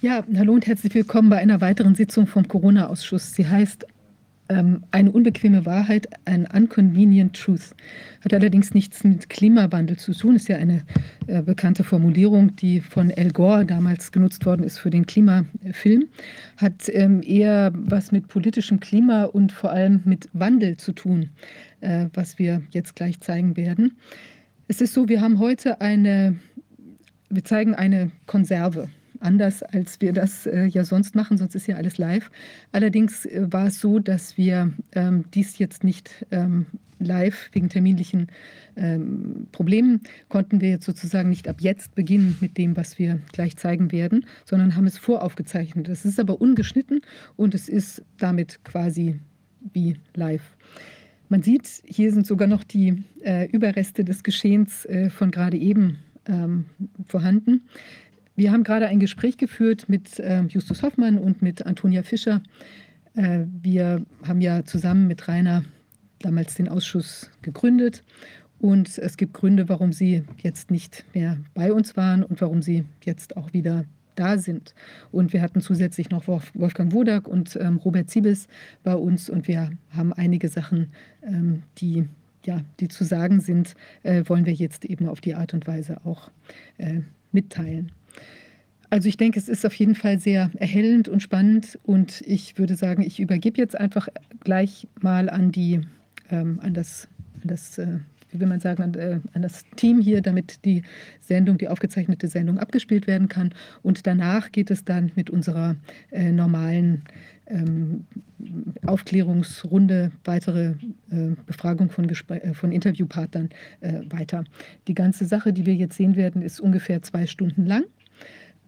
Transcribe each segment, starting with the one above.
Ja, hallo und herzlich willkommen bei einer weiteren Sitzung vom Corona-Ausschuss. Sie heißt ähm, Eine unbequeme Wahrheit, ein unconvenient truth. Hat allerdings nichts mit Klimawandel zu tun, ist ja eine äh, bekannte Formulierung, die von Al Gore damals genutzt worden ist für den Klimafilm. Hat ähm, eher was mit politischem Klima und vor allem mit Wandel zu tun, äh, was wir jetzt gleich zeigen werden. Es ist so, wir haben heute eine, wir zeigen eine Konserve anders, als wir das äh, ja sonst machen, sonst ist ja alles live. Allerdings äh, war es so, dass wir ähm, dies jetzt nicht ähm, live wegen terminlichen ähm, Problemen konnten wir jetzt sozusagen nicht ab jetzt beginnen mit dem, was wir gleich zeigen werden, sondern haben es voraufgezeichnet. Das ist aber ungeschnitten und es ist damit quasi wie live. Man sieht, hier sind sogar noch die äh, Überreste des Geschehens äh, von gerade eben ähm, vorhanden. Wir haben gerade ein Gespräch geführt mit äh, Justus Hoffmann und mit Antonia Fischer. Äh, wir haben ja zusammen mit Rainer damals den Ausschuss gegründet. Und es gibt Gründe, warum sie jetzt nicht mehr bei uns waren und warum sie jetzt auch wieder da sind. Und wir hatten zusätzlich noch Wolfgang Wodak und ähm, Robert Ziebes bei uns und wir haben einige Sachen, ähm, die, ja, die zu sagen sind, äh, wollen wir jetzt eben auf die Art und Weise auch äh, mitteilen. Also ich denke, es ist auf jeden Fall sehr erhellend und spannend und ich würde sagen, ich übergebe jetzt einfach gleich mal an die, ähm, an das, an das äh, wie will man sagen, an, äh, an, das Team hier, damit die Sendung, die aufgezeichnete Sendung abgespielt werden kann. Und danach geht es dann mit unserer äh, normalen ähm, Aufklärungsrunde, weitere äh, Befragung von, äh, von Interviewpartnern äh, weiter. Die ganze Sache, die wir jetzt sehen werden, ist ungefähr zwei Stunden lang.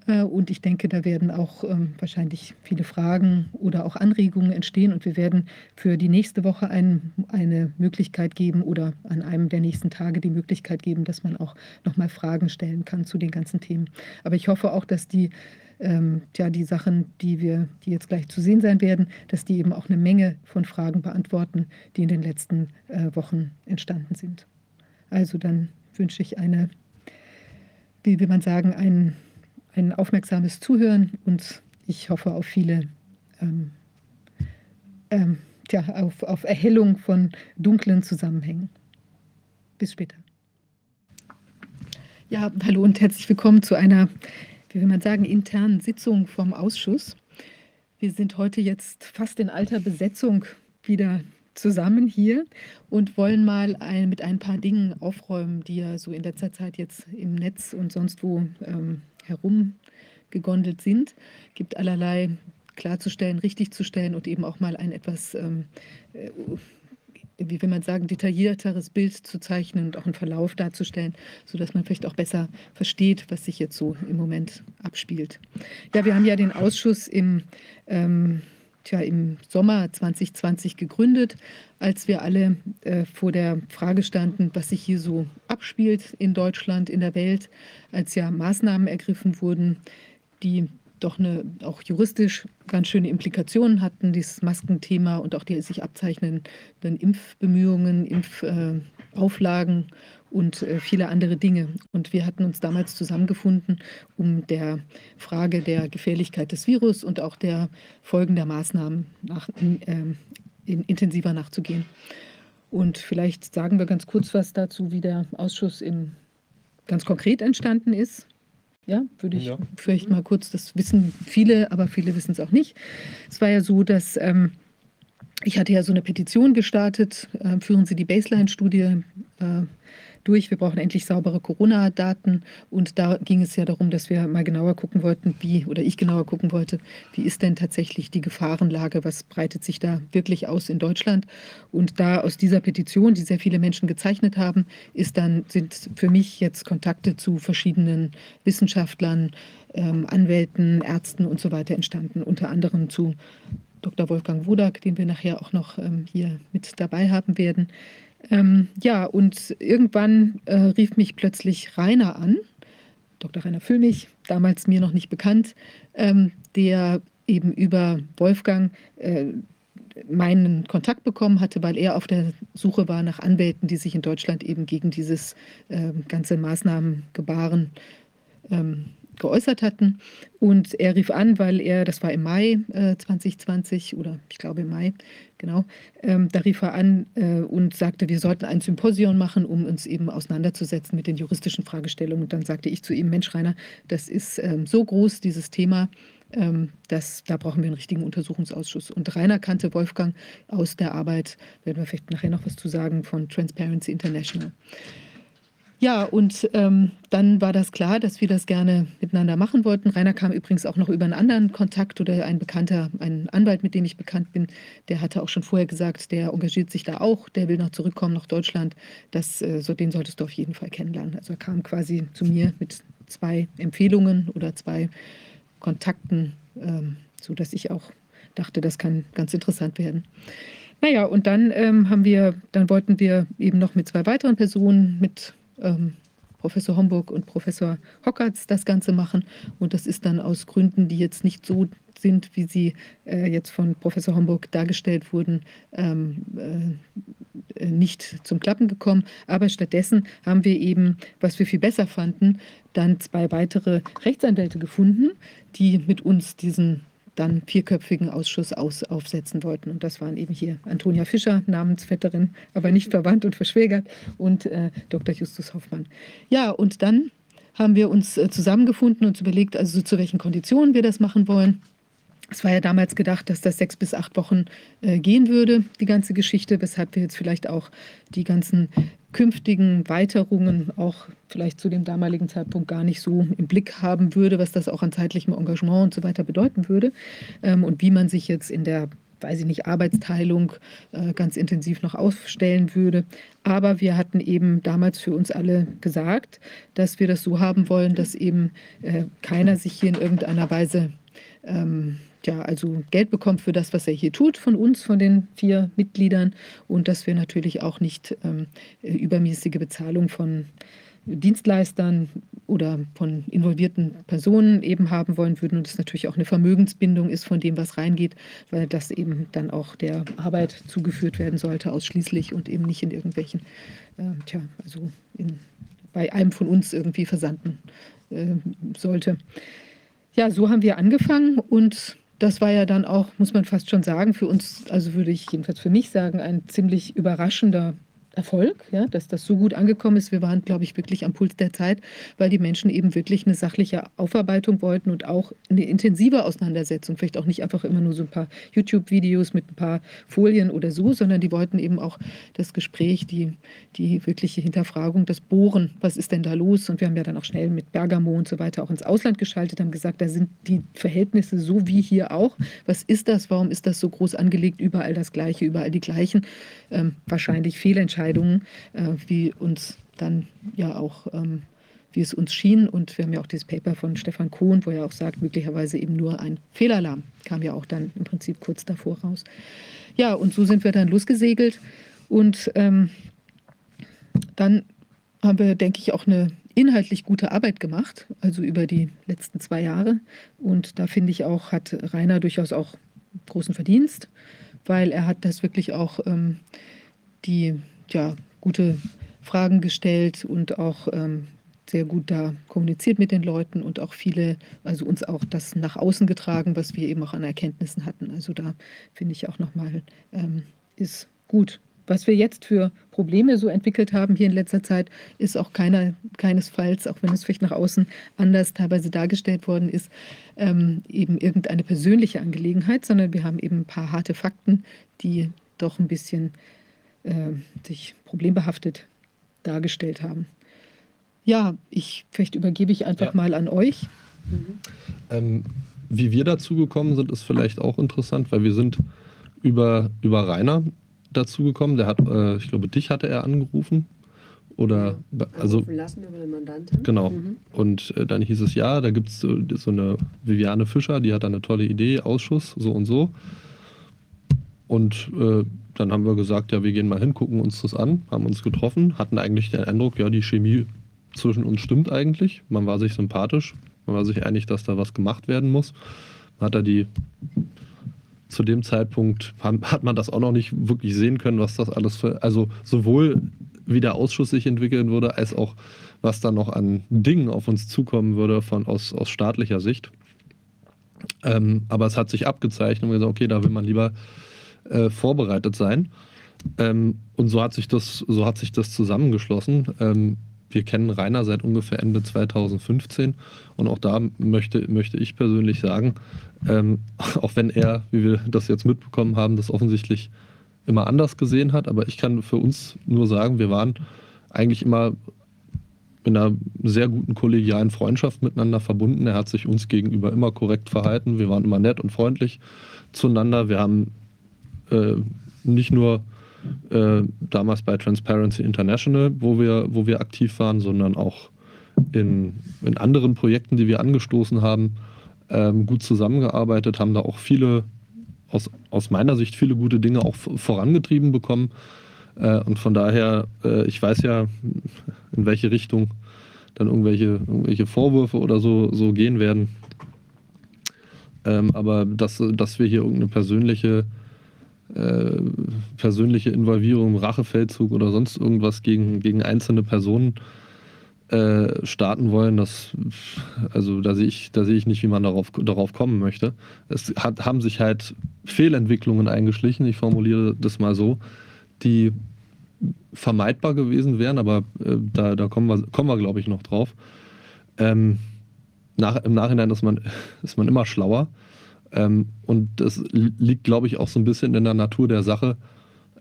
Äh, und ich denke, da werden auch ähm, wahrscheinlich viele Fragen oder auch Anregungen entstehen. Und wir werden für die nächste Woche ein, eine Möglichkeit geben oder an einem der nächsten Tage die Möglichkeit geben, dass man auch nochmal Fragen stellen kann zu den ganzen Themen. Aber ich hoffe auch, dass die, ähm, ja, die Sachen, die wir, die jetzt gleich zu sehen sein werden, dass die eben auch eine Menge von Fragen beantworten, die in den letzten äh, Wochen entstanden sind. Also dann wünsche ich eine, wie will man sagen, einen ein aufmerksames Zuhören und ich hoffe auf viele, ähm, ähm, ja, auf, auf Erhellung von dunklen Zusammenhängen. Bis später. Ja, hallo und herzlich willkommen zu einer, wie will man sagen, internen Sitzung vom Ausschuss. Wir sind heute jetzt fast in alter Besetzung wieder zusammen hier und wollen mal ein, mit ein paar Dingen aufräumen, die ja so in letzter Zeit jetzt im Netz und sonst wo ähm, herumgegondelt sind. Gibt allerlei klarzustellen, richtigzustellen und eben auch mal ein etwas, ähm, äh, wie will man sagen, detaillierteres Bild zu zeichnen und auch einen Verlauf darzustellen, sodass man vielleicht auch besser versteht, was sich jetzt so im Moment abspielt. Ja, wir haben ja den Ausschuss im ähm, tja, im Sommer 2020 gegründet, als wir alle äh, vor der Frage standen, was sich hier so abspielt in Deutschland, in der Welt, als ja Maßnahmen ergriffen wurden, die doch eine, auch juristisch ganz schöne Implikationen hatten, dieses Maskenthema und auch die sich abzeichnenden Impfbemühungen, Impfauflagen und äh, viele andere Dinge. Und wir hatten uns damals zusammengefunden, um der Frage der Gefährlichkeit des Virus und auch der Folgen der Maßnahmen nach, äh, in, intensiver nachzugehen. Und vielleicht sagen wir ganz kurz was dazu, wie der Ausschuss im, ganz konkret entstanden ist. Ja, würde ich ja. vielleicht mal kurz, das wissen viele, aber viele wissen es auch nicht. Es war ja so, dass ähm, ich hatte ja so eine Petition gestartet, äh, führen Sie die Baseline-Studie äh, durch. Wir brauchen endlich saubere Corona-Daten. Und da ging es ja darum, dass wir mal genauer gucken wollten, wie, oder ich genauer gucken wollte, wie ist denn tatsächlich die Gefahrenlage, was breitet sich da wirklich aus in Deutschland. Und da aus dieser Petition, die sehr viele Menschen gezeichnet haben, ist dann, sind für mich jetzt Kontakte zu verschiedenen Wissenschaftlern, ähm, Anwälten, Ärzten und so weiter entstanden, unter anderem zu Dr. Wolfgang Wodak, den wir nachher auch noch ähm, hier mit dabei haben werden, ähm, ja, und irgendwann äh, rief mich plötzlich Rainer an, Dr. Rainer Füllmich, damals mir noch nicht bekannt, ähm, der eben über Wolfgang äh, meinen Kontakt bekommen hatte, weil er auf der Suche war nach Anwälten, die sich in Deutschland eben gegen dieses äh, ganze Maßnahmengebaren ähm, geäußert hatten. Und er rief an, weil er, das war im Mai äh, 2020 oder ich glaube im Mai, genau, ähm, da rief er an äh, und sagte, wir sollten ein Symposion machen, um uns eben auseinanderzusetzen mit den juristischen Fragestellungen. Und dann sagte ich zu ihm, Mensch Rainer, das ist ähm, so groß, dieses Thema, ähm, das, da brauchen wir einen richtigen Untersuchungsausschuss. Und Rainer kannte Wolfgang aus der Arbeit, werden wir vielleicht nachher noch was zu sagen, von Transparency International. Ja, und ähm, dann war das klar, dass wir das gerne miteinander machen wollten. Rainer kam übrigens auch noch über einen anderen Kontakt oder ein Bekannter, ein Anwalt, mit dem ich bekannt bin, der hatte auch schon vorher gesagt, der engagiert sich da auch, der will noch zurückkommen nach Deutschland. Das, äh, so, den solltest du auf jeden Fall kennenlernen. Also er kam quasi zu mir mit zwei Empfehlungen oder zwei Kontakten, ähm, sodass ich auch dachte, das kann ganz interessant werden. Naja, und dann ähm, haben wir, dann wollten wir eben noch mit zwei weiteren Personen, mit ähm, Professor Homburg und Professor Hockertz das Ganze machen. Und das ist dann aus Gründen, die jetzt nicht so sind, wie sie äh, jetzt von Professor Homburg dargestellt wurden, ähm, äh, nicht zum Klappen gekommen. Aber stattdessen haben wir eben, was wir viel besser fanden, dann zwei weitere Rechtsanwälte gefunden, die mit uns diesen dann vierköpfigen Ausschuss aus, aufsetzen wollten. Und das waren eben hier Antonia Fischer, Namensvetterin, aber nicht verwandt und verschwägert, und äh, Dr. Justus Hoffmann. Ja, und dann haben wir uns äh, zusammengefunden und überlegt, also zu welchen Konditionen wir das machen wollen. Es war ja damals gedacht, dass das sechs bis acht Wochen äh, gehen würde, die ganze Geschichte, weshalb wir jetzt vielleicht auch die ganzen künftigen Weiterungen auch vielleicht zu dem damaligen Zeitpunkt gar nicht so im Blick haben würde, was das auch an zeitlichem Engagement und so weiter bedeuten würde ähm, und wie man sich jetzt in der weiß ich nicht, Arbeitsteilung äh, ganz intensiv noch aufstellen würde. Aber wir hatten eben damals für uns alle gesagt, dass wir das so haben wollen, dass eben äh, keiner sich hier in irgendeiner Weise ähm, ja, also Geld bekommt für das, was er hier tut, von uns, von den vier Mitgliedern und dass wir natürlich auch nicht ähm, übermäßige Bezahlung von Dienstleistern oder von involvierten Personen eben haben wollen würden und es natürlich auch eine Vermögensbindung ist von dem, was reingeht, weil das eben dann auch der Arbeit zugeführt werden sollte, ausschließlich und eben nicht in irgendwelchen, äh, tja, also in, bei einem von uns irgendwie versanden äh, sollte. Ja, so haben wir angefangen und das war ja dann auch, muss man fast schon sagen, für uns, also würde ich jedenfalls für mich sagen, ein ziemlich überraschender Erfolg, ja, dass das so gut angekommen ist. Wir waren, glaube ich, wirklich am Puls der Zeit, weil die Menschen eben wirklich eine sachliche Aufarbeitung wollten und auch eine intensive Auseinandersetzung. Vielleicht auch nicht einfach immer nur so ein paar YouTube-Videos mit ein paar Folien oder so, sondern die wollten eben auch das Gespräch, die, die wirkliche Hinterfragung, das Bohren. Was ist denn da los? Und wir haben ja dann auch schnell mit Bergamo und so weiter auch ins Ausland geschaltet, haben gesagt, da sind die Verhältnisse so wie hier auch. Was ist das? Warum ist das so groß angelegt? Überall das Gleiche, überall die gleichen. Ähm, wahrscheinlich Fehlentscheidungen Entscheidungen, äh, wie uns dann ja auch, ähm, wie es uns schien. Und wir haben ja auch dieses Paper von Stefan Kohn, wo er auch sagt, möglicherweise eben nur ein Fehlalarm, kam ja auch dann im Prinzip kurz davor raus. Ja, und so sind wir dann losgesegelt. Und ähm, dann haben wir, denke ich, auch eine inhaltlich gute Arbeit gemacht, also über die letzten zwei Jahre. Und da finde ich auch, hat Rainer durchaus auch großen Verdienst, weil er hat das wirklich auch ähm, die ja, gute Fragen gestellt und auch ähm, sehr gut da kommuniziert mit den Leuten und auch viele, also uns auch das nach außen getragen, was wir eben auch an Erkenntnissen hatten. Also da finde ich auch nochmal, ähm, ist gut. Was wir jetzt für Probleme so entwickelt haben hier in letzter Zeit, ist auch keiner, keinesfalls, auch wenn es vielleicht nach außen anders teilweise dargestellt worden ist, ähm, eben irgendeine persönliche Angelegenheit, sondern wir haben eben ein paar harte Fakten, die doch ein bisschen äh, sich problembehaftet dargestellt haben. Ja, ich, vielleicht übergebe ich einfach ja. mal an euch. Mhm. Ähm, wie wir dazu gekommen sind, ist vielleicht auch interessant, weil wir sind über, über Rainer dazu gekommen. Der hat, äh, ich glaube, dich hatte er angerufen. Oder also lassen über den Mandanten. Genau. Mhm. Und äh, dann hieß es ja, da gibt es so, so, eine Viviane Fischer, die hat eine tolle Idee, Ausschuss, so und so. Und äh, dann haben wir gesagt, ja, wir gehen mal hin, gucken uns das an, haben uns getroffen, hatten eigentlich den Eindruck, ja, die Chemie zwischen uns stimmt eigentlich. Man war sich sympathisch, man war sich einig, dass da was gemacht werden muss. Man hat da die zu dem Zeitpunkt hat man das auch noch nicht wirklich sehen können, was das alles für, also sowohl wie der Ausschuss sich entwickeln würde, als auch was da noch an Dingen auf uns zukommen würde von, aus, aus staatlicher Sicht. Ähm, aber es hat sich abgezeichnet und gesagt, okay, da will man lieber äh, vorbereitet sein. Ähm, und so hat sich das, so hat sich das zusammengeschlossen. Ähm, wir kennen Rainer seit ungefähr Ende 2015 und auch da möchte, möchte ich persönlich sagen, ähm, auch wenn er, wie wir das jetzt mitbekommen haben, das offensichtlich immer anders gesehen hat, aber ich kann für uns nur sagen, wir waren eigentlich immer in einer sehr guten kollegialen Freundschaft miteinander verbunden. Er hat sich uns gegenüber immer korrekt verhalten. Wir waren immer nett und freundlich zueinander. Wir haben äh, nicht nur äh, damals bei Transparency International, wo wir, wo wir aktiv waren, sondern auch in, in anderen Projekten, die wir angestoßen haben, ähm, gut zusammengearbeitet, haben da auch viele, aus, aus meiner Sicht, viele gute Dinge auch vorangetrieben bekommen. Äh, und von daher, äh, ich weiß ja, in welche Richtung dann irgendwelche, irgendwelche Vorwürfe oder so, so gehen werden. Ähm, aber dass, dass wir hier irgendeine persönliche äh, persönliche Involvierung, Rachefeldzug oder sonst irgendwas gegen, gegen einzelne Personen äh, starten wollen, das, also da sehe ich, da ich nicht, wie man darauf, darauf kommen möchte. Es hat, haben sich halt Fehlentwicklungen eingeschlichen, ich formuliere das mal so, die vermeidbar gewesen wären, aber äh, da, da kommen wir, kommen wir glaube ich, noch drauf. Ähm, nach, Im Nachhinein ist man, ist man immer schlauer. Ähm, und das liegt, glaube ich, auch so ein bisschen in der Natur der Sache.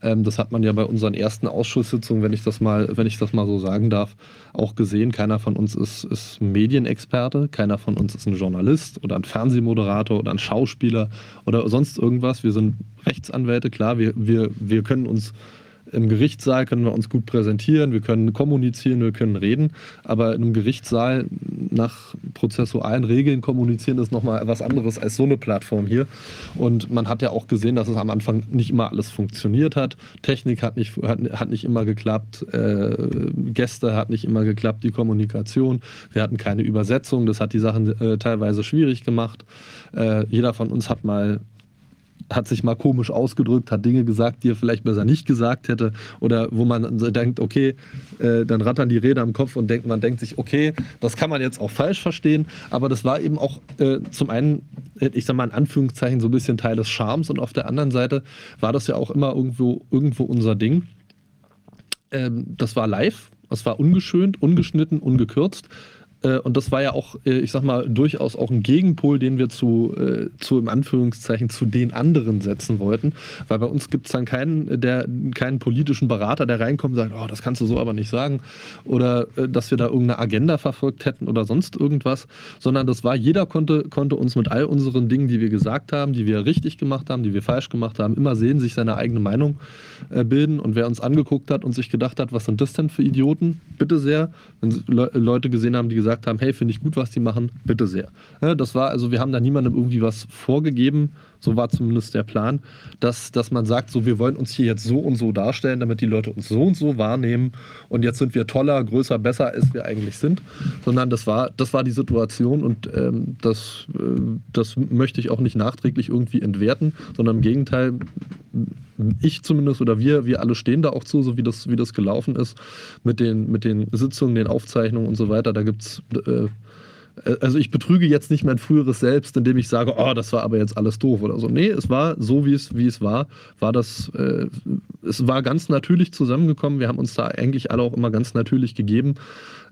Ähm, das hat man ja bei unseren ersten Ausschusssitzungen, wenn ich das mal, wenn ich das mal so sagen darf, auch gesehen. Keiner von uns ist, ist Medienexperte, keiner von uns ist ein Journalist oder ein Fernsehmoderator oder ein Schauspieler oder sonst irgendwas. Wir sind Rechtsanwälte, klar, wir, wir, wir können uns im Gerichtssaal können wir uns gut präsentieren, wir können kommunizieren, wir können reden, aber in einem Gerichtssaal nach prozessualen Regeln kommunizieren ist nochmal was anderes als so eine Plattform hier. Und man hat ja auch gesehen, dass es am Anfang nicht immer alles funktioniert hat. Technik hat nicht, hat, hat nicht immer geklappt, äh, Gäste hat nicht immer geklappt, die Kommunikation. Wir hatten keine Übersetzung, das hat die Sachen äh, teilweise schwierig gemacht. Äh, jeder von uns hat mal hat sich mal komisch ausgedrückt, hat Dinge gesagt, die er vielleicht besser nicht gesagt hätte. Oder wo man denkt, okay, äh, dann rattern die Räder im Kopf und denkt, man denkt sich, okay, das kann man jetzt auch falsch verstehen. Aber das war eben auch äh, zum einen, ich sag mal in Anführungszeichen, so ein bisschen Teil des Charmes. Und auf der anderen Seite war das ja auch immer irgendwo, irgendwo unser Ding. Ähm, das war live, das war ungeschönt, ungeschnitten, ungekürzt. Äh, und das war ja auch, äh, ich sag mal, durchaus auch ein Gegenpol, den wir zu, äh, zu im Anführungszeichen, zu den anderen setzen wollten. Weil bei uns gibt es dann keinen, der, keinen politischen Berater, der reinkommt und sagt, oh, das kannst du so aber nicht sagen. Oder dass wir da irgendeine Agenda verfolgt hätten oder sonst irgendwas. Sondern das war, jeder konnte, konnte uns mit all unseren Dingen, die wir gesagt haben, die wir richtig gemacht haben, die wir falsch gemacht haben, immer sehen, sich seine eigene Meinung bilden. Und wer uns angeguckt hat und sich gedacht hat, was sind das denn für Idioten? Bitte sehr. Wenn Leute gesehen haben, die gesagt gesagt haben, hey, finde ich gut, was die machen, bitte sehr. das war, also wir haben da niemandem irgendwie was vorgegeben, so war zumindest der Plan, dass, dass man sagt, so wir wollen uns hier jetzt so und so darstellen, damit die Leute uns so und so wahrnehmen und jetzt sind wir toller, größer, besser, als wir eigentlich sind, sondern das war, das war die Situation und ähm, das, äh, das möchte ich auch nicht nachträglich irgendwie entwerten, sondern im Gegenteil, ich zumindest oder wir, wir alle stehen da auch zu, so wie das, wie das gelaufen ist mit den, mit den Sitzungen, den Aufzeichnungen und so weiter. Da gibt es, äh, also ich betrüge jetzt nicht mein früheres Selbst, indem ich sage, oh, das war aber jetzt alles doof oder so. Nee, es war so, wie es, wie es war, war das, äh, es war ganz natürlich zusammengekommen. Wir haben uns da eigentlich alle auch immer ganz natürlich gegeben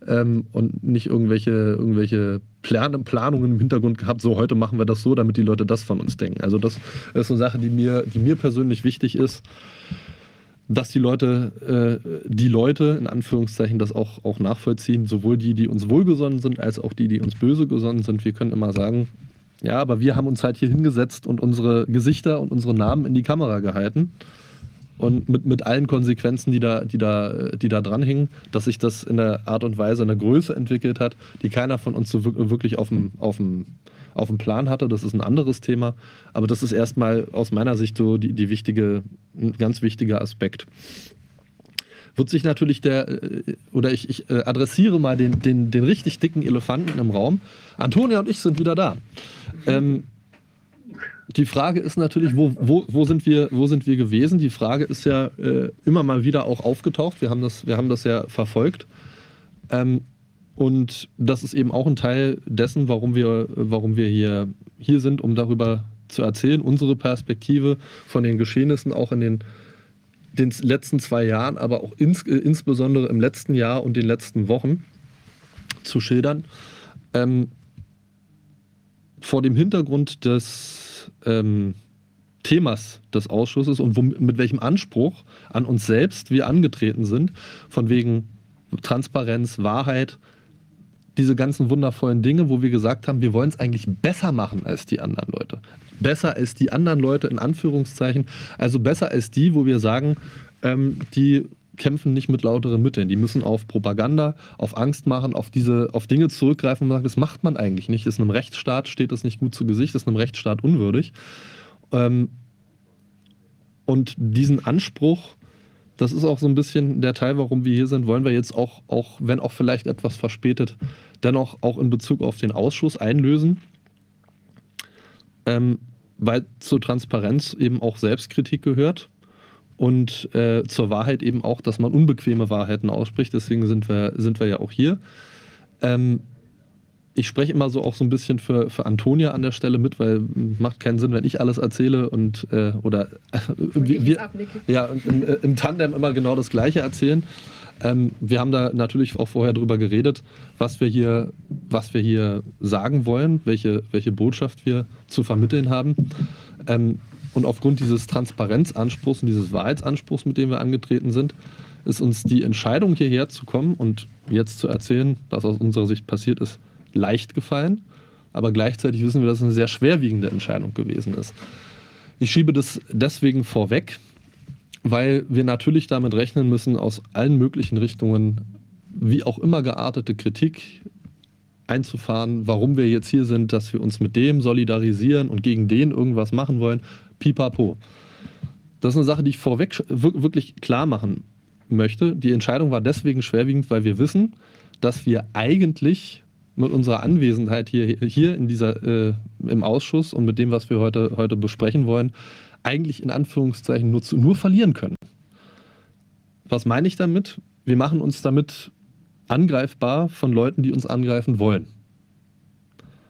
ähm, und nicht irgendwelche, irgendwelche Plan Planungen im Hintergrund gehabt, so heute machen wir das so, damit die Leute das von uns denken. Also das ist eine Sache, die mir, die mir persönlich wichtig ist, dass die Leute, äh, die Leute in Anführungszeichen das auch, auch nachvollziehen, sowohl die, die uns wohlgesonnen sind, als auch die, die uns böse gesonnen sind. Wir können immer sagen, ja, aber wir haben uns halt hier hingesetzt und unsere Gesichter und unsere Namen in die Kamera gehalten und mit, mit allen Konsequenzen, die da, die, da, die da dranhingen, dass sich das in der Art und Weise, in der Größe entwickelt hat, die keiner von uns so wirklich auf dem, auf dem, auf dem Plan hatte. Das ist ein anderes Thema. Aber das ist erstmal aus meiner Sicht so die, die wichtige, ein ganz wichtiger Aspekt. Wird sich natürlich der, äh, oder ich, ich äh, adressiere mal den, den, den richtig dicken Elefanten im Raum. Antonia und ich sind wieder da. Ähm, die Frage ist natürlich, wo, wo, wo, sind wir, wo sind wir gewesen? Die Frage ist ja äh, immer mal wieder auch aufgetaucht. Wir haben das, wir haben das ja verfolgt. Ähm, Und das ist eben auch ein Teil dessen, warum wir, warum wir hier, hier sind, um darüber zu erzählen, unsere Perspektive von den Geschehnissen auch in den, den letzten zwei Jahren, aber auch ins, äh, insbesondere im letzten Jahr und den letzten Wochen zu schildern. Ähm, vor dem Hintergrund des ähm, Themas des Ausschusses und wo, mit welchem Anspruch an uns selbst wir angetreten sind, von wegen Transparenz, Wahrheit, diese ganzen wundervollen Dinge, wo wir gesagt haben, wir wollen es eigentlich besser machen als die anderen Leute. Besser als die anderen Leute in Anführungszeichen. Also besser als die, wo wir sagen, ähm, die kämpfen nicht mit lauteren Mitteln. Die müssen auf Propaganda, auf Angst machen, auf diese, auf Dinge zurückgreifen und sagen, das macht man eigentlich nicht. Das ist einem Rechtsstaat, steht das nicht gut zu Gesicht, das ist einem Rechtsstaat unwürdig. Ähm, und diesen Anspruch, das ist auch so ein bisschen der Teil, warum wir hier sind, wollen wir jetzt auch, auch wenn auch vielleicht etwas verspätet, dennoch auch in Bezug auf den Ausschuss einlösen, ähm, weil zur Transparenz eben auch Selbstkritik gehört und äh, zur Wahrheit eben auch, dass man unbequeme Wahrheiten ausspricht. Deswegen sind wir, sind wir ja auch hier. Ähm, ich spreche immer so auch so ein bisschen für, für Antonia an der Stelle mit, weil macht keinen Sinn, wenn ich alles erzähle und äh, oder äh, wir, ja, im, im Tandem immer genau das Gleiche erzählen. Ähm, wir haben da natürlich auch vorher drüber geredet, was wir hier, was wir hier sagen wollen, welche, welche Botschaft wir zu vermitteln haben. Ähm, und aufgrund dieses Transparenzanspruchs und dieses Wahrheitsanspruchs, mit dem wir angetreten sind, ist uns die Entscheidung, hierher zu kommen und jetzt zu erzählen, was aus unserer Sicht passiert ist, leicht gefallen. Aber gleichzeitig wissen wir, dass es eine sehr schwerwiegende Entscheidung gewesen ist. Ich schiebe das deswegen vorweg, weil wir natürlich damit rechnen müssen, aus allen möglichen Richtungen, wie auch immer geartete Kritik einzufahren, warum wir jetzt hier sind, dass wir uns mit dem solidarisieren und gegen den irgendwas machen wollen. Pipapo. Das ist eine Sache, die ich vorweg wirklich klar machen möchte. Die Entscheidung war deswegen schwerwiegend, weil wir wissen, dass wir eigentlich mit unserer Anwesenheit hier, hier in dieser, äh, im Ausschuss und mit dem, was wir heute, heute besprechen wollen, eigentlich in Anführungszeichen nur, zu, nur verlieren können. Was meine ich damit? Wir machen uns damit angreifbar von Leuten, die uns angreifen wollen.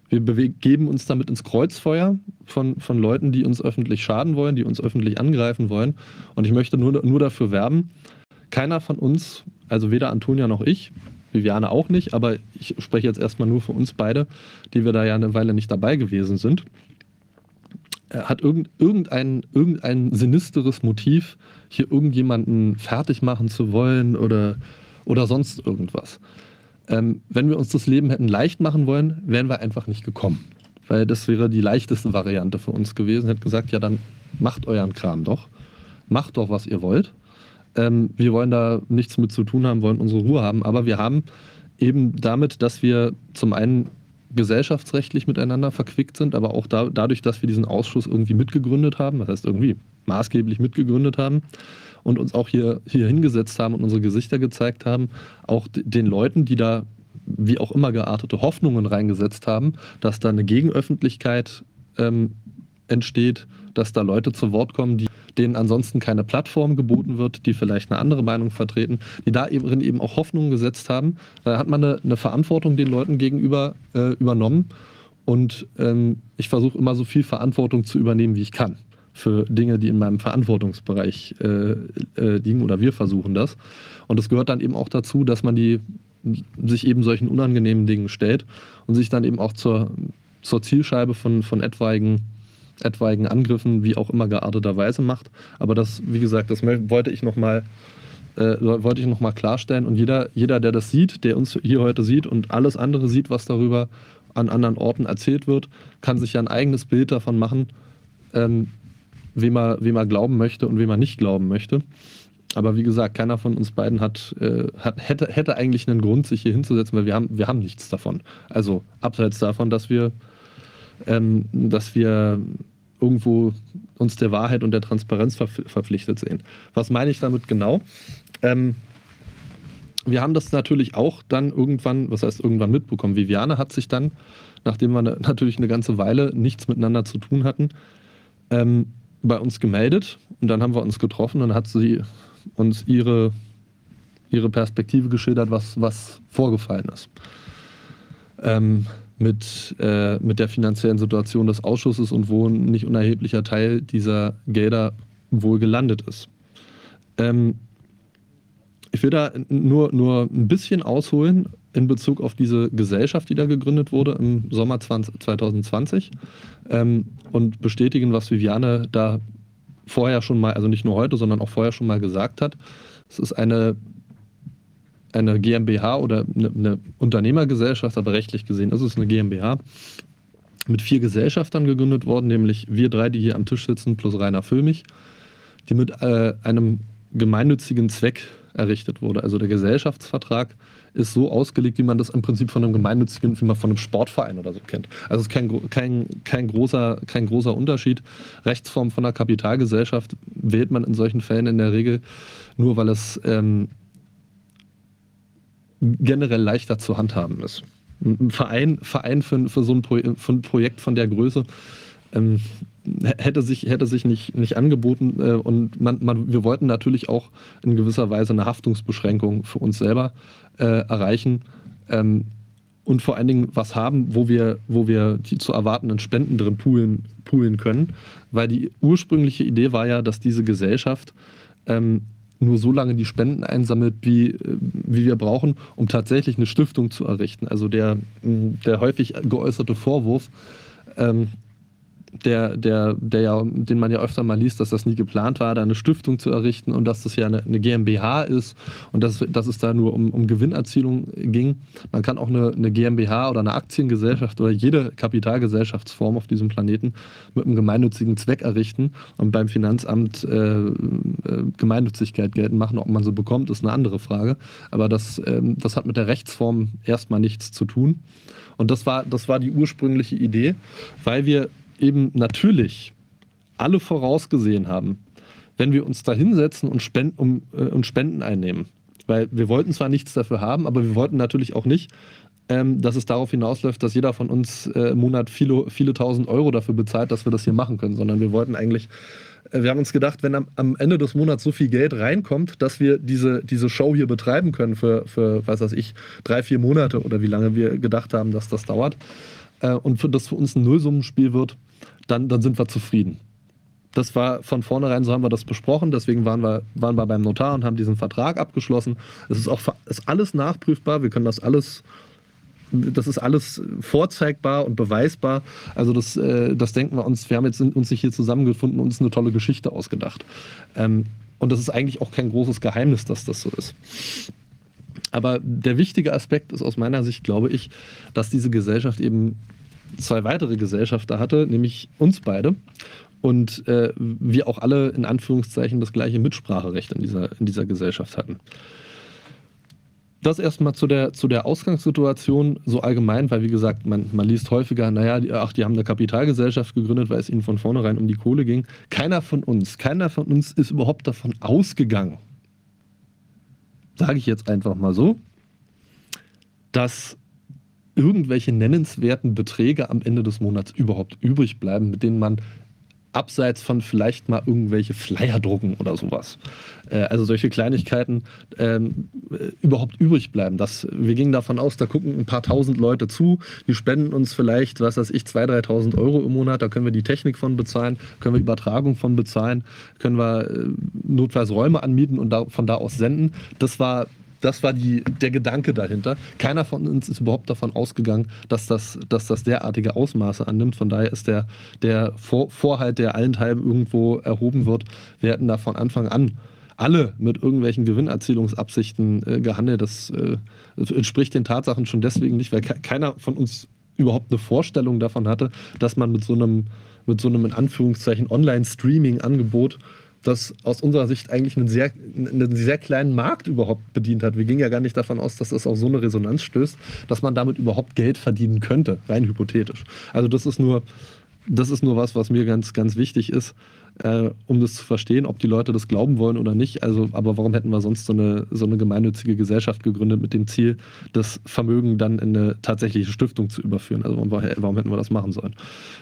Wir geben uns damit ins Kreuzfeuer von, von Leuten, die uns öffentlich schaden wollen, die uns öffentlich angreifen wollen. Und ich möchte nur, nur dafür werben, keiner von uns, also weder Antonia noch ich, Viviane auch nicht, aber ich spreche jetzt erstmal nur für uns beide, die wir da ja eine Weile nicht dabei gewesen sind, hat irgendein, irgendein sinisteres Motiv, hier irgendjemanden fertig machen zu wollen oder, oder sonst irgendwas. Ähm, wenn wir uns das Leben hätten leicht machen wollen, wären wir einfach nicht gekommen. Weil das wäre die leichteste Variante für uns gewesen. Hätte gesagt, ja, dann macht euren Kram doch. Macht doch, was ihr wollt. Ähm, wir wollen da nichts mit zu tun haben, wollen unsere Ruhe haben. Aber wir haben eben damit, dass wir zum einen gesellschaftsrechtlich miteinander verquickt sind, aber auch da, dadurch, dass wir diesen Ausschuss irgendwie mitgegründet haben, das heißt irgendwie maßgeblich mitgegründet haben und uns auch hier, hier hingesetzt haben und unsere Gesichter gezeigt haben, auch den Leuten, die da wie auch immer geartete Hoffnungen reingesetzt haben, dass da eine Gegenöffentlichkeit ähm, entsteht, dass da Leute zu Wort kommen, die denen ansonsten keine Plattform geboten wird, die vielleicht eine andere Meinung vertreten, die da eben, eben auch Hoffnungen gesetzt haben. Da hat man eine, eine Verantwortung den Leuten gegenüber äh, übernommen. Und ähm, ich versuche immer so viel Verantwortung zu übernehmen, wie ich kann für Dinge, die in meinem Verantwortungsbereich äh, äh, liegen oder wir versuchen das. Und es gehört dann eben auch dazu, dass man die sich eben solchen unangenehmen Dingen stellt und sich dann eben auch zur, zur Zielscheibe von, von etwaigen etwaigen Angriffen, wie auch immer gearteterweise macht. Aber das, wie gesagt, das wollte ich nochmal äh, wollte ich noch mal klarstellen. Und jeder, jeder, der das sieht, der uns hier heute sieht und alles andere sieht, was darüber an anderen Orten erzählt wird, kann sich ja ein eigenes Bild davon machen, ähm, wem, er, wem er glauben möchte und wem er nicht glauben möchte. Aber wie gesagt, keiner von uns beiden hat, äh, hat, hätte, hätte eigentlich einen Grund, sich hier hinzusetzen, weil wir haben, wir haben nichts davon. Also abseits davon, dass wir ähm, dass wir irgendwo uns der Wahrheit und der Transparenz verpflichtet sehen. Was meine ich damit genau? Ähm, wir haben das natürlich auch dann irgendwann, was heißt irgendwann mitbekommen. Viviane hat sich dann, nachdem wir natürlich eine ganze Weile nichts miteinander zu tun hatten, ähm, bei uns gemeldet und dann haben wir uns getroffen und hat sie uns ihre ihre Perspektive geschildert, was, was vorgefallen ist. Ähm, mit, äh, mit der finanziellen Situation des Ausschusses und wo ein nicht unerheblicher Teil dieser Gelder wohl gelandet ist. Ähm, ich will da nur, nur ein bisschen ausholen in Bezug auf diese Gesellschaft, die da gegründet wurde im Sommer 20, 2020 ähm, und bestätigen, was Viviane da vorher schon mal, also nicht nur heute, sondern auch vorher schon mal gesagt hat. Es ist eine, eine GmbH oder eine, eine Unternehmergesellschaft, aber rechtlich gesehen ist es eine GmbH mit vier Gesellschaftern gegründet worden, nämlich wir drei, die hier am Tisch sitzen, plus Rainer Füllmich, die mit äh, einem gemeinnützigen Zweck errichtet wurde. Also der Gesellschaftsvertrag ist so ausgelegt, wie man das im Prinzip von einem gemeinnützigen, wie man von einem Sportverein oder so kennt. Also es ist kein, kein, kein, großer, kein großer Unterschied. Rechtsform von einer Kapitalgesellschaft wählt man in solchen Fällen in der Regel nur, weil es ähm, generell leichter zu handhaben ist. Ein Verein, Verein für, für so ein, Pro, für ein Projekt von der Größe ähm, hätte sich, hätte sich nicht, nicht angeboten äh, und man, man, wir wollten natürlich auch in gewisser Weise eine Haftungsbeschränkung für uns selber äh, erreichen ähm, und vor allen Dingen was haben, wo wir, wo wir die zu erwartenden Spenden drin poolen, poolen können, weil die ursprüngliche Idee war ja, dass diese Gesellschaft ähm, nur so lange die Spenden einsammelt, wie, äh, wie wir brauchen, um tatsächlich eine Stiftung zu errichten. Also der, der häufig geäußerte Vorwurf, ähm, der, der, der ja, den man ja öfter mal liest, dass das nie geplant war, da eine Stiftung zu errichten und dass das ja eine, eine GmbH ist und dass, dass es da nur um, um Gewinnerzielung ging. Man kann auch eine, eine GmbH oder eine Aktiengesellschaft oder jede Kapitalgesellschaftsform auf diesem Planeten mit einem gemeinnützigen Zweck errichten und beim Finanzamt äh, äh, Gemeinnützigkeit geltend machen. Ob man so bekommt, ist eine andere Frage. Aber das, äh, das hat mit der Rechtsform erstmal nichts zu tun. Und das war, das war die ursprüngliche Idee, weil wir eben natürlich alle vorausgesehen haben, wenn wir uns da hinsetzen und Spenden, um, äh, und Spenden einnehmen. Weil wir wollten zwar nichts dafür haben, aber wir wollten natürlich auch nicht, ähm, dass es darauf hinausläuft, dass jeder von uns äh, im Monat viele, viele tausend Euro dafür bezahlt, dass wir das hier machen können, sondern wir wollten eigentlich, äh, wir haben uns gedacht, wenn am, am, Ende des Monats so viel Geld reinkommt, dass wir diese, diese Show hier betreiben können für, für, was weiß ich, drei, vier Monate oder wie lange wir gedacht haben, dass das dauert, äh, und für, das für uns ein Nullsummenspiel wird, dann, dann sind wir zufrieden. Das war von vornherein, so haben wir das besprochen, deswegen waren wir, waren wir beim Notar und haben diesen Vertrag abgeschlossen. Es ist auch ist alles nachprüfbar, wir können das alles, das ist alles vorzeigbar und beweisbar. Also das, äh, das denken wir uns, wir haben jetzt uns hier zusammengefunden und uns eine tolle Geschichte ausgedacht. Ähm, und das ist eigentlich auch kein großes Geheimnis, dass das so ist. Aber der wichtige Aspekt ist aus meiner Sicht, glaube ich, dass diese Gesellschaft eben zwei weitere Gesellschafter hatte, nämlich uns beide. Und äh, wir auch alle in Anführungszeichen das gleiche Mitspracherecht in dieser, in dieser Gesellschaft hatten. Das erstmal zu der, zu der Ausgangssituation so allgemein, weil wie gesagt, man, man liest häufiger, naja, die, ach, die haben eine Kapitalgesellschaft gegründet, weil es ihnen von vornherein um die Kohle ging. Keiner von uns, keiner von uns ist überhaupt davon ausgegangen, sage ich jetzt einfach mal so, dass irgendwelche nennenswerten Beträge am Ende des Monats überhaupt übrig bleiben, mit denen man abseits von vielleicht mal irgendwelche Flyer drucken oder sowas. Äh, also solche Kleinigkeiten ähm, äh, überhaupt übrig bleiben. Das, wir gingen davon aus, da gucken ein paar tausend Leute zu, die spenden uns vielleicht, was weiß ich, 2.000, 3.000 Euro im Monat, da können wir die Technik von bezahlen, können wir Übertragung von bezahlen, können wir äh, notfalls Räume anmieten und da, von da aus senden. Das war das war die, der Gedanke dahinter. Keiner von uns ist überhaupt davon ausgegangen, dass das, dass das derartige Ausmaße annimmt. Von daher ist der, der Vor Vorhalt, der allenthalben irgendwo erhoben wird, wir hätten da von Anfang an alle mit irgendwelchen Gewinnerzielungsabsichten äh, gehandelt. Das, äh, entspricht den Tatsachen schon deswegen nicht, weil ke keiner von uns überhaupt eine Vorstellung davon hatte, dass man mit so einem, mit so einem in Anführungszeichen Online-Streaming-Angebot das aus unserer Sicht eigentlich einen sehr, einen sehr kleinen Markt überhaupt bedient hat. Wir gingen ja gar nicht davon aus, dass das auf so eine Resonanz stößt, dass man damit überhaupt Geld verdienen könnte, rein hypothetisch. Also das ist nur, das ist nur was, was mir ganz, ganz wichtig ist. Äh, um das zu verstehen, ob die Leute das glauben wollen oder nicht. Also, aber warum hätten wir sonst so eine, so eine gemeinnützige Gesellschaft gegründet mit dem Ziel, das Vermögen dann in eine tatsächliche Stiftung zu überführen? Also warum, warum hätten wir das machen sollen?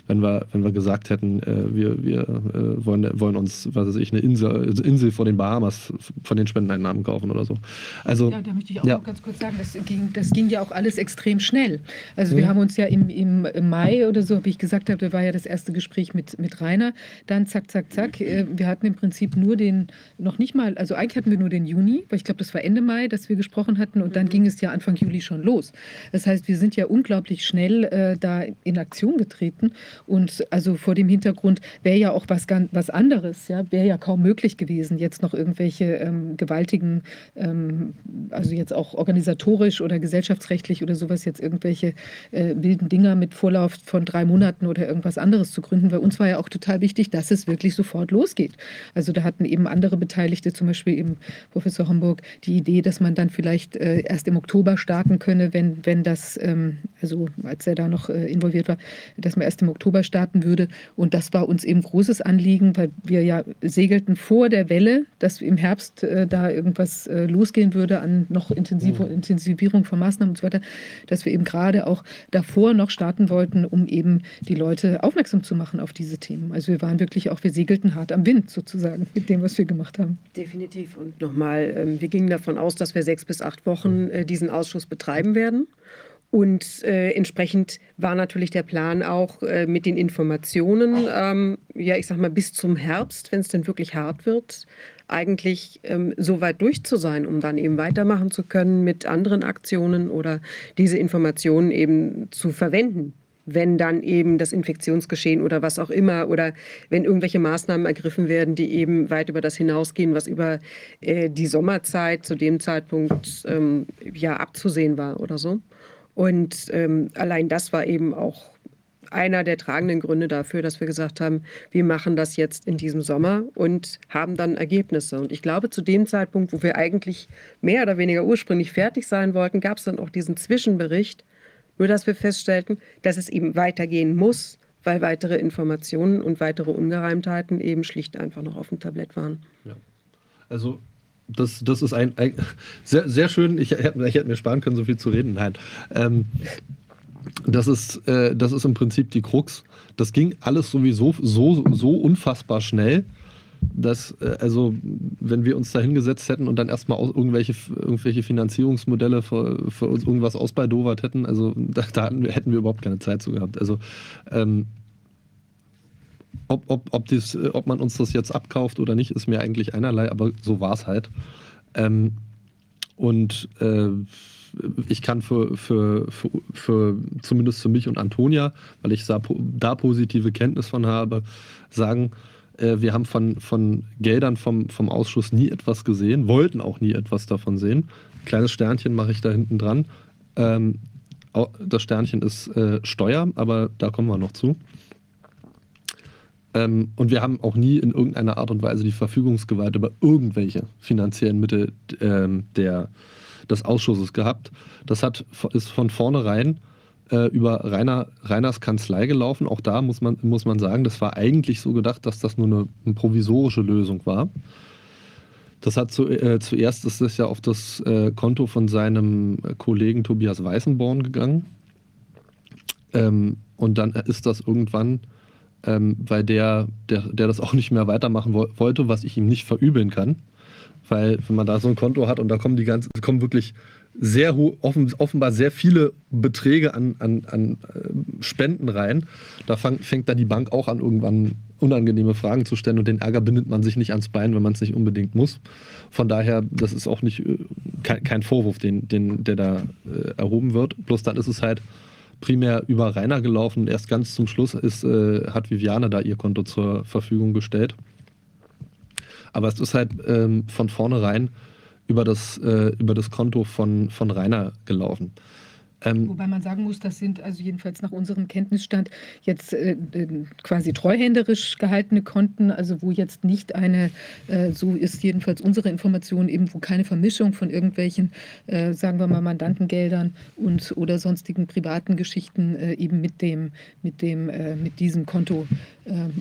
Wenn wir, wenn wir gesagt hätten, äh, wir, wir äh, wollen, wollen uns, was weiß ich, eine Insel, Insel vor den Bahamas von den Spendeneinnahmen kaufen oder so. Also, ja, da möchte ich auch ja. noch ganz kurz sagen, das ging, das ging ja auch alles extrem schnell. Also wir mhm. haben uns ja im, im, im Mai oder so, wie ich gesagt habe, da war ja das erste Gespräch mit, mit Rainer, dann zack, zack, zack. Äh, wir hatten im Prinzip nur den, noch nicht mal, also eigentlich hatten wir nur den Juni, weil ich glaube, das war Ende Mai, dass wir gesprochen hatten und dann mhm. ging es ja Anfang Juli schon los. Das heißt, wir sind ja unglaublich schnell äh, da in Aktion getreten und also vor dem Hintergrund wäre ja auch was, was anderes, ja, wäre ja kaum möglich gewesen, jetzt noch irgendwelche ähm, gewaltigen, ähm, also jetzt auch organisatorisch oder gesellschaftsrechtlich oder sowas jetzt irgendwelche äh, wilden Dinger mit Vorlauf von drei Monaten oder irgendwas anderes zu gründen. Bei uns war ja auch total wichtig, dass es wirklich sofort losgeht. Also da hatten eben andere Beteiligte, zum Beispiel eben Professor Homburg, die Idee, dass man dann vielleicht äh, erst im Oktober starten könne, wenn, wenn das, ähm, also als er da noch äh, involviert war, dass man erst im Oktober starten würde. Und das war uns eben großes Anliegen, weil wir ja segelten vor der Welle, dass im Herbst äh, da irgendwas äh, losgehen würde an noch intensive mhm. Intensivierung von Maßnahmen und so weiter, dass wir eben gerade auch davor noch starten wollten, um eben die Leute aufmerksam zu machen auf diese Themen. Also wir waren wirklich auch, wir segelten hart am Wind sozusagen mit dem, was wir gemacht haben. Definitiv. Und nochmal, ähm, wir gingen davon aus, dass wir sechs bis acht Wochen äh, diesen Ausschuss betreiben werden. Und äh, entsprechend war natürlich der Plan auch äh, mit den Informationen, ähm, ja, ich sag mal, bis zum Herbst, wenn es denn wirklich hart wird, eigentlich ähm, so weit durch zu sein, um dann eben weitermachen zu können mit anderen Aktionen oder diese Informationen eben zu verwenden wenn dann eben das Infektionsgeschehen oder was auch immer oder wenn irgendwelche Maßnahmen ergriffen werden, die eben weit über das hinausgehen, was über äh, die Sommerzeit zu dem Zeitpunkt ähm, ja abzusehen war oder so. Und ähm, allein das war eben auch einer der tragenden Gründe dafür, dass wir gesagt haben, wir machen das jetzt in diesem Sommer und haben dann Ergebnisse. Und ich glaube, zu dem Zeitpunkt, wo wir eigentlich mehr oder weniger ursprünglich fertig sein wollten, gab es dann auch diesen Zwischenbericht, nur dass wir feststellten, dass es eben weitergehen muss, weil weitere Informationen und weitere Ungereimtheiten eben schlicht einfach noch auf dem Tablett waren. Ja. Also das, das ist ein, ein sehr, sehr schön. Ich hätte, ich hätte mir sparen können, so viel zu reden. Nein. Ähm, das ist, äh, das ist im Prinzip die Krux. Das ging alles sowieso so, so unfassbar schnell, dass, äh, also, wenn wir uns da hingesetzt hätten und dann erstmal irgendwelche, irgendwelche Finanzierungsmodelle für, für uns irgendwas ausbaldowert hätten, also da, da, hätten wir überhaupt keine Zeit zu gehabt. Also, ähm, ob, ob, ob, dies, ob man uns das jetzt abkauft oder nicht, ist mir eigentlich einerlei, aber so war es halt. Ähm, und äh, ich kann für, für, für, für, zumindest für mich und Antonia, weil ich da positive Kenntnis von habe, sagen, äh, wir haben von, von Geldern vom, vom Ausschuss nie etwas gesehen, wollten auch nie etwas davon sehen. Kleines Sternchen mache ich da hinten dran. Ähm, das Sternchen ist äh, Steuer, aber da kommen wir noch zu. Ähm, und wir haben auch nie in irgendeiner Art und Weise die Verfügungsgewalt über irgendwelche finanziellen Mittel ähm, der, des Ausschusses gehabt. Das hat, ist von vornherein äh, über Rainer, Rainers Kanzlei gelaufen. Auch da muss man, muss man sagen, das war eigentlich so gedacht, dass das nur eine, eine provisorische Lösung war. Das hat zu, äh, zuerst ist das ja auf das äh, Konto von seinem Kollegen Tobias Weißenborn gegangen. Ähm, und dann ist das irgendwann, ähm, weil der, der, der das auch nicht mehr weitermachen wo wollte, was ich ihm nicht verübeln kann, weil wenn man da so ein Konto hat und da kommen die ganzen, kommen wirklich sehr offen, offenbar sehr viele Beträge an, an, an äh, Spenden rein. Da fang, fängt dann die Bank auch an, irgendwann unangenehme Fragen zu stellen und den Ärger bindet man sich nicht ans Bein, wenn man es nicht unbedingt muss. Von daher, das ist auch nicht äh, kein, kein Vorwurf, den, den, der da äh, erhoben wird. Bloß dann ist es halt primär über Rainer gelaufen. Erst ganz zum Schluss ist, äh, hat Viviane da ihr Konto zur Verfügung gestellt. Aber es ist halt ähm, von vornherein über das, äh, über das Konto von, von Rainer gelaufen. Ähm, Wobei man sagen muss, das sind also jedenfalls nach unserem Kenntnisstand jetzt äh, quasi treuhänderisch gehaltene Konten, also wo jetzt nicht eine, äh, so ist jedenfalls unsere Information, eben wo keine Vermischung von irgendwelchen, äh, sagen wir mal, Mandantengeldern und oder sonstigen privaten Geschichten äh, eben mit dem, mit dem, äh, mit diesem Konto äh,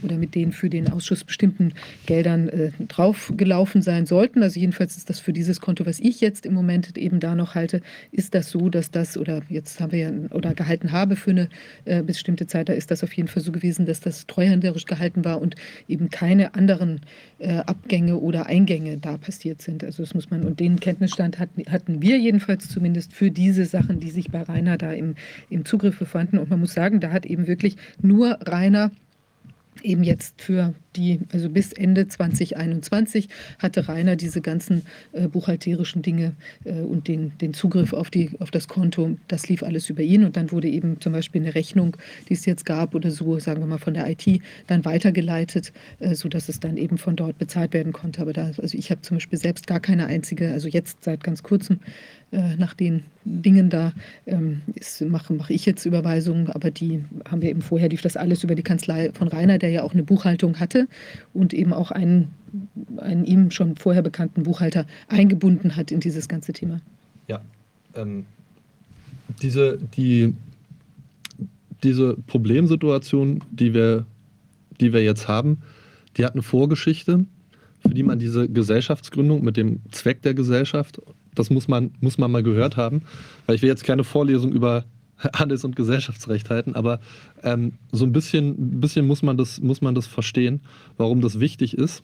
oder mit den für den Ausschuss bestimmten Geldern äh, draufgelaufen sein sollten. Also jedenfalls ist das für dieses Konto, was ich jetzt im Moment eben da noch halte, ist das so, dass das, oder jetzt haben wir ja, oder gehalten habe für eine äh, bestimmte Zeit, da ist das auf jeden Fall so gewesen, dass das treuhänderisch gehalten war und eben keine anderen äh, Abgänge oder Eingänge da passiert sind. Also das muss man, und den Kenntnisstand hatten, hatten wir jedenfalls zumindest für diese Sachen, die sich bei Rainer da im, im Zugriff befanden. Und man muss sagen, da hat eben wirklich nur Rainer eben jetzt für die, also bis Ende 2021 hatte Rainer diese ganzen äh, buchhalterischen Dinge äh, und den, den Zugriff auf, die, auf das Konto, das lief alles über ihn. Und dann wurde eben zum Beispiel eine Rechnung, die es jetzt gab oder so, sagen wir mal von der IT, dann weitergeleitet, äh, sodass es dann eben von dort bezahlt werden konnte. Aber da, also ich habe zum Beispiel selbst gar keine einzige, also jetzt seit ganz kurzem äh, nach den Dingen da ähm, mache, mache ich jetzt Überweisungen, aber die haben wir eben vorher, lief das alles über die Kanzlei von Rainer, der ja auch eine Buchhaltung hatte und eben auch einen, einen ihm schon vorher bekannten Buchhalter eingebunden hat in dieses ganze Thema. Ja, ähm, diese, die, diese Problemsituation, die wir, die wir jetzt haben, die hat eine Vorgeschichte, für die man diese Gesellschaftsgründung mit dem Zweck der Gesellschaft das muss man, muss man mal gehört haben, weil ich will jetzt keine Vorlesung über Handels- und Gesellschaftsrecht halten, aber ähm, so ein bisschen, bisschen muss, man das, muss man das verstehen, warum das wichtig ist.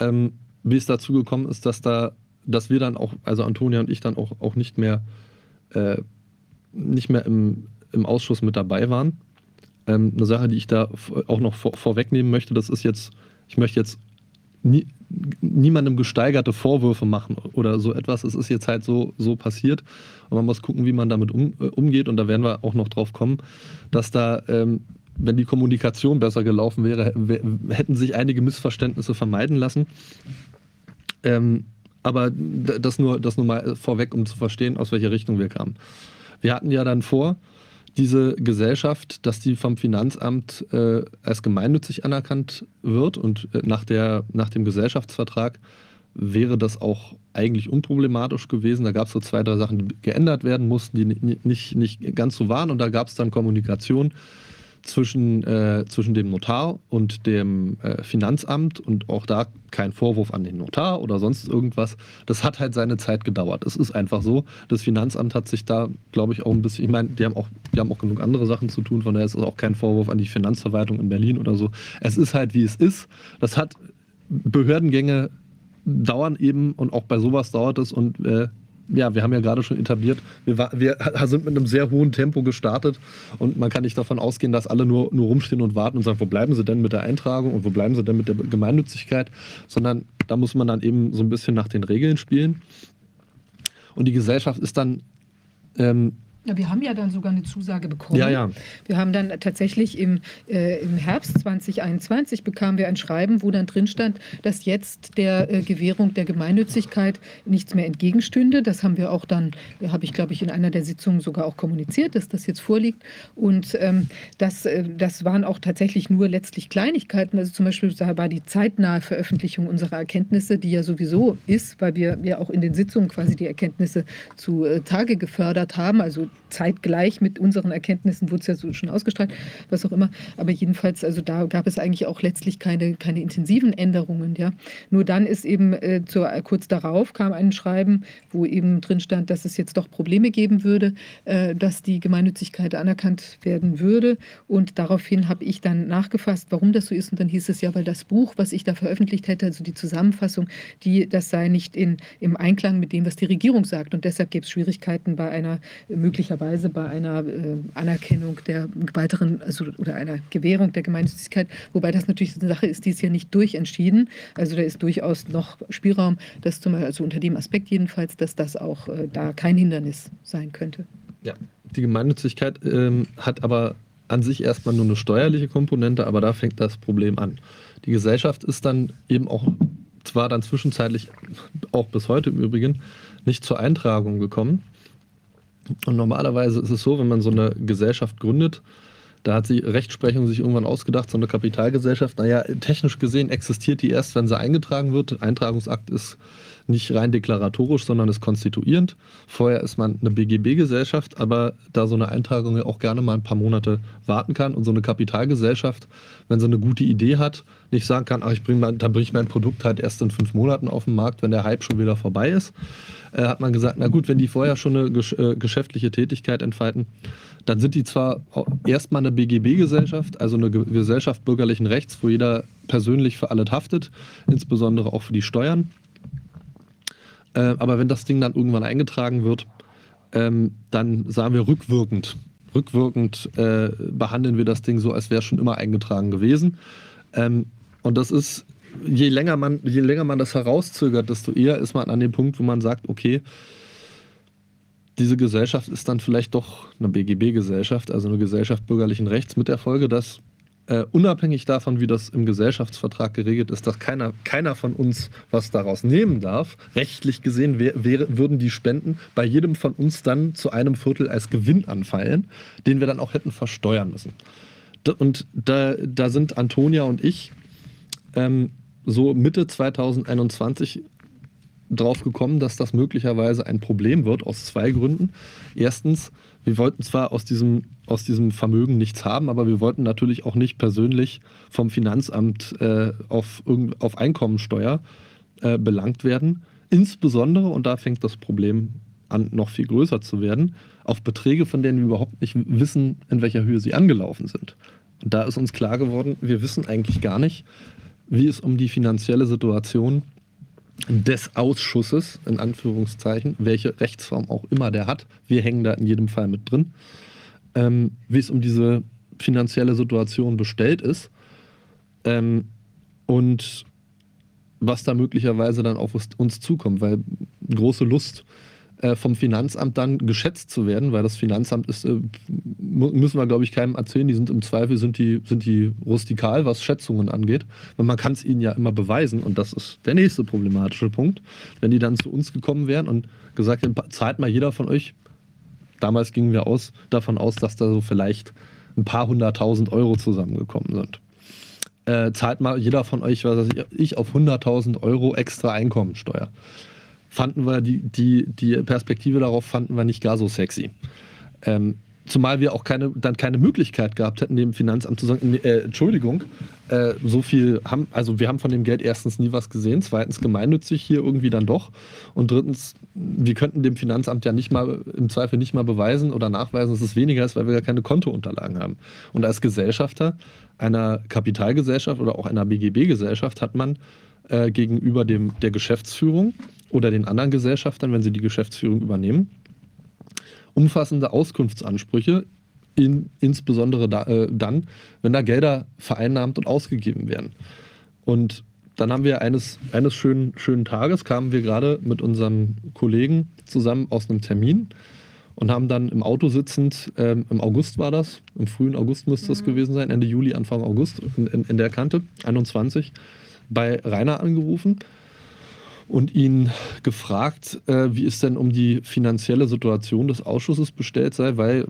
Ähm, wie es dazu gekommen ist, dass da, dass wir dann auch, also Antonia und ich dann auch, auch nicht mehr, äh, nicht mehr im, im Ausschuss mit dabei waren. Ähm, eine Sache, die ich da auch noch vor, vorwegnehmen möchte, das ist jetzt, ich möchte jetzt nie, niemandem gesteigerte Vorwürfe machen oder so etwas. Es ist jetzt halt so, so passiert. Und man muss gucken, wie man damit um, äh, umgeht. Und da werden wir auch noch drauf kommen, dass da, ähm, wenn die Kommunikation besser gelaufen wäre, hätten sich einige Missverständnisse vermeiden lassen. Ähm, aber das nur, das nur mal vorweg, um zu verstehen, aus welcher Richtung wir kamen. Wir hatten ja dann vor, diese Gesellschaft, dass die vom Finanzamt äh, als gemeinnützig anerkannt wird und äh, nach, der, nach dem Gesellschaftsvertrag wäre das auch eigentlich unproblematisch gewesen. Da gab es so zwei, drei Sachen, die geändert werden mussten, die nicht, nicht ganz so waren und da gab es dann Kommunikation zwischen, äh, zwischen dem Notar und dem äh, Finanzamt und auch da kein Vorwurf an den Notar oder sonst irgendwas. Das hat halt seine Zeit gedauert. Es ist einfach so. Das Finanzamt hat sich da, glaube ich, auch ein bisschen, ich meine, die haben auch, die haben auch genug andere Sachen zu tun, von daher ist es auch kein Vorwurf an die Finanzverwaltung in Berlin oder so. Es ist halt, wie es ist. Das hat Behördengänge dauern eben und auch bei sowas dauert es und äh, ja, wir haben ja gerade schon etabliert, wir, war, wir, sind mit einem sehr hohen Tempo gestartet und man kann nicht davon ausgehen, dass alle nur, nur rumstehen und warten und sagen, wo bleiben sie denn mit der Eintragung und wo bleiben sie denn mit der Gemeinnützigkeit, sondern da muss man dann eben so ein bisschen nach den Regeln spielen. Und die Gesellschaft ist dann ähm, ja, wir haben ja dann sogar eine Zusage bekommen. Ja, ja. Wir haben dann tatsächlich im, äh, im Herbst 2021 bekamen wir ein Schreiben, wo dann drin stand, dass jetzt der äh, Gewährung der Gemeinnützigkeit nichts mehr entgegenstünde. Das haben wir auch dann, äh, habe ich glaube ich in einer der Sitzungen sogar auch kommuniziert, dass das jetzt vorliegt. Und ähm, das, äh, das waren auch tatsächlich nur letztlich Kleinigkeiten. Also zum Beispiel war die zeitnahe Veröffentlichung unserer Erkenntnisse, die ja sowieso ist, weil wir ja auch in den Sitzungen quasi die Erkenntnisse zu äh, Tage gefördert haben. Also zeitgleich mit unseren Erkenntnissen wurde es ja so schon ausgestrahlt, was auch immer. Aber jedenfalls, also da gab es eigentlich auch letztlich keine, keine intensiven Änderungen. Ja. Nur dann ist eben äh, zu, äh, kurz darauf kam ein Schreiben, wo eben drin stand, dass es jetzt doch Probleme geben würde, äh, dass die Gemeinnützigkeit anerkannt werden würde. Und daraufhin habe ich dann nachgefasst, warum das so ist. Und dann hieß es ja, weil das Buch, was ich da veröffentlicht hätte, also die Zusammenfassung, die, das sei nicht in, im Einklang mit dem, was die Regierung sagt. Und deshalb gäbe es Schwierigkeiten bei einer möglichen möglicherweise bei einer äh, Anerkennung der weiteren also, oder einer Gewährung der Gemeinnützigkeit, wobei das natürlich eine Sache ist, die ist ja nicht durchentschieden. Also da ist durchaus noch Spielraum, dass zum Beispiel, also unter dem Aspekt jedenfalls, dass das auch äh, da kein Hindernis sein könnte. Ja, die Gemeinnützigkeit ähm, hat aber an sich erstmal nur eine steuerliche Komponente, aber da fängt das Problem an. Die Gesellschaft ist dann eben auch zwar dann zwischenzeitlich, auch bis heute im Übrigen, nicht zur Eintragung gekommen. Und normalerweise ist es so, wenn man so eine Gesellschaft gründet, Da hat die Rechtsprechung sich irgendwann ausgedacht, so eine Kapitalgesellschaft, naja, technisch gesehen existiert die erst, wenn sie eingetragen wird. Eintragungsakt ist nicht rein deklaratorisch, sondern ist konstituierend. Vorher ist man eine BGB-Gesellschaft, aber da so eine Eintragung ja auch gerne mal ein paar Monate warten kann und so eine Kapitalgesellschaft, wenn sie eine gute Idee hat, nicht sagen kann, ach, ich bring mein, dann bringe ich mein Produkt halt erst in fünf Monaten auf den Markt, wenn der Hype schon wieder vorbei ist, äh, hat man gesagt, na gut, wenn die vorher schon eine gesch äh, geschäftliche Tätigkeit entfalten, dann sind die zwar erstmal eine BGB-Gesellschaft, also eine Gesellschaft bürgerlichen Rechts, wo jeder persönlich für alles haftet, insbesondere auch für die Steuern. Äh, aber wenn das Ding dann irgendwann eingetragen wird, ähm, dann sagen wir rückwirkend. Rückwirkend äh, behandeln wir das Ding so, als wäre schon immer eingetragen gewesen. Ähm, und das ist, je länger, man, je länger man das herauszögert, desto eher ist man an dem Punkt, wo man sagt, okay, diese Gesellschaft ist dann vielleicht doch eine BGB-Gesellschaft, also eine Gesellschaft bürgerlichen Rechts, mit der Folge, dass äh, unabhängig davon, wie das im Gesellschaftsvertrag geregelt ist, dass keiner, keiner von uns was daraus nehmen darf. Rechtlich gesehen wär, wär, würden die Spenden bei jedem von uns dann zu einem Viertel als Gewinn anfallen, den wir dann auch hätten versteuern müssen. Und da, da sind Antonia und ich ähm, so Mitte 2021 drauf gekommen, dass das möglicherweise ein Problem wird, aus zwei Gründen. Erstens, wir wollten zwar aus diesem, aus diesem Vermögen nichts haben, aber wir wollten natürlich auch nicht persönlich vom Finanzamt äh, auf, auf Einkommensteuer äh, belangt werden. Insbesondere, und da fängt das Problem an, noch viel größer zu werden, auf Beträge, von denen wir überhaupt nicht wissen, in welcher Höhe sie angelaufen sind. Und da ist uns klar geworden, wir wissen eigentlich gar nicht, wie es um die finanzielle Situation des Ausschusses, in Anführungszeichen, welche Rechtsform auch immer der hat, wir hängen da in jedem Fall mit drin, ähm, wie es um diese finanzielle Situation bestellt ist. Ähm, und was da möglicherweise dann auf uns zukommt, weil große Lust äh, vom Finanzamt dann geschätzt zu werden, weil das Finanzamt ist, äh, müssen wir glaube ich keinem erzählen, die sind im Zweifel, sind die, sind die rustikal, was Schätzungen angeht. Weil man kann es ihnen ja immer beweisen und das ist der nächste problematische Punkt. Wenn die dann zu uns gekommen wären und gesagt hätten, zahlt mal jeder von euch, damals gingen wir aus, davon aus, dass da so vielleicht ein paar hunderttausend Euro zusammengekommen sind. Äh, zahlt mal jeder von euch, was weiß ich, auf 100.000 Euro extra Einkommensteuer fanden wir die, die, die Perspektive darauf fanden wir nicht gar so sexy. Ähm, zumal wir auch keine, dann keine Möglichkeit gehabt hätten, dem Finanzamt zu sagen, äh, Entschuldigung, äh, so viel haben, also wir haben von dem Geld erstens nie was gesehen, zweitens gemeinnützig hier irgendwie dann doch und drittens, wir könnten dem Finanzamt ja nicht mal, im Zweifel nicht mal beweisen oder nachweisen, dass es weniger ist, weil wir ja keine Kontounterlagen haben. Und als Gesellschafter einer Kapitalgesellschaft oder auch einer BGB-Gesellschaft hat man äh, gegenüber dem, der Geschäftsführung oder den anderen Gesellschaftern, wenn sie die Geschäftsführung übernehmen, umfassende Auskunftsansprüche, in, insbesondere da, äh, dann, wenn da Gelder vereinnahmt und ausgegeben werden. Und dann haben wir eines, eines schönen, schönen Tages, kamen wir gerade mit unserem Kollegen zusammen aus einem Termin und haben dann im Auto sitzend, ähm, im August war das, im frühen August müsste das mhm. gewesen sein, Ende Juli, Anfang August, in, in, in der Kante, 21, bei Rainer angerufen und ihn gefragt, äh, wie es denn um die finanzielle Situation des Ausschusses bestellt sei, weil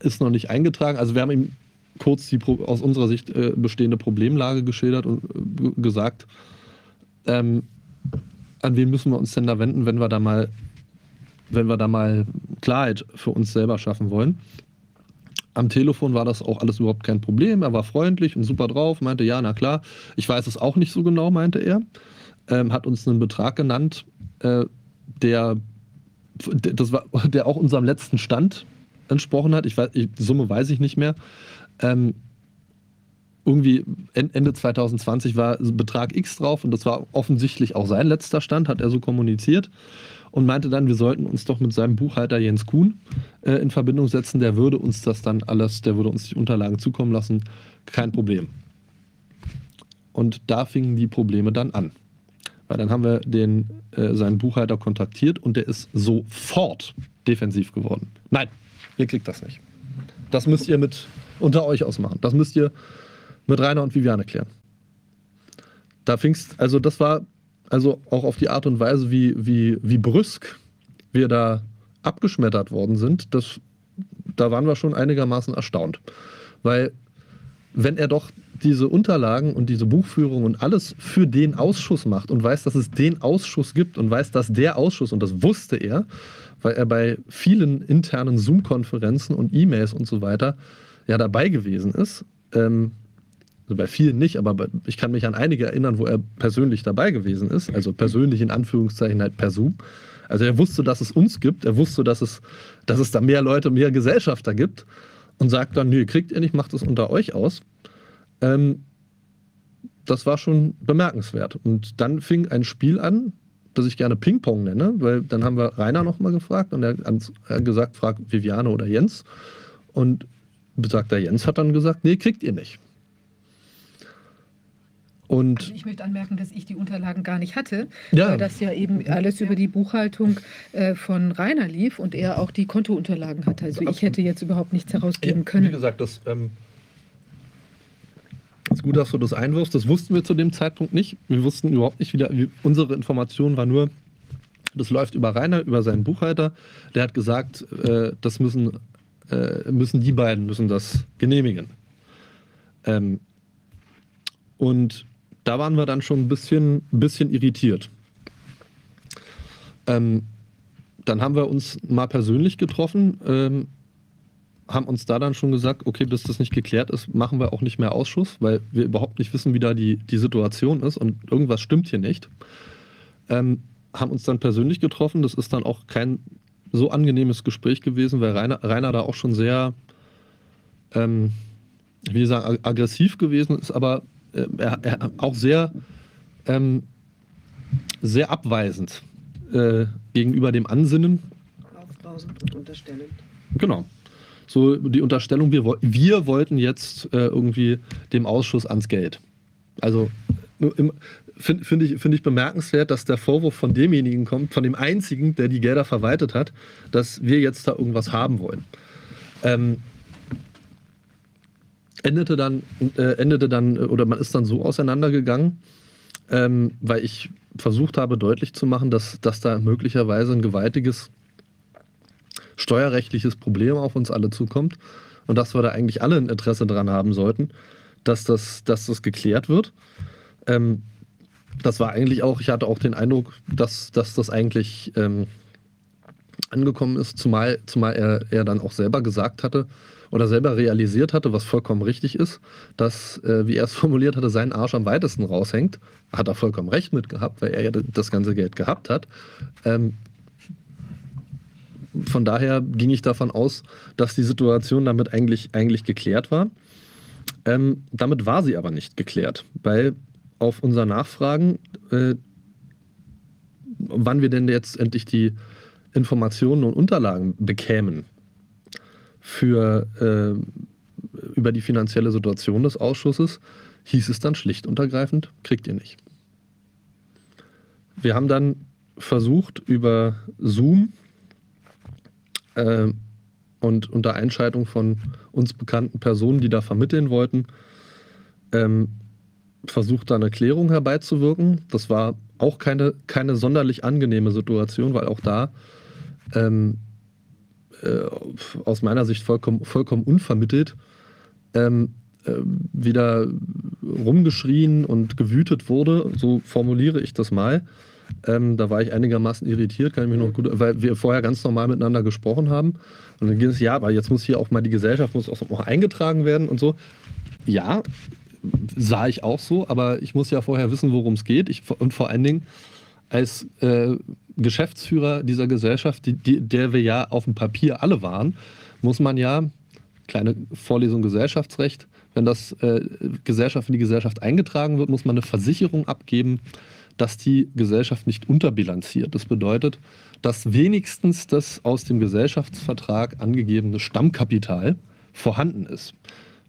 ist noch nicht eingetragen. Also wir haben ihm kurz die aus unserer Sicht äh, bestehende Problemlage geschildert und äh, gesagt, ähm, an wen müssen wir uns denn da wenden, wenn wir da mal, wenn wir da mal Klarheit für uns selber schaffen wollen. Am Telefon war das auch alles überhaupt kein Problem. Er war freundlich und super drauf, meinte, ja, na klar. Ich weiß es auch nicht so genau, meinte er ähm, hat uns einen Betrag genannt, äh, der, das war, der auch unserem letzten Stand entsprochen hat. Ich weiß, ich, die Summe weiß ich nicht mehr. Ähm, irgendwie Ende 2020 war Betrag X drauf und das war offensichtlich auch sein letzter Stand, hat er so kommuniziert und meinte dann, wir sollten uns doch mit seinem Buchhalter Jens Kuhn äh, in Verbindung setzen. Der würde uns das dann alles, der würde uns die Unterlagen zukommen lassen. Kein Problem. Und da fingen die Probleme dann an. Weil dann haben wir den, äh, seinen Buchhalter kontaktiert und der ist sofort defensiv geworden. Nein, ihr kriegt das nicht. Das müsst ihr mit unter euch ausmachen. Das müsst ihr mit Rainer und Viviane klären. Da fingst, also das war also auch auf die Art und Weise, wie, wie, wie brüsk wir da abgeschmettert worden sind, das, da waren wir schon einigermaßen erstaunt. weil wenn er doch diese Unterlagen und diese Buchführung und alles für den Ausschuss macht und weiß, dass es den Ausschuss gibt und weiß, dass der Ausschuss, und das wusste er, weil er bei vielen internen Zoom-Konferenzen und E-Mails und so weiter ja dabei gewesen ist. Ähm, also bei vielen nicht, aber bei, ich kann mich an einige erinnern, wo er persönlich dabei gewesen ist, also persönlich in Anführungszeichen halt per Zoom. Also er wusste, dass es uns gibt, er wusste, dass es, dass es da mehr Leute, mehr Gesellschafter gibt und sagt dann, nee, kriegt ihr nicht, macht es unter euch aus. Ähm, das war schon bemerkenswert. Und dann fing ein Spiel an, das ich gerne Ping-Pong nenne, weil dann haben wir Rainer nochmal gefragt und er hat gesagt, frag Viviane oder Jens. Und besagter Jens hat dann gesagt, nee, kriegt ihr nicht. Und also ich möchte anmerken, dass ich die Unterlagen gar nicht hatte, ja. weil das ja eben alles über die Buchhaltung äh, von Rainer lief und er auch die Kontounterlagen hatte. Also ich hätte jetzt überhaupt nichts herausgeben können. Wie gesagt, das ähm, ist gut, dass du das einwirfst. Das wussten wir zu dem Zeitpunkt nicht. Wir wussten überhaupt nicht, wie, der, wie unsere Information war nur, das läuft über Rainer, über seinen Buchhalter. Der hat gesagt, äh, das müssen, äh, müssen die beiden müssen das genehmigen. Ähm, und da waren wir dann schon ein bisschen, bisschen irritiert. Ähm, dann haben wir uns mal persönlich getroffen, ähm, haben uns da dann schon gesagt, okay, bis das nicht geklärt ist, machen wir auch nicht mehr Ausschuss, weil wir überhaupt nicht wissen, wie da die, die Situation ist und irgendwas stimmt hier nicht. Ähm, haben uns dann persönlich getroffen. Das ist dann auch kein so angenehmes Gespräch gewesen, weil Rainer, Rainer da auch schon sehr, ähm, wie sagen, aggressiv gewesen ist, aber äh, er, er, auch sehr, ähm, sehr abweisend äh, gegenüber dem Ansinnen. Aufbrausend und unterstellend. Genau. So die Unterstellung, wir, wir wollten jetzt äh, irgendwie dem Ausschuss ans Geld. Also finde find ich, find ich bemerkenswert, dass der Vorwurf von demjenigen kommt, von dem einzigen, der die Gelder verwaltet hat, dass wir jetzt da irgendwas haben wollen. Ähm, endete dann, äh, endete dann, oder man ist dann so auseinandergegangen, ähm, weil ich versucht habe, deutlich zu machen, dass, dass da möglicherweise ein gewaltiges steuerrechtliches Problem auf uns alle zukommt und dass wir da eigentlich alle ein Interesse dran haben sollten, dass das, dass das geklärt wird. Ähm, das war eigentlich auch, ich hatte auch den Eindruck, dass, dass das eigentlich ähm, angekommen ist, zumal, zumal er, er dann auch selber gesagt hatte, oder selber realisiert hatte, was vollkommen richtig ist, dass, äh, wie er es formuliert hatte, sein Arsch am weitesten raushängt. Hat er vollkommen recht mit gehabt, weil er ja das ganze Geld gehabt hat. Ähm, von daher ging ich davon aus, dass die Situation damit eigentlich, eigentlich geklärt war. Ähm, damit war sie aber nicht geklärt, weil auf unser Nachfragen, äh, wann wir denn jetzt endlich die Informationen und Unterlagen bekämen, für äh, über die finanzielle Situation des Ausschusses hieß es dann schlicht und ergreifend, kriegt ihr nicht. Wir haben dann versucht über Zoom äh, und unter Einschaltung von uns bekannten Personen, die da vermitteln wollten, ähm, versucht da eine Klärung herbeizuwirken. Das war auch keine, keine sonderlich angenehme Situation, weil auch da ähm, äh, aus meiner Sicht vollkommen, vollkommen unvermittelt ähm, äh, wieder rumgeschrien und gewütet wurde. So formuliere ich das mal. Ähm, da war ich einigermaßen irritiert, kann ich mich noch gut, weil wir vorher ganz normal miteinander gesprochen haben. Und dann ging es, ja, aber jetzt muss hier auch mal die Gesellschaft muss auch noch eingetragen werden und so. Ja, sah ich auch so, aber ich muss ja vorher wissen, worum es geht. Ich, und vor allen Dingen als äh, Geschäftsführer dieser Gesellschaft, die, die, der wir ja auf dem Papier alle waren, muss man ja, kleine Vorlesung Gesellschaftsrecht, wenn das äh, Gesellschaft in die Gesellschaft eingetragen wird, muss man eine Versicherung abgeben, dass die Gesellschaft nicht unterbilanziert. Das bedeutet, dass wenigstens das aus dem Gesellschaftsvertrag angegebene Stammkapital vorhanden ist.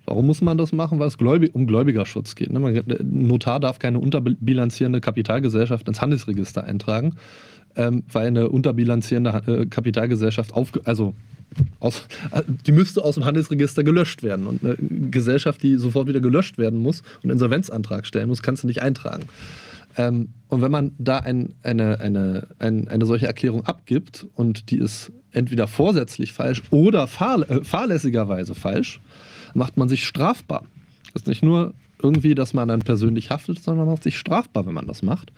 Warum muss man das machen? Weil es um Gläubigerschutz geht. Ne? Ein Notar darf keine unterbilanzierende Kapitalgesellschaft ins Handelsregister eintragen ähm, weil eine unterbilanzierende äh, Kapitalgesellschaft auf, also aus, äh, die müsste aus dem Handelsregister gelöscht werden. Und eine Gesellschaft, die sofort wieder gelöscht werden muss und einen Insolvenzantrag stellen muss, kannst du nicht eintragen. Ähm, und wenn man da ein, eine, eine, ein, eine solche Erklärung abgibt und die ist entweder vorsätzlich falsch oder fahr, äh, fahrlässigerweise falsch, macht man sich strafbar. Das ist nicht nur irgendwie, dass man dann persönlich haftet, sondern man macht sich strafbar, wenn man das macht.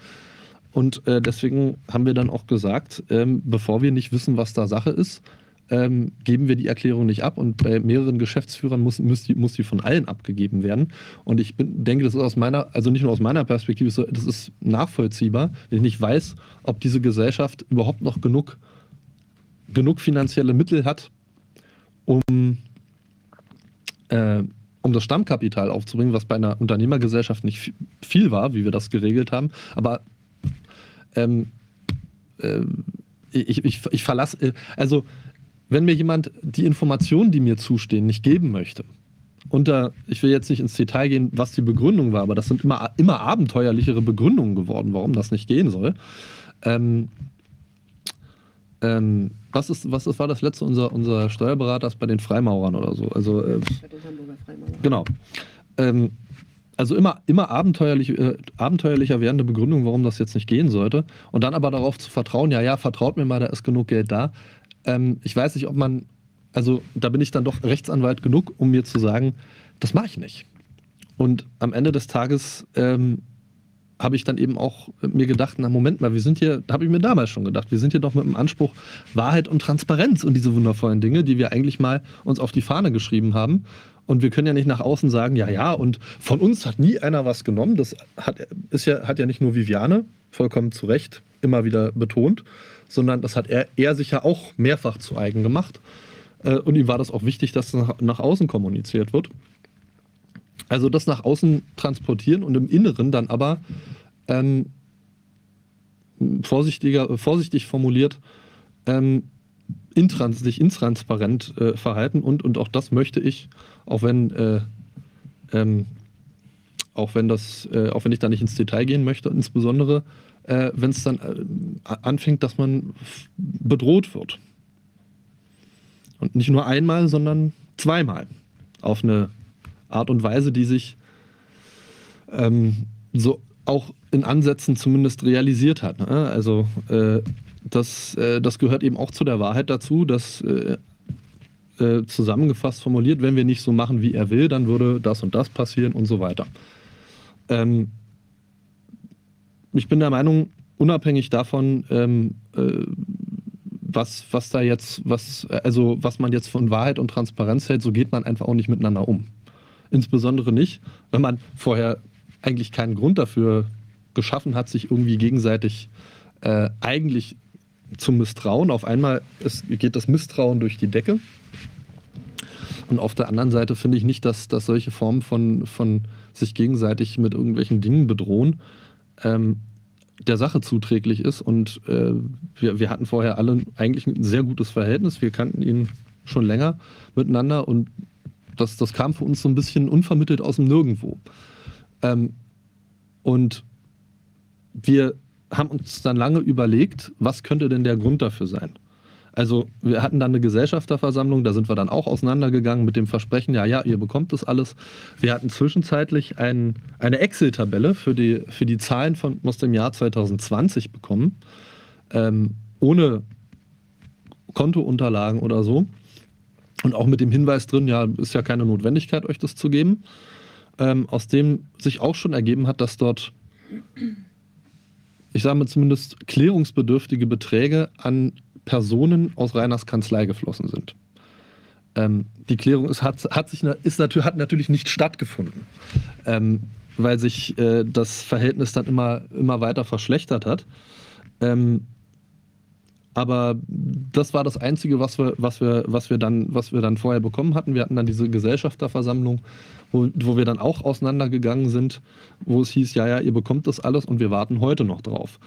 Und äh, deswegen haben wir dann auch gesagt, ähm, bevor wir nicht wissen, was da Sache ist, ähm, geben wir die Erklärung nicht ab. Und bei mehreren Geschäftsführern muss, muss, die, muss die von allen abgegeben werden. Und ich bin, denke, das ist aus meiner, also nicht nur aus meiner Perspektive, das ist nachvollziehbar, wenn ich nicht weiß, ob diese Gesellschaft überhaupt noch genug, genug finanzielle Mittel hat, um, äh, um das Stammkapital aufzubringen, was bei einer Unternehmergesellschaft nicht viel war, wie wir das geregelt haben. Aber ähm, äh, ich, ich, ich verlasse, äh, also wenn mir jemand die Informationen, die mir zustehen, nicht geben möchte, unter, ich will jetzt nicht ins Detail gehen, was die Begründung war, aber das sind immer, immer abenteuerlichere Begründungen geworden, warum das nicht gehen soll. Ähm, ähm, was, ist, was ist, war das letzte? Unser, unser Steuerberater bei den Freimaurern oder so. Also, äh, bei den Hamburger Freimaurern. Genau. Ähm, also immer, immer abenteuerlich, äh, abenteuerlicher werdende Begründung, warum das jetzt nicht gehen sollte. Und dann aber darauf zu vertrauen, ja, ja, vertraut mir mal, da ist genug Geld da. Ähm, ich weiß nicht, ob man, also da bin ich dann doch Rechtsanwalt genug, um mir zu sagen, das mache ich nicht. Und am Ende des Tages ähm, habe ich dann eben auch mir gedacht, na Moment mal, wir sind hier, habe ich mir damals schon gedacht, wir sind hier doch mit dem Anspruch Wahrheit und Transparenz und diese wundervollen Dinge, die wir eigentlich mal uns auf die Fahne geschrieben haben. Und wir können ja nicht nach außen sagen, ja, ja, und von uns hat nie einer was genommen. Das hat, ist ja, hat ja nicht nur Viviane, vollkommen zu Recht, immer wieder betont, sondern das hat er, er sich ja auch mehrfach zu eigen gemacht. Äh, und ihm war das auch wichtig, dass das nach, nach außen kommuniziert wird. Also das nach außen transportieren und im Inneren dann aber ähm, vorsichtiger, vorsichtig formuliert ähm, intrans, sich intransparent äh, verhalten und, und auch das möchte ich, auch wenn, äh, ähm, auch wenn das, äh, auch wenn ich da nicht ins Detail gehen möchte, insbesondere äh, wenn es dann äh, anfängt, dass man bedroht wird. Und nicht nur einmal, sondern zweimal. Auf eine Art und Weise, die sich ähm, so auch in Ansätzen zumindest realisiert hat. Ne? Also äh, das, äh, das gehört eben auch zu der Wahrheit dazu, dass äh, äh, zusammengefasst formuliert, wenn wir nicht so machen, wie er will, dann würde das und das passieren und so weiter. Ähm, ich bin der Meinung, unabhängig davon, ähm, äh, was, was da jetzt, was, also was man jetzt von Wahrheit und Transparenz hält, so geht man einfach auch nicht miteinander um. Insbesondere nicht, wenn man vorher eigentlich keinen Grund dafür geschaffen hat, sich irgendwie gegenseitig äh, eigentlich zu misstrauen. Auf einmal ist, geht das Misstrauen durch die Decke. Und auf der anderen Seite finde ich nicht, dass, dass solche Formen von, von sich gegenseitig mit irgendwelchen Dingen bedrohen, ähm, der Sache zuträglich ist. Und äh, wir, wir hatten vorher alle eigentlich ein sehr gutes Verhältnis. Wir kannten ihn schon länger miteinander und das, das kam für uns so ein bisschen unvermittelt aus dem Nirgendwo. Ähm, und wir haben uns dann lange überlegt, was könnte denn der Grund dafür sein? Also wir hatten dann eine Gesellschafterversammlung, da sind wir dann auch auseinandergegangen mit dem Versprechen, ja, ja, ihr bekommt das alles. Wir hatten zwischenzeitlich ein, eine Excel-Tabelle für die, für die Zahlen von, aus dem Jahr 2020 bekommen, ähm, ohne Kontounterlagen oder so. Und auch mit dem Hinweis drin, ja, ist ja keine Notwendigkeit, euch das zu geben. Ähm, aus dem sich auch schon ergeben hat, dass dort ich sage mal zumindest, klärungsbedürftige Beträge an Personen aus Reiners Kanzlei geflossen sind. Ähm, die Klärung ist, hat, hat, sich, ist natürlich, hat natürlich nicht stattgefunden, ähm, weil sich äh, das Verhältnis dann immer, immer weiter verschlechtert hat. Ähm, aber das war das Einzige, was wir, was, wir, was, wir dann, was wir dann vorher bekommen hatten. Wir hatten dann diese Gesellschafterversammlung, wo, wo wir dann auch auseinandergegangen sind, wo es hieß, ja, ja, ihr bekommt das alles und wir warten heute noch drauf.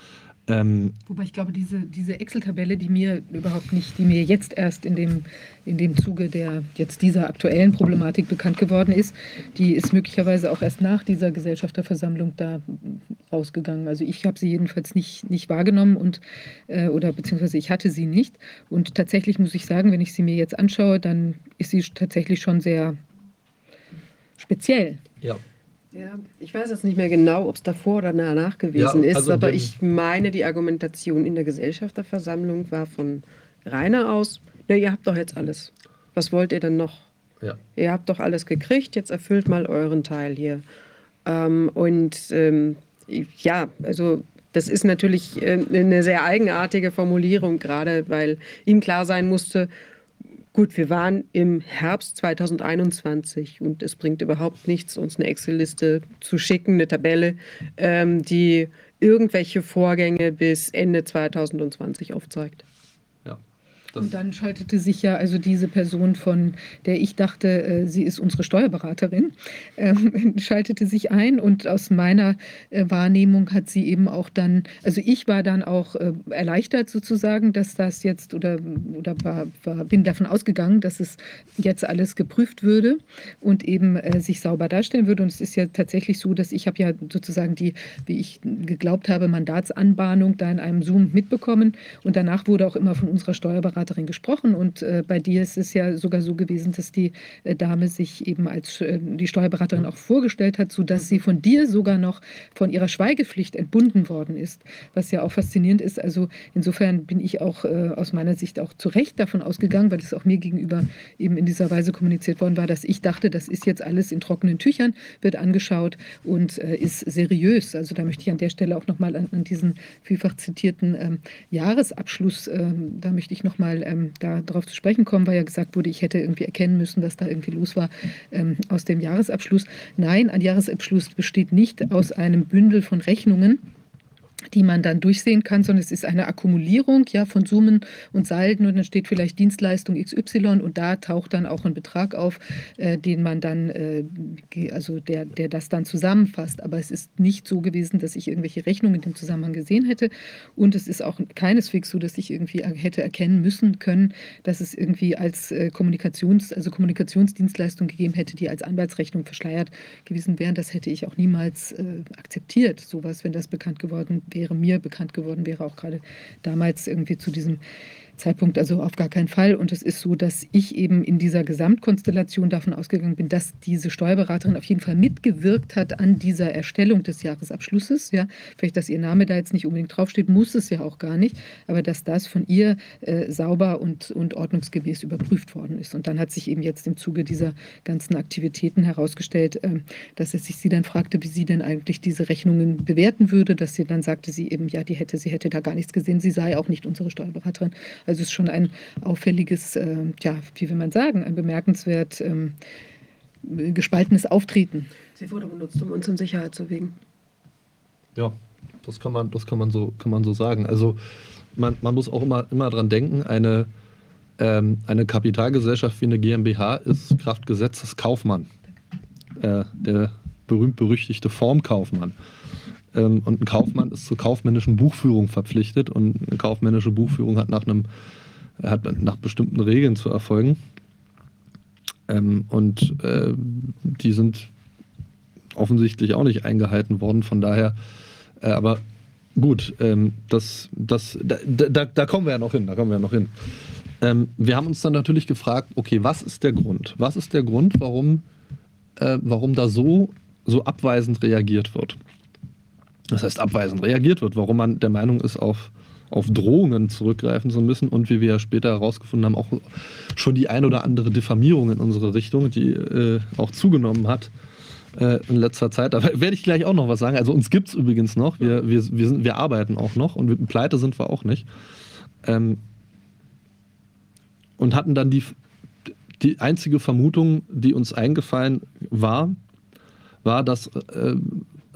Ähm, Wobei ich glaube, diese, diese Excel-Tabelle, die mir überhaupt nicht, die mir jetzt erst in dem, in dem Zuge der jetzt dieser aktuellen Problematik bekannt geworden ist, die ist möglicherweise auch erst nach dieser Gesellschafterversammlung da rausgegangen. Also ich habe sie jedenfalls nicht, nicht wahrgenommen und äh, oder beziehungsweise ich hatte sie nicht. Und tatsächlich muss ich sagen, wenn ich sie mir jetzt anschaue, dann ist sie tatsächlich schon sehr speziell. Ja. Ja, ich weiß jetzt nicht mehr genau, ob es davor oder danach gewesen ja, also ist, aber ich meine, die Argumentation in der Gesellschafterversammlung war von Rainer aus, na, ihr habt doch jetzt alles. Was wollt ihr denn noch? Ja. Ihr habt doch alles gekriegt, jetzt erfüllt mal euren Teil hier. Ähm, und ähm, ja, also das ist natürlich äh, eine sehr eigenartige Formulierung, gerade weil ihm klar sein musste, gut, wir waren im Herbst 2021 und es bringt überhaupt nichts, uns eine Excel-Liste zu schicken, eine Tabelle, ähm, die irgendwelche Vorgänge bis Ende 2020 aufzeigt. Und dann schaltete sich ja also diese Person, von der ich dachte, äh, sie ist unsere Steuerberaterin, ähm, schaltete sich ein und aus meiner äh, Wahrnehmung hat sie eben auch dann, also ich war dann auch äh, erleichtert sozusagen, dass das jetzt oder, oder war, war, bin davon ausgegangen, dass es jetzt alles geprüft würde und eben äh, sich sauber darstellen würde. Und es ist ja tatsächlich so, dass ich habe ja sozusagen die, wie ich geglaubt habe, Mandatsanbahnung da in einem Zoom mitbekommen und danach wurde auch immer von unserer Steuerberaterin Steuerberaterin gesprochen und äh, bei dir ist es ja sogar so gewesen, dass die äh, Dame sich eben als äh, die Steuerberaterin auch vorgestellt hat, sodass sie von dir sogar noch von ihrer Schweigepflicht entbunden worden ist, was ja auch faszinierend ist. Also insofern bin ich auch äh, aus meiner Sicht auch zu Recht davon ausgegangen, weil es auch mir gegenüber eben in dieser Weise kommuniziert worden war, dass ich dachte, das ist jetzt alles in trockenen Tüchern, wird angeschaut und äh, ist seriös. Also da möchte ich an der Stelle auch nochmal an, an diesen vielfach zitierten ähm, Jahresabschluss, ähm, da möchte ich nochmal nochmal ähm, darauf zu sprechen kommen, weil ja gesagt wurde, ich hätte irgendwie erkennen müssen, was da irgendwie los war ähm, aus dem Jahresabschluss. Nein, ein Jahresabschluss besteht nicht aus einem Bündel von Rechnungen, die man dann durchsehen kann, sondern es ist eine Akkumulierung ja, von Summen und Salden und dann steht vielleicht Dienstleistung XY und da taucht dann auch ein Betrag auf, äh, den man dann, äh, also der, der das dann zusammenfasst. Aber es ist nicht so gewesen, dass ich irgendwelche Rechnungen in dem Zusammenhang gesehen hätte und es ist auch keineswegs so, dass ich irgendwie hätte erkennen müssen können, dass es irgendwie als äh, Kommunikations, also Kommunikationsdienstleistung gegeben hätte, die als Anwaltsrechnung verschleiert gewesen wären. Das hätte ich auch niemals äh, akzeptiert, sowas, wenn das bekannt geworden wäre wäre mir bekannt geworden wäre, auch gerade damals irgendwie zu diesem Zeitpunkt also auf gar keinen Fall. Und es ist so, dass ich eben in dieser Gesamtkonstellation davon ausgegangen bin, dass diese Steuerberaterin auf jeden Fall mitgewirkt hat an dieser Erstellung des Jahresabschlusses. Ja, vielleicht, dass ihr Name da jetzt nicht unbedingt draufsteht, muss es ja auch gar nicht, aber dass das von ihr äh, sauber und, und ordnungsgemäß überprüft worden ist. Und dann hat sich eben jetzt im Zuge dieser ganzen Aktivitäten herausgestellt, äh, dass es sich sie dann fragte, wie sie denn eigentlich diese Rechnungen bewerten würde, dass sie dann sagte sie eben, ja, die hätte, sie hätte da gar nichts gesehen, sie sei auch nicht unsere Steuerberaterin. Also es ist schon ein auffälliges, äh, ja, wie will man sagen, ein bemerkenswert ähm, gespaltenes Auftreten. Sie wurde benutzt, um uns in Sicherheit zu wiegen. Ja, das kann man, das kann man, so, kann man so sagen. Also man, man muss auch immer, immer dran denken, eine, ähm, eine Kapitalgesellschaft wie eine GmbH ist Kraftgesetzes Kaufmann. Äh, der berühmt-berüchtigte Formkaufmann. Ähm, und ein Kaufmann ist zur kaufmännischen Buchführung verpflichtet und eine kaufmännische Buchführung hat nach einem hat nach bestimmten Regeln zu erfolgen. Ähm, und äh, die sind offensichtlich auch nicht eingehalten worden. Von daher, äh, aber gut, ähm, das, das, da, da, da, kommen wir ja noch hin. Da kommen wir ja noch hin. Ähm, wir haben uns dann natürlich gefragt, okay, was ist der Grund? Was ist der Grund, warum, äh, warum da so, so abweisend reagiert wird? Das heißt abweisend reagiert wird, warum man der Meinung ist, auf, auf Drohungen zurückgreifen zu müssen und wie wir ja später herausgefunden haben, auch schon die ein oder andere Diffamierung in unsere Richtung, die äh, auch zugenommen hat äh, in letzter Zeit. Da werde ich gleich auch noch was sagen. Also uns gibt es übrigens noch, wir, wir, wir, sind, wir arbeiten auch noch und mit Pleite sind wir auch nicht. Ähm, und hatten dann die, die einzige Vermutung, die uns eingefallen war, war, dass äh,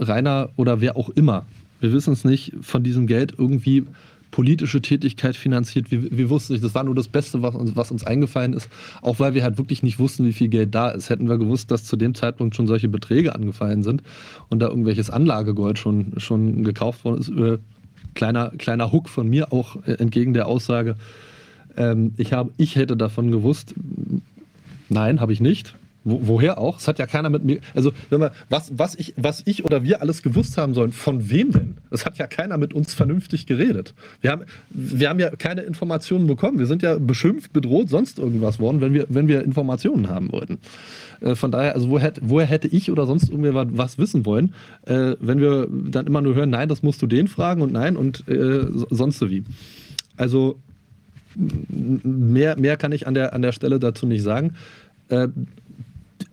Rainer oder wer auch immer, wir wissen es nicht, von diesem Geld irgendwie politische Tätigkeit finanziert. Wir, wir wussten nicht, das war nur das Beste, was uns, was uns eingefallen ist, auch weil wir halt wirklich nicht wussten, wie viel Geld da ist. Hätten wir gewusst, dass zu dem Zeitpunkt schon solche Beträge angefallen sind und da irgendwelches Anlagegold schon, schon gekauft worden ist, äh, kleiner, kleiner Hook von mir auch äh, entgegen der Aussage, ähm, ich, hab, ich hätte davon gewusst. Nein, habe ich nicht. Wo, woher auch? Es hat ja keiner mit mir. Also, was, was, ich, was ich oder wir alles gewusst haben sollen, von wem denn? Es hat ja keiner mit uns vernünftig geredet. Wir haben, wir haben ja keine Informationen bekommen. Wir sind ja beschimpft, bedroht, sonst irgendwas worden, wenn wir, wenn wir Informationen haben wollten. Äh, von daher, also woher, woher hätte ich oder sonst irgendwer was wissen wollen, äh, wenn wir dann immer nur hören, nein, das musst du den fragen und nein und äh, sonst so wie. Also mehr, mehr kann ich an der, an der Stelle dazu nicht sagen.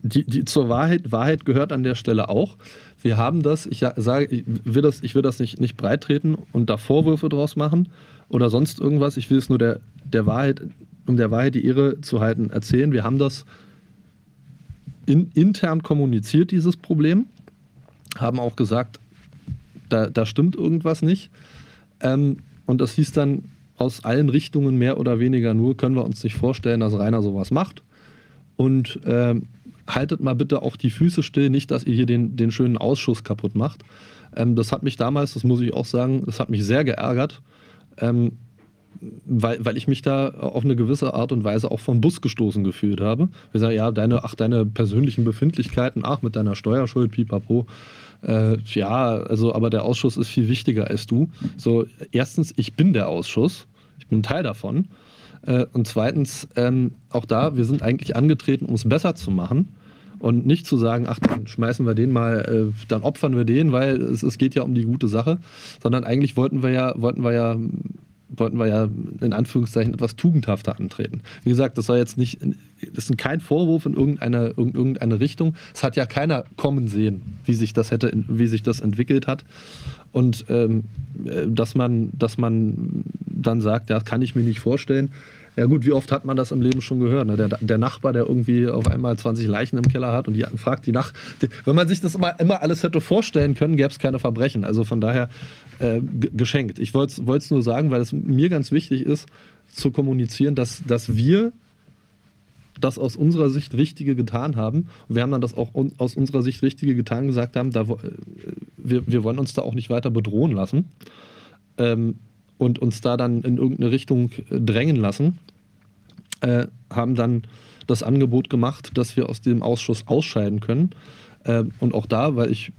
Die, die, zur Wahrheit, Wahrheit gehört an der Stelle auch. Wir haben das, ich sage, ich will das, ich will das nicht, nicht breit treten und da Vorwürfe draus machen oder sonst irgendwas. Ich will es nur der, der Wahrheit, um der Wahrheit die Ehre zu halten, erzählen. Wir haben das in, intern kommuniziert, dieses Problem. Haben auch gesagt, da, da stimmt irgendwas nicht. Ähm, und das hieß dann aus allen Richtungen mehr oder weniger nur, können wir uns nicht vorstellen, dass Rainer sowas macht. Und ähm, haltet mal bitte auch die Füße still, nicht, dass ihr hier den, den schönen Ausschuss kaputt macht. Ähm, das hat mich damals, das muss ich auch sagen, das hat mich sehr geärgert, ähm, weil, weil ich mich da auf eine gewisse Art und Weise auch vom Bus gestoßen gefühlt habe. Wir sagen, ja, deine, ach, deine persönlichen Befindlichkeiten, ach, mit deiner Steuerschuld, pipapo. Äh, ja, also, aber der Ausschuss ist viel wichtiger als du. So, erstens, ich bin der Ausschuss, ich bin Teil davon. Äh, und zweitens, ähm, auch da, wir sind eigentlich angetreten, um es besser zu machen. Und nicht zu sagen, ach, dann schmeißen wir den mal, äh, dann opfern wir den, weil es, es geht ja um die gute Sache, sondern eigentlich wollten wir ja, wollten wir ja wollten wir ja in Anführungszeichen etwas tugendhafter antreten. Wie gesagt, das soll jetzt nicht, das ist kein Vorwurf in irgendeine, irgendeine Richtung. Es hat ja keiner kommen sehen, wie sich das hätte, wie sich das entwickelt hat. Und ähm, äh, dass man, dass man dann sagt, ja, kann ich mir nicht vorstellen. Ja gut, wie oft hat man das im Leben schon gehört? Ne? Der, der, Nachbar, der irgendwie auf einmal 20 Leichen im Keller hat und die fragt die Nacht. Wenn man sich das immer, immer alles hätte vorstellen können, gäbe es keine Verbrechen. Also von daher äh, geschenkt. Ich wollte es nur sagen, weil es mir ganz wichtig ist, zu kommunizieren, dass, dass wir das aus unserer Sicht Richtige getan haben. Wir haben dann das auch aus unserer Sicht Richtige getan gesagt haben, da, äh, wir, wir wollen uns da auch nicht weiter bedrohen lassen. Ähm, und uns da dann in irgendeine Richtung äh, drängen lassen, äh, haben dann das Angebot gemacht, dass wir aus dem Ausschuss ausscheiden können. Äh, und auch da, weil ich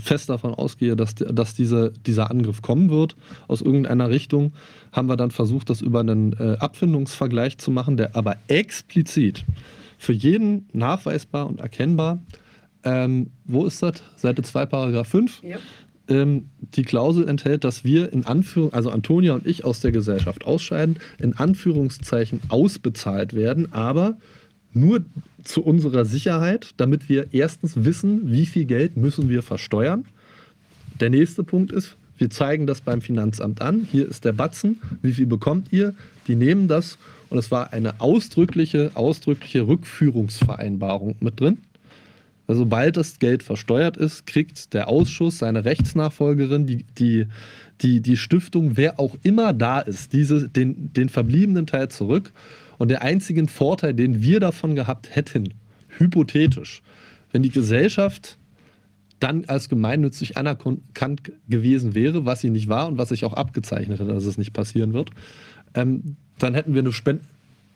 fest davon ausgehe, dass, dass diese, dieser Angriff kommen wird aus irgendeiner Richtung, haben wir dann versucht, das über einen äh, Abfindungsvergleich zu machen, der aber explizit für jeden nachweisbar und erkennbar, ähm, wo ist das? Seite 2, Paragraph 5, ja ähm, die Klausel enthält, dass wir in Anführung, also Antonia und ich aus der Gesellschaft ausscheiden, in Anführungszeichen ausbezahlt werden, aber nur zu unserer Sicherheit, damit wir erstens wissen, wie viel Geld müssen wir versteuern. Der nächste Punkt ist, wir zeigen das beim Finanzamt an. Hier ist der Batzen. Wie viel bekommt ihr? Die nehmen das. Und es war eine ausdrückliche, ausdrückliche Rückführungsvereinbarung mit drin. Also sobald das Geld versteuert ist, kriegt der Ausschuss, seine Rechtsnachfolgerin, die, die, die, die Stiftung, wer auch immer da ist, diese, den, den verbliebenen Teil zurück. Und der einzige Vorteil, den wir davon gehabt hätten, hypothetisch, wenn die Gesellschaft dann als gemeinnützig anerkannt gewesen wäre, was sie nicht war und was sich auch abgezeichnet hat, dass es nicht passieren wird, ähm, dann hätten wir eine Spende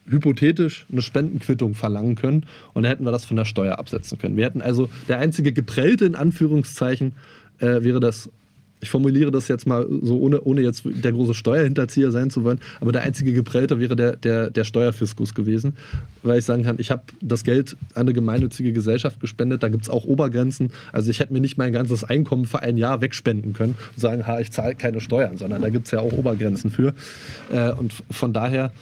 hypothetisch eine Spendenquittung verlangen können und dann hätten wir das von der Steuer absetzen können. Wir hätten also der einzige geprellte in Anführungszeichen äh, wäre das, ich formuliere das jetzt mal so, ohne, ohne jetzt der große Steuerhinterzieher sein zu wollen, aber der einzige geprellte wäre der, der, der Steuerfiskus gewesen, weil ich sagen kann, ich habe das Geld an eine gemeinnützige Gesellschaft gespendet, da gibt es auch Obergrenzen. Also ich hätte mir nicht mein ganzes Einkommen für ein Jahr wegspenden können und sagen, ha, ich zahle keine Steuern, sondern da gibt es ja auch Obergrenzen für. Äh, und von daher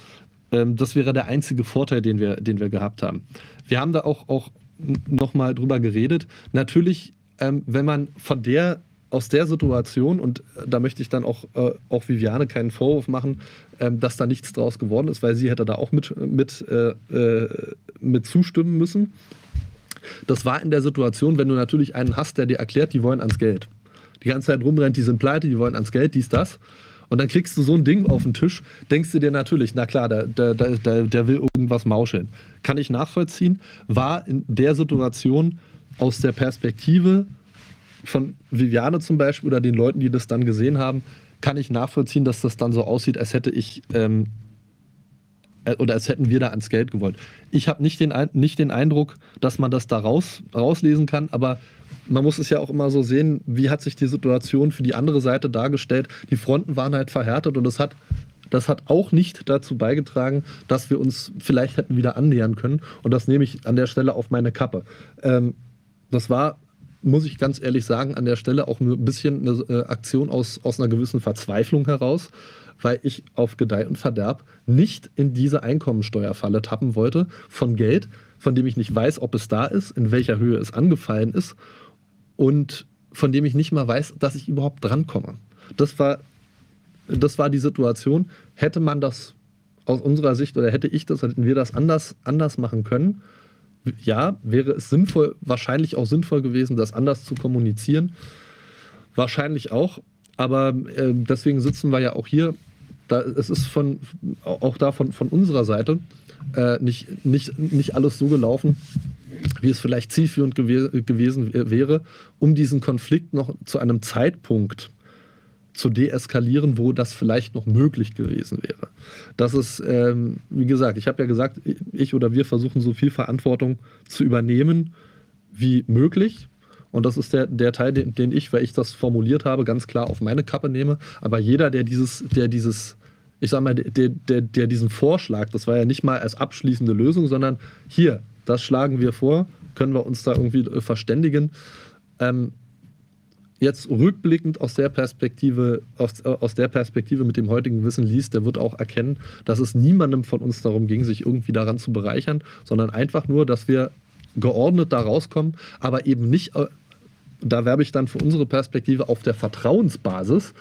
ähm, das wäre der einzige Vorteil, den wir, den wir gehabt haben. Wir haben da auch, auch nochmal drüber geredet. Natürlich, ähm, wenn man von der aus der Situation, und da möchte ich dann auch, äh, auch Viviane keinen Vorwurf machen, ähm, dass da nichts draus geworden ist, weil sie hätte da auch mit, mit, äh, äh, mit zustimmen müssen. Das war in der Situation, wenn du natürlich einen hast, der dir erklärt, die wollen ans Geld. Die ganze Zeit rumrennt, die sind pleite, die wollen ans Geld, dies, das. Und dann kriegst du so ein Ding auf den Tisch, denkst du dir natürlich, na klar, der, der, der, der will irgendwas mauscheln. Kann ich nachvollziehen, war in der Situation aus der Perspektive von Viviane zum Beispiel oder den Leuten, die das dann gesehen haben, kann ich nachvollziehen, dass das dann so aussieht, als hätte ich ähm, äh, oder als hätten wir da ans Geld gewollt. Ich habe nicht den, nicht den Eindruck, dass man das da raus, rauslesen kann, aber man muss es ja auch immer so sehen, wie hat sich die Situation für die andere Seite dargestellt. Die Fronten waren halt verhärtet und das hat, das hat auch nicht dazu beigetragen, dass wir uns vielleicht hätten wieder annähern können. Und das nehme ich an der Stelle auf meine Kappe. Ähm, das war, muss ich ganz ehrlich sagen, an der Stelle auch ein bisschen eine äh, Aktion aus, aus einer gewissen Verzweiflung heraus weil ich auf Gedeih und Verderb nicht in diese Einkommensteuerfalle tappen wollte von Geld, von dem ich nicht weiß, ob es da ist, in welcher Höhe es angefallen ist und von dem ich nicht mal weiß, dass ich überhaupt drankomme. Das war, das war die Situation. Hätte man das aus unserer Sicht oder hätte ich das, hätten wir das anders, anders machen können, ja, wäre es sinnvoll, wahrscheinlich auch sinnvoll gewesen, das anders zu kommunizieren. Wahrscheinlich auch, aber äh, deswegen sitzen wir ja auch hier. Da, es ist von, auch da von, von unserer Seite äh, nicht, nicht, nicht alles so gelaufen, wie es vielleicht zielführend gew gewesen wäre, um diesen Konflikt noch zu einem Zeitpunkt zu deeskalieren, wo das vielleicht noch möglich gewesen wäre. Das ist, ähm, wie gesagt, ich habe ja gesagt, ich oder wir versuchen so viel Verantwortung zu übernehmen wie möglich. Und das ist der, der Teil, den, den ich, weil ich das formuliert habe, ganz klar auf meine Kappe nehme. Aber jeder, der dieses, der dieses, ich sag mal, der, der, der diesen Vorschlag, das war ja nicht mal als abschließende Lösung, sondern hier, das schlagen wir vor, können wir uns da irgendwie äh, verständigen. Ähm, jetzt rückblickend aus der Perspektive, aus, äh, aus der Perspektive mit dem heutigen Wissen liest, der wird auch erkennen, dass es niemandem von uns darum ging, sich irgendwie daran zu bereichern, sondern einfach nur, dass wir geordnet da rauskommen, aber eben nicht, äh, da werbe ich dann für unsere Perspektive auf der Vertrauensbasis,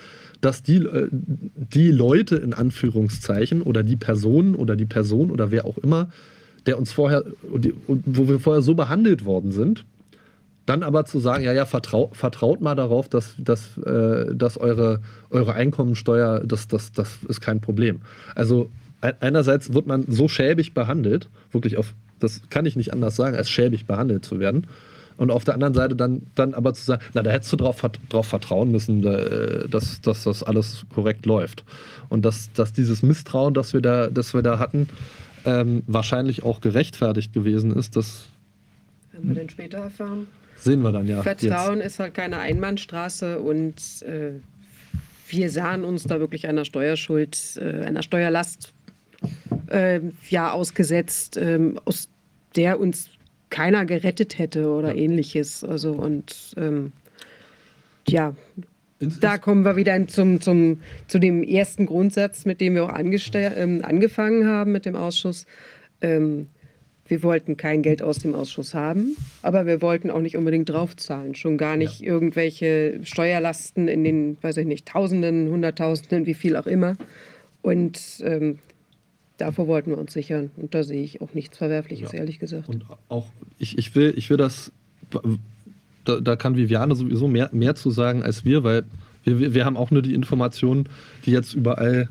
dass die, die Leute in Anführungszeichen oder die Personen oder die Person oder wer auch immer, der uns vorher, wo wir vorher so behandelt worden sind, dann aber zu sagen, ja, ja, vertrau, vertraut mal darauf, dass, dass, äh, dass eure, eure Einkommensteuer, das, das, das ist kein Problem. Also einerseits wird man so schäbig behandelt, wirklich auf, das kann ich nicht anders sagen, als schäbig behandelt zu werden. Und auf der anderen Seite dann, dann aber zu sagen, na, da hättest du drauf, drauf vertrauen müssen, dass, dass das alles korrekt läuft. Und dass, dass dieses Misstrauen, das wir da, das wir da hatten, ähm, wahrscheinlich auch gerechtfertigt gewesen ist. Das werden wir denn später erfahren. Sehen wir dann ja. Vertrauen jetzt. ist halt keine Einbahnstraße und äh, wir sahen uns da wirklich einer Steuerschuld, äh, einer Steuerlast äh, ja ausgesetzt, ähm, aus der uns keiner gerettet hätte oder ja. ähnliches. Also und ähm, ja, da kommen wir wieder zum, zum, zu dem ersten Grundsatz, mit dem wir auch ähm, angefangen haben mit dem Ausschuss. Ähm, wir wollten kein Geld aus dem Ausschuss haben, aber wir wollten auch nicht unbedingt draufzahlen. Schon gar nicht ja. irgendwelche Steuerlasten in den, weiß ich nicht, Tausenden, Hunderttausenden, wie viel auch immer. Und ähm, davor wollten wir uns sichern. Und da sehe ich auch nichts Verwerfliches, ja. ehrlich gesagt. Und auch, ich, ich, will, ich will das, da, da kann Viviane sowieso mehr, mehr zu sagen als wir, weil wir, wir haben auch nur die Informationen, die jetzt überall,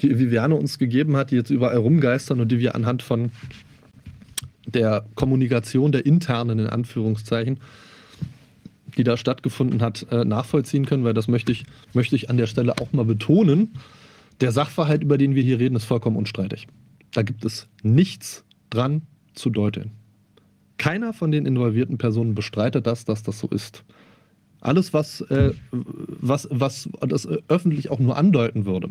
die Viviane uns gegeben hat, die jetzt überall rumgeistern und die wir anhand von der Kommunikation der internen, in Anführungszeichen, die da stattgefunden hat, äh, nachvollziehen können, weil das möchte ich, möchte ich an der Stelle auch mal betonen. Der Sachverhalt, über den wir hier reden, ist vollkommen unstreitig. Da gibt es nichts dran zu deuteln. Keiner von den involvierten Personen bestreitet das, dass das so ist. Alles, was, äh, was, was das öffentlich auch nur andeuten würde,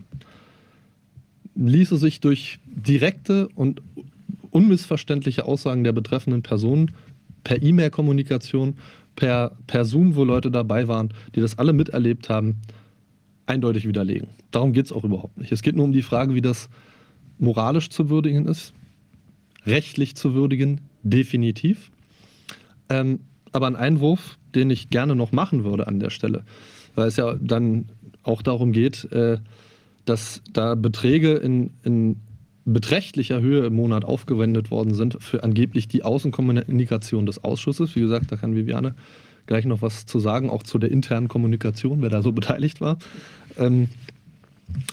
ließe sich durch direkte und unmissverständliche Aussagen der betreffenden Personen per E-Mail-Kommunikation, per, per Zoom, wo Leute dabei waren, die das alle miterlebt haben, eindeutig widerlegen. Darum geht es auch überhaupt nicht. Es geht nur um die Frage, wie das moralisch zu würdigen ist, rechtlich zu würdigen, definitiv. Ähm, aber ein Einwurf, den ich gerne noch machen würde an der Stelle, weil es ja dann auch darum geht, äh, dass da Beträge in, in beträchtlicher Höhe im Monat aufgewendet worden sind für angeblich die Außenkommunikation des Ausschusses. Wie gesagt, da kann Viviane gleich noch was zu sagen, auch zu der internen Kommunikation, wer da so beteiligt war. Ähm,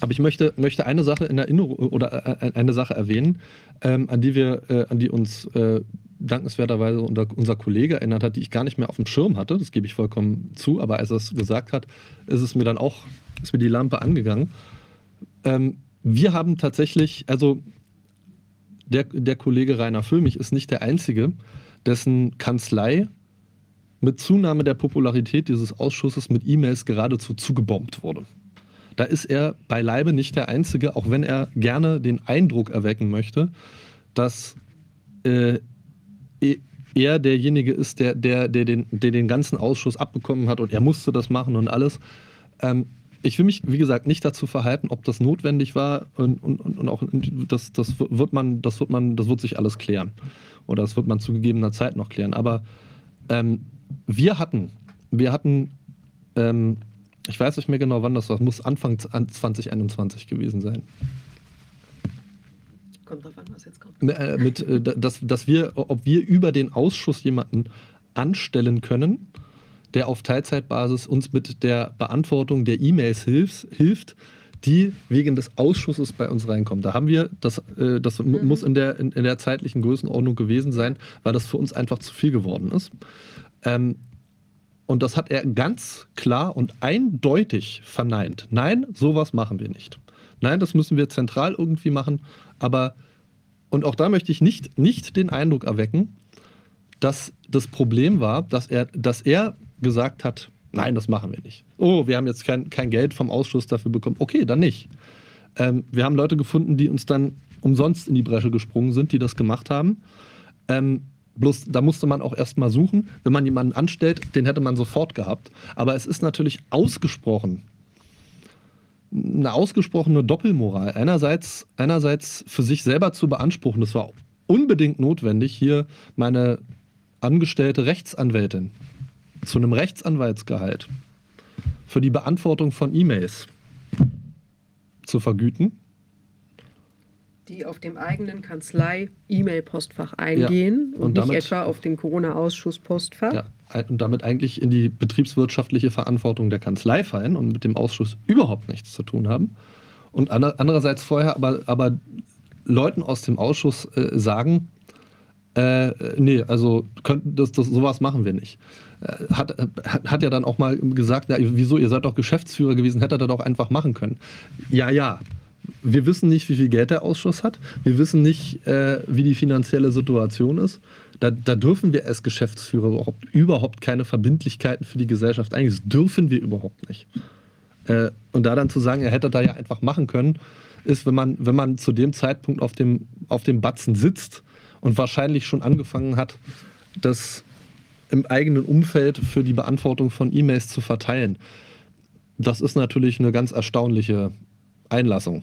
aber ich möchte, möchte eine Sache in Erinnerung oder äh, eine Sache erwähnen, ähm, an die wir, äh, an die uns äh, dankenswerterweise unser, Kollege erinnert hat, die ich gar nicht mehr auf dem Schirm hatte. Das gebe ich vollkommen zu, aber als er es gesagt hat, ist es mir dann auch, ist mir die Lampe angegangen. Ähm, wir haben tatsächlich, also der, der Kollege Rainer Füllmich ist nicht der Einzige, dessen Kanzlei mit Zunahme der Popularität dieses Ausschusses mit E-Mails geradezu zugebombt wurde. Da ist er beileibe nicht der Einzige, auch wenn er gerne den Eindruck erwecken möchte, dass äh, e, er derjenige ist, der, der, der, den, der den ganzen Ausschuss abbekommen hat und er musste das machen und alles. Ähm, ich will mich, wie gesagt, nicht dazu verhalten, ob das notwendig war und, und, und auch das, das wird man, das wird man, das wird sich alles klären. Oder das wird man zu gegebener Zeit noch klären. Aber ähm, wir hatten, wir hatten, ähm, ich weiß nicht mehr genau, wann das war, muss Anfang 2021 gewesen sein. Kommt drauf an, was jetzt kommt. Äh, mit, äh, dass, dass wir, ob wir über den Ausschuss jemanden anstellen können, der auf Teilzeitbasis uns mit der Beantwortung der E-Mails hilft, hilft, die wegen des Ausschusses bei uns reinkommen. Da haben wir, das, äh, das mhm. muss in der, in, in, der zeitlichen Größenordnung gewesen sein, weil das für uns einfach zu viel geworden ist. Ähm, und das hat er ganz klar und eindeutig verneint. Nein, sowas machen wir nicht. Nein, das müssen wir zentral irgendwie machen. Aber, und auch da möchte ich nicht, nicht den Eindruck erwecken, dass das Problem war, dass er, dass er gesagt hat, nein, das machen wir nicht. Oh, wir haben jetzt kein, kein Geld vom Ausschuss dafür bekommen. Okay, dann nicht. Ähm, wir haben Leute gefunden, die uns dann umsonst in die Bresche gesprungen sind, die das gemacht haben. Ähm, bloß da musste man auch erst mal suchen. Wenn man jemanden anstellt, den hätte man sofort gehabt. Aber es ist natürlich ausgesprochen eine ausgesprochene Doppelmoral. Einerseits, einerseits für sich selber zu beanspruchen, das war unbedingt notwendig, hier meine angestellte Rechtsanwältin zu einem Rechtsanwaltsgehalt für die Beantwortung von E-Mails zu vergüten. Die auf dem eigenen Kanzlei-E-Mail-Postfach eingehen ja, und, und, nicht damit, etwa auf dem Corona-Ausschuss-Postfach. Ja, und damit eigentlich in die betriebswirtschaftliche Verantwortung der Kanzlei fallen und mit dem Ausschuss überhaupt nichts zu tun haben. Und andererseits vorher aber, aber Leuten aus dem Ausschuss äh, sagen, äh, nee, also könnt, das, das, sowas machen wir nicht. Äh, hat, hat ja dann auch mal gesagt, ja, wieso, ihr seid doch Geschäftsführer gewesen, hättet ihr doch einfach machen können. Ja, ja. Wir wissen nicht, wie viel Geld der Ausschuss hat. Wir wissen nicht, äh, wie die finanzielle Situation ist. Da, da, dürfen wir als Geschäftsführer überhaupt, überhaupt keine Verbindlichkeiten für die Gesellschaft eingehen. Das dürfen wir überhaupt nicht. Äh, und da dann zu sagen, er hätte da ja einfach machen können, ist, wenn man, wenn man zu dem Zeitpunkt auf dem, auf dem Batzen sitzt und wahrscheinlich schon angefangen hat, das im eigenen Umfeld für die Beantwortung von E-Mails zu verteilen. Das ist natürlich eine ganz erstaunliche Einlassung.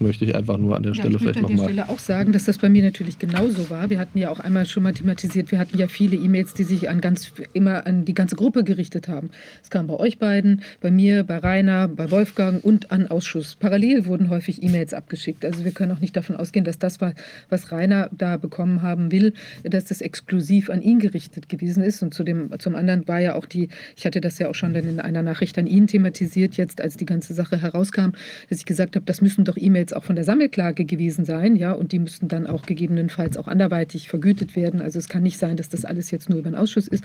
Möchte ich einfach nur an der ja, Stelle vielleicht nochmal. Ich möchte an der Stelle auch sagen, dass das bei mir natürlich genauso war. Wir hatten ja auch einmal schon mal thematisiert, wir hatten ja viele E-Mails, die sich an ganz immer an die ganze Gruppe gerichtet haben. Es kam bei euch beiden, bei mir, bei Rainer, bei Wolfgang und an Ausschuss. Parallel wurden häufig E-Mails abgeschickt. Also wir können auch nicht davon ausgehen, dass das war, was Rainer da bekommen haben will, dass das exklusiv an ihn gerichtet gewesen ist. Und zu dem, zum anderen war ja auch die, ich hatte das ja auch schon dann in einer Nachricht an ihn thematisiert, jetzt als die ganze Sache herauskam, dass ich gesagt habe, das müssen doch E-Mails E-Mails auch von der Sammelklage gewesen sein, ja, und die müssten dann auch gegebenenfalls auch anderweitig vergütet werden. Also es kann nicht sein, dass das alles jetzt nur über den Ausschuss ist,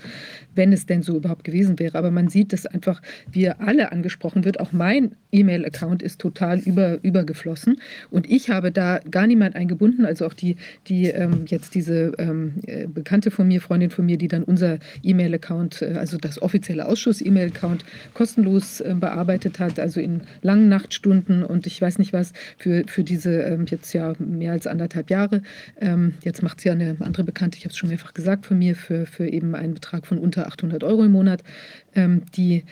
wenn es denn so überhaupt gewesen wäre. Aber man sieht, dass einfach wir alle angesprochen wird. Auch mein E-Mail-Account ist total über, übergeflossen und ich habe da gar niemand eingebunden. Also auch die, die ähm, jetzt diese ähm, äh, Bekannte von mir, Freundin von mir, die dann unser E-Mail-Account, äh, also das offizielle Ausschuss-E-Mail-Account kostenlos äh, bearbeitet hat, also in langen Nachtstunden und ich weiß nicht was, für, für diese ähm, jetzt ja mehr als anderthalb Jahre. Ähm, jetzt macht sie ja eine andere Bekannte, ich habe es schon mehrfach gesagt, von mir für, für eben einen Betrag von unter 800 Euro im Monat, ähm, die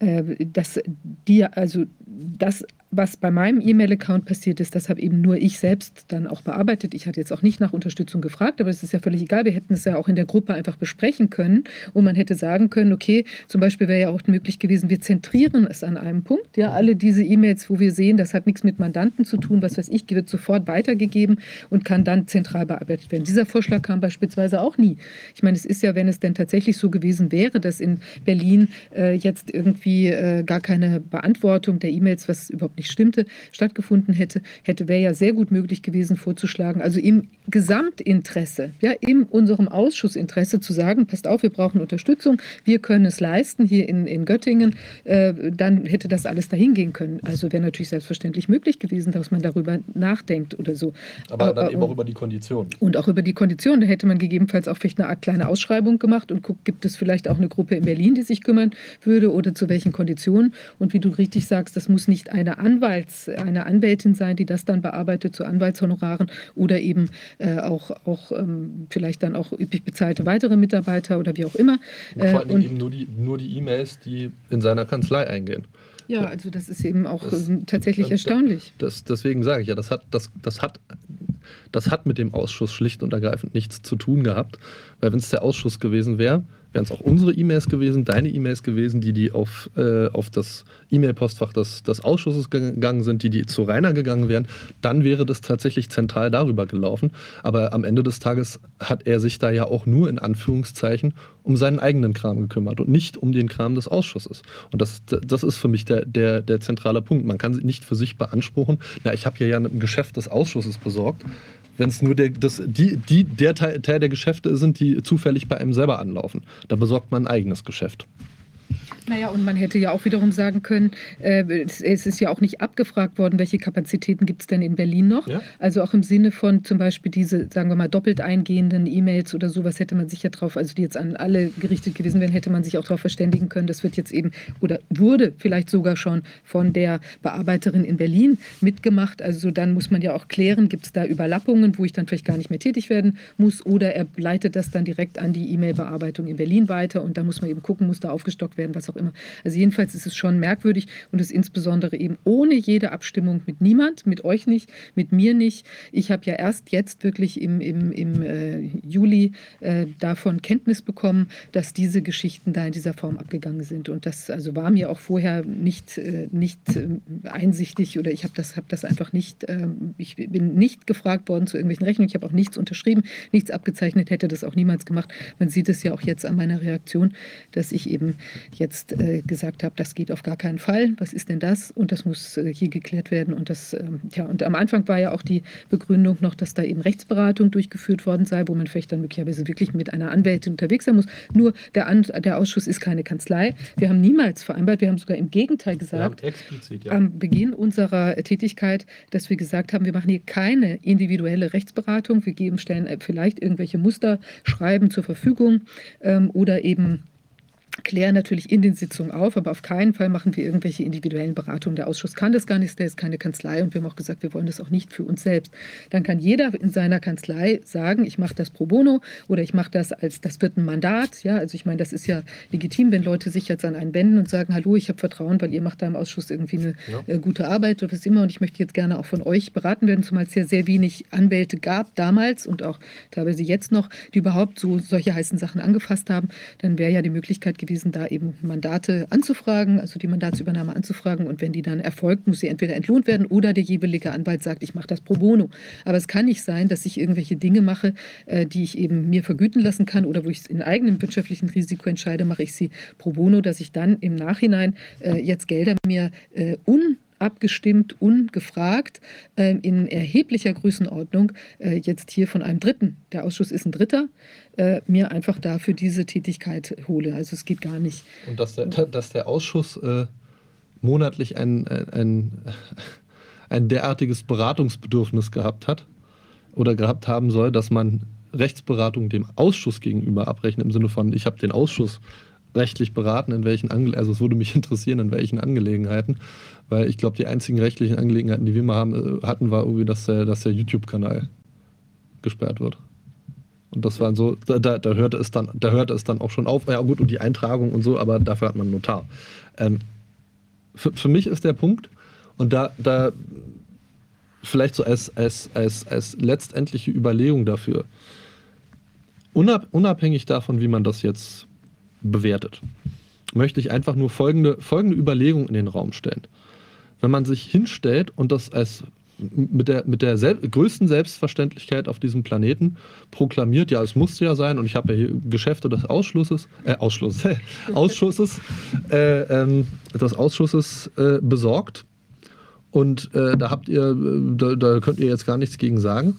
äh, dass die, also das was bei meinem E-Mail-Account passiert ist, das habe eben nur ich selbst dann auch bearbeitet. Ich hatte jetzt auch nicht nach Unterstützung gefragt, aber es ist ja völlig egal. Wir hätten es ja auch in der Gruppe einfach besprechen können und man hätte sagen können, okay, zum Beispiel wäre ja auch möglich gewesen, wir zentrieren es an einem Punkt. Ja, alle diese E-Mails, wo wir sehen, das hat nichts mit Mandanten zu tun, was weiß ich, wird sofort weitergegeben und kann dann zentral bearbeitet werden. Dieser Vorschlag kam beispielsweise auch nie. Ich meine, es ist ja, wenn es denn tatsächlich so gewesen wäre, dass in Berlin äh, jetzt irgendwie äh, gar keine Beantwortung der E-Mails, was überhaupt nicht stimmte, stattgefunden hätte, hätte wäre ja sehr gut möglich gewesen vorzuschlagen, also im Gesamtinteresse, ja, in unserem Ausschussinteresse zu sagen, passt auf, wir brauchen Unterstützung, wir können es leisten hier in, in Göttingen, äh, dann hätte das alles dahin gehen können. Also wäre natürlich selbstverständlich möglich gewesen, dass man darüber nachdenkt oder so. Aber dann eben auch über die Konditionen. Und auch über die Konditionen. Da hätte man gegebenenfalls auch vielleicht eine Art kleine Ausschreibung gemacht und guckt, gibt es vielleicht auch eine Gruppe in Berlin, die sich kümmern würde oder zu welchen Konditionen. Und wie du richtig sagst, das muss nicht eine Anwalts, eine Anwältin sein, die das dann bearbeitet zu Anwaltshonoraren oder eben äh, auch, auch ähm, vielleicht dann auch üblich bezahlte weitere Mitarbeiter oder wie auch immer. Und vor allem äh, eben nur die nur die E-Mails, die in seiner Kanzlei eingehen. Ja, also das ist eben auch Das- ähm, tatsächlich das- erstaunlich. Das, deswegen sage ich ja, das hat, das, das, hat, das hat mit dem Ausschuss schlicht und ergreifend nichts zu tun gehabt. Weil wenn es der Ausschuss gewesen wäre, wären es auch unsere E-Mails gewesen, deine E-Mails gewesen, die, die auf, äh, auf das E-Mail-Postfach des, des Ausschusses gegangen sind, die, die zu Rainer gegangen wären, dann wäre das tatsächlich zentral darüber gelaufen. Aber am Ende des Tages hat er sich da ja auch nur in Anführungszeichen um seinen eigenen Kram gekümmert und nicht um den Kram des Ausschusses. Und das, das ist für mich der, der, der zentrale Punkt. Man kann nicht für sich beanspruchen, na, ich habe hier ja ein Geschäft des Ausschusses besorgt, wenn es nur der, das, die, die, der Teil, Teil der Geschäfte sind, die zufällig bei einem selber anlaufen. Da besorgt man ein eigenes Geschäft. Naja, und man hätte ja auch wiederum sagen können, äh, es, es ist ja auch nicht abgefragt worden, welche Kapazitäten gibt es denn in Berlin noch. Ja. Also auch im Sinne von zum Beispiel diese, sagen wir mal, doppelt eingehenden E-Mails oder sowas hätte man sich ja drauf, also die jetzt an alle gerichtet gewesen wären, hätte man sich auch darauf verständigen können. Das wird jetzt eben oder wurde vielleicht sogar schon von der Bearbeiterin in Berlin mitgemacht. Also dann muss man ja auch klären, gibt es da Überlappungen, wo ich dann vielleicht gar nicht mehr tätig werden muss oder er leitet das dann direkt an die E-Mail-Bearbeitung in Berlin weiter und da muss man eben gucken, muss da aufgestockt werden, was auch immer. Also jedenfalls ist es schon merkwürdig und es insbesondere eben ohne jede Abstimmung mit niemand, mit euch nicht, mit mir nicht. Ich habe ja erst jetzt wirklich im, im, im äh, Juli äh, davon Kenntnis bekommen, dass diese Geschichten da in dieser Form abgegangen sind. Und das also war mir auch vorher nicht, äh, nicht äh, einsichtig oder ich habe das, hab das einfach nicht, ähm, ich bin nicht gefragt worden zu irgendwelchen Rechnungen. Ich habe auch nichts unterschrieben, nichts abgezeichnet, hätte das auch niemals gemacht. Man sieht es ja auch jetzt an meiner Reaktion, dass ich eben jetzt äh, gesagt habe, das geht auf gar keinen Fall. Was ist denn das? Und das muss äh, hier geklärt werden. Und das, ähm, ja, und am Anfang war ja auch die Begründung noch, dass da eben Rechtsberatung durchgeführt worden sei, wo man vielleicht dann möglicherweise wirklich mit einer Anwältin unterwegs sein muss. Nur der, An der Ausschuss ist keine Kanzlei. Wir haben niemals vereinbart, wir haben sogar im Gegenteil gesagt, explizit, am Beginn unserer Tätigkeit, dass wir gesagt haben, wir machen hier keine individuelle Rechtsberatung. Wir geben, stellen äh, vielleicht irgendwelche Musterschreiben zur Verfügung ähm, oder eben klären natürlich in den Sitzungen auf, aber auf keinen Fall machen wir irgendwelche individuellen Beratungen. Der Ausschuss kann das gar nicht, der ist keine Kanzlei und wir haben auch gesagt, wir wollen das auch nicht für uns selbst. Dann kann jeder in seiner Kanzlei sagen, ich mache das pro bono oder ich mache das als, das wird ein Mandat. Ja, also ich meine, das ist ja legitim, wenn Leute sich jetzt an einen wenden und sagen, hallo, ich habe Vertrauen, weil ihr macht da im Ausschuss irgendwie eine Ja. äh, gute Arbeit oder was immer und ich möchte jetzt gerne auch von euch beraten werden, zumal es ja sehr wenig Anwälte gab damals und auch teilweise jetzt noch, die überhaupt so solche heißen Sachen angefasst haben, dann wäre ja die Möglichkeit gewesen, da eben Mandate anzufragen, also die Mandatsübernahme anzufragen und wenn die dann erfolgt, muss sie entweder entlohnt werden oder der jeweilige Anwalt sagt, ich mache das pro bono. Aber es kann nicht sein, dass ich irgendwelche Dinge mache, äh, die ich eben mir vergüten lassen kann oder wo ich es in eigenem wirtschaftlichen Risiko entscheide, mache ich sie pro bono, dass ich dann im Nachhinein äh, jetzt Gelder mir äh, un abgestimmt, ungefragt, äh, in erheblicher Größenordnung, äh, jetzt hier von einem Dritten, der Ausschuss ist ein Dritter, äh, mir einfach dafür diese Tätigkeit hole. Also es geht gar nicht. Und dass der, dass der Ausschuss äh, monatlich ein, ein, ein derartiges Beratungsbedürfnis gehabt hat oder gehabt haben soll, dass man Rechtsberatung dem Ausschuss gegenüber abrechnet, im Sinne von, ich habe den Ausschuss rechtlich beraten, in welchen Ange also es würde mich interessieren, in welchen Angelegenheiten, weil ich glaube, die einzigen rechtlichen Angelegenheiten, die wir mal haben, äh, hatten, war irgendwie, dass der, dass der YouTube-Kanal gesperrt wird. Und das war so, da, da, da hörte es dann, da hörte es dann auch schon auf. Ja gut, und die Eintragung und so, aber dafür hat man einen Notar. Ähm, für, für mich ist der Punkt, und da, da vielleicht so als, als, als, als letztendliche Überlegung dafür, unab, unabhängig davon, wie man das jetzt bewertet, möchte ich einfach nur folgende, folgende Überlegung in den Raum stellen. Wenn man sich hinstellt und das als mit der, mit der sel größten Selbstverständlichkeit auf diesem Planeten proklamiert, ja, es musste ja sein, und ich habe ja hier Geschäfte des Ausschlusses, äh, Ausschluss, Ausschusses, äh, ähm, des Ausschusses äh, besorgt. Und äh, da habt ihr, äh, da, da könnt ihr jetzt gar nichts gegen sagen.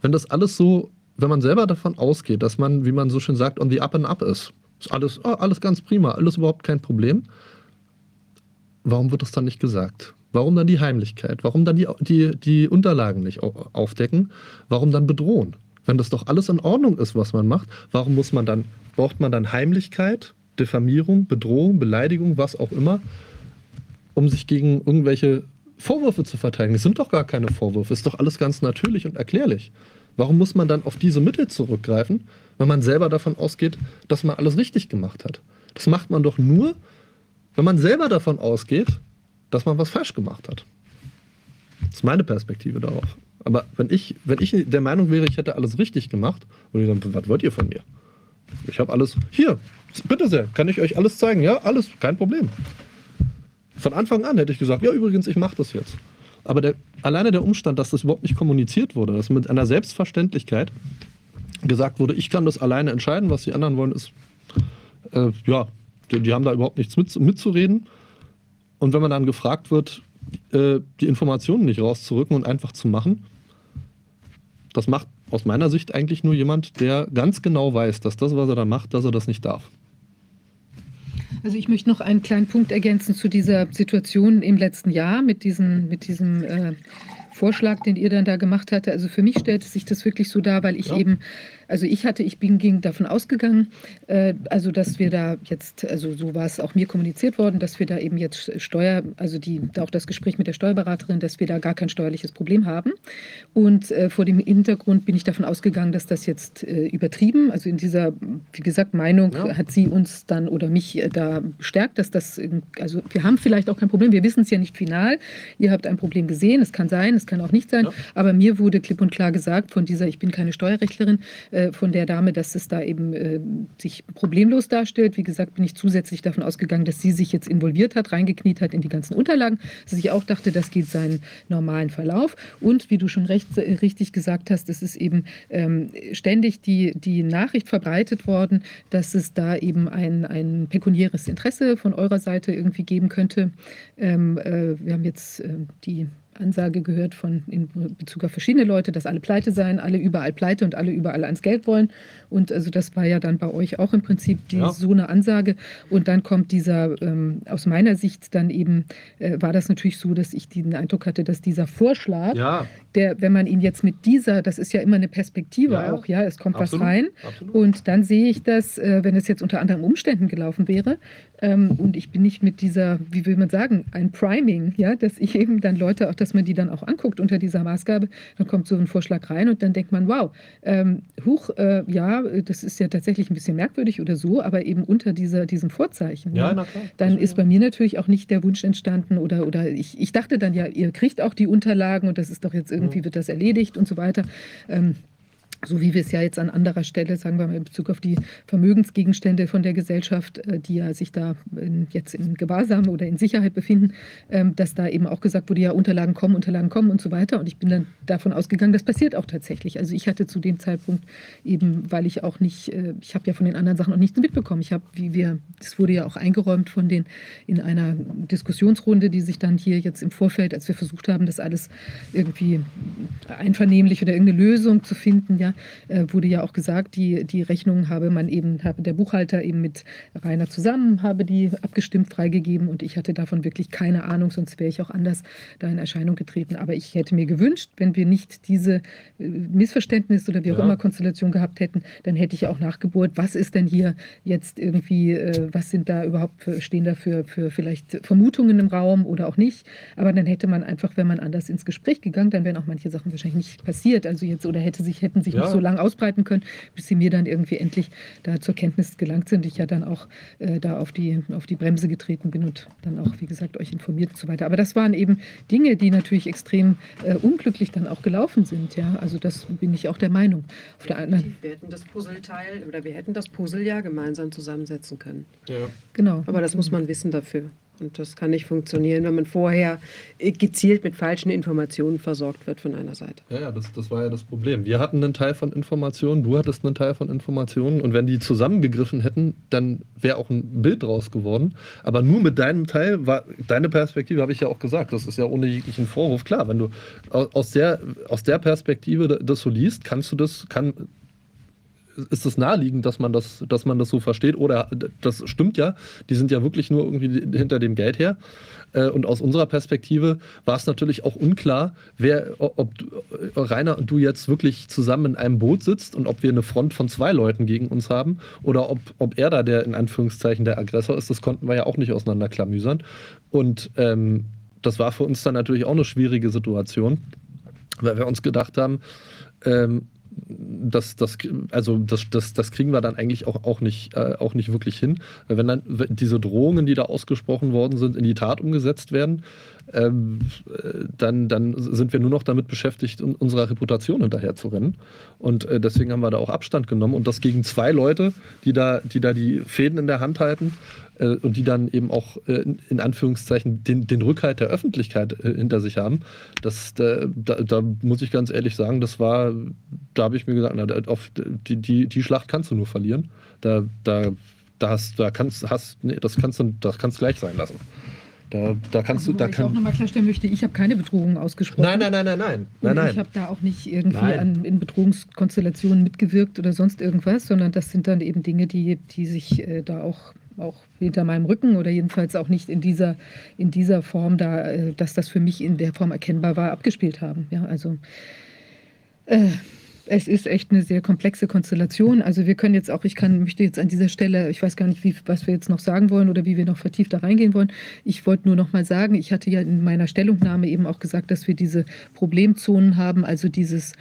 Wenn das alles so, wenn man selber davon ausgeht, dass man, wie man so schön sagt, on the up and up ist, ist alles, oh, alles ganz prima, alles überhaupt kein Problem. Warum wird das dann nicht gesagt? Warum dann die Heimlichkeit? Warum dann die, die, die Unterlagen nicht au- aufdecken? Warum dann bedrohen? Wenn das doch alles in Ordnung ist, was man macht, warum muss man dann, braucht man dann Heimlichkeit, Diffamierung, Bedrohung, Beleidigung, was auch immer, um sich gegen irgendwelche Vorwürfe zu verteidigen? Es sind doch gar keine Vorwürfe, ist doch alles ganz natürlich und erklärlich. Warum muss man dann auf diese Mittel zurückgreifen, wenn man selber davon ausgeht, dass man alles richtig gemacht hat? Das macht man doch nur, wenn man selber davon ausgeht, dass man was falsch gemacht hat. Das ist meine Perspektive darauf. Aber wenn ich, wenn ich der Meinung wäre, ich hätte alles richtig gemacht, würde ich sagen, was wollt ihr von mir? Ich habe alles. Hier, bitte sehr, kann ich euch alles zeigen? Ja, alles, kein Problem. Von Anfang an hätte ich gesagt, ja, übrigens, ich mache das jetzt. Aber der, alleine der Umstand, dass das überhaupt nicht kommuniziert wurde, dass mit einer Selbstverständlichkeit gesagt wurde, ich kann das alleine entscheiden, was die anderen wollen, ist, äh, ja, die, die, haben da überhaupt nichts mit, mitzureden. Und wenn man dann gefragt wird, äh, die Informationen nicht rauszurücken und einfach zu machen, das macht aus meiner Sicht eigentlich nur jemand, der ganz genau weiß, dass das, was er da macht, dass er das nicht darf. Also ich möchte noch einen kleinen Punkt ergänzen zu dieser Situation im letzten Jahr mit, diesen, mit diesem äh, Vorschlag, den ihr dann da gemacht hatte. Also für mich stellte sich das wirklich so dar, weil ich ja. eben also ich hatte, ich bin ging davon ausgegangen, äh, also dass wir da jetzt, also so war es auch mir kommuniziert worden, dass wir da eben jetzt Steuer, also die auch das Gespräch mit der Steuerberaterin, dass wir da gar kein steuerliches Problem haben. Und äh, vor dem Hintergrund bin ich davon ausgegangen, dass das jetzt äh, übertrieben, also in dieser, wie gesagt, Meinung ja. hat sie uns dann oder mich äh, da bestärkt, dass das, also wir haben vielleicht auch kein Problem, wir wissen es ja nicht final. Ihr habt ein Problem gesehen, es kann sein, es kann auch nicht sein, ja. aber mir wurde klipp und klar gesagt von dieser, ich bin keine Steuerrechtlerin, äh, von der Dame, dass es da eben äh, sich problemlos darstellt. Wie gesagt, bin ich zusätzlich davon ausgegangen, dass sie sich jetzt involviert hat, reingekniet hat in die ganzen Unterlagen, dass ich auch dachte, das geht seinen normalen Verlauf. Und wie du schon recht, äh, richtig gesagt hast, es ist eben ähm, ständig die, die Nachricht verbreitet worden, dass es da eben ein, ein pekuniäres Interesse von eurer Seite irgendwie geben könnte. Ähm, äh, wir haben jetzt äh, die Ansage gehört von in Bezug auf verschiedene Leute, dass alle pleite seien, alle überall pleite und alle überall ans Geld wollen. Und also das war ja dann bei euch auch im Prinzip die, ja. so eine Ansage. Und dann kommt dieser, ähm, aus meiner Sicht dann eben, äh, war das natürlich so, dass ich den Eindruck hatte, dass dieser Vorschlag, ja. der, wenn man ihn jetzt mit dieser, das ist ja immer eine Perspektive ja. auch, ja, es kommt Absolut. was rein. Absolut. Und dann sehe ich das, äh, wenn es jetzt unter anderen Umständen gelaufen wäre, ähm, und ich bin nicht mit dieser, wie will man sagen, ein Priming, ja, dass ich eben dann Leute auch, dass man die dann auch anguckt unter dieser Maßgabe, dann kommt so ein Vorschlag rein und dann denkt man, wow, ähm, huch, äh, ja, das ist ja tatsächlich ein bisschen merkwürdig oder so, aber eben unter dieser, diesem Vorzeichen. Ja, ja. Dann ist bei mir natürlich auch nicht der Wunsch entstanden oder, oder ich, ich dachte dann ja, ihr kriegt auch die Unterlagen und das ist doch jetzt irgendwie, mhm. wird das erledigt und so weiter. Ähm, so wie wir es ja jetzt an anderer Stelle, sagen wir mal in Bezug auf die Vermögensgegenstände von der Gesellschaft, äh, die ja sich da jetzt in Gewahrsam oder in Sicherheit befinden, ähm, dass da eben auch gesagt wurde, ja, Unterlagen kommen, Unterlagen kommen und so weiter. Und ich bin dann davon ausgegangen, das passiert auch tatsächlich. Also ich hatte zu dem Zeitpunkt eben, weil ich auch nicht, äh, ich habe ja von den anderen Sachen auch nichts mitbekommen. Ich habe, wie wir, das wurde ja auch eingeräumt von den, in einer Diskussionsrunde, die sich dann hier jetzt im Vorfeld, als wir versucht haben, das alles irgendwie einvernehmlich oder irgendeine Lösung zu finden, ja, äh, wurde ja auch gesagt, die, die Rechnung habe man eben, habe der Buchhalter eben mit Rainer zusammen, habe die abgestimmt freigegeben und ich hatte davon wirklich keine Ahnung, sonst wäre ich auch anders da in Erscheinung getreten. Aber ich hätte mir gewünscht, wenn wir nicht diese äh, Missverständnis oder wie auch ja. immer Konstellation gehabt hätten, dann hätte ich auch nachgebohrt, was ist denn hier jetzt irgendwie, äh, was sind da überhaupt, für, stehen da für, für vielleicht Vermutungen im Raum oder auch nicht. Aber dann hätte man einfach, wenn man anders ins Gespräch gegangen, dann wären auch manche Sachen wahrscheinlich nicht passiert. Also jetzt oder hätte sich, hätten sich ja. nicht so lange ausbreiten können, bis sie mir dann irgendwie endlich da zur Kenntnis gelangt sind. Ich ja dann auch äh, da auf die, auf die Bremse getreten bin und dann auch, wie gesagt, euch informiert und so weiter. Aber das waren eben Dinge, die natürlich extrem äh, unglücklich dann auch gelaufen sind. Ja? Also das bin ich auch der Meinung. Auf der anderen wir hätten das Puzzleteil oder wir hätten das Puzzle ja gemeinsam zusammensetzen können. Ja. Genau. Aber das muss man wissen dafür. Und das kann nicht funktionieren, wenn man vorher gezielt mit falschen Informationen versorgt wird von einer Seite. Ja, ja, das, das war ja das Problem. Wir hatten einen Teil von Informationen, du hattest einen Teil von Informationen und wenn die zusammengegriffen hätten, dann wäre auch ein Bild draus geworden. Aber nur mit deinem Teil war, deine Perspektive habe ich ja auch gesagt, das ist ja ohne jeglichen Vorwurf klar. Wenn du aus der, aus der Perspektive das so liest, kannst du das, kann, ist es naheliegend, dass man das, dass man das so versteht. Oder das stimmt ja, die sind ja wirklich nur irgendwie hinter dem Geld her. Äh, und aus unserer Perspektive war es natürlich auch unklar, wer, ob Rainer und du jetzt wirklich zusammen in einem Boot sitzt und ob wir eine Front von zwei Leuten gegen uns haben oder ob, ob er da der in Anführungszeichen der Aggressor ist. Das konnten wir ja auch nicht auseinanderklamüsern. Und ähm, das war für uns dann natürlich auch eine schwierige Situation, weil wir uns gedacht haben, ähm, das, das, also das, das, das kriegen wir dann eigentlich auch, auch, nicht, äh, auch nicht wirklich hin. Wenn dann diese Drohungen, die da ausgesprochen worden sind, in die Tat umgesetzt werden, ähm, dann, dann sind wir nur noch damit beschäftigt, unserer Reputation hinterher zu rennen. Und äh, deswegen haben wir da auch Abstand genommen. Und das gegen zwei Leute, die da, die da die Fäden in der Hand halten äh, und die dann eben auch äh, in Anführungszeichen den, den Rückhalt der Öffentlichkeit äh, hinter sich haben. Das, da, da, muss ich ganz ehrlich sagen, das war, da habe ich mir gesagt, na, auf die, die, die Schlacht kannst du nur verlieren. Da, da, da hast, da kannst, hast, nee, das kannst du, das kannst gleich sein lassen. Da, da kannst also, du, da ich kann auch nochmal klarstellen möchte, ich habe keine Bedrohung ausgesprochen. Nein, nein, nein, nein, nein. nein, nein. Ich habe da auch nicht irgendwie an, in Bedrohungskonstellationen mitgewirkt oder sonst irgendwas, sondern das sind dann eben Dinge, die, die sich äh, da auch, auch hinter meinem Rücken oder jedenfalls auch nicht in dieser, in dieser Form da, äh, dass das für mich in der Form erkennbar war, abgespielt haben. Ja, also äh, es ist echt eine sehr komplexe Konstellation. Also wir können jetzt auch, ich kann, möchte jetzt an dieser Stelle, ich weiß gar nicht, wie, was wir jetzt noch sagen wollen oder wie wir noch vertieft da reingehen wollen. Ich wollte nur noch mal sagen, ich hatte ja in meiner Stellungnahme eben auch gesagt, dass wir diese Problemzonen haben, also dieses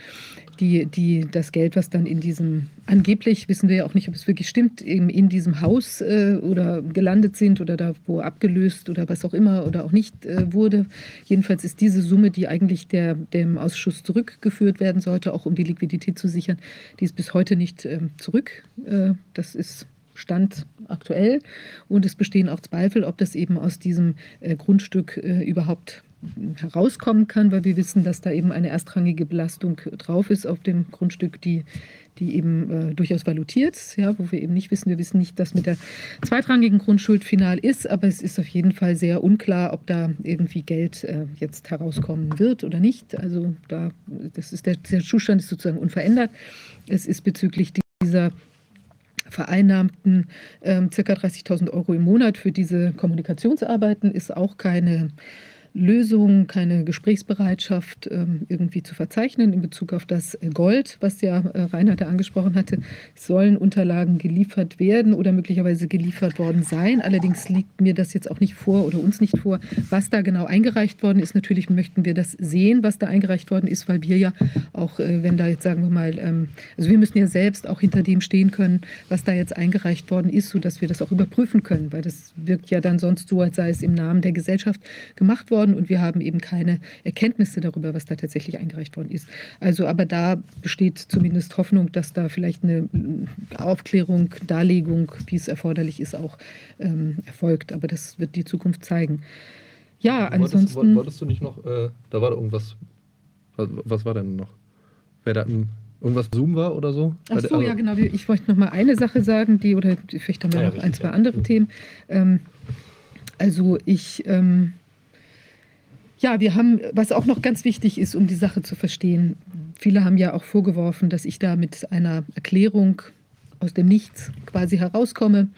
die, die, das Geld, was dann in diesem, angeblich wissen wir ja auch nicht, ob es wirklich stimmt, eben in diesem Haus äh, oder gelandet sind oder da wo abgelöst oder was auch immer oder auch nicht äh, wurde. Jedenfalls ist diese Summe, die eigentlich der, dem Ausschuss zurückgeführt werden sollte, auch um die Liquidität zu sichern, die ist bis heute nicht äh, zurück. Das ist Stand aktuell und es bestehen auch Zweifel, ob das eben aus diesem äh, Grundstück äh, überhaupt herauskommen kann, weil wir wissen, dass da eben eine erstrangige Belastung drauf ist auf dem Grundstück, die, die eben äh, durchaus valutiert, ja, wo wir eben nicht wissen, wir wissen nicht, dass mit der zweitrangigen Grundschuld final ist, aber es ist auf jeden Fall sehr unklar, ob da irgendwie Geld äh, jetzt herauskommen wird oder nicht. Also da, das ist der, der Zustand ist sozusagen unverändert. Es ist bezüglich dieser vereinnahmten äh, ca. 30.000 Euro im Monat für diese Kommunikationsarbeiten ist auch keine Lösung, keine Gesprächsbereitschaft ähm, irgendwie zu verzeichnen in Bezug auf das Gold, was ja äh, Reinhard angesprochen hatte. Sollen Unterlagen geliefert werden oder möglicherweise geliefert worden sein. Allerdings liegt mir das jetzt auch nicht vor oder uns nicht vor, was da genau eingereicht worden ist. Natürlich möchten wir das sehen, was da eingereicht worden ist, weil wir ja auch, äh, wenn da jetzt sagen wir mal, ähm, also wir müssen ja selbst auch hinter dem stehen können, was da jetzt eingereicht worden ist, sodass wir das auch überprüfen können, weil das wirkt ja dann sonst so, als sei es im Namen der Gesellschaft gemacht worden worden und wir haben eben keine Erkenntnisse darüber, was da tatsächlich eingereicht worden ist. Also aber da besteht zumindest Hoffnung, dass da vielleicht eine Aufklärung, Darlegung, wie es erforderlich ist, auch ähm, erfolgt. Aber das wird die Zukunft zeigen. Ja, ansonsten. Wolltest, wolltest du nicht noch, äh, da war da irgendwas, was, was war denn noch? Wer da im irgendwas Zoom war oder so? Ach so, ja, genau. Ich wollte noch mal eine Sache sagen, die, oder vielleicht haben wir ja, noch ein, zwei andere ja. Themen. Ähm, also ich ähm, ja, wir haben, was auch noch ganz wichtig ist, um die Sache zu verstehen, viele haben ja auch vorgeworfen, dass ich da mit einer Erklärung aus dem Nichts quasi herauskomme,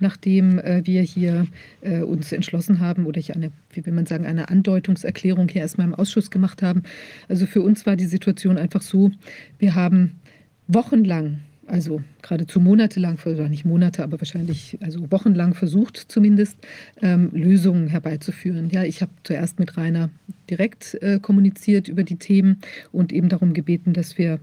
nachdem äh, wir hier äh, uns entschlossen haben oder ich eine, wie will man sagen, eine Andeutungserklärung hier erstmal im Ausschuss gemacht haben. Also für uns war die Situation einfach so, wir haben wochenlang also geradezu monatelang, oder nicht Monate, aber wahrscheinlich also wochenlang versucht zumindest, ähm, Lösungen herbeizuführen. Ja, ich habe zuerst mit Rainer direkt äh, kommuniziert über die Themen und eben darum gebeten, dass wir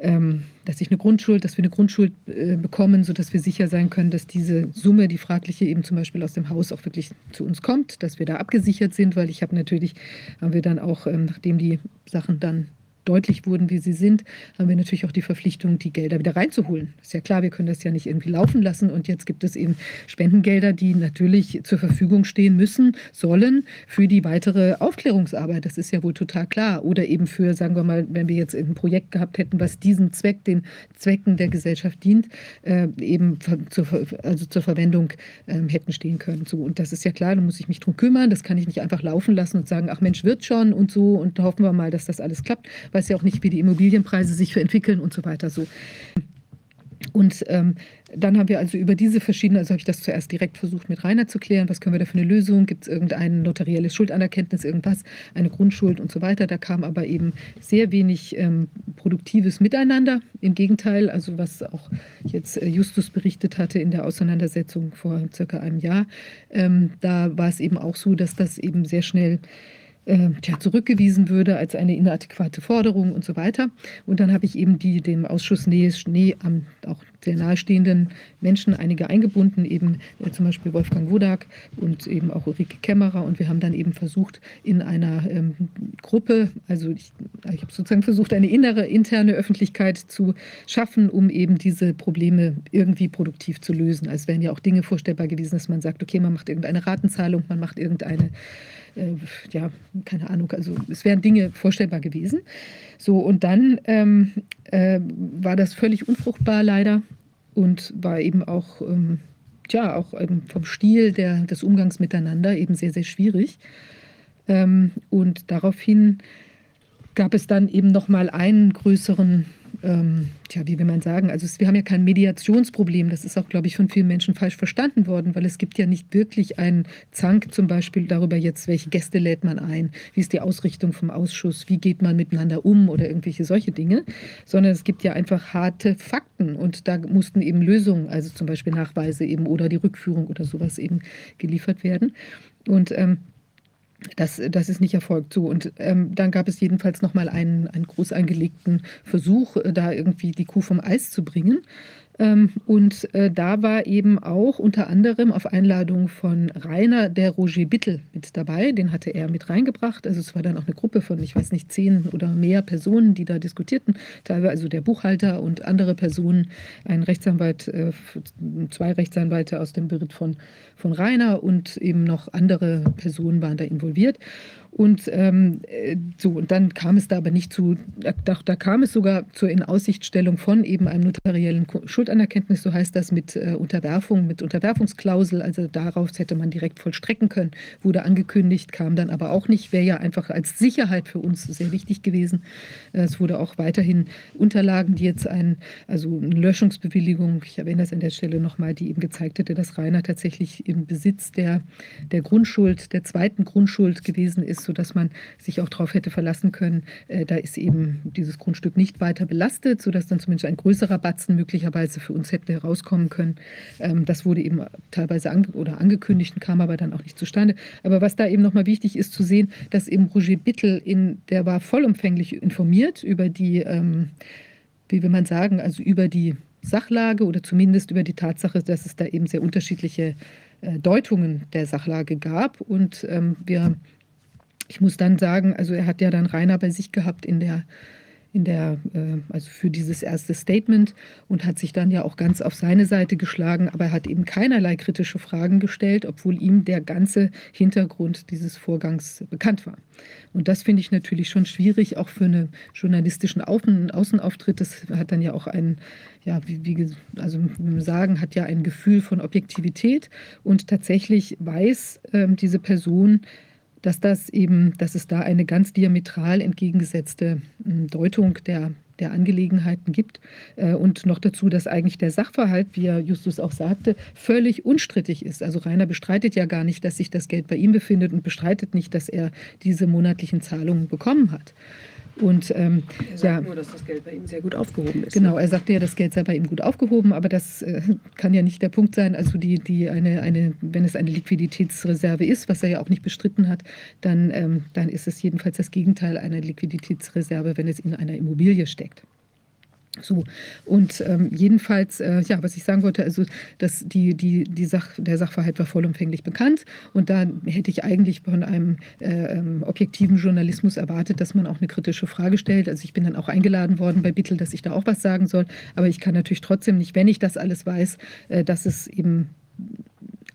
ähm, dass ich eine Grundschuld, dass wir eine Grundschuld äh, bekommen, sodass wir sicher sein können, dass diese Summe, die fragliche eben zum Beispiel aus dem Haus auch wirklich zu uns kommt, dass wir da abgesichert sind, weil ich habe natürlich, haben wir dann auch, ähm, nachdem die Sachen dann deutlich wurden, wie sie sind, haben wir natürlich auch die Verpflichtung, die Gelder wieder reinzuholen. Ist ja klar, wir können das ja nicht irgendwie laufen lassen. Und jetzt gibt es eben Spendengelder, die natürlich zur Verfügung stehen müssen, sollen für die weitere Aufklärungsarbeit. Das ist ja wohl total klar. Oder eben für, sagen wir mal, wenn wir jetzt ein Projekt gehabt hätten, was diesen Zweck, den Zwecken der Gesellschaft dient, äh, eben zur, also zur Verwendung äh, hätten stehen können. So, und das ist ja klar, da muss ich mich drum kümmern. Das kann ich nicht einfach laufen lassen und sagen, ach Mensch, wird schon und so und hoffen wir mal, dass das alles klappt weiß ja auch nicht, wie die Immobilienpreise sich entwickeln und so weiter. So. Und ähm, dann haben wir also über diese verschiedenen, also habe ich das zuerst direkt versucht mit Rainer zu klären, was können wir da für eine Lösung, gibt es irgendein notarielles Schuldanerkenntnis, irgendwas, eine Grundschuld und so weiter. Da kam aber eben sehr wenig ähm, produktives Miteinander. Im Gegenteil, also was auch jetzt äh, Justus berichtet hatte in der Auseinandersetzung vor circa einem Jahr, ähm, da war es eben auch so, dass das eben sehr schnell äh, zurückgewiesen würde als eine inadäquate Forderung und so weiter. Und dann habe ich eben die dem Ausschuss Nähe Schnee am auch sehr nahestehenden Menschen, einige eingebunden, eben äh, zum Beispiel Wolfgang Wodak und eben auch Ulrike Kämmerer. Und wir haben dann eben versucht, in einer ähm, Gruppe, also ich, ich habe sozusagen versucht, eine innere, interne Öffentlichkeit zu schaffen, um eben diese Probleme irgendwie produktiv zu lösen. Also es wären ja auch Dinge vorstellbar gewesen, dass man sagt, okay, man macht irgendeine Ratenzahlung, man macht irgendeine äh, ja, keine Ahnung, also es wären Dinge vorstellbar gewesen. So, und dann ähm, äh, war das völlig unfruchtbar leider und war eben auch, ähm, ja, auch vom Stil der, des Umgangs miteinander eben sehr, sehr schwierig. Ähm, und daraufhin gab es dann eben nochmal einen größeren ähm, tja, wie will man sagen, also es, wir haben ja kein Mediationsproblem. Das ist auch, glaube ich, von vielen Menschen falsch verstanden worden, weil es gibt ja nicht wirklich einen Zank zum Beispiel darüber jetzt, welche Gäste lädt man ein, wie ist die Ausrichtung vom Ausschuss, wie geht man miteinander um oder irgendwelche solche Dinge, sondern es gibt ja einfach harte Fakten und da mussten eben Lösungen, also zum Beispiel Nachweise eben oder die Rückführung oder sowas eben geliefert werden. Und ähm, das, das ist nicht erfolgt. So, und ähm, dann gab es jedenfalls nochmal einen, einen groß angelegten Versuch, äh, da irgendwie die Kuh vom Eis zu bringen. Ähm, und äh, da war eben auch unter anderem auf Einladung von Rainer der Roger Bittel mit dabei. Den hatte er mit reingebracht. Also es war dann auch eine Gruppe von, ich weiß nicht, zehn oder mehr Personen, die da diskutierten. Teilweise also der Buchhalter und andere Personen, ein Rechtsanwalt, äh, zwei Rechtsanwälte aus dem Bericht von, von Rainer und eben noch andere Personen waren da involviert. Und ähm, äh, so, und dann kam es da aber nicht zu, da, da kam es sogar zur Inaussichtstellung von eben einem notariellen Schuldanerkenntnis, so heißt das, mit äh, Unterwerfung, mit Unterwerfungsklausel. Also darauf hätte man direkt vollstrecken können, wurde angekündigt, kam dann aber auch nicht, wäre ja einfach als Sicherheit für uns sehr wichtig gewesen. Äh, es wurde auch weiterhin Unterlagen, die jetzt ein, also eine Löschungsbewilligung, ich erwähne das an der Stelle nochmal, die eben gezeigt hätte, dass Rainer tatsächlich im Besitz der, der Grundschuld, der zweiten Grundschuld gewesen ist sodass man sich auch darauf hätte verlassen können, äh, da ist eben dieses Grundstück nicht weiter belastet, sodass dann zumindest ein größerer Batzen möglicherweise für uns hätte herauskommen können. Ähm, das wurde eben teilweise ange oder angekündigt und kam aber dann auch nicht zustande. Aber was da eben nochmal wichtig ist zu sehen, dass eben Roger Bittel, in, der war vollumfänglich informiert über die, ähm, wie will man sagen, also über die Sachlage oder zumindest über die Tatsache, dass es da eben sehr unterschiedliche Deutungen der Sachlage gab. Und ähm, wir ich muss dann sagen, also er hat ja dann Rainer bei sich gehabt in der, in der, äh, also für dieses erste Statement und hat sich dann ja auch ganz auf seine Seite geschlagen, aber er hat eben keinerlei kritische Fragen gestellt, obwohl ihm der ganze Hintergrund dieses Vorgangs bekannt war. Und das finde ich natürlich schon schwierig, auch für einen journalistischen Außen Außenauftritt. Das hat dann ja auch ein, ja, wie, wie also sagen, hat ja ein Gefühl von Objektivität und tatsächlich weiß ähm, diese Person, dass das eben, dass es da eine ganz diametral entgegengesetzte hm, Deutung der, der Angelegenheiten gibt. Äh, und noch dazu, dass eigentlich der Sachverhalt, wie ja Justus auch sagte, völlig unstrittig ist. Also Rainer bestreitet ja gar nicht, dass sich das Geld bei ihm befindet und bestreitet nicht, dass er diese monatlichen Zahlungen bekommen hat. Und ähm, er sagt ja, nur, dass das Geld bei ihm sehr gut aufgehoben ist. Genau, ne? er sagte ja, das Geld sei bei ihm gut aufgehoben, aber das äh, kann ja nicht der Punkt sein. Also die, die eine, eine, wenn es eine Liquiditätsreserve ist, was er ja auch nicht bestritten hat, dann, ähm, dann ist es jedenfalls das Gegenteil einer Liquiditätsreserve, wenn es in einer Immobilie steckt. So, und ähm, jedenfalls, äh, ja, was ich sagen wollte, also dass die, die, die Sach, der Sachverhalt war vollumfänglich bekannt. Und da hätte ich eigentlich von einem äh, ähm, objektiven Journalismus erwartet, dass man auch eine kritische Frage stellt. Also ich bin dann auch eingeladen worden bei Bittel, dass ich da auch was sagen soll, aber ich kann natürlich trotzdem nicht, wenn ich das alles weiß, äh, dass es eben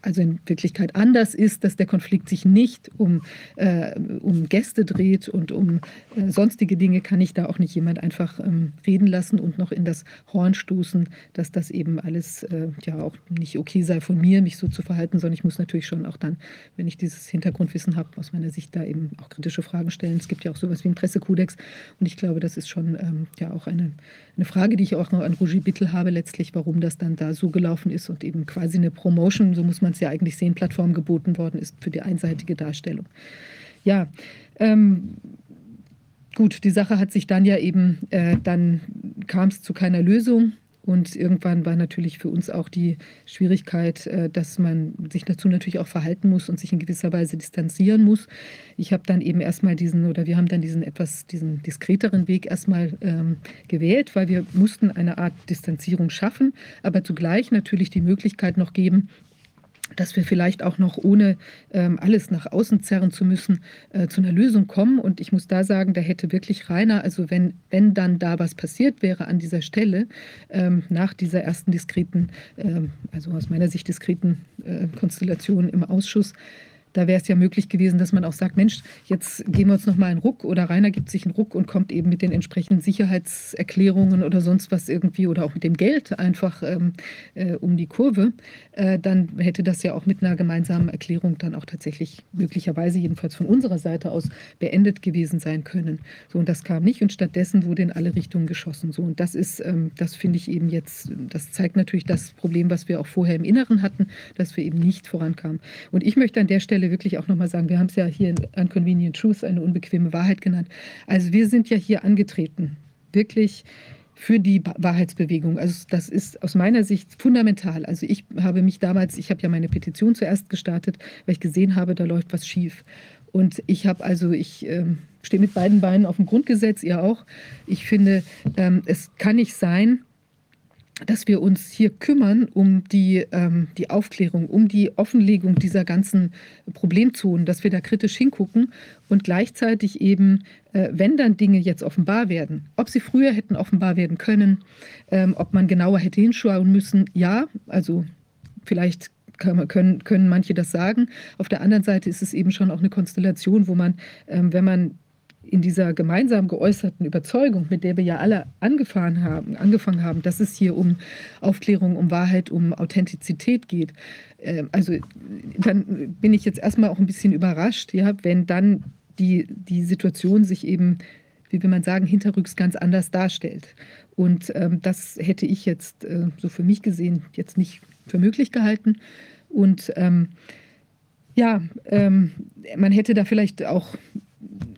also in Wirklichkeit anders ist, dass der Konflikt sich nicht um, äh, um Gäste dreht und um äh, sonstige Dinge, kann ich da auch nicht jemand einfach ähm, reden lassen und noch in das Horn stoßen, dass das eben alles äh, ja auch nicht okay sei von mir, mich so zu verhalten, sondern ich muss natürlich schon auch dann, wenn ich dieses Hintergrundwissen habe, aus meiner Sicht da eben auch kritische Fragen stellen. Es gibt ja auch sowas wie einen Pressekodex und ich glaube, das ist schon ähm, ja auch eine, eine Frage, die ich auch noch an Roger Bittel habe, letztlich, warum das dann da so gelaufen ist und eben quasi eine Promotion, so muss man es ja eigentlich sehen, Plattform geboten worden ist für die einseitige Darstellung. Ja, ähm, gut, die Sache hat sich dann ja eben, äh, dann kam es zu keiner Lösung Und irgendwann war natürlich für uns auch die Schwierigkeit, äh, dass man sich dazu natürlich auch verhalten muss und sich in gewisser Weise distanzieren muss. Ich habe dann eben erstmal diesen, oder wir haben dann diesen etwas, diesen diskreteren Weg erstmal ähm, gewählt, weil wir mussten eine Art Distanzierung schaffen, aber zugleich natürlich die Möglichkeit noch geben, dass wir vielleicht auch noch ohne ähm, alles nach außen zerren zu müssen, äh, zu einer Lösung kommen. Und ich muss da sagen, da hätte wirklich Rainer, also wenn, wenn dann da was passiert wäre an dieser Stelle, ähm, nach dieser ersten diskreten, ähm, also aus meiner Sicht diskreten äh, Konstellation im Ausschuss, da wäre es ja möglich gewesen, dass man auch sagt, Mensch, jetzt geben wir uns noch mal einen Ruck oder Rainer gibt sich einen Ruck und kommt eben mit den entsprechenden Sicherheitserklärungen oder sonst was irgendwie oder auch mit dem Geld einfach ähm, äh, um die Kurve. Äh, dann hätte das ja auch mit einer gemeinsamen Erklärung dann auch tatsächlich möglicherweise jedenfalls von unserer Seite aus beendet gewesen sein können. So und das kam nicht und stattdessen wurde in alle Richtungen geschossen. So und das ist, ähm, das finde ich eben jetzt, das zeigt natürlich das Problem, was wir auch vorher im Inneren hatten, dass wir eben nicht vorankamen. Und ich möchte an der Stelle Stelle wirklich auch nochmal sagen, wir haben es ja hier in Unconvenient Truth, eine unbequeme Wahrheit genannt. Also wir sind ja hier angetreten, wirklich für die Wahrheitsbewegung. Also das ist aus meiner Sicht fundamental. Also ich habe mich damals, ich habe ja meine Petition zuerst gestartet, weil ich gesehen habe, da läuft was schief. Und ich habe also, ich äh, stehe mit beiden Beinen auf dem Grundgesetz, ihr auch. Ich finde, ähm, es kann nicht sein, dass wir uns hier kümmern um die, ähm, die Aufklärung, um die Offenlegung dieser ganzen Problemzonen, dass wir da kritisch hingucken und gleichzeitig eben, äh, wenn dann Dinge jetzt offenbar werden, ob sie früher hätten offenbar werden können, ähm, ob man genauer hätte hinschauen müssen, ja, also vielleicht können, können manche das sagen. Auf der anderen Seite ist es eben schon auch eine Konstellation, wo man, ähm, wenn man in dieser gemeinsam geäußerten Überzeugung, mit der wir ja alle angefangen haben, angefangen haben, dass es hier um Aufklärung, um Wahrheit, um Authentizität geht. Ähm, also dann bin ich jetzt erstmal auch ein bisschen überrascht, ja, wenn dann die, die Situation sich eben, wie will man sagen, hinterrücks ganz anders darstellt. Und ähm, das hätte ich jetzt äh, so für mich gesehen jetzt nicht für möglich gehalten. Und ähm, ja, ähm, man hätte da vielleicht auch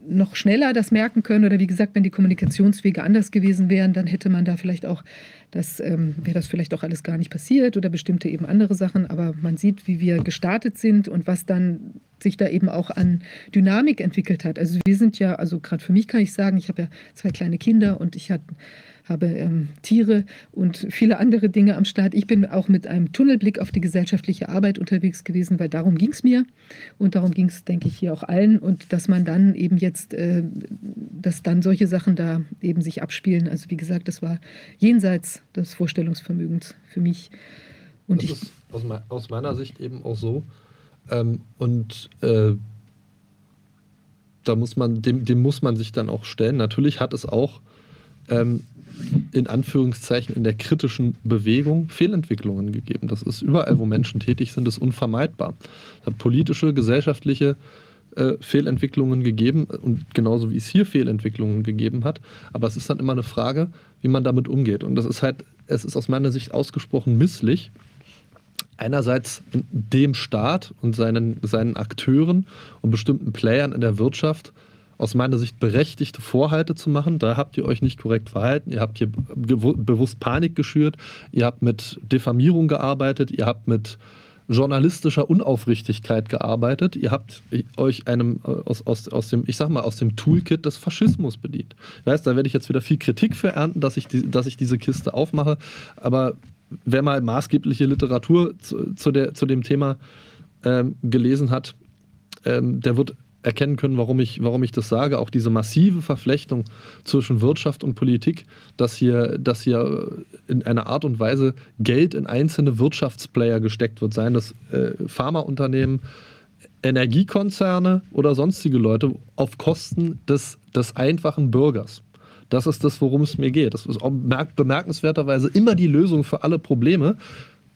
noch schneller das merken können oder wie gesagt, wenn die Kommunikationswege anders gewesen wären, dann hätte man da vielleicht auch, das ähm, wäre das vielleicht auch alles gar nicht passiert oder bestimmte eben andere Sachen. Aber man sieht, wie wir gestartet sind und was dann sich da eben auch an Dynamik entwickelt hat. Also wir sind ja, also gerade für mich kann ich sagen, ich habe ja zwei kleine Kinder und ich hatte habe ähm, Tiere und viele andere Dinge am Start. Ich bin auch mit einem Tunnelblick auf die gesellschaftliche Arbeit unterwegs gewesen, weil darum ging es mir und darum ging es, denke ich, hier auch allen. Und dass man dann eben jetzt, äh, dass dann solche Sachen da eben sich abspielen. Also wie gesagt, das war jenseits des Vorstellungsvermögens für mich. Und das ich, ist aus, aus, meiner Sicht eben auch so. Ähm, und äh, da muss man, dem, dem muss man sich dann auch stellen. Natürlich hat es auch ähm, in Anführungszeichen in der kritischen Bewegung Fehlentwicklungen gegeben. Das ist überall, wo Menschen tätig sind, ist unvermeidbar. Es hat politische, gesellschaftliche äh, Fehlentwicklungen gegeben und genauso wie es hier Fehlentwicklungen gegeben hat. Aber es ist dann immer eine Frage, wie man damit umgeht. Und das ist halt, es ist aus meiner Sicht ausgesprochen misslich, einerseits dem Staat und seinen, seinen Akteuren und bestimmten Playern in der Wirtschaft aus meiner Sicht berechtigte Vorhalte zu machen. Da habt ihr euch nicht korrekt verhalten. Ihr habt hier bewusst Panik geschürt. Ihr habt mit Diffamierung gearbeitet. Ihr habt mit journalistischer Unaufrichtigkeit gearbeitet. Ihr habt euch einem äh, aus, aus, aus dem, ich sag mal, aus dem Toolkit des Faschismus bedient. Ich weiß, da werde ich jetzt wieder viel Kritik für ernten, dass ich, die, dass ich diese Kiste aufmache. Aber wer mal maßgebliche Literatur zu, zu, der, zu dem Thema ähm, gelesen hat, ähm, der wird erkennen können, warum ich, warum ich das sage. Auch diese massive Verflechtung zwischen Wirtschaft und Politik, dass hier, dass hier in einer Art und Weise Geld in einzelne Wirtschaftsplayer gesteckt wird, seien das äh, Pharmaunternehmen, Energiekonzerne oder sonstige Leute auf Kosten des, des einfachen Bürgers. Das ist das, worum es mir geht. Das ist bemerkenswerterweise immer die Lösung für alle Probleme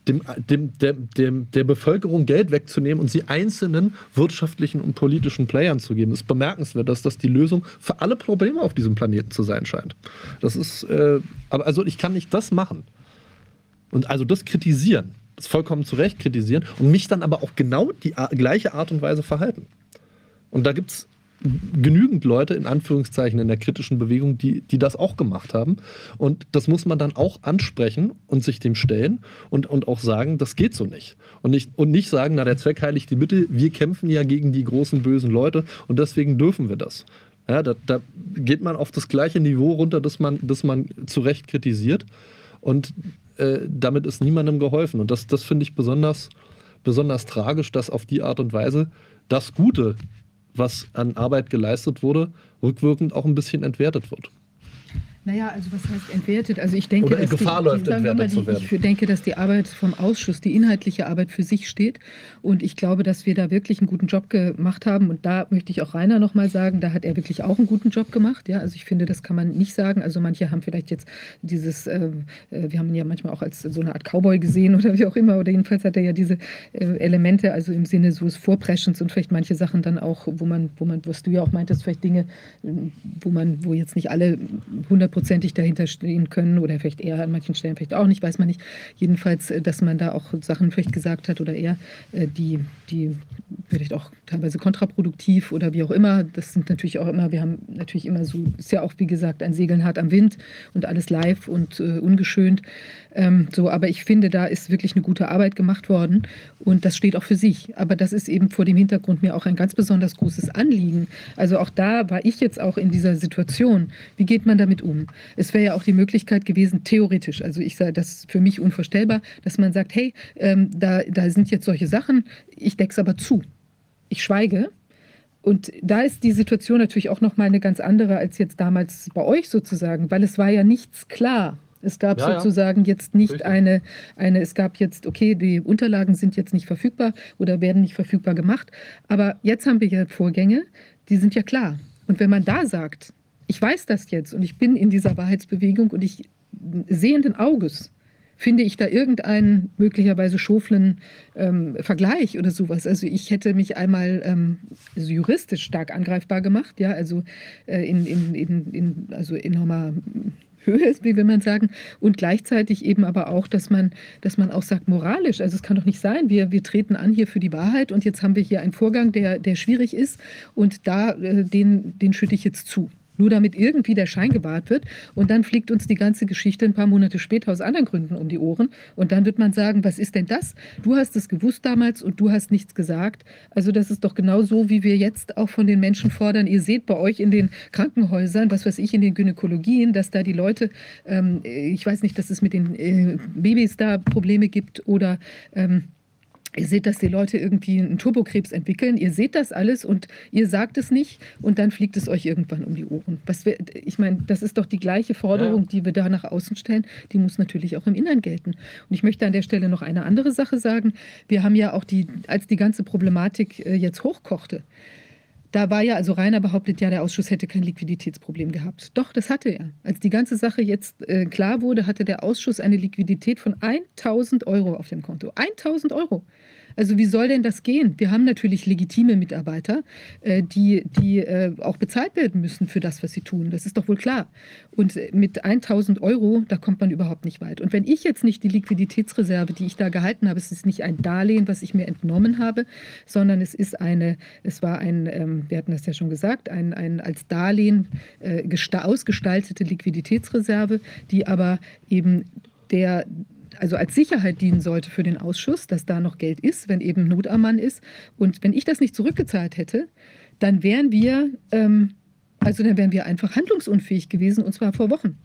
dem, dem, dem, dem, der Bevölkerung Geld wegzunehmen und sie einzelnen wirtschaftlichen und politischen Playern zu geben, ist bemerkenswert, dass das die Lösung für alle Probleme auf diesem Planeten zu sein scheint. Das ist, äh, aber also ich kann nicht das machen. Und also das kritisieren, das vollkommen zu Recht kritisieren und mich dann aber auch genau die gleiche Art und Weise verhalten. Und da gibt es genügend Leute in Anführungszeichen in der kritischen Bewegung, die, die das auch gemacht haben. Und das muss man dann auch ansprechen und sich dem stellen und, und auch sagen, das geht so nicht. Und nicht, und nicht sagen, na, der Zweck heiligt die Mittel, wir kämpfen ja gegen die großen bösen Leute und deswegen dürfen wir das. Ja, da, da geht man auf das gleiche Niveau runter, das man, das man zu Recht kritisiert. Und äh, damit ist niemandem geholfen. Und das, das finde ich besonders, besonders tragisch, dass auf die Art und Weise das Gute, was an Arbeit geleistet wurde, rückwirkend auch ein bisschen entwertet wird. Naja, also was heißt entwertet? Also ich denke, Oder in Gefahr die, läuft, wir mal, entwertet zu werden. ich denke, dass die Arbeit vom Ausschuss, die inhaltliche Arbeit für sich steht. Und ich glaube, dass wir da wirklich einen guten Job gemacht haben. Und da möchte ich auch Rainer nochmal sagen, da hat er wirklich auch einen guten Job gemacht. Ja, also ich finde, das kann man nicht sagen. Also manche haben vielleicht jetzt dieses, äh, äh, wir haben ihn ja manchmal auch als so eine Art Cowboy gesehen oder wie auch immer. Oder jedenfalls hat er ja diese äh, Elemente, also im Sinne so des Vorpreschens und vielleicht manche Sachen dann auch, wo man, wo man, was du ja auch meintest, vielleicht Dinge, wo man, wo jetzt nicht alle hundertprozentig dahinter stehen können oder vielleicht eher an manchen Stellen vielleicht auch nicht, weiß man nicht. Jedenfalls, äh, dass man da auch Sachen vielleicht gesagt hat oder eher, äh, die, die vielleicht auch teilweise kontraproduktiv oder wie auch immer. Das sind natürlich auch immer, wir haben natürlich immer so, ist ja auch wie gesagt ein Segeln hart am Wind und alles live und äh, ungeschönt. Ähm, so, aber ich finde, da ist wirklich eine gute Arbeit gemacht worden und das steht auch für sich. Aber das ist eben vor dem Hintergrund mir auch ein ganz besonders großes Anliegen. Also auch da war ich jetzt auch in dieser Situation. Wie geht man damit um? Es wäre ja auch die Möglichkeit gewesen, theoretisch, also ich sage das ist für mich unvorstellbar, dass man sagt, hey, ähm, da, da sind jetzt solche Sachen, ich decke es aber zu. Ich schweige, und da ist die Situation natürlich auch noch mal eine ganz andere als jetzt damals bei euch sozusagen, weil es war ja nichts klar. Es gab Ja, ja. sozusagen jetzt nicht Richtig. eine, eine, es gab jetzt, okay, die Unterlagen sind jetzt nicht verfügbar oder werden nicht verfügbar gemacht, aber jetzt haben wir ja Vorgänge, die sind ja klar. Und wenn man da sagt, ich weiß das jetzt und ich bin in dieser Wahrheitsbewegung und ich sehenden Auges finde ich da irgendeinen möglicherweise schoflen ähm, Vergleich oder sowas. Also ich hätte mich einmal ähm, also juristisch stark angreifbar gemacht, ja, also äh, in, in, in, in, also enormer Höhe, wie will man sagen, und gleichzeitig eben aber auch, dass man, dass man auch sagt, moralisch, also es kann doch nicht sein, wir, wir treten an hier für die Wahrheit und jetzt haben wir hier einen Vorgang, der, der schwierig ist und da, äh, den, den schütte ich jetzt zu. Nur damit irgendwie der Schein gewahrt wird. Und dann fliegt uns die ganze Geschichte ein paar Monate später aus anderen Gründen um die Ohren. Und dann wird man sagen, was ist denn das? Du hast es gewusst damals und du hast nichts gesagt. Also das ist doch genau so, wie wir jetzt auch von den Menschen fordern. Ihr seht bei euch in den Krankenhäusern, was weiß ich, in den Gynäkologien, dass da die Leute, ähm, ich weiß nicht, dass es mit den äh, Babys da Probleme gibt oder... Ähm, Ihr seht, dass die Leute irgendwie einen Turbokrebs entwickeln. Ihr seht das alles und ihr sagt es nicht und dann fliegt es euch irgendwann um die Ohren. Was wir, ich meine, das ist doch die gleiche Forderung, die wir da nach außen stellen. Die muss natürlich auch im Innern gelten. Und ich möchte an der Stelle noch eine andere Sache sagen. Wir haben ja auch die, als die ganze Problematik äh, jetzt hochkochte, da war ja, also Rainer behauptet ja, der Ausschuss hätte kein Liquiditätsproblem gehabt. Doch, das hatte er. Als die ganze Sache jetzt äh, klar wurde, hatte der Ausschuss eine Liquidität von 1000 Euro auf dem Konto. 1000 Euro. Also wie soll denn das gehen? Wir haben natürlich legitime Mitarbeiter, äh, die, die äh, auch bezahlt werden müssen für das, was sie tun. Das ist doch wohl klar. Und mit 1000 Euro, da kommt man überhaupt nicht weit. Und wenn ich jetzt nicht die Liquiditätsreserve, die ich da gehalten habe, es ist nicht ein Darlehen, was ich mir entnommen habe, sondern es ist eine, es war ein, ähm, wir hatten das ja schon gesagt, ein, ein als Darlehen äh, gesta- ausgestaltete Liquiditätsreserve, die aber eben der also als Sicherheit dienen sollte für den Ausschuss, dass da noch Geld ist, wenn eben Not am Mann ist. Und wenn ich das nicht zurückgezahlt hätte, dann wären wir, ähm, also dann wären wir einfach handlungsunfähig gewesen und zwar vor Wochen.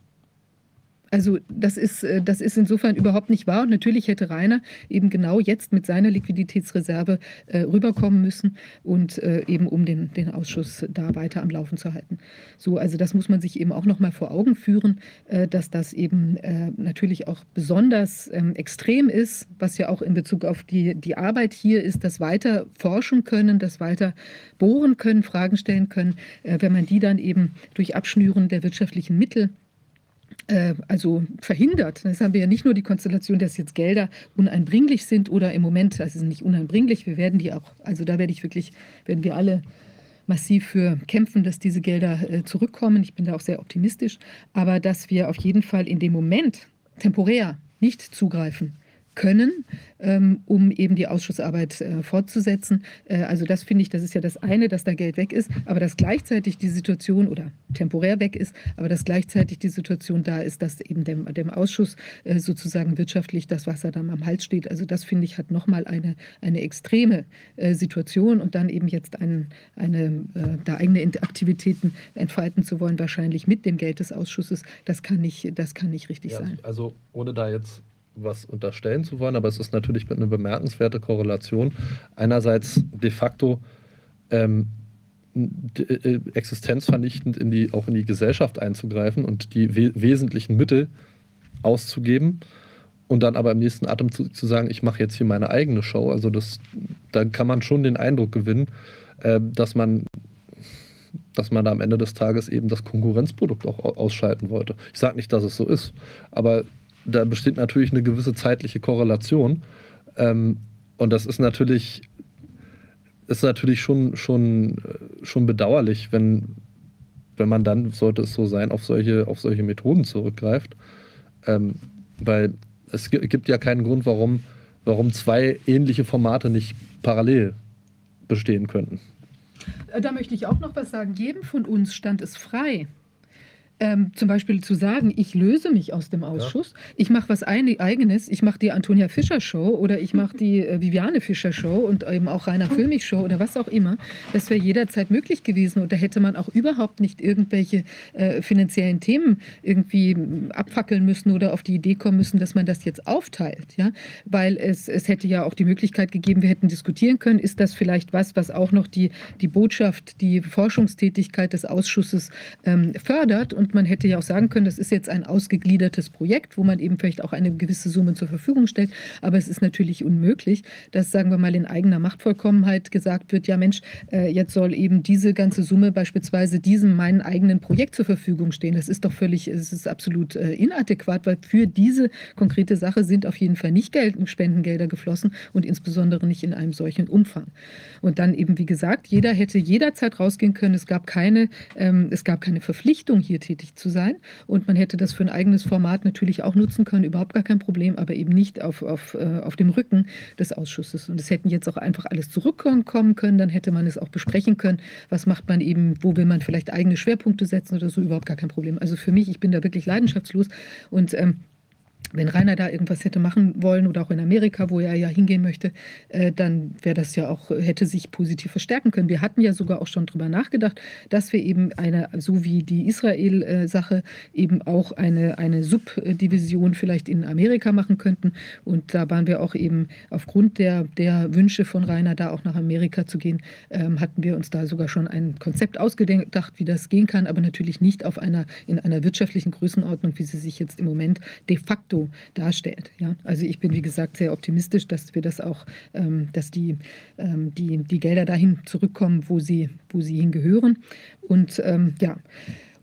Also das ist, äh, das ist insofern überhaupt nicht wahr. Und natürlich hätte Rainer eben genau jetzt mit seiner Liquiditätsreserve äh, rüberkommen müssen und äh, eben um den, den Ausschuss da weiter am Laufen zu halten. So, also das muss man sich eben auch noch mal vor Augen führen, äh, dass das eben äh, natürlich auch besonders ähm, extrem ist, was ja auch in Bezug auf die, die Arbeit hier ist, das weiter forschen können, das weiter bohren können, Fragen stellen können, äh, wenn man die dann eben durch Abschnüren der wirtschaftlichen Mittel äh, also verhindert. Das haben wir ja nicht nur die Konstellation, dass jetzt Gelder uneinbringlich sind oder im Moment, sie sind nicht uneinbringlich, wir werden die auch, also da werde ich wirklich, werden wir alle massiv für kämpfen, dass diese Gelder äh, zurückkommen. Ich bin da auch sehr optimistisch, aber dass wir auf jeden Fall in dem Moment temporär nicht zugreifen können, ähm, um eben die Ausschussarbeit äh, fortzusetzen. Äh, also das finde ich, das ist ja das eine, dass da Geld weg ist, aber dass gleichzeitig die Situation oder temporär weg ist, aber dass gleichzeitig die Situation da ist, dass eben dem, dem Ausschuss äh, sozusagen wirtschaftlich das Wasser dann am Hals steht. Also das finde ich hat nochmal eine, eine extreme äh, Situation und dann eben jetzt ein, eine, äh, da eigene Aktivitäten entfalten zu wollen, wahrscheinlich mit dem Geld des Ausschusses, das kann nicht, das kann nicht richtig Ja, sein. also ohne da jetzt was unterstellen zu wollen, aber es ist natürlich eine bemerkenswerte Korrelation. Einerseits de facto ähm, äh, existenzvernichtend in die, auch in die Gesellschaft einzugreifen und die we wesentlichen Mittel auszugeben und dann aber im nächsten Atem zu, sagen, ich mache jetzt hier meine eigene Show. Also das, da kann man schon den Eindruck gewinnen, äh, dass man dass man da am Ende des Tages eben das Konkurrenzprodukt auch au- ausschalten wollte. Ich sage nicht, dass es so ist, aber da besteht natürlich eine gewisse zeitliche Korrelation. Ähm, und das ist natürlich, ist natürlich schon, schon, äh, schon bedauerlich, wenn, wenn man dann, sollte es so sein, auf solche, auf solche Methoden zurückgreift. Ähm, weil es gi- gibt ja keinen Grund, warum, warum zwei ähnliche Formate nicht parallel bestehen könnten. Äh, Da möchte ich auch noch was sagen. Jedem von uns stand es frei, ähm, zum Beispiel zu sagen, ich löse mich aus dem Ausschuss, ich mache was ein, eigenes, ich mache die Antonia Fischer Show oder ich mache die äh, Viviane Fischer Show und eben auch Rainer Füllmich Show oder was auch immer. Das wäre jederzeit möglich gewesen und da hätte man auch überhaupt nicht irgendwelche äh, finanziellen Themen irgendwie abfackeln müssen oder auf die Idee kommen müssen, dass man das jetzt aufteilt, ja, weil es, es hätte ja auch die Möglichkeit gegeben, wir hätten diskutieren können, ist das vielleicht was, was auch noch die, die Botschaft, die Forschungstätigkeit des Ausschusses ähm, fördert? Und man hätte ja auch sagen können, das ist jetzt ein ausgegliedertes Projekt, wo man eben vielleicht auch eine gewisse Summe zur Verfügung stellt, aber es ist natürlich unmöglich, dass, sagen wir mal, in eigener Machtvollkommenheit gesagt wird, ja Mensch, äh, jetzt soll eben diese ganze Summe beispielsweise diesem meinen eigenen Projekt zur Verfügung stehen. Das ist doch völlig, es ist absolut äh, inadäquat, weil für diese konkrete Sache sind auf jeden Fall nicht Geld, Spendengelder geflossen und insbesondere nicht in einem solchen Umfang. Und dann eben, wie gesagt, jeder hätte jederzeit rausgehen können. Es gab keine, ähm, es gab keine Verpflichtung, hier tätig zu sein. Und man hätte das für ein eigenes Format natürlich auch nutzen können, überhaupt gar kein Problem, aber eben nicht auf, auf, äh, auf dem Rücken des Ausschusses. Und es hätten jetzt auch einfach alles zurückkommen können, dann hätte man es auch besprechen können. Was macht man eben, wo will man vielleicht eigene Schwerpunkte setzen oder so, überhaupt gar kein Problem. Also für mich, ich bin da wirklich leidenschaftslos und ähm, wenn Rainer da irgendwas hätte machen wollen oder auch in Amerika, wo er ja hingehen möchte, äh, dann wäre das ja auch, hätte sich positiv verstärken können. Wir hatten ja sogar auch schon drüber nachgedacht, dass wir eben eine, so wie die Israel-Sache, eben auch eine, eine Subdivision vielleicht in Amerika machen könnten. Und da waren wir auch eben aufgrund der, der Wünsche von Rainer, da auch nach Amerika zu gehen, ähm, hatten wir uns da sogar schon ein Konzept ausgedacht, wie das gehen kann, aber natürlich nicht auf einer, in einer wirtschaftlichen Größenordnung, wie sie sich jetzt im Moment de facto darstellt. Ja? Also ich bin, wie gesagt, sehr optimistisch, dass wir das auch, ähm, dass die, ähm, die, die Gelder dahin zurückkommen, wo sie, wo sie hingehören. Und ähm, ja,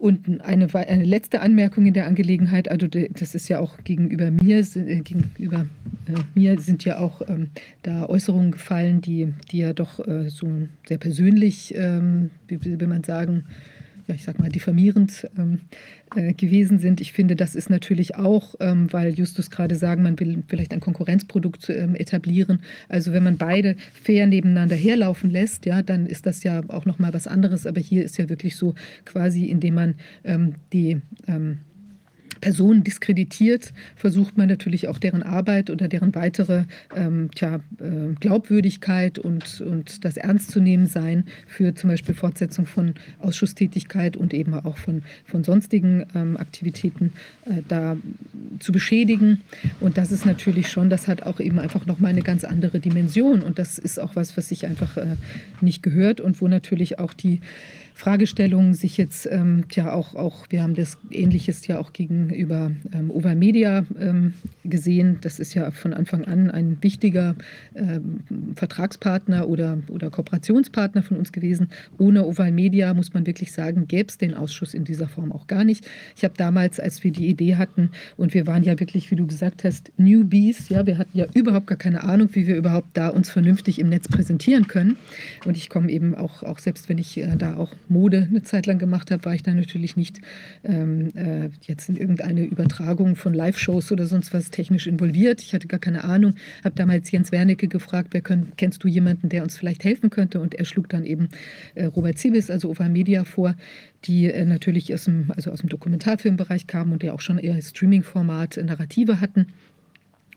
und eine, eine letzte Anmerkung in der Angelegenheit, also das ist ja auch gegenüber mir, äh, gegenüber äh, mir sind ja auch ähm, da Äußerungen gefallen, die, die ja doch äh, so sehr persönlich, ähm, wie will man sagen, ja, ich sag mal, diffamierend ähm, äh, gewesen sind. Ich finde, das ist natürlich auch, ähm, weil Justus gerade sagen, man will vielleicht ein Konkurrenzprodukt ähm, etablieren. Also wenn man beide fair nebeneinander herlaufen lässt, ja, dann ist das ja auch noch mal was anderes. Aber hier ist ja wirklich so quasi, indem man ähm, die ähm, Personen diskreditiert, versucht man natürlich auch deren Arbeit oder deren weitere ähm, tja, äh, Glaubwürdigkeit und, und das Ernstzunehmensein für zum Beispiel Fortsetzung von Ausschusstätigkeit und eben auch von, von sonstigen ähm, Aktivitäten äh, da zu beschädigen. Und das ist natürlich schon, das hat auch eben einfach nochmal eine ganz andere Dimension. Und das ist auch was, was sich einfach äh, nicht gehört und wo natürlich auch die Fragestellungen sich jetzt ähm, ja auch, auch, wir haben das Ähnliches ja auch gegenüber ähm, Overmedia ähm, gesehen. Das ist ja von Anfang an ein wichtiger ähm, Vertragspartner oder, oder Kooperationspartner von uns gewesen. Ohne Overmedia, muss man wirklich sagen, gäbe es den Ausschuss in dieser Form auch gar nicht. Ich habe damals, als wir die Idee hatten, und wir waren ja wirklich, wie du gesagt hast, Newbies, ja, wir hatten ja überhaupt gar keine Ahnung, wie wir überhaupt da uns vernünftig im Netz präsentieren können. Und ich komme eben auch, auch selbst wenn ich äh, da auch Mode eine Zeit lang gemacht habe, war ich da natürlich nicht ähm, äh, jetzt in irgendeine Übertragung von Live-Shows oder sonst was technisch involviert. Ich hatte gar keine Ahnung, habe damals Jens Wernicke gefragt, wer können, kennst du jemanden, der uns vielleicht helfen könnte? Und er schlug dann eben äh, Robert Zibis, also Ova Media vor, die äh, natürlich aus dem, also aus dem Dokumentarfilmbereich kamen und ja auch schon eher Streaming-Format, äh, Narrative hatten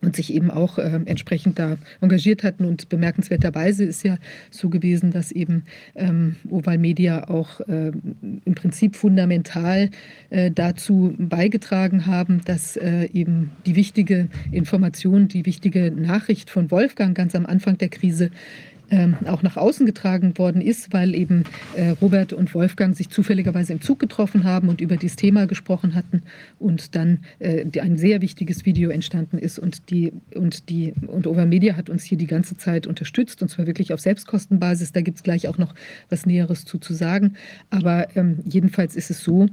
und sich eben auch äh, entsprechend da engagiert hatten. Und bemerkenswerterweise ist ja so gewesen, dass eben ähm, Oval Media auch äh, im Prinzip fundamental äh, dazu beigetragen haben, dass äh, eben die wichtige Information, die wichtige Nachricht von Wolfgang ganz am Anfang der Krise ähm, auch nach außen getragen worden ist, weil eben äh, Robert und Wolfgang sich zufälligerweise im Zug getroffen haben und über dieses Thema gesprochen hatten und dann äh, die, ein sehr wichtiges Video entstanden ist und die und die und Overmedia hat uns hier die ganze Zeit unterstützt und zwar wirklich auf Selbstkostenbasis. Da gibt es gleich auch noch was Näheres zu, zu sagen. Aber ähm, jedenfalls ist es so,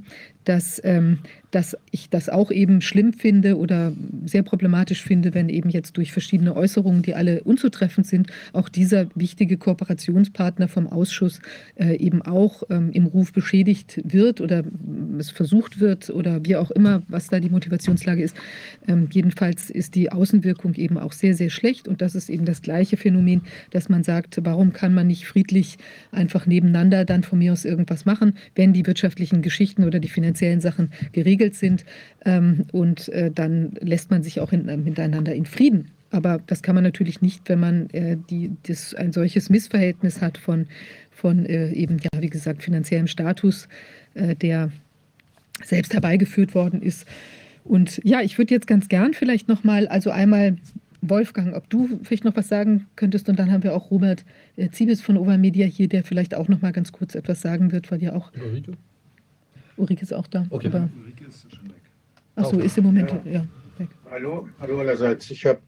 dass, ähm, dass ich das auch eben schlimm finde oder sehr problematisch finde, wenn eben jetzt durch verschiedene Äußerungen, die alle unzutreffend sind, auch dieser wichtige Kooperationspartner vom Ausschuss äh, eben auch ähm, im Ruf beschädigt wird oder es versucht wird oder wie auch immer, was da die Motivationslage ist. Ähm, jedenfalls ist die Außenwirkung eben auch sehr, sehr schlecht und das ist eben das gleiche Phänomen, dass man sagt, warum kann man nicht friedlich einfach nebeneinander dann von mir aus irgendwas machen, wenn die wirtschaftlichen Geschichten oder die finanziellen finanziellen Sachen geregelt sind. Ähm, und äh, dann lässt man sich auch in, äh, miteinander in Frieden. Aber das kann man natürlich nicht, wenn man äh, die, das, ein solches Missverhältnis hat von, von äh, eben, ja, wie gesagt, finanziellem Status, äh, der selbst herbeigeführt worden ist. Und ja, ich würde jetzt ganz gern vielleicht nochmal, also einmal Wolfgang, ob du vielleicht noch was sagen könntest und dann haben wir auch Robert äh, Ziebes von Overmedia hier, der vielleicht auch noch mal ganz kurz etwas sagen wird, weil ihr auch Ulrike, ist auch da. Okay. Aber, Ulrike ist schon weg. Achso, ist im Moment ja. ja weg. Hallo, hallo allerseits. Ich habe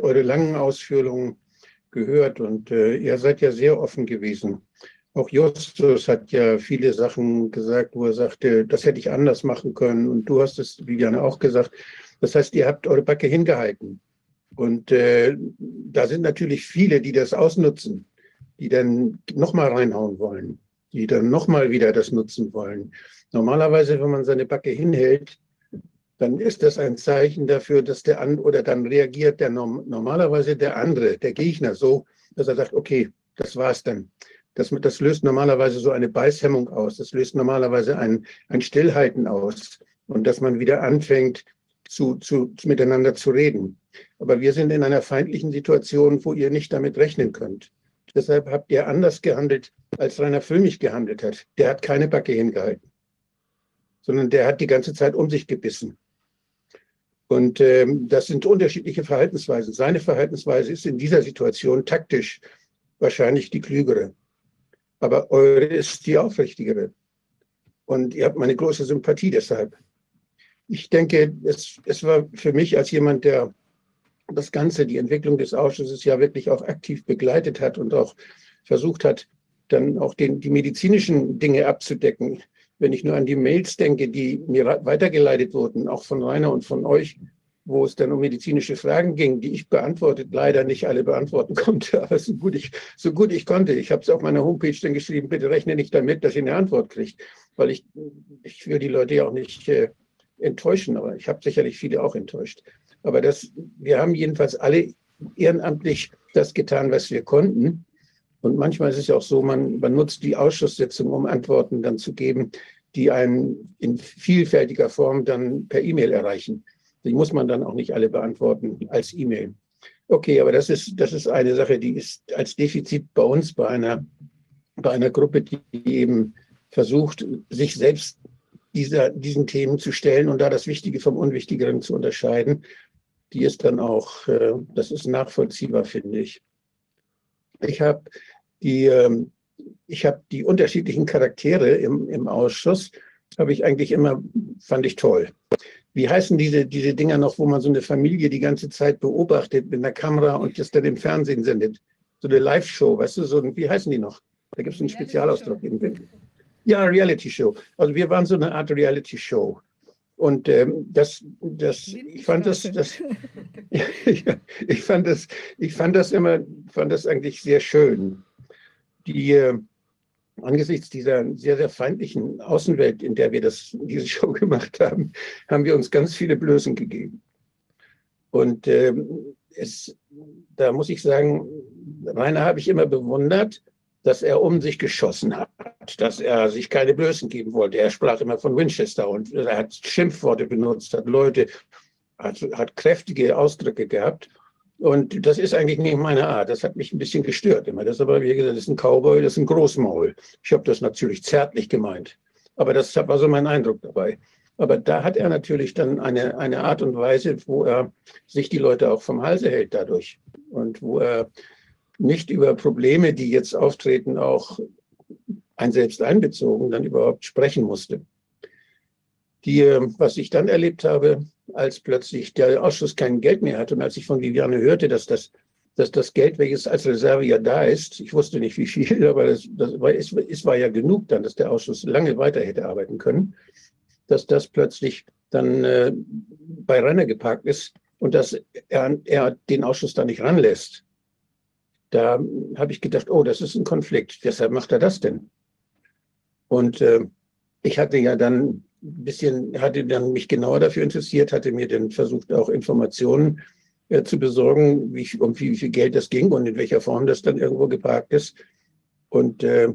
eure langen Ausführungen gehört und äh, ihr seid ja sehr offen gewesen. Auch Justus hat ja viele Sachen gesagt, wo er sagte, das hätte ich anders machen können. Und du hast es, Viviane, auch gesagt. Das heißt, ihr habt eure Backe hingehalten. Und äh, da sind natürlich viele, die das ausnutzen, die dann nochmal reinhauen wollen, die dann nochmal wieder das nutzen wollen. Normalerweise, wenn man seine Backe hinhält, dann ist das ein Zeichen dafür, dass der an oder dann reagiert der normalerweise der andere, der Gegner so, dass er sagt, okay, das war's dann. Das, das löst normalerweise so eine Beißhemmung aus. Das löst normalerweise ein, ein Stillhalten aus und dass man wieder anfängt, zu, zu, miteinander zu reden. Aber wir sind in einer feindlichen Situation, wo ihr nicht damit rechnen könnt. Deshalb habt ihr anders gehandelt, als Rainer Füllmich gehandelt hat. Der hat keine Backe hingehalten sondern der hat die ganze Zeit um sich gebissen. Und ähm, das sind unterschiedliche Verhaltensweisen. Seine Verhaltensweise ist in dieser Situation taktisch wahrscheinlich die klügere. Aber eure ist die aufrichtigere. Und ihr habt meine große Sympathie deshalb. Ich denke, es, es war für mich als jemand, der das Ganze, die Entwicklung des Ausschusses ja wirklich auch aktiv begleitet hat und auch versucht hat, dann auch den, die medizinischen Dinge abzudecken wenn ich nur an die Mails denke, die mir weitergeleitet wurden, auch von Rainer und von euch, wo es dann um medizinische Fragen ging, die ich beantwortet, leider nicht alle beantworten konnte, aber so gut ich, so gut ich konnte. Ich habe es auf meiner Homepage dann geschrieben, bitte rechne nicht damit, dass ihr eine Antwort kriegt, weil ich, ich will die Leute ja auch nicht äh, enttäuschen, aber ich habe sicherlich viele auch enttäuscht. Aber das, wir haben jedenfalls alle ehrenamtlich das getan, was wir konnten. Und manchmal ist es ja auch so, man, man nutzt die Ausschusssitzung, um Antworten dann zu geben, die einen in vielfältiger Form dann per E-Mail erreichen. Die muss man dann auch nicht alle beantworten als E-Mail. Okay, aber das ist, das ist eine Sache, die ist als Defizit bei uns, bei einer, bei einer Gruppe, die eben versucht, sich selbst dieser, diesen Themen zu stellen und da das Wichtige vom Unwichtigeren zu unterscheiden. Die ist dann auch, äh, das ist nachvollziehbar, finde ich. Ich habe die, ähm, ich habe die unterschiedlichen Charaktere im, im Ausschuss, habe ich eigentlich immer, fand ich toll. Wie heißen diese, diese Dinger noch, wo man so eine Familie die ganze Zeit beobachtet mit einer Kamera und das dann im Fernsehen sendet? So eine Live-Show, weißt du, so, wie heißen die noch? Da gibt es einen Spezialausdruck. Ja, Reality-Show. Also wir waren so eine Art Reality-Show. Und ähm, das, das, ich fand das, das ich fand das, ich fand das immer, fand das eigentlich sehr schön die äh, angesichts dieser sehr, sehr feindlichen Außenwelt, in der wir das, diese Show gemacht haben, haben wir uns ganz viele Blößen gegeben. Und ähm, es, da muss ich sagen, Rainer habe ich immer bewundert, dass er um sich geschossen hat, dass er sich keine Blößen geben wollte. Er sprach immer von Winchester und er hat Schimpfworte benutzt, hat Leute, hat, hat kräftige Ausdrücke gehabt. Und das ist eigentlich nicht meine Art. Das hat mich ein bisschen gestört immer. Das aber, wie gesagt, das ist ein Cowboy, das ist ein Großmaul. Ich habe das natürlich zärtlich gemeint. Aber das war so mein Eindruck dabei. Aber da hat er natürlich dann eine, eine Art und Weise, wo er sich die Leute auch vom Halse hält dadurch. Und wo er nicht über Probleme, die jetzt auftreten, auch ein selbst einbezogen, dann überhaupt sprechen musste. Die, was ich dann erlebt habe, als plötzlich der Ausschuss kein Geld mehr hatte und als ich von Viviane hörte, dass das, dass das Geld, welches als Reserve ja da ist, ich wusste nicht wie viel, aber das, das war, es, es war ja genug dann, dass der Ausschuss lange weiter hätte arbeiten können, dass das plötzlich dann äh, bei Renner geparkt ist und dass er, er den Ausschuss da nicht ranlässt. Da habe ich gedacht, oh, das ist ein Konflikt. Deshalb macht er das denn. Und äh, ich hatte ja dann ein bisschen, hatte dann mich genauer dafür interessiert, hatte mir dann versucht, auch Informationen äh, zu besorgen, wie, um wie viel Geld das ging und in welcher Form das dann irgendwo geparkt ist. Und äh,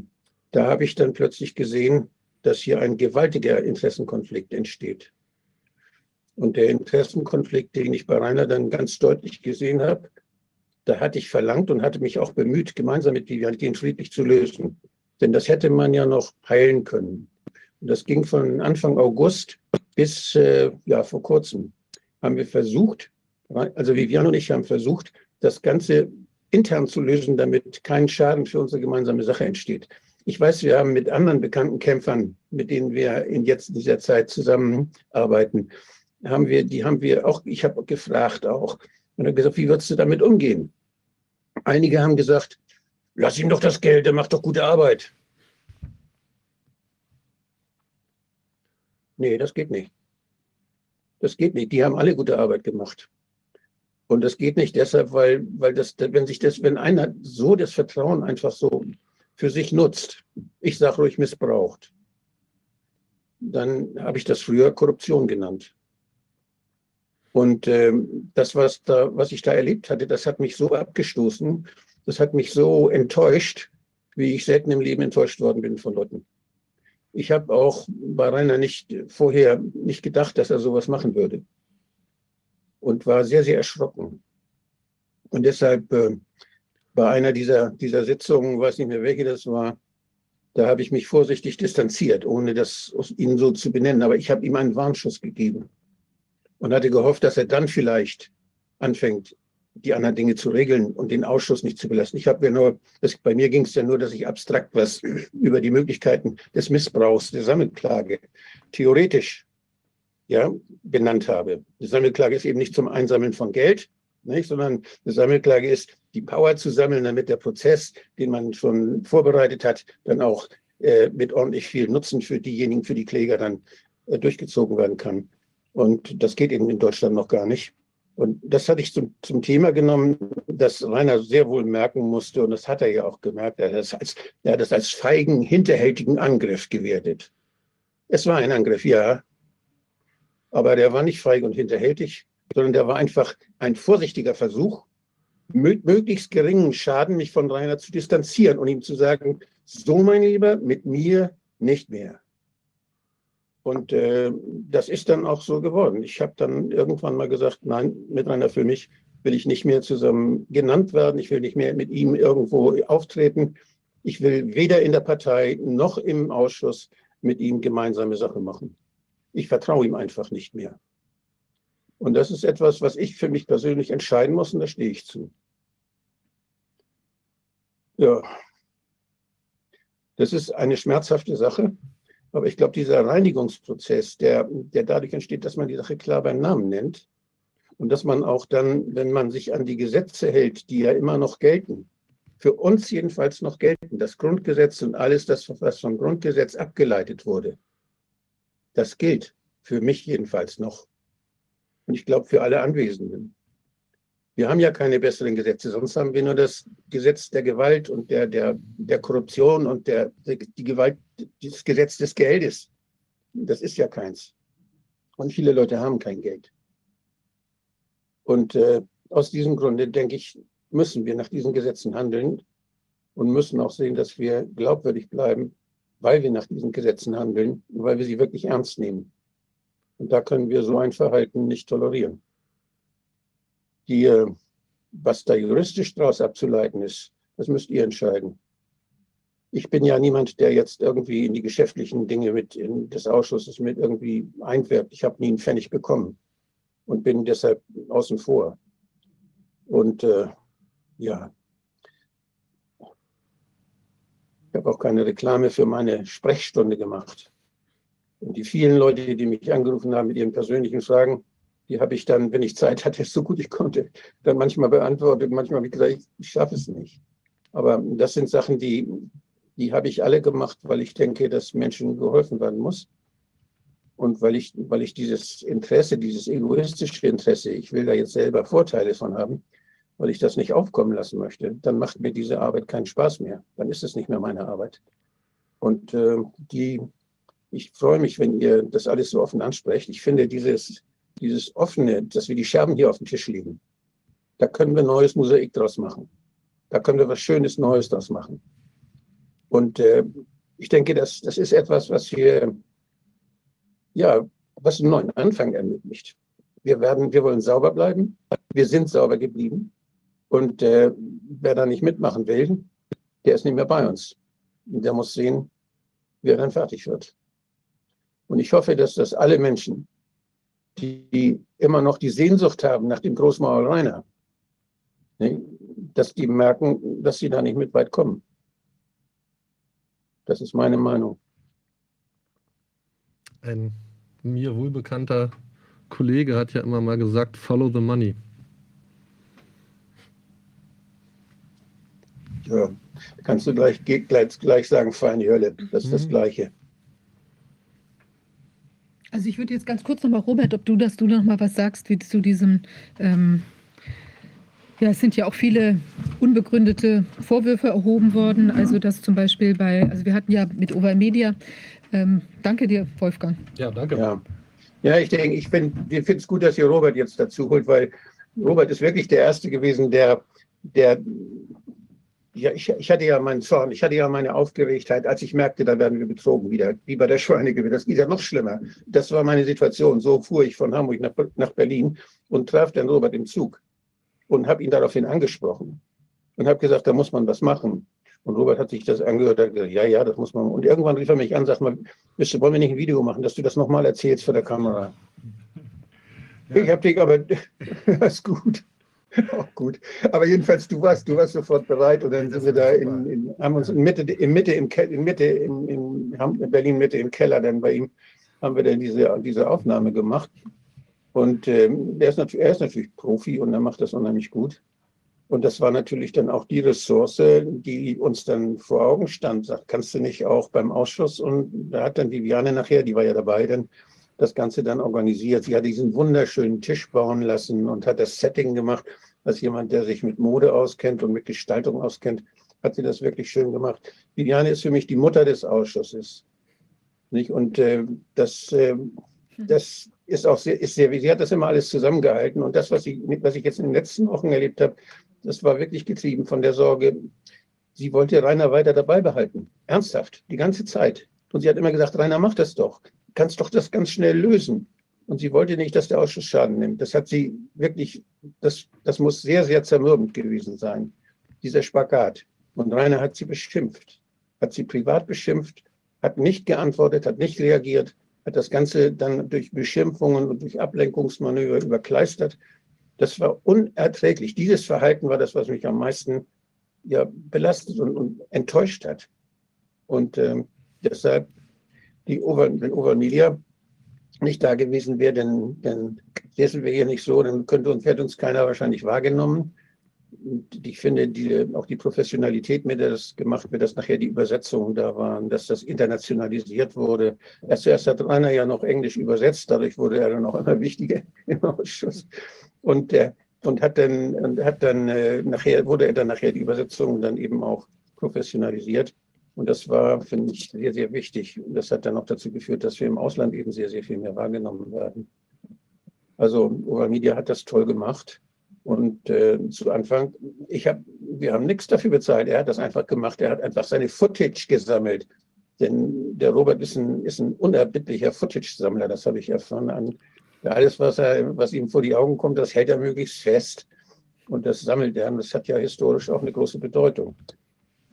da habe ich dann plötzlich gesehen, dass hier ein gewaltiger Interessenkonflikt entsteht. Und der Interessenkonflikt, den ich bei Rainer dann ganz deutlich gesehen habe, da hatte ich verlangt und hatte mich auch bemüht, gemeinsam mit Vivian den friedlich zu lösen. Denn das hätte man ja noch heilen können. Das ging von Anfang August bis äh, ja, vor kurzem. Haben wir versucht, also Vivian und ich haben versucht, das Ganze intern zu lösen, damit kein Schaden für unsere gemeinsame Sache entsteht. Ich weiß, wir haben mit anderen bekannten Kämpfern, mit denen wir in jetzt dieser Zeit zusammenarbeiten, haben wir, die haben wir auch, ich habe gefragt auch, und habe gesagt, wie würdest du damit umgehen? Einige haben gesagt, lass ihm doch das Geld, der macht doch gute Arbeit. Nee, das geht nicht. Das geht nicht. Die haben alle gute Arbeit gemacht. Und das geht nicht deshalb, weil, weil das, wenn sich das, wenn einer so das Vertrauen einfach so für sich nutzt, ich sage ruhig missbraucht, dann habe ich das früher Korruption genannt. Und ähm, das, was, da, was ich da erlebt hatte, das hat mich so abgestoßen, das hat mich so enttäuscht, wie ich selten im Leben enttäuscht worden bin von Leuten. Ich habe auch bei Rainer nicht vorher nicht gedacht, dass er sowas machen würde. Und war sehr, sehr erschrocken. Und deshalb äh, bei einer dieser, dieser Sitzungen, weiß nicht mehr welche das war, da habe ich mich vorsichtig distanziert, ohne das ihn so zu benennen. Aber ich habe ihm einen Warnschuss gegeben und hatte gehofft, dass er dann vielleicht anfängt, die anderen Dinge zu regeln und den Ausschuss nicht zu belassen. Ich habe ja nur, das, bei mir ging es ja nur, dass ich abstrakt was über die Möglichkeiten des Missbrauchs der Sammelklage theoretisch ja, benannt habe. Die Sammelklage ist eben nicht zum Einsammeln von Geld, nicht, sondern eine Sammelklage ist, die Power zu sammeln, damit der Prozess, den man schon vorbereitet hat, dann auch äh, mit ordentlich viel Nutzen für diejenigen, für die Kläger dann äh, durchgezogen werden kann. Und das geht eben in Deutschland noch gar nicht. Und das hatte ich zum, zum Thema genommen, dass Rainer sehr wohl merken musste, und das hat er ja auch gemerkt, er hat das als, er hat das als feigen, hinterhältigen Angriff gewertet. Es war ein Angriff, ja, aber der war nicht feig und hinterhältig, sondern der war einfach ein vorsichtiger Versuch, mit möglichst geringen Schaden mich von Rainer zu distanzieren und ihm zu sagen, so mein Lieber, mit mir nicht mehr. Und äh, das ist dann auch so geworden. Ich habe dann irgendwann mal gesagt, nein, mit Rainer für mich will ich nicht mehr zusammen genannt werden. Ich will nicht mehr mit ihm irgendwo auftreten. Ich will weder in der Partei noch im Ausschuss mit ihm gemeinsame Sache machen. Ich vertraue ihm einfach nicht mehr. Und das ist etwas, was ich für mich persönlich entscheiden muss und da stehe ich zu. Ja, das ist eine schmerzhafte Sache. Aber ich glaube, dieser Reinigungsprozess, der, der dadurch entsteht, dass man die Sache klar beim Namen nennt und dass man auch dann, wenn man sich an die Gesetze hält, die ja immer noch gelten, für uns jedenfalls noch gelten, das Grundgesetz und alles das, was vom Grundgesetz abgeleitet wurde, das gilt für mich jedenfalls noch. Und ich glaube für alle Anwesenden. Wir haben ja keine besseren Gesetze, sonst haben wir nur das Gesetz der Gewalt und der, der, der Korruption und der, die Gewalt, das Gesetz des Geldes. Das ist ja keins. Und viele Leute haben kein Geld. Und äh, aus diesem Grunde, denke ich, müssen wir nach diesen Gesetzen handeln und müssen auch sehen, dass wir glaubwürdig bleiben, weil wir nach diesen Gesetzen handeln, weil wir sie wirklich ernst nehmen. Und da können wir so ein Verhalten nicht tolerieren. Die, was da juristisch daraus abzuleiten ist, das müsst ihr entscheiden. Ich bin ja niemand, der jetzt irgendwie in die geschäftlichen Dinge mit des Ausschusses mit irgendwie einwirkt. Ich habe nie einen Pfennig bekommen und bin deshalb außen vor. Und äh, ja, ich habe auch keine Reklame für meine Sprechstunde gemacht. Und die vielen Leute, die mich angerufen haben mit ihren persönlichen Fragen, die habe ich dann, wenn ich Zeit hatte, so gut ich konnte, dann manchmal beantwortet. Manchmal ich gesagt, ich, ich schaffe es nicht. Aber das sind Sachen, die, die habe ich alle gemacht, weil ich denke, dass Menschen geholfen werden muss. Und weil ich, weil ich dieses Interesse, dieses egoistische Interesse, ich will da jetzt selber Vorteile von haben, weil ich das nicht aufkommen lassen möchte, dann macht mir diese Arbeit keinen Spaß mehr. Dann ist es nicht mehr meine Arbeit. Und äh, die, ich freue mich, wenn ihr das alles so offen ansprecht. Ich finde dieses, dieses offene, dass wir die Scherben hier auf dem Tisch liegen, da können wir neues Mosaik draus machen. Da können wir was Schönes Neues draus machen. Und äh, ich denke, das, das ist etwas, was wir, ja, was einen neuen Anfang ermöglicht. Wir werden, wir wollen sauber bleiben. Wir sind sauber geblieben. Und äh, wer da nicht mitmachen will, der ist nicht mehr bei uns. Der muss sehen, wie er dann fertig wird. Und ich hoffe, dass das alle Menschen, die immer noch die Sehnsucht haben nach dem Großmauer Rainer, ne, dass die merken, dass sie da nicht mit weit kommen. Das ist meine Meinung. Ein mir wohlbekannter Kollege hat ja immer mal gesagt, follow the money. Ja, kannst du gleich, gleich, gleich sagen, feine Hölle. Das ist mhm. das Gleiche. Also ich würde jetzt ganz kurz nochmal, Robert, ob du, dass du noch mal was sagst, wie zu diesem ähm, ja, es sind ja auch viele unbegründete Vorwürfe erhoben worden. Also dass zum Beispiel bei, also wir hatten ja mit Overmedia, ähm, danke dir, Wolfgang. Ja, danke. Ja, ja ich denke, ich, ich finde es gut, dass ihr Robert jetzt dazu holt, weil Robert ist wirklich der Erste gewesen, der, der ja, ich, ich, hatte ja meinen Zorn, ich hatte ja meine Aufgeregtheit, als ich merkte, da werden wir betrogen wieder, wie bei der Schweinegewitter. Das geht ja noch schlimmer. Das war meine Situation. So fuhr ich von Hamburg nach, nach Berlin und traf dann Robert im Zug und habe ihn daraufhin angesprochen und habe gesagt, da muss man was machen. Und Robert hat sich das angehört, hat gesagt, ja, ja, das muss man. Und irgendwann rief er mich an, sagt mal, du, wollen wir nicht ein Video machen, dass du das nochmal erzählst vor der Kamera? Ja. Ich habe dich aber, das ist gut. Auch gut. Aber jedenfalls, du warst, du warst sofort bereit und dann sind wir da in, in, haben uns in Mitte, in Mitte, im in Mitte, in, in Berlin Mitte im Keller, dann bei ihm haben wir dann diese, diese Aufnahme gemacht. Und ähm, er, ist natürlich, er ist natürlich Profi und er macht das unheimlich gut. Und das war natürlich dann auch die Ressource, die uns dann vor Augen stand. Sagt, kannst du nicht auch beim Ausschuss? Und da hat dann Viviane nachher, die war ja dabei, dann das Ganze dann organisiert. Sie hat diesen wunderschönen Tisch bauen lassen und hat das Setting gemacht. Als jemand, der sich mit Mode auskennt und mit Gestaltung auskennt, hat sie das wirklich schön gemacht. Viviane ist für mich die Mutter des Ausschusses. Nicht? Und äh, das, äh, das ist auch sehr, ist sehr, sie hat das immer alles zusammengehalten. Und das, was ich, was ich jetzt in den letzten Wochen erlebt habe, das war wirklich getrieben von der Sorge, sie wollte Rainer weiter dabei behalten. Ernsthaft, die ganze Zeit. Und sie hat immer gesagt, Rainer, mach das doch. Kannst doch das ganz schnell lösen. Und sie wollte nicht, dass der Ausschuss Schaden nimmt. Das hat sie wirklich, das, das muss sehr, sehr zermürbend gewesen sein, dieser Spagat. Und Rainer hat sie beschimpft, hat sie privat beschimpft, hat nicht geantwortet, hat nicht reagiert hat das Ganze dann durch Beschimpfungen und durch Ablenkungsmanöver überkleistert. Das war unerträglich. Dieses Verhalten war das, was mich am meisten ja, belastet und, und enttäuscht hat. Und ähm, deshalb, die Over, wenn Overmedia nicht da gewesen wäre, dann, dann säßen wir hier nicht so, dann könnte uns, hätte uns keiner wahrscheinlich wahrgenommen. Und ich finde, die, auch die Professionalität, mit der das gemacht wird, dass nachher die Übersetzungen da waren, dass das internationalisiert wurde. Erst zuerst hat Rainer ja noch Englisch übersetzt, dadurch wurde er dann auch immer wichtiger im Ausschuss. Und, der, und hat dann, und hat dann äh, nachher, wurde er dann nachher die Übersetzung dann eben auch professionalisiert. Und das war, finde ich, sehr, sehr wichtig. Und das hat dann auch dazu geführt, dass wir im Ausland eben sehr, sehr viel mehr wahrgenommen werden. Also Oval Media hat das toll gemacht. Und äh, zu Anfang, ich hab, wir haben nichts dafür bezahlt. Er hat das einfach gemacht. Er hat einfach seine Footage gesammelt. Denn der Robert ist ein, ist ein unerbittlicher Footage-Sammler. Das habe ich erfahren an alles, was, er, was ihm vor die Augen kommt, das hält er möglichst fest. Und das sammelt er. Und das hat ja historisch auch eine große Bedeutung.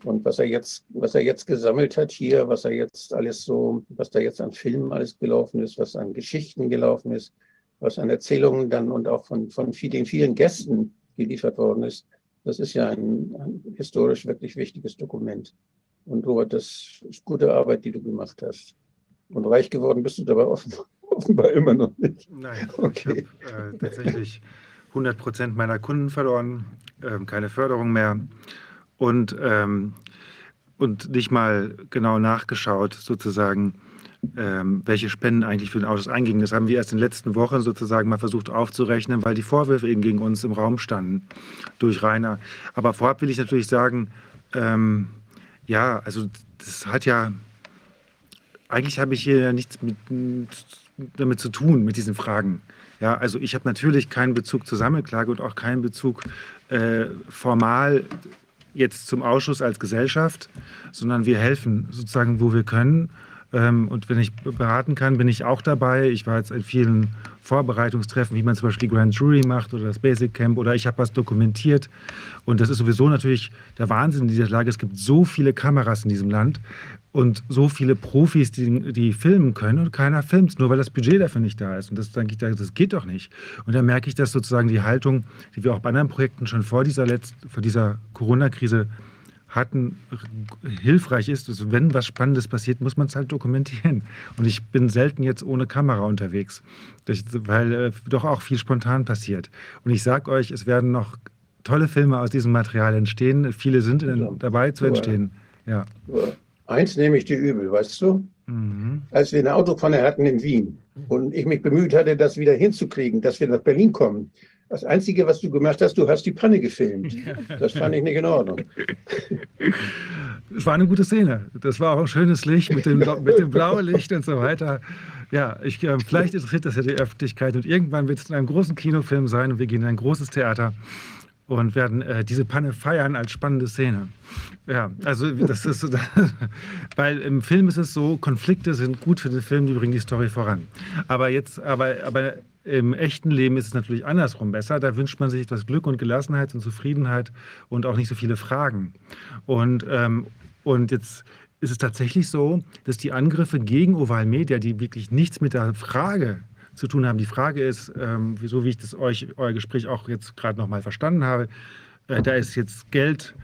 Und was er jetzt, was er jetzt gesammelt hat hier, was er jetzt alles so, was da jetzt an Filmen alles gelaufen ist, was an Geschichten gelaufen ist, was an Erzählungen dann und auch von, von den vielen Gästen geliefert worden ist, das ist ja ein, ein historisch wirklich wichtiges Dokument. Und Robert, das ist gute Arbeit, die du gemacht hast. Und reich geworden bist du dabei offenbar, offenbar immer noch nicht. Nein, okay. ich habe äh, tatsächlich 100 Prozent meiner Kunden verloren, äh, keine Förderung mehr und, ähm, und nicht mal genau nachgeschaut, sozusagen, ähm, welche Spenden eigentlich für den Ausschuss eingingen. Das haben wir erst in den letzten Wochen sozusagen mal versucht aufzurechnen, weil die Vorwürfe eben gegen uns im Raum standen durch Rainer. Aber vorab will ich natürlich sagen, ähm, ja, also das hat ja, eigentlich habe ich hier ja nichts mit, damit zu tun, mit diesen Fragen. Ja, also ich habe natürlich keinen Bezug zur Sammelklage und auch keinen Bezug äh, formal jetzt zum Ausschuss als Gesellschaft, sondern wir helfen sozusagen, wo wir können. Ähm, und wenn ich beraten kann, bin ich auch dabei. Ich war jetzt in vielen Vorbereitungstreffen, wie man zum Beispiel Grand Jury macht oder das Basic Camp oder ich habe was dokumentiert. Und das ist sowieso natürlich der Wahnsinn in dieser Lage. Es gibt so viele Kameras in diesem Land und so viele Profis, die, die filmen können und keiner filmt, nur weil das Budget dafür nicht da ist. Und das denke ich, das geht doch nicht. Und da merke ich, dass sozusagen die Haltung, die wir auch bei anderen Projekten schon vor dieser, vor dieser Corona-Krise hatten, hilfreich ist. Also wenn was Spannendes passiert, muss man es halt dokumentieren. Und ich bin selten jetzt ohne Kamera unterwegs, weil äh, doch auch viel spontan passiert. Und ich sage euch, es werden noch tolle Filme aus diesem Material entstehen. Viele sind in, dabei zu entstehen. Ja. Eins nehme ich dir übel, weißt du? Mhm. Als wir eine Autopfanne hatten in Wien und ich mich bemüht hatte, das wieder hinzukriegen, dass wir nach Berlin kommen, das Einzige, was du gemacht hast, du hast die Panne gefilmt. Das fand ich nicht in Ordnung. Es war eine gute Szene. Das war auch ein schönes Licht mit dem, mit dem blauen Licht und so weiter. Ja, ich, äh, vielleicht interessiert das ja die Öffentlichkeit und irgendwann wird es in einem großen Kinofilm sein und wir gehen in ein großes Theater und werden äh, diese Panne feiern als spannende Szene. Ja, also das ist so, weil im Film ist es so, Konflikte sind gut für den Film, die bringen die Story voran. Aber jetzt, aber, aber im echten Leben ist es natürlich andersrum besser. Da wünscht man sich etwas Glück und Gelassenheit und Zufriedenheit und auch nicht so viele Fragen. Und, ähm, und jetzt ist es tatsächlich so, dass die Angriffe gegen Oval Media, die wirklich nichts mit der Frage zu tun haben. Die Frage ist, ähm, so wie ich das euch, euer Gespräch auch jetzt gerade nochmal verstanden habe, äh, da ist jetzt Geld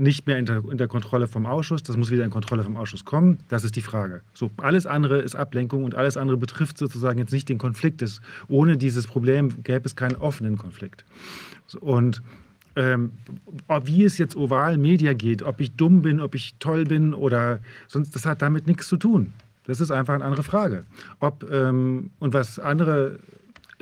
nicht mehr in der, in der, Kontrolle vom Ausschuss. Das muss wieder in Kontrolle vom Ausschuss kommen. Das ist die Frage. So, alles andere ist Ablenkung und alles andere betrifft sozusagen jetzt nicht den Konflikt. Das, ohne dieses Problem gäbe es keinen offenen Konflikt. So, und ähm, wie es jetzt oval Media geht, ob ich dumm bin, ob ich toll bin oder sonst, das hat damit nichts zu tun. Das ist einfach eine andere Frage. Ob ähm, und was andere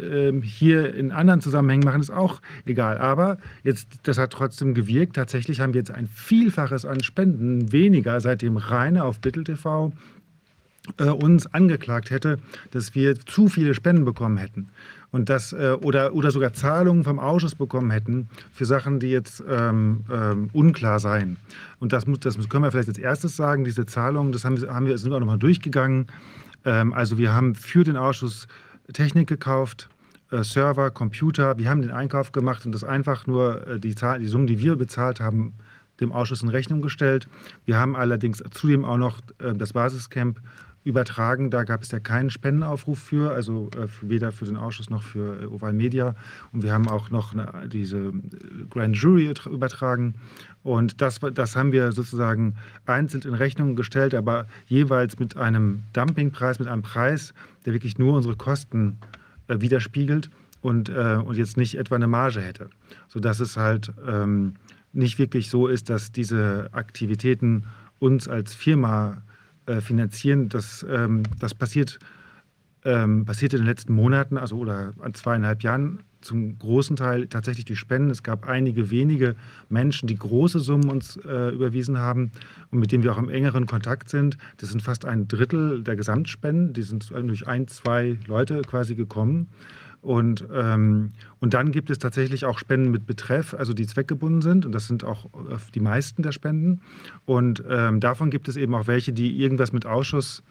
ähm, hier in anderen Zusammenhängen machen, ist auch egal. Aber jetzt, das hat trotzdem gewirkt. Tatsächlich haben wir jetzt ein Vielfaches an Spenden weniger, seitdem Reine auf Bittel TV äh, uns angeklagt hätte, dass wir zu viele Spenden bekommen hätten und das äh, oder, oder sogar Zahlungen vom Ausschuss bekommen hätten für Sachen, die jetzt ähm, ähm, unklar seien. Und das, muss, das können wir vielleicht als erstes sagen, diese Zahlungen, das haben, haben wir, sind wir auch nochmal durchgegangen. Ähm, also wir haben für den Ausschuss Technik gekauft, äh, Server, Computer. Wir haben den Einkauf gemacht und das einfach nur äh, die, Zahl, die Summen, die wir bezahlt haben, dem Ausschuss in Rechnung gestellt. Wir haben allerdings zudem auch noch äh, das Basiscamp übertragen. Da gab es ja keinen Spendenaufruf für, also äh, weder für den Ausschuss noch für äh, Oval Media. Und wir haben auch noch eine, diese äh, Grand Jury übertragen. Und das, das haben wir sozusagen einzeln in Rechnung gestellt, aber jeweils mit einem Dumpingpreis, mit einem Preis, der wirklich nur unsere Kosten äh, widerspiegelt und, äh, und jetzt nicht etwa eine Marge hätte. Sodass es halt ähm, nicht wirklich so ist, dass diese Aktivitäten uns als Firma äh, finanzieren. Das, ähm, das passiert, ähm, passiert in den letzten Monaten, also oder an zweieinhalb Jahren zum großen Teil tatsächlich durch Spenden. Es gab einige wenige Menschen, die große Summen uns äh, überwiesen haben und mit denen wir auch im engeren Kontakt sind. Das sind fast ein Drittel der Gesamtspenden. Die sind durch ein, zwei Leute quasi gekommen. Und, ähm, und dann gibt es tatsächlich auch Spenden mit Betreff, also die zweckgebunden sind. Und das sind auch äh, die meisten der Spenden. Und ähm, davon gibt es eben auch welche, die irgendwas mit Ausschuss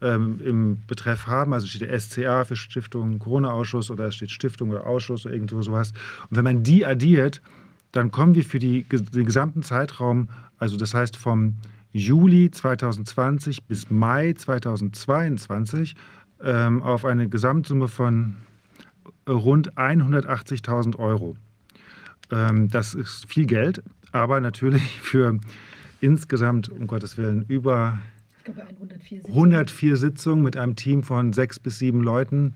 ähm, im Betreff haben. Also steht der SCA für Stiftung Corona-Ausschuss oder es steht Stiftung oder Ausschuss oder irgendwo sowas. Und wenn man die addiert, dann kommen wir für die, den gesamten Zeitraum, also das heißt vom Juli 2020 bis Mai 2022, ähm, auf eine Gesamtsumme von rund 180.000 Euro. Ähm, das ist viel Geld, aber natürlich für insgesamt, um Gottes Willen, über 104 Sitzungen. 104 Sitzungen mit einem Team von sechs bis sieben Leuten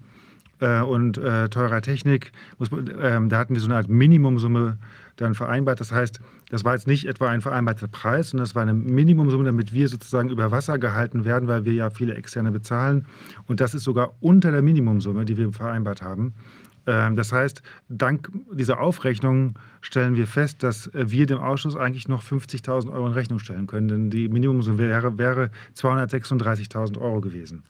äh, und äh, teurer Technik. Muss äh, da hatten wir so eine Art Minimumsumme dann vereinbart. Das heißt, das war jetzt nicht etwa ein vereinbarter Preis, sondern das war eine Minimumsumme, damit wir sozusagen über Wasser gehalten werden, weil wir ja viele Externe bezahlen. Und das ist sogar unter der Minimumsumme, die wir vereinbart haben. Ähm, das heißt, dank dieser Aufrechnung stellen wir fest, dass äh, wir dem Ausschuss eigentlich noch 50.000 Euro in Rechnung stellen können. Denn die Minimumsumme wäre, wäre 236.000 Euro gewesen.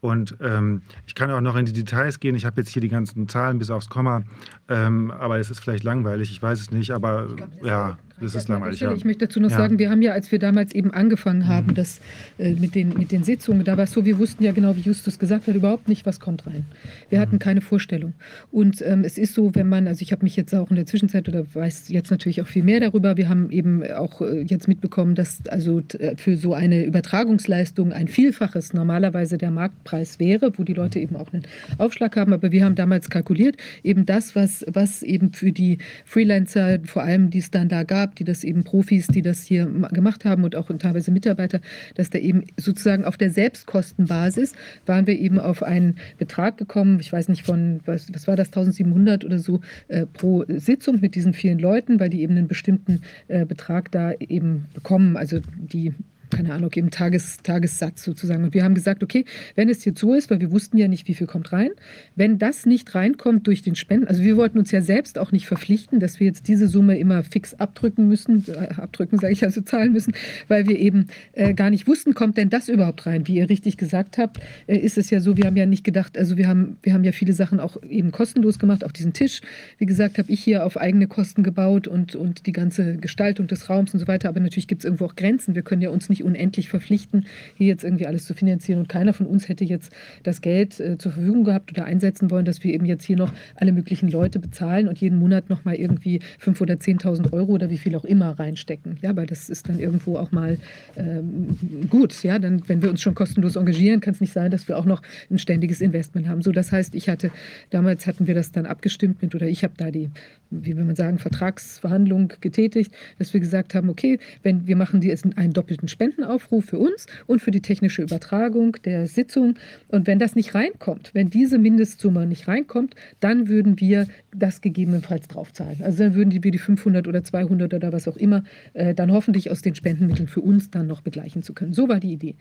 Und ähm, ich kann auch noch in die Details gehen. Ich habe jetzt hier die ganzen Zahlen bis aufs Komma. Ähm, aber es ist vielleicht langweilig, ich weiß es nicht. Aber glaub, ja, das ist langweilig. Ja. Ich möchte dazu noch ja. sagen, wir haben ja, als wir damals eben angefangen haben, mhm. das äh, mit, den, mit den Sitzungen, da war es so, wir wussten ja genau, wie Justus gesagt hat, überhaupt nicht, was kommt rein. Wir mhm. hatten keine Vorstellung. Und ähm, es ist so, wenn man, also ich habe mich jetzt auch in der Zwischenzeit oder weiß jetzt natürlich auch viel mehr darüber, wir haben eben auch äh, jetzt mitbekommen, dass also äh, für so eine Übertragungsleistung ein Vielfaches normalerweise der Marktpreis wäre, wo die Leute eben auch einen Aufschlag haben. Aber wir haben damals kalkuliert, eben das, was, was eben für die Freelancer, vor allem die es dann da gab, die das eben Profis, die das hier gemacht haben und auch teilweise Mitarbeiter, dass da eben sozusagen auf der Selbstkostenbasis waren wir eben auf einen Betrag gekommen, ich weiß nicht von, was, was war das, 1700 oder so äh, pro Sitzung mit diesen vielen Leuten, weil die eben einen bestimmten äh, Betrag da eben bekommen, also die keine Ahnung, eben Tages, Tagessatz sozusagen. Und wir haben gesagt, okay, wenn es jetzt so ist, weil wir wussten ja nicht, wie viel kommt rein, wenn das nicht reinkommt durch den Spenden, also wir wollten uns ja selbst auch nicht verpflichten, dass wir jetzt diese Summe immer fix abdrücken müssen, äh, abdrücken sage ich also zahlen müssen, weil wir eben äh, gar nicht wussten, kommt denn das überhaupt rein? Wie ihr richtig gesagt habt, äh, ist es ja so, wir haben ja nicht gedacht, also wir haben, wir haben ja viele Sachen auch eben kostenlos gemacht, auch diesen Tisch, wie gesagt, habe ich hier auf eigene Kosten gebaut und, und die ganze Gestaltung des Raums und so weiter, aber natürlich gibt es irgendwo auch Grenzen, wir können ja uns nicht nicht unendlich verpflichten, hier jetzt irgendwie alles zu finanzieren. Und keiner von uns hätte jetzt das Geld äh, zur Verfügung gehabt oder einsetzen wollen, dass wir eben jetzt hier noch alle möglichen Leute bezahlen und jeden Monat noch mal irgendwie 5.000 oder 10.000 Euro oder wie viel auch immer reinstecken. Ja, weil das ist dann irgendwo auch mal ähm, gut. Ja, dann, wenn wir uns schon kostenlos engagieren, kann es nicht sein, dass wir auch noch ein ständiges Investment haben. So, das heißt, ich hatte, damals hatten wir das dann abgestimmt mit, oder ich habe da die wie will man sagen, Vertragsverhandlung getätigt, dass wir gesagt haben, okay, wenn wir machen die jetzt einen doppelten Spendenaufruf für uns und für die technische Übertragung der Sitzung und wenn das nicht reinkommt, wenn diese Mindestsumme nicht reinkommt, dann würden wir das gegebenenfalls draufzahlen. Also dann würden wir die 500 oder 200 oder was auch immer äh, dann hoffentlich aus den Spendenmitteln für uns dann noch begleichen zu können. So war die Idee.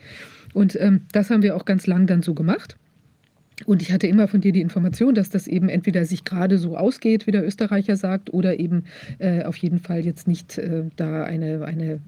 Und ähm, das haben wir auch ganz lang dann so gemacht. Und ich hatte immer von dir die Information, dass das eben entweder sich gerade so ausgeht, wie der Österreicher sagt, oder eben äh, auf jeden Fall jetzt nicht äh, da eine, eine, äh,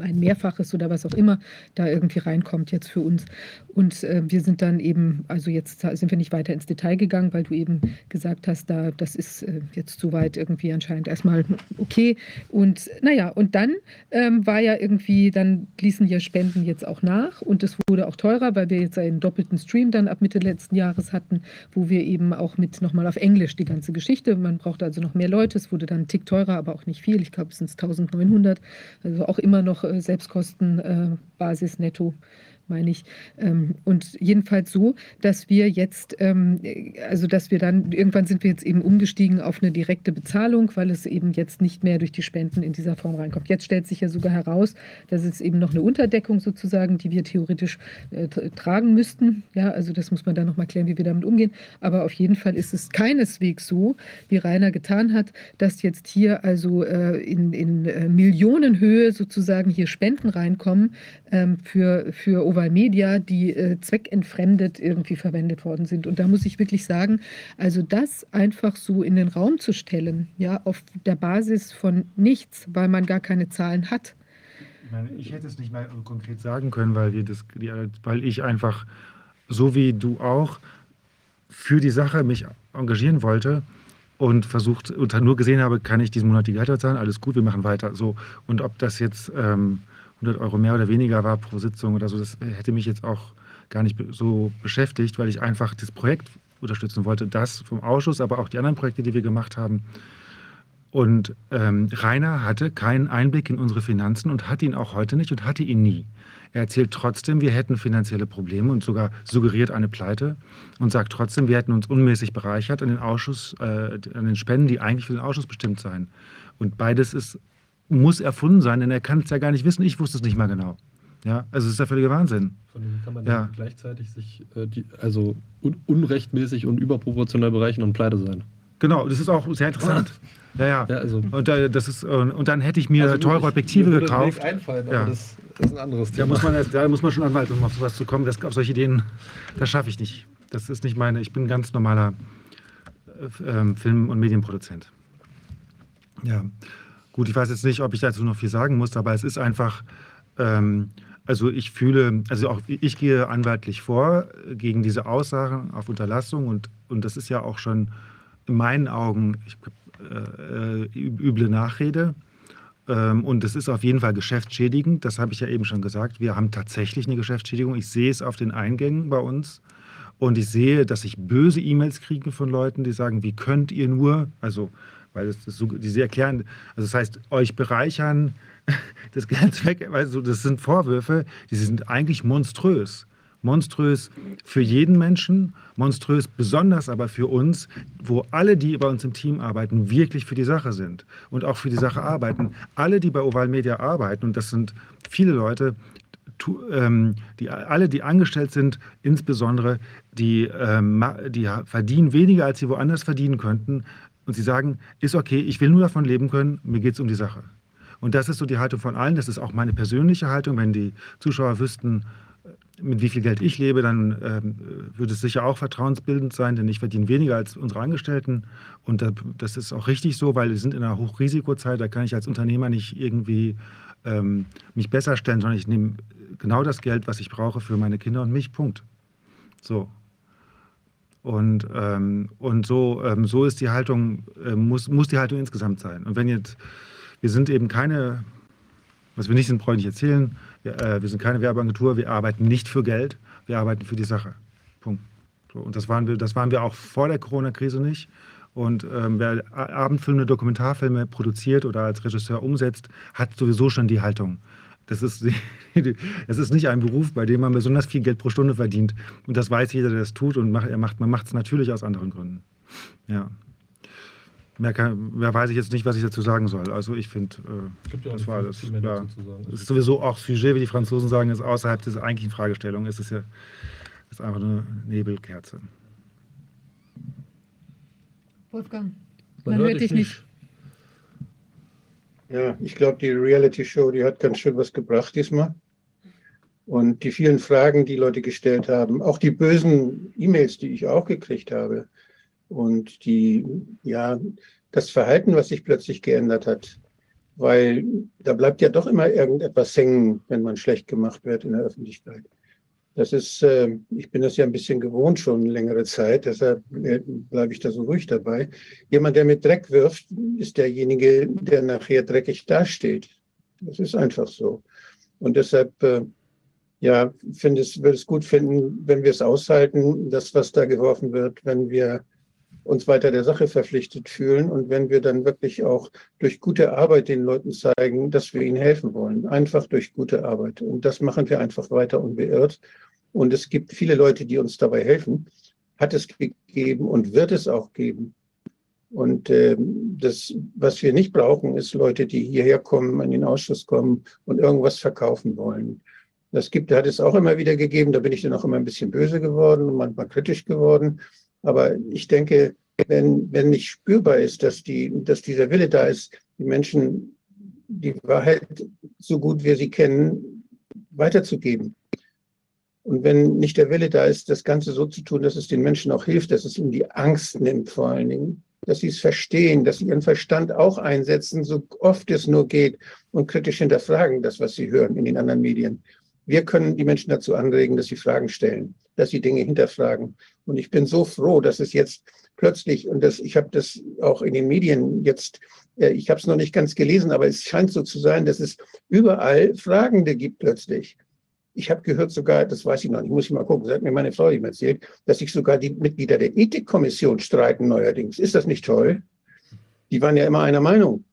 ein Mehrfaches oder was auch immer da irgendwie reinkommt jetzt für uns. Und äh, wir sind dann eben, also jetzt sind wir nicht weiter ins Detail gegangen, weil du eben gesagt hast, da das ist äh, jetzt soweit irgendwie anscheinend erstmal okay. Und naja, und dann ähm, war ja irgendwie, dann ließen ja Spenden jetzt auch nach und es wurde auch teurer, weil wir jetzt einen doppelten Stream dann ab Mitte letzten Jahres Jahres hatten, wo wir eben auch mit nochmal auf Englisch die ganze Geschichte, man brauchte also noch mehr Leute, es wurde dann ein Tick teurer, aber auch nicht viel, ich glaube es sind 1900, also auch immer noch äh, Selbstkostenbasis äh, netto meine ich. Ähm, und jedenfalls so, dass wir jetzt, ähm, also dass wir dann, irgendwann sind wir jetzt eben umgestiegen auf eine direkte Bezahlung, weil es eben jetzt nicht mehr durch die Spenden in dieser Form reinkommt. Jetzt stellt sich ja sogar heraus, dass es eben noch eine Unterdeckung sozusagen, die wir theoretisch äh, tragen müssten. Ja, also das muss man dann nochmal klären, wie wir damit umgehen. Aber auf jeden Fall ist es keineswegs so, wie Rainer getan hat, dass jetzt hier also äh, in, in äh, Millionenhöhe sozusagen hier Spenden reinkommen ähm, für, für Oval Media, die äh, zweckentfremdet irgendwie verwendet worden sind. Und da muss ich wirklich sagen, also das einfach so in den Raum zu stellen, ja, auf der Basis von nichts, weil man gar keine Zahlen hat. Ich, meine, ich hätte es nicht mal konkret sagen können, weil, wir das, weil ich einfach, so wie du auch, für die Sache mich engagieren wollte und versucht und nur gesehen habe, kann ich diesen Monat die Gehälter zahlen, alles gut, wir machen weiter. So. Und ob das jetzt ähm, 100 Euro mehr oder weniger war pro Sitzung oder so, das hätte mich jetzt auch gar nicht so beschäftigt, weil ich einfach das Projekt unterstützen wollte, das vom Ausschuss, aber auch die anderen Projekte, die wir gemacht haben. Und ähm, Rainer hatte keinen Einblick in unsere Finanzen und hat ihn auch heute nicht und hatte ihn nie. Er erzählt trotzdem, wir hätten finanzielle Probleme und sogar suggeriert eine Pleite und sagt trotzdem, wir hätten uns unmäßig bereichert an den Ausschuss, äh, an den Spenden, die eigentlich für den Ausschuss bestimmt seien. Und beides ist, muss erfunden sein, denn er kann es ja gar nicht wissen. Ich wusste es nicht mal genau. Ja, also es ist der völlige Wahnsinn. Von dem kann man Ja. gleichzeitig sich äh, die, also un unrechtmäßig und überproportional bereichen und pleite sein. Genau, das ist auch sehr interessant. Ja, ja. Ja, also Und, äh, das ist, äh, und dann hätte ich mir Also teure Objektive mir gekauft. Einfallen, Ja. das ist ein anderes Da Thema. muss man, da muss man schon Anwalt, um auf sowas zu kommen. Das, auf solche Ideen, das schaffe ich nicht. Das ist nicht meine, ich bin ein ganz normaler äh, ähm, Film- und Medienproduzent. Ja, gut, ich weiß jetzt nicht, ob ich dazu noch viel sagen muss, aber es ist einfach, ähm, also ich fühle, also auch ich gehe anwaltlich vor gegen diese Aussagen auf Unterlassung und, und das ist ja auch schon in meinen Augen ich, äh, üble Nachrede. Ähm, Und es ist auf jeden Fall geschäftsschädigend, das habe ich ja eben schon gesagt. Wir haben tatsächlich eine Geschäftsschädigung. Ich sehe es auf den Eingängen bei uns. Und ich sehe, dass ich böse E-Mails kriege von Leuten, die sagen, wie könnt ihr nur, also, weil das, das so, die sie erklären, also das heißt, euch bereichern, das Geld weg, also das sind Vorwürfe, die sind eigentlich monströs. Monströs für jeden Menschen, monströs besonders aber für uns, wo alle, die bei uns im Team arbeiten, wirklich für die Sache sind und auch für die Sache arbeiten. Alle, die bei Oval Media arbeiten, und das sind viele Leute, tu, ähm, die, alle, die angestellt sind, insbesondere, die, ähm, die verdienen weniger, als sie woanders verdienen könnten. Und sie sagen, ist okay, ich will nur davon leben können, mir geht es um die Sache. Und das ist so die Haltung von allen. Das ist auch meine persönliche Haltung. Wenn die Zuschauer wüssten, mit wie viel Geld ich lebe, dann ähm, würde es sicher auch vertrauensbildend sein, denn ich verdiene weniger als unsere Angestellten. Und da, das ist auch richtig so, weil wir sind in einer Hochrisikozeit. Da kann ich als Unternehmer nicht irgendwie ähm, mich besser stellen, sondern ich nehme genau das Geld, was ich brauche für meine Kinder und mich. Punkt. So. Und, ähm, und so, ähm, so ist die Haltung, äh, muss, muss die Haltung insgesamt sein. Und wenn jetzt, wir sind eben keine, was wir nicht sind, brauche ich nicht erzählen, wir, äh, wir sind keine Werbeagentur, wir arbeiten nicht für Geld, wir arbeiten für die Sache. Punkt. So, und das waren, wir, das waren wir auch vor der Corona-Krise nicht. Und ähm, wer Abendfilme, Dokumentarfilme produziert oder als Regisseur umsetzt, hat sowieso schon die Haltung. Das ist, das ist nicht ein Beruf, bei dem man besonders viel Geld pro Stunde verdient. Und das weiß jeder, der das tut. Und macht, er macht, man macht es natürlich aus anderen Gründen. Ja. Mehr, kann, mehr weiß ich jetzt nicht, was ich dazu sagen soll. Also ich finde, äh, ja das war nicht das. Ja. Es ist sowieso auch Sujet, wie die Franzosen sagen, ist außerhalb dieser eigentlichen Fragestellung. Es ist ja ist einfach eine Nebelkerze. Wolfgang, man hört dich nicht. Ja, ich glaube, die Reality-Show, die hat ganz schön was gebracht diesmal. Und die vielen Fragen, die Leute gestellt haben, auch die bösen E-Mails, die ich auch gekriegt habe und die, ja, das Verhalten, was sich plötzlich geändert hat, weil da bleibt ja doch immer irgendetwas hängen, wenn man schlecht gemacht wird in der Öffentlichkeit. Das ist, äh, ich bin das ja ein bisschen gewohnt schon längere Zeit, deshalb äh, bleibe ich da so ruhig dabei. Jemand, der mit Dreck wirft, ist derjenige, der nachher dreckig dasteht. Das ist einfach so. Und deshalb, äh, ja, finde es, würde es gut finden, wenn wir es aushalten, das, was da geworfen wird, wenn wir uns weiter der Sache verpflichtet fühlen und wenn wir dann wirklich auch durch gute Arbeit den Leuten zeigen, dass wir ihnen helfen wollen. Einfach durch gute Arbeit. Und das machen wir einfach weiter unbeirrt. Und es gibt viele Leute, die uns dabei helfen. Hat es gegeben und wird es auch geben. Und ähm, das, was wir nicht brauchen, ist Leute, die hierher kommen, in den Ausschuss kommen und irgendwas verkaufen wollen. Das gibt, hat es auch immer wieder gegeben. Da bin ich dann auch immer ein bisschen böse geworden und manchmal kritisch geworden. Aber ich denke, wenn, wenn nicht spürbar ist, dass, die, dass dieser Wille da ist, die Menschen die Wahrheit so gut wir sie kennen, weiterzugeben. Und wenn nicht der Wille da ist, das Ganze so zu tun, dass es den Menschen auch hilft, dass es ihnen die Angst nimmt vor allen Dingen, dass sie es verstehen, dass sie ihren Verstand auch einsetzen, so oft es nur geht und kritisch hinterfragen, das, was sie hören in den anderen Medien. Wir können die Menschen dazu anregen, dass sie Fragen stellen. dass sie Dinge hinterfragen. Und ich bin so froh, dass es jetzt plötzlich, und das, ich habe das auch in den Medien jetzt, äh, ich habe es noch nicht ganz gelesen, aber es scheint so zu sein, dass es überall Fragende gibt plötzlich. Ich habe gehört sogar, das weiß ich noch nicht, muss ich mal gucken, das hat mir meine Frau eben erzählt, dass sich sogar die Mitglieder der Ethikkommission streiten neuerdings. Ist das nicht toll? Die waren ja immer einer Meinung.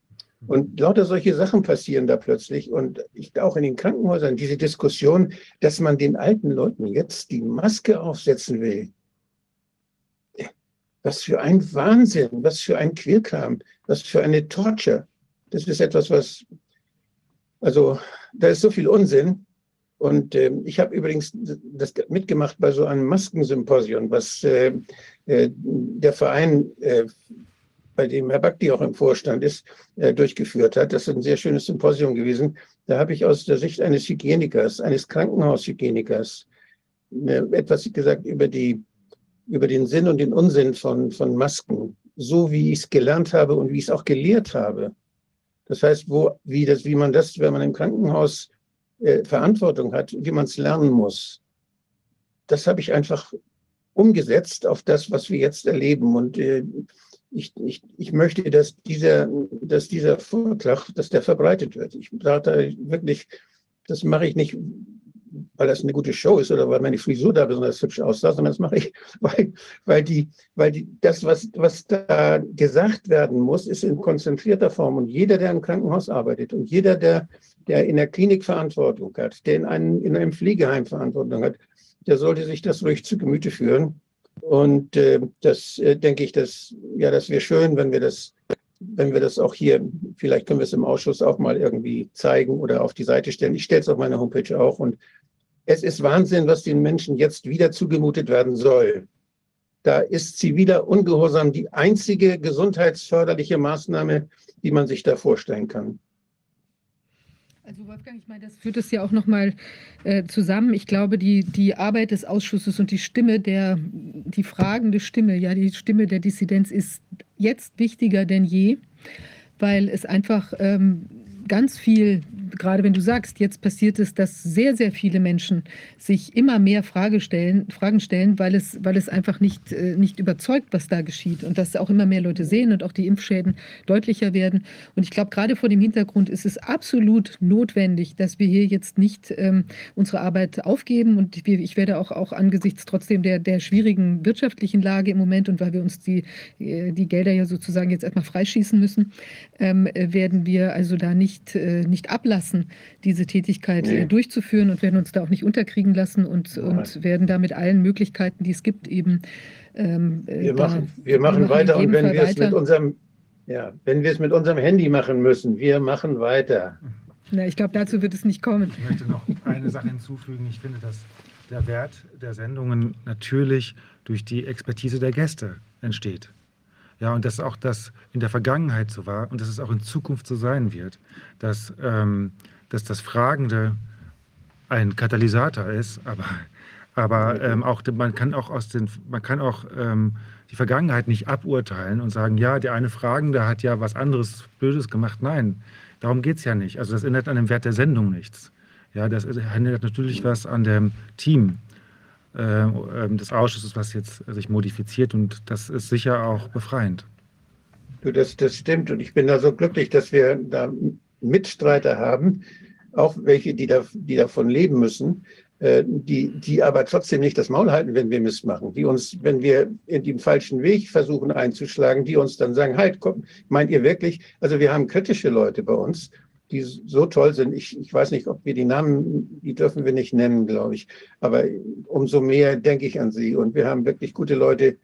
Und lauter solche Sachen passieren da plötzlich. Und ich, auch in den Krankenhäusern, diese Diskussion, dass man den alten Leuten jetzt die Maske aufsetzen will. Was für ein Wahnsinn, was für ein Quälkram, was für eine Torture. Das ist etwas, was, also da ist so viel Unsinn. Und äh, ich habe übrigens das mitgemacht bei so einem Maskensymposium, was äh, äh, der Verein, äh, bei dem Herr Bakti auch im Vorstand ist, äh, durchgeführt hat. Das ist ein sehr schönes Symposium gewesen. Da habe ich aus der Sicht eines Hygienikers, eines Krankenhaushygienikers, äh, etwas gesagt über, die, über den Sinn und den Unsinn von, von Masken, so wie ich es gelernt habe und wie ich es auch gelehrt habe. Das heißt, wo, wie, das, wie man das, wenn man im Krankenhaus äh, Verantwortung hat, wie man es lernen muss. Das habe ich einfach umgesetzt auf das, was wir jetzt erleben. Und äh, ich, ich, ich möchte, dass dieser, dass dieser Vortrag, dass der verbreitet wird. Ich sage wirklich, das mache ich nicht, weil das eine gute Show ist oder weil meine Frisur da besonders hübsch aussah, sondern das mache ich, weil, weil, die, weil die, das, was, was da gesagt werden muss, ist in konzentrierter Form. Und jeder, der im Krankenhaus arbeitet und jeder, der der in der Klinik Verantwortung hat, der in einem, in einem Pflegeheim Verantwortung hat, der sollte sich das ruhig zu Gemüte führen. Und äh, das äh, denke ich, dass, ja, das wäre schön, wenn wir das, wenn wir das auch hier, vielleicht können wir es im Ausschuss auch mal irgendwie zeigen oder auf die Seite stellen. Ich stelle es auf meiner Homepage auch. Und es ist Wahnsinn, was den Menschen jetzt wieder zugemutet werden soll. Da ist wieder ungehorsam die einzige gesundheitsförderliche Maßnahme, die man sich da vorstellen kann. Also Wolfgang, ich meine, das führt es ja auch nochmal äh, zusammen. Ich glaube, die, die Arbeit des Ausschusses und die Stimme der, die fragende Stimme, ja, die Stimme der Dissidenz ist jetzt wichtiger denn je, weil es einfach ähm, ganz viel gerade wenn du sagst, jetzt passiert es, dass sehr, sehr viele Menschen sich immer mehr Frage stellen, Fragen stellen, weil es, weil es einfach nicht, äh, nicht überzeugt, was da geschieht. Und dass auch immer mehr Leute sehen und auch die Impfschäden deutlicher werden. Und ich glaube, gerade vor dem Hintergrund ist es absolut notwendig, dass wir hier jetzt nicht ähm, unsere Arbeit aufgeben. Und wir, ich werde auch, auch angesichts trotzdem der, der schwierigen wirtschaftlichen Lage im Moment und weil wir uns die, äh, die Gelder ja sozusagen jetzt erstmal freischießen müssen, ähm, werden wir also da nicht, äh, nicht ablassen lassen, diese Tätigkeit nee. durchzuführen und werden uns da auch nicht unterkriegen lassen und, und werden da mit allen Möglichkeiten, die es gibt, eben. Ähm, äh, wir, machen, wir machen weiter und wenn wir es mit unserem ja, wenn wir es mit unserem Handy machen müssen, wir machen weiter. Na, ich glaube, dazu wird es nicht kommen. Ich möchte noch eine Sache hinzufügen. Ich finde, dass der Wert der Sendungen natürlich durch die Expertise der Gäste entsteht. Ja, und dass auch das in der Vergangenheit so war und dass es auch in Zukunft so sein wird, dass, ähm, dass das Fragende ein Katalysator ist, aber, aber ähm, auch, man kann auch, aus den, man kann auch ähm, die Vergangenheit nicht aburteilen und sagen, ja, der eine Fragende hat ja was anderes Blödes gemacht. Nein, darum geht es ja nicht. Also das ändert an dem Wert der Sendung nichts. Ja, das ändert natürlich was an dem Team des Ausschusses, was jetzt sich modifiziert und das ist sicher auch befreiend. Du, das, das stimmt und ich bin da so glücklich, dass wir da Mitstreiter haben, auch welche, die, da, die davon leben müssen, äh, die, die aber trotzdem nicht das Maul halten, wenn wir Mist machen, die uns, wenn wir in den falschen Weg versuchen einzuschlagen, die uns dann sagen, halt, komm, meint ihr wirklich, also wir haben kritische Leute bei uns die so toll sind. Ich, ich weiß nicht, ob wir die Namen, die dürfen wir nicht nennen, glaube ich. Aber umso mehr denke ich an sie. Und wir haben wirklich gute Leute,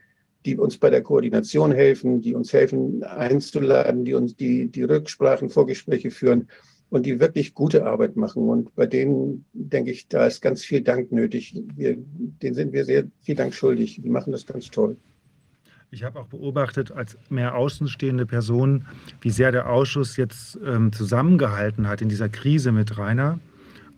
die uns bei der Koordination helfen, die uns helfen einzuladen, die uns die, die Rücksprachen, Vorgespräche führen und die wirklich gute Arbeit machen. Und bei denen denke ich, da ist ganz viel Dank nötig. Wir, denen sind wir sehr viel Dank schuldig. Die machen das ganz toll. Ich habe auch beobachtet als mehr außenstehende Person, wie sehr der Ausschuss jetzt ähm, zusammengehalten hat in dieser Krise mit Rainer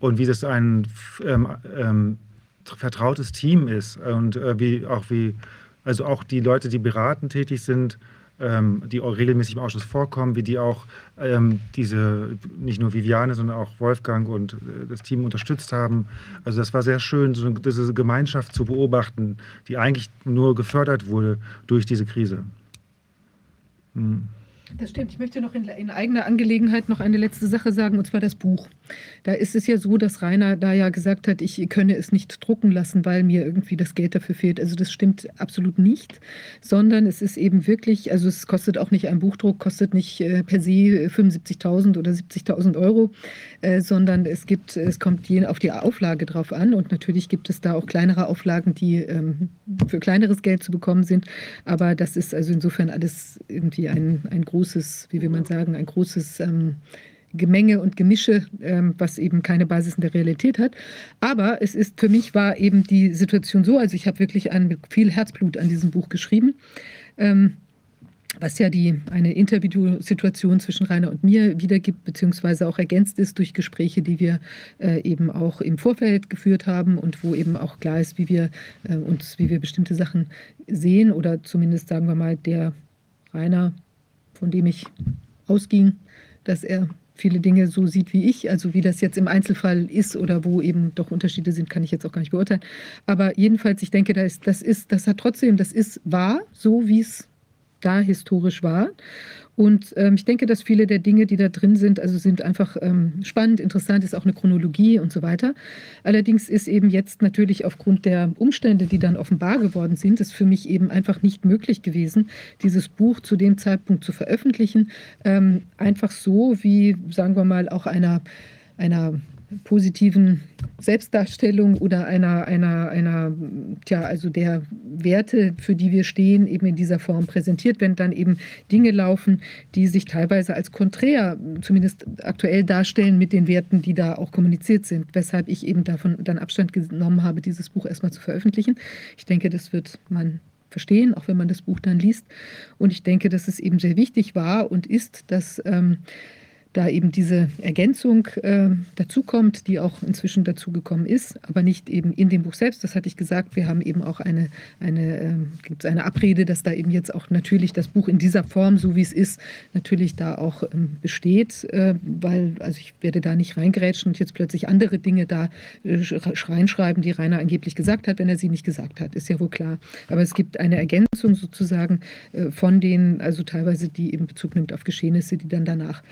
und wie das ein ähm, ähm, vertrautes Team ist und äh, wie auch wie also auch die Leute, die beratend tätig sind, ähm, die auch regelmäßig im Ausschuss vorkommen, wie die auch ähm, diese, nicht nur Viviane, sondern auch Wolfgang und äh, das Team unterstützt haben. Also das war sehr schön, so eine, diese Gemeinschaft zu beobachten, die eigentlich nur gefördert wurde durch diese Krise. Hm. Das stimmt. Ich möchte noch in, in, eigener Angelegenheit noch eine letzte Sache sagen, und zwar das Buch. Da ist es ja so, dass Rainer da ja gesagt hat, ich könne es nicht drucken lassen, weil mir irgendwie das Geld dafür fehlt. Also das stimmt absolut nicht, sondern es ist eben wirklich, also es kostet auch nicht ein Buchdruck, kostet nicht äh, per se 75.000 oder 70.000 Euro, äh, sondern es gibt, es kommt je auf die Auflage drauf an und natürlich gibt es da auch kleinere Auflagen, die ähm, für kleineres Geld zu bekommen sind. Aber das ist also insofern alles irgendwie ein, ein großes, wie will man sagen, ein großes ähm, Gemenge und Gemische, ähm, was eben keine Basis in der Realität hat. Aber es ist für mich war eben die Situation so, also ich habe wirklich an, mit viel Herzblut an diesem Buch geschrieben. Ähm, was ja die, eine Interviewsituation zwischen Rainer und mir wiedergibt, beziehungsweise auch ergänzt ist durch Gespräche, die wir äh, eben auch im Vorfeld geführt haben und wo eben auch klar ist, wie wir äh, uns, wie wir bestimmte Sachen sehen oder zumindest sagen wir mal der Rainer, von dem ich ausging, dass er viele Dinge so sieht wie ich. Also wie das jetzt im Einzelfall ist oder wo eben doch Unterschiede sind, kann ich jetzt auch gar nicht beurteilen. Aber jedenfalls, ich denke, das, das ist, das hat trotzdem, das ist wahr, so wie es da historisch war. Und ähm, ich denke, dass viele der Dinge, die da drin sind, also sind einfach ähm, spannend, interessant, ist auch eine Chronologie und so weiter. Allerdings ist eben jetzt natürlich aufgrund der Umstände, die dann offenbar geworden sind, es für mich eben einfach nicht möglich gewesen, dieses Buch zu dem Zeitpunkt zu veröffentlichen. Ähm, einfach so, wie, sagen wir mal, auch einer, einer positiven Selbstdarstellung oder einer, einer, einer, tja, also der Werte, für die wir stehen, eben in dieser Form präsentiert, wenn dann eben Dinge laufen, die sich teilweise als konträr, zumindest aktuell darstellen mit den Werten, die da auch kommuniziert sind, weshalb ich eben davon dann Abstand genommen habe, dieses Buch erstmal zu veröffentlichen. Ich denke, das wird man verstehen, auch wenn man das Buch dann liest. Und ich denke, dass es eben sehr wichtig war und ist, dass ähm, da eben diese Ergänzung äh, dazukommt, die auch inzwischen dazugekommen ist, aber nicht eben in dem Buch selbst. Das hatte ich gesagt. Wir haben eben auch eine, eine äh, gibt es eine Abrede, dass da eben jetzt auch natürlich das Buch in dieser Form, so wie es ist, natürlich da auch ähm, besteht, äh, weil, also ich werde da nicht reingerätschen und jetzt plötzlich andere Dinge da äh, reinschreiben, die Rainer angeblich gesagt hat, wenn er sie nicht gesagt hat, ist ja wohl klar. Aber es gibt eine Ergänzung sozusagen äh, von denen, also teilweise, die eben Bezug nimmt auf Geschehnisse, die dann danach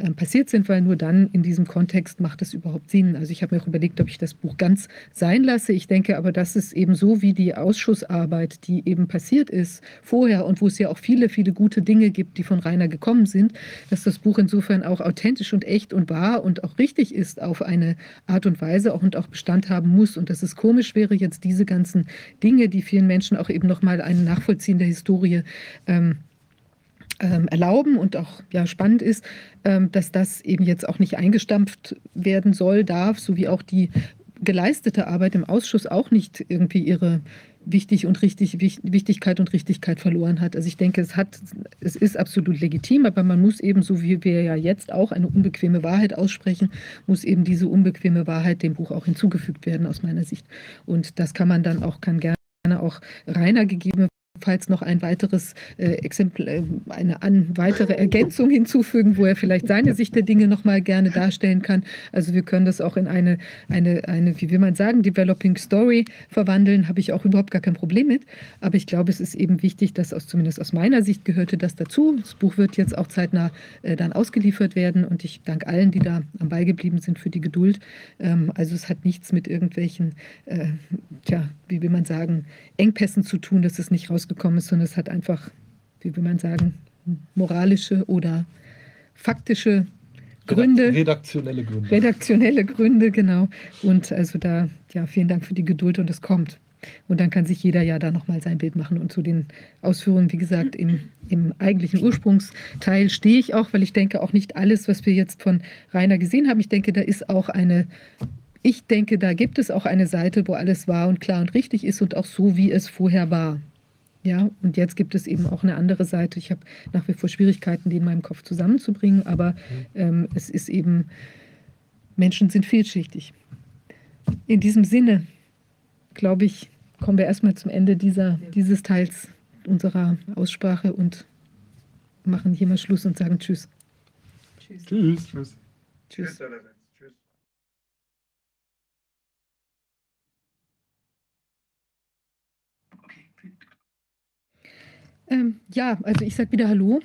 ähm, passiert sind, weil nur dann in diesem Kontext macht es überhaupt Sinn. Also ich habe mir auch überlegt, ob ich das Buch ganz sein lasse. Ich denke aber, dass es eben so wie die Ausschussarbeit, die eben passiert ist vorher und wo es ja auch viele, viele gute Dinge gibt, die von Rainer gekommen sind, dass das Buch insofern auch authentisch und echt und wahr und auch richtig ist auf eine Art und Weise auch und auch Bestand haben muss. Und dass es komisch wäre, jetzt diese ganzen Dinge, die vielen Menschen auch eben nochmal ein Nachvollziehen der Historie ähm, ähm, erlauben und auch ja, spannend ist, ähm, dass das eben jetzt auch nicht eingestampft werden soll, darf, sowie auch die geleistete Arbeit im Ausschuss auch nicht irgendwie ihre wichtig und richtig, Wichtigkeit und Richtigkeit verloren hat. Also ich denke, es hat, es ist absolut legitim, aber man muss eben, so wie wir ja jetzt auch eine unbequeme Wahrheit aussprechen, muss eben diese unbequeme Wahrheit dem Buch auch hinzugefügt werden, aus meiner Sicht. Und das kann man dann auch, kann gerne auch Rainer gegeben falls noch ein weiteres äh, Exempel, äh, eine an, weitere Ergänzung hinzufügen, wo er vielleicht seine Sicht der Dinge noch mal gerne darstellen kann. Also wir können das auch in eine, eine, eine, wie will man sagen, Developing Story verwandeln, habe ich auch überhaupt gar kein Problem mit. Aber ich glaube, es ist eben wichtig, dass aus, zumindest aus meiner Sicht gehörte das dazu. Das Buch wird jetzt auch zeitnah äh, dann ausgeliefert werden und ich danke allen, die da am Ball geblieben sind für die Geduld. Ähm, also es hat nichts mit irgendwelchen, äh, tja, wie will man sagen, Engpässen zu tun, dass es nicht rausgekommen ist, sondern es hat einfach, wie will man sagen, moralische oder faktische Gründe. Redaktionelle Gründe. Redaktionelle Gründe, genau. Und also da, ja, vielen Dank für die Geduld und es kommt. Und dann kann sich jeder ja da nochmal sein Bild machen. Und zu den Ausführungen, wie gesagt, im, im eigentlichen Ursprungsteil stehe ich auch, weil ich denke auch nicht alles, was wir jetzt von Rainer gesehen haben, ich denke, da ist auch eine ich denke, da gibt es auch eine Seite, wo alles wahr und klar und richtig ist und auch so, wie es vorher war. Ja, und jetzt gibt es eben auch eine andere Seite. Ich habe nach wie vor Schwierigkeiten, die in meinem Kopf zusammenzubringen, aber ähm, es ist eben, Menschen sind vielschichtig. In diesem Sinne, glaube ich, kommen wir erstmal zum Ende dieser, dieses Teils unserer Aussprache und machen hier mal Schluss und sagen Tschüss. Tschüss. Tschüss. Tschüss. Tschüss. Ähm, ja, also ich sage wieder Hallo.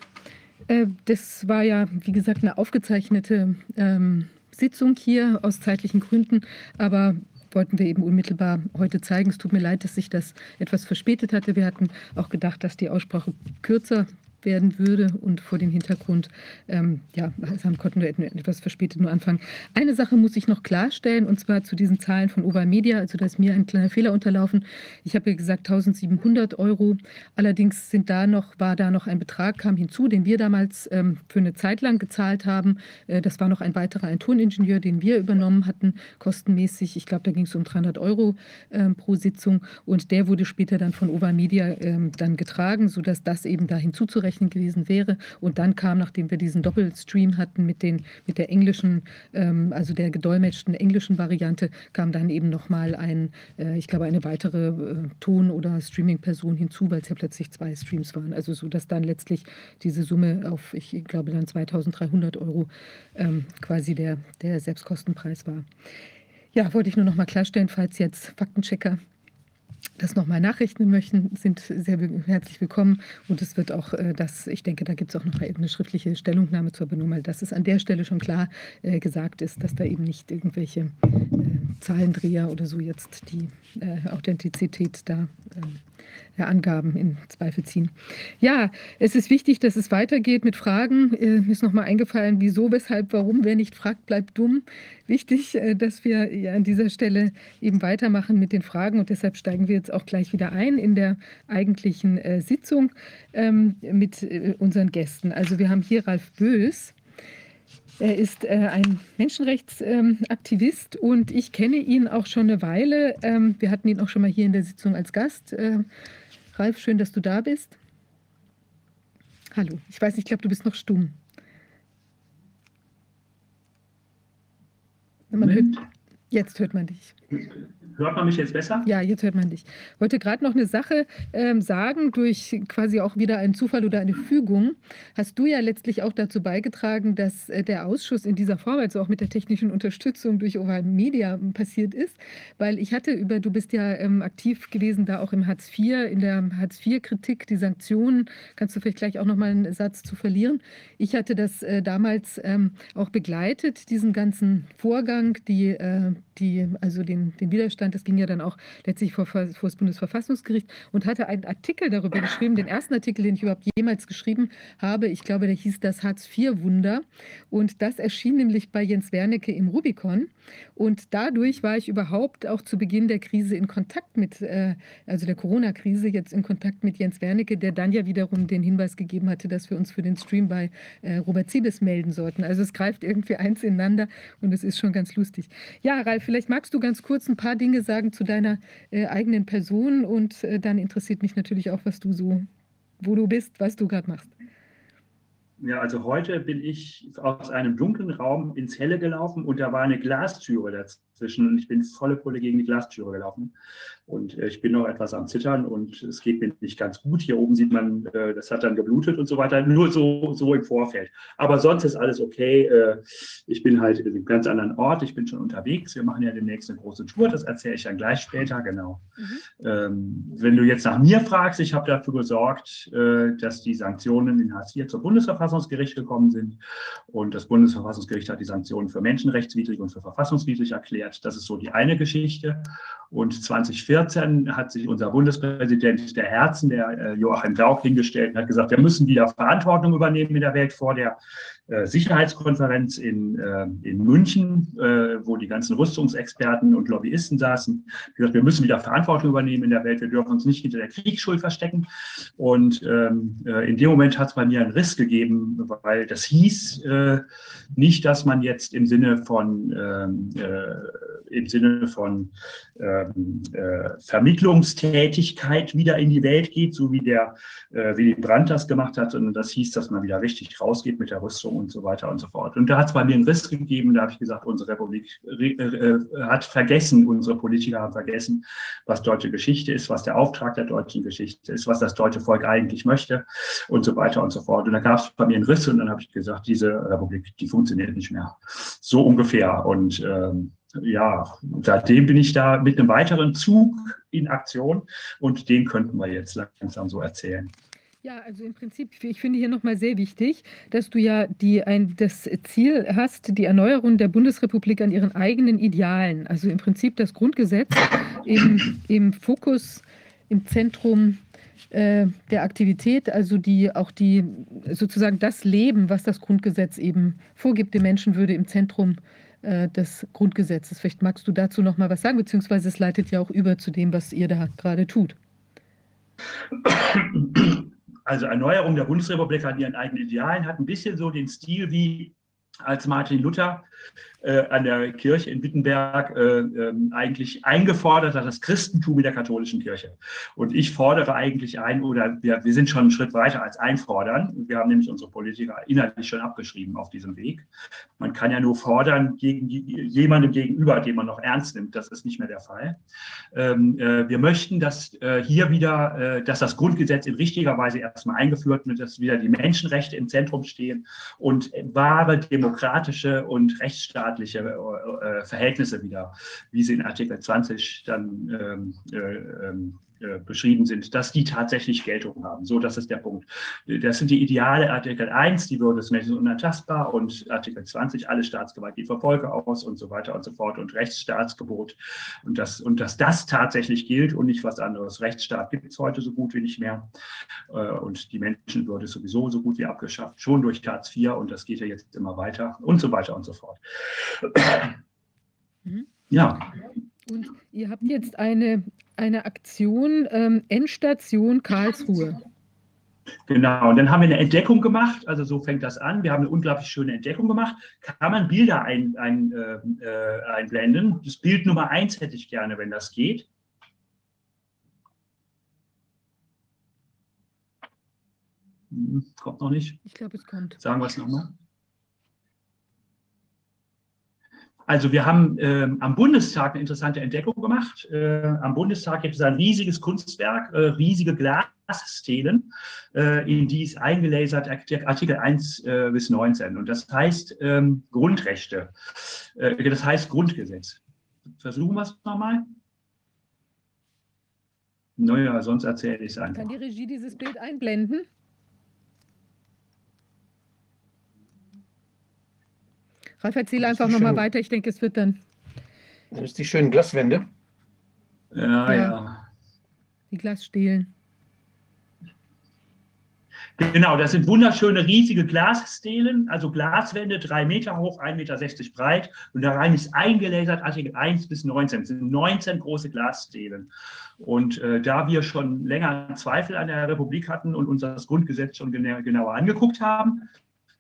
Äh, das war ja, wie gesagt, eine aufgezeichnete ähm, Sitzung hier aus zeitlichen Gründen, aber wollten wir eben unmittelbar heute zeigen. Es tut mir leid, dass sich das etwas verspätet hatte. Wir hatten auch gedacht, dass die Aussprache kürzer werden würde und vor dem Hintergrund, ähm, ja, also konnten wir etwas verspätet nur anfangen. Eine Sache muss ich noch klarstellen und zwar zu diesen Zahlen von Oval Media, also da ist mir ein kleiner Fehler unterlaufen. Ich habe ja gesagt 1700 Euro, allerdings sind da noch, war da noch ein Betrag, kam hinzu, den wir damals ähm, für eine Zeit lang gezahlt haben. Äh, das war noch ein weiterer, ein Toningenieur, den wir übernommen hatten, kostenmäßig. Ich glaube, da ging es um 300 Euro ähm, pro Sitzung und der wurde später dann von Oval Media ähm, dann getragen, sodass das eben da hinzuzurechnen ausreichend gewesen wäre. Und dann kam, nachdem wir diesen Doppelstream hatten mit, den, mit der englischen, ähm, also der gedolmetschten englischen Variante, kam dann eben nochmal ein, äh, ich glaube, eine weitere äh, Ton- oder Streaming-Person hinzu, weil es ja plötzlich zwei Streams waren. Also so, dass dann letztlich diese Summe auf, ich glaube, dann 2300 Euro ähm, quasi der, der Selbstkostenpreis war. Ja, wollte ich nur noch mal klarstellen, falls jetzt Faktenchecker das nochmal nachrichten möchten, sind sehr herzlich willkommen. Und es wird auch äh, das, ich denke, da gibt es auch noch eine schriftliche Stellungnahme zur Benummer, dass es an der Stelle schon klar äh, gesagt ist, dass da eben nicht irgendwelche äh, Zahlendreher oder so jetzt die äh, Authentizität da äh, Angaben in Zweifel ziehen. Ja, es ist wichtig, dass es weitergeht mit Fragen. Äh, mir ist nochmal eingefallen, wieso, weshalb, warum. Wer nicht fragt, bleibt dumm. Wichtig, äh, dass wir ja an dieser Stelle eben weitermachen mit den Fragen und deshalb steigen wir jetzt auch gleich wieder ein in der eigentlichen äh, Sitzung ähm, mit äh, unseren Gästen. Also wir haben hier Ralf Bös. Er ist äh, ein Menschenrechtsaktivist ähm, und ich kenne ihn auch schon eine Weile. Ähm, wir hatten ihn auch schon mal hier in der Sitzung als Gast. Äh, Ralf, schön, dass du da bist. Hallo, ich weiß nicht, ich glaube, du bist noch stumm. Hört, jetzt hört man dich. Hört man mich jetzt besser? Ja, jetzt hört man dich. Ich wollte gerade noch eine Sache ähm, sagen, durch quasi auch wieder einen Zufall oder eine Fügung. Hast du ja letztlich auch dazu beigetragen, dass äh, der Ausschuss in dieser Form, also auch mit der technischen Unterstützung durch Oval Media passiert ist. Weil ich hatte über, du bist ja ähm, aktiv gewesen, da auch im Hartz IV, in der Hartz IV-Kritik, die Sanktionen. Kannst du vielleicht gleich auch nochmal einen Satz zu verlieren? Ich hatte das äh, damals ähm, auch begleitet, diesen ganzen Vorgang, die, äh, die, also den, den Widerstand. Das ging ja dann auch letztlich vor, vor das Bundesverfassungsgericht und hatte einen Artikel darüber geschrieben, den ersten Artikel, den ich überhaupt jemals geschrieben habe. Ich glaube, der hieß das Hartz-IV-Wunder. Und das erschien nämlich bei Jens Wernicke im Rubicon. Und dadurch war ich überhaupt auch zu Beginn der Krise in Kontakt mit, äh, also der Corona-Krise, jetzt in Kontakt mit Jens Wernicke, der dann ja wiederum den Hinweis gegeben hatte, dass wir uns für den Stream bei äh, Robert Siebes melden sollten. Also es greift irgendwie eins ineinander und es ist schon ganz lustig. Ja, Ralf, vielleicht magst du ganz kurz ein paar Dinge sagen zu deiner äh, eigenen Person und äh, dann interessiert mich natürlich auch, was du so, wo du bist, was du gerade machst. Ja, also heute bin ich aus einem dunklen Raum ins Helle gelaufen und da war eine Glastüre dazwischen und ich bin volle Pulle gegen die Glastüre gelaufen. Und äh, ich bin noch etwas am Zittern und es geht mir nicht ganz gut. Hier oben sieht man, äh, das hat dann geblutet und so weiter, nur so, so im Vorfeld. Aber sonst ist alles okay. Äh, ich bin halt in einem ganz anderen Ort, ich bin schon unterwegs. Wir machen ja demnächst eine große Tour, das erzähle ich dann gleich später, genau. Mhm. Ähm, wenn du jetzt nach mir fragst, ich habe dafür gesorgt, dass die Sanktionen in Hartz IV zur Bundesverfassungsgericht gekommen sind. Und das Bundesverfassungsgericht hat die Sanktionen für menschenrechtswidrig und für verfassungswidrig erklärt. Das ist so die eine Geschichte. Und 2014 hat sich unser Bundespräsident der Herzen, der äh, Joachim Gauck, hingestellt und hat gesagt, wir müssen wieder Verantwortung übernehmen in der Welt vor der Sicherheitskonferenz in, äh, in München, äh, wo die ganzen Rüstungsexperten und Lobbyisten saßen. Gesagt, wir müssen wieder Verantwortung übernehmen in der Welt. Wir dürfen uns nicht hinter der Kriegsschuld verstecken. Und ähm, äh, in dem Moment hat es bei mir einen Riss gegeben, weil das hieß äh, nicht, dass man jetzt im Sinne von ähm, im Sinne von ähm, äh, Vermittlungstätigkeit wieder in die Welt geht, so wie der äh, Willy Brandt das gemacht hat, sondern das hieß, dass man wieder richtig rausgeht mit der Rüstung und so weiter und so fort. Und da hat es bei mir einen Riss gegeben, da habe ich gesagt, unsere Republik äh, hat vergessen, unsere Politiker haben vergessen, was deutsche Geschichte ist, was der Auftrag der deutschen Geschichte ist, was das deutsche Volk eigentlich möchte und so weiter und so fort. Und da gab es bei mir einen Riss und dann habe ich gesagt, diese Republik, die funktioniert nicht mehr. So ungefähr. Und ähm, ja, seitdem bin ich da mit einem weiteren Zug in Aktion und den könnten wir jetzt langsam so erzählen. Ja, also im Prinzip, ich finde hier nochmal sehr wichtig, dass du ja die, ein, das Ziel hast, die Erneuerung der Bundesrepublik an ihren eigenen Idealen, also im Prinzip das Grundgesetz im, im Fokus, im Zentrum äh, der Aktivität, also die auch die sozusagen das Leben, was das Grundgesetz eben vorgibt, die Menschenwürde im Zentrum äh, des Grundgesetzes. Vielleicht magst du dazu noch mal was sagen, beziehungsweise es leitet ja auch über zu dem, was ihr da gerade tut. Also Erneuerung der Bundesrepublik hat ihren eigenen Idealen, hat ein bisschen so den Stil wie als Martin Luther äh, an der Kirche in Wittenberg äh, äh, eigentlich eingefordert hat, das Christentum in der katholischen Kirche. Und ich fordere eigentlich ein, oder wir, wir sind schon einen Schritt weiter als einfordern. Wir haben nämlich unsere Politiker inhaltlich schon abgeschrieben auf diesem Weg. Man kann ja nur fordern gegen jemandem gegenüber, den man noch ernst nimmt. Das ist nicht mehr der Fall. Ähm, äh, wir möchten, dass äh, hier wieder, äh, dass das Grundgesetz in richtiger Weise erstmal eingeführt wird, dass wieder die Menschenrechte im Zentrum stehen und wahre demokratische und rechtsstaatliche rechtsstaatliche äh, äh, Verhältnisse wieder, wie sie in Artikel 20 dann ähm, äh, ähm, äh, beschrieben sind, dass die tatsächlich Geltung haben. So, das ist der Punkt. Das sind die Ideale Artikel 1, die Würde des Menschen unantastbar und Artikel 20, alle Staatsgewalt geht Verfolge aus und so weiter und so fort und Rechtsstaatsgebot und, das, und dass das tatsächlich gilt und nicht was anderes. Rechtsstaat gibt es heute so gut wie nicht mehr äh, und die Menschenwürde ist sowieso so gut wie abgeschafft, schon durch Hartz IV und das geht ja jetzt immer weiter und so weiter und so fort. Mhm. Ja. Und ihr habt jetzt eine, eine Aktion ähm, Endstation Karlsruhe. Genau, und dann haben wir eine Entdeckung gemacht, also so fängt das an. Wir haben eine unglaublich schöne Entdeckung gemacht. Kann man Bilder ein, ein, äh, einblenden? Das Bild Nummer eins hätte ich gerne, wenn das geht. Hm, kommt noch nicht. Ich glaube, es kommt. Sagen wir es nochmal. Also wir haben äh, am Bundestag eine interessante Entdeckung gemacht. Äh, am Bundestag gibt es ein riesiges Kunstwerk, äh, riesige Glasstelen, äh, in die ist eingelasert Artikel 1 äh, bis 19. Und das heißt ähm, Grundrechte. Äh, das heißt Grundgesetz. Versuchen wir es nochmal. Naja, sonst erzähle ich es einfach. Kann die Regie dieses Bild einblenden? Ralf, erzähle einfach nochmal weiter. Ich denke, es wird dann. Das ist die schönen Glaswände. Ja, ja. ja. Die Glasstelen. Genau, das sind wunderschöne riesige Glasstelen, also Glaswände, drei Meter hoch, 1,60 Meter breit. Und da rein ist eingelasert Artikel 1 bis 19. Das sind 19 große Glasstelen. Und äh, da wir schon länger Zweifel an der Republik hatten und uns das Grundgesetz schon genauer angeguckt haben,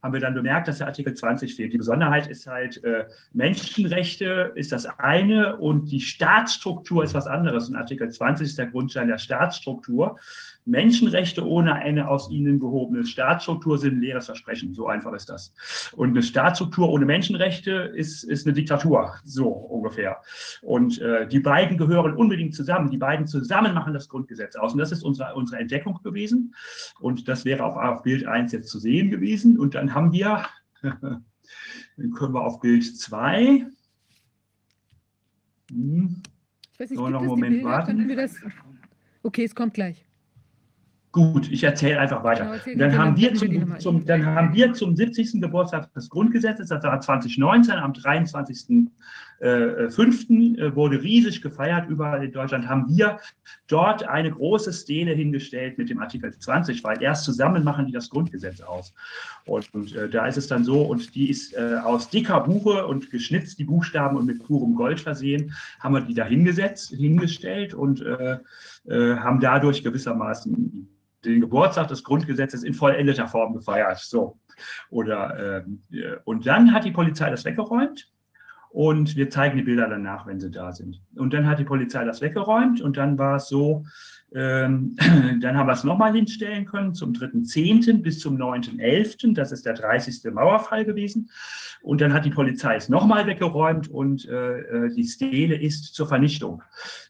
haben wir dann bemerkt, dass der Artikel 20 fehlt. Die Besonderheit ist halt, äh, Menschenrechte ist das eine und die Staatsstruktur ist was anderes. Und Artikel 20 ist der Grundstein der Staatsstruktur. Menschenrechte ohne eine aus ihnen gehobene Staatsstruktur sind ein leeres Versprechen. So einfach ist das. Und eine Staatsstruktur ohne Menschenrechte ist, ist eine Diktatur. So ungefähr. Und äh, die beiden gehören unbedingt zusammen. Die beiden zusammen machen das Grundgesetz aus. Und das ist unsere, unsere Entdeckung gewesen. Und das wäre auf, auf Bild 1 jetzt zu sehen gewesen. Und dann haben wir, dann können wir auf Bild 2. Hm. Ich weiß nicht, so, noch einen Moment warten. Okay, es kommt gleich. Gut, ich erzähle einfach weiter. Genau, dann, haben wir zum, zum, dann haben wir zum 70. Geburtstag des Grundgesetzes, das war 2019, am 23.05. Äh, äh, wurde riesig gefeiert überall in Deutschland, haben wir dort eine große Stele hingestellt mit dem Artikel 20, weil erst zusammen machen die das Grundgesetz aus. Und, und äh, da ist es dann so, und die ist äh, aus dicker Buche und geschnitzt, die Buchstaben und mit purem Gold versehen, haben wir die da hingesetzt, hingestellt und äh, äh haben dadurch gewissermaßen den Geburtstag des Grundgesetzes in vollendeter Form gefeiert. So. Oder, ähm, und dann hat die Polizei das weggeräumt und wir zeigen die Bilder danach, wenn sie da sind. Und dann hat die Polizei das weggeräumt und dann war es so, ähm, dann haben wir es nochmal hinstellen können zum 3.10. bis zum 9.11. Das ist der 30. Mauerfall gewesen. Und dann hat die Polizei es nochmal weggeräumt und äh, äh, die Stele ist zur Vernichtung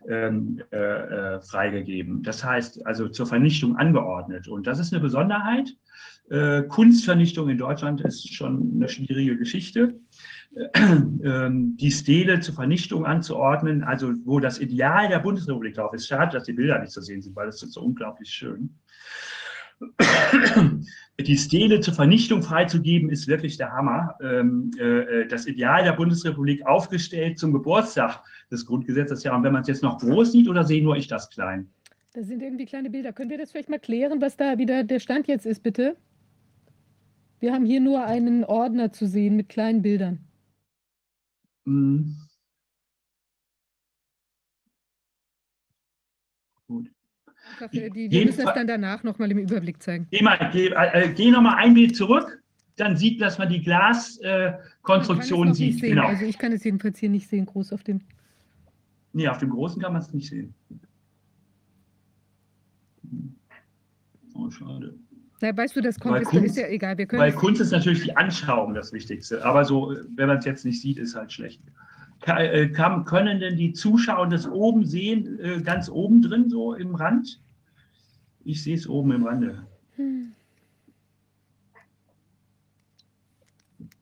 ähm, äh, äh, freigegeben. Das heißt also zur Vernichtung angeordnet. Und das ist eine Besonderheit. Äh, Kunstvernichtung in Deutschland ist schon eine schwierige Geschichte. Ähm, die Stele zur Vernichtung anzuordnen, also wo das Ideal der Bundesrepublik drauf ist. Schade, dass die Bilder nicht zu sehen sind, weil das ist so unglaublich schön. Die Stele zur Vernichtung freizugeben, ist wirklich der Hammer. Ähm, äh, das Ideal der Bundesrepublik aufgestellt zum Geburtstag des Grundgesetzes. Ja, und wenn man es jetzt noch groß sieht, oder sehe nur ich das klein? Da sind irgendwie kleine Bilder. Können wir das vielleicht mal klären, was da wieder der Stand jetzt ist, bitte? Wir haben hier nur einen Ordner zu sehen mit kleinen Bildern. Mhm. Gut. Die, die, wir müssen das dann danach nochmal im Überblick zeigen. Geh, mal, geh, äh, geh nochmal ein Bild zurück, dann sieht, dass man die Glaskonstruktion äh, sieht. Genau. Also ich kann es jedenfalls hier nicht sehen, groß auf dem. Nee, auf dem großen kann man es nicht sehen. Oh, schade. Na, weißt du, das kommt, ist, Kunst, ist ja egal. Wir können weil Kunst ist natürlich die Anschauung das Wichtigste. Aber so, wenn man es jetzt nicht sieht, ist halt schlecht. Äh, kann, können denn die Zuschauer das oben sehen, äh, ganz oben drin, so im Rand? Ich sehe es oben im Rande. Hm.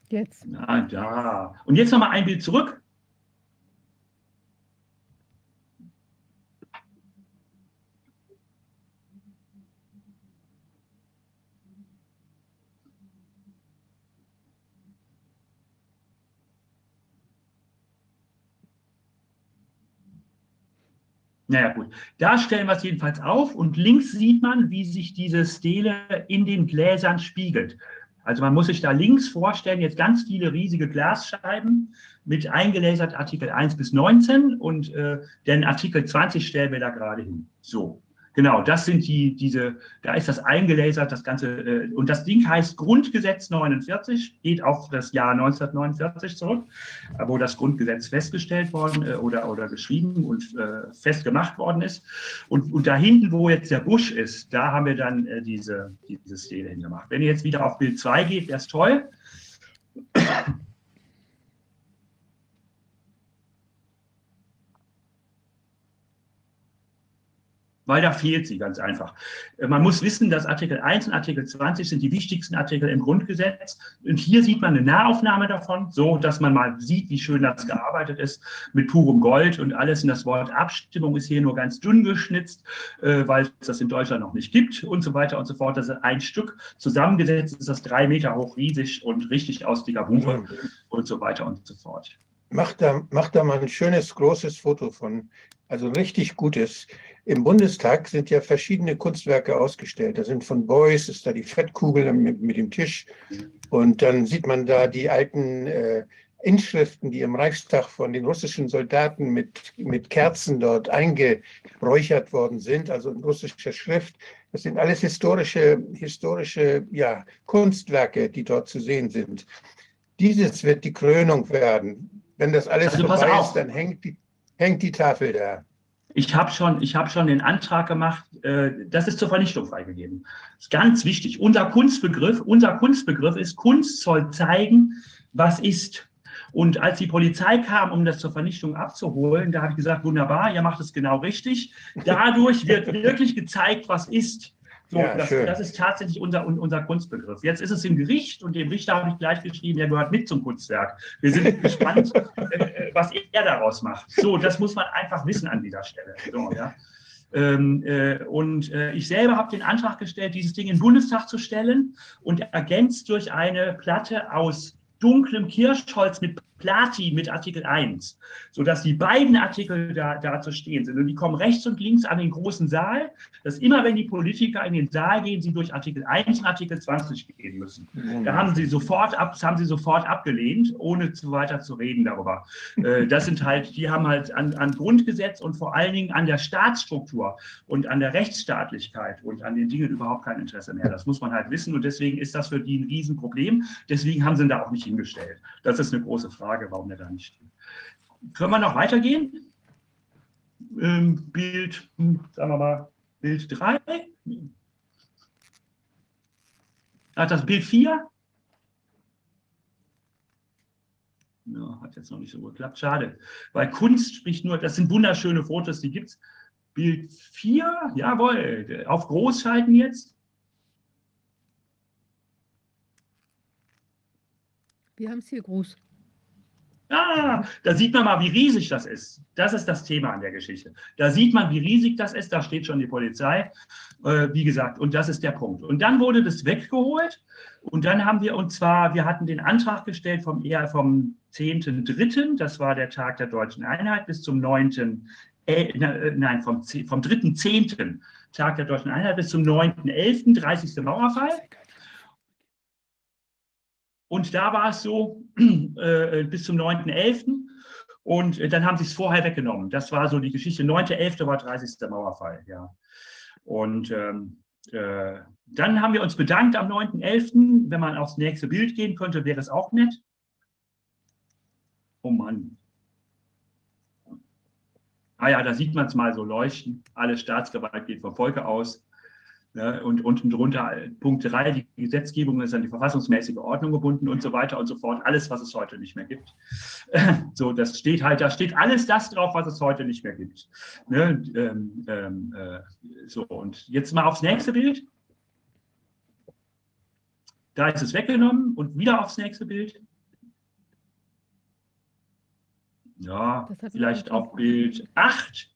Jetzt. Ah, da. Und jetzt nochmal ein Bild zurück. Naja, gut. Da stellen wir es jedenfalls auf und links sieht man, wie sich diese Stele in den Gläsern spiegelt. Also man muss sich da links vorstellen, jetzt ganz viele riesige Glasscheiben mit eingelasert Artikel 1 bis 19 und äh, den Artikel 20 stellen wir da gerade hin. So. Genau, das sind die, diese, da ist das eingelasert, das Ganze, äh, und das Ding heißt Grundgesetz 49, geht auf das Jahr 1949 zurück, wo das Grundgesetz festgestellt worden äh, oder, oder geschrieben und äh, festgemacht worden ist. Und, und da hinten, wo jetzt der Busch ist, da haben wir dann äh, diese, diese Stele hingemacht. Wenn ihr jetzt wieder auf Bild 2 geht, wäre es toll. Weil da fehlt sie ganz einfach. Äh, man muss wissen, dass Artikel 1 und Artikel 20 sind die wichtigsten Artikel im Grundgesetz. Und hier sieht man eine Nahaufnahme davon, so dass man mal sieht, wie schön das gearbeitet ist mit purem Gold und alles. Und das Wort Abstimmung ist hier nur ganz dünn geschnitzt, äh, weil es das in Deutschland noch nicht gibt und so weiter und so fort. Das ist ein Stück zusammengesetzt, ist das drei Meter hoch, riesig und richtig aus dicker Buche und so weiter und so fort. Mach da, mach da mal ein schönes, großes Foto von, also richtig gutes. Im Bundestag sind ja verschiedene Kunstwerke ausgestellt. Da sind von Beuys, ist da die Fettkugel mit, mit dem Tisch. Und dann sieht man da die alten äh, Inschriften, die im Reichstag von den russischen Soldaten mit, mit Kerzen dort eingeräuchert worden sind, also in russischer Schrift. Das sind alles historische, historische ja, Kunstwerke, die dort zu sehen sind. Dieses wird die Krönung werden. Wenn das alles also vorbei ist, dann hängt die, hängt die Tafel da. Ich habe schon, hab schon den Antrag gemacht, äh, das ist zur Vernichtung freigegeben. Das ist ganz wichtig. Unser Kunstbegriff, unser Kunstbegriff ist, Kunst soll zeigen, was ist. Und als die Polizei kam, um das zur Vernichtung abzuholen, da habe ich gesagt, wunderbar, ihr macht es genau richtig. Dadurch wird wirklich gezeigt, was ist. So, ja, das, das, ist tatsächlich unser, unser Kunstbegriff. Jetzt ist es im Gericht und dem Richter habe ich gleich geschrieben, er gehört mit zum Kunstwerk. Wir sind gespannt, äh, was er daraus macht. So, das muss man einfach wissen an dieser Stelle. So, ja. Ähm, äh, und äh, ich selber habe den Antrag gestellt, dieses Ding in den Bundestag zu stellen und ergänzt durch eine Platte aus dunklem Kirschholz mit Plati mit Artikel 1, sodass die beiden Artikel da, da zu stehen sind. Und die kommen rechts und links an den großen Saal, dass immer, wenn die Politiker in den Saal gehen, sie durch Artikel 1 und Artikel 20 gehen müssen. Da haben sie sofort, ab, haben sie sofort abgelehnt, ohne zu weiter zu reden darüber. Äh, das sind halt, die haben halt an, an Grundgesetz und vor allen Dingen an der Staatsstruktur und an der Rechtsstaatlichkeit und an den Dingen überhaupt kein Interesse mehr. Das muss man halt wissen und deswegen ist das für die ein Riesenproblem. Deswegen haben sie ihn da auch nicht hingestellt. Das ist eine große Frage. Frage, warum der da nicht steht. Können wir noch weitergehen? Ähm, Bild, hm, sagen wir mal, Bild 3. Hat das Bild 4? Ja, hat jetzt noch nicht so geklappt. Schade. Weil Kunst spricht nur, das sind wunderschöne Fotos, die gibt es. Bild 4, jawohl. Auf groß schalten jetzt. Wir haben es hier groß. Ah, da sieht man mal, wie riesig das ist. Das ist das Thema an der Geschichte. Da sieht man, wie riesig das ist. Da steht schon die Polizei. Äh, wie gesagt, und das ist der Punkt. Und dann wurde das weggeholt. Und dann haben wir, und zwar, wir hatten den Antrag gestellt vom, eher vom 10.3., das war der Tag der deutschen Einheit, bis zum 9., äh, äh, nein, vom, vom 3.10., Tag der deutschen Einheit, bis zum 9.11., 30. Mauerfall. Und da war es so äh, bis zum 9.11. Und äh, dann haben sie es vorher weggenommen. Das war so die Geschichte. 9.11. war 30. Mauerfall, ja. Und ähm, äh, dann haben wir uns bedankt am 9.11. Wenn man aufs nächste Bild gehen könnte, wäre es auch nett. Oh Mann. Ah ja, da sieht man es mal so leuchten. Alle Staatsgewalt geht vom Volke aus. Ne, und unten drunter Punkt 3, die Gesetzgebung ist an die verfassungsmäßige Ordnung gebunden und so weiter und so fort. Alles, was es heute nicht mehr gibt. So, das steht halt, da steht alles das drauf, was es heute nicht mehr gibt. Ne? Ähm, ähm, äh, so, und jetzt mal aufs nächste Bild. Da ist es weggenommen und wieder aufs nächste Bild. Ja, vielleicht auf Bild 8.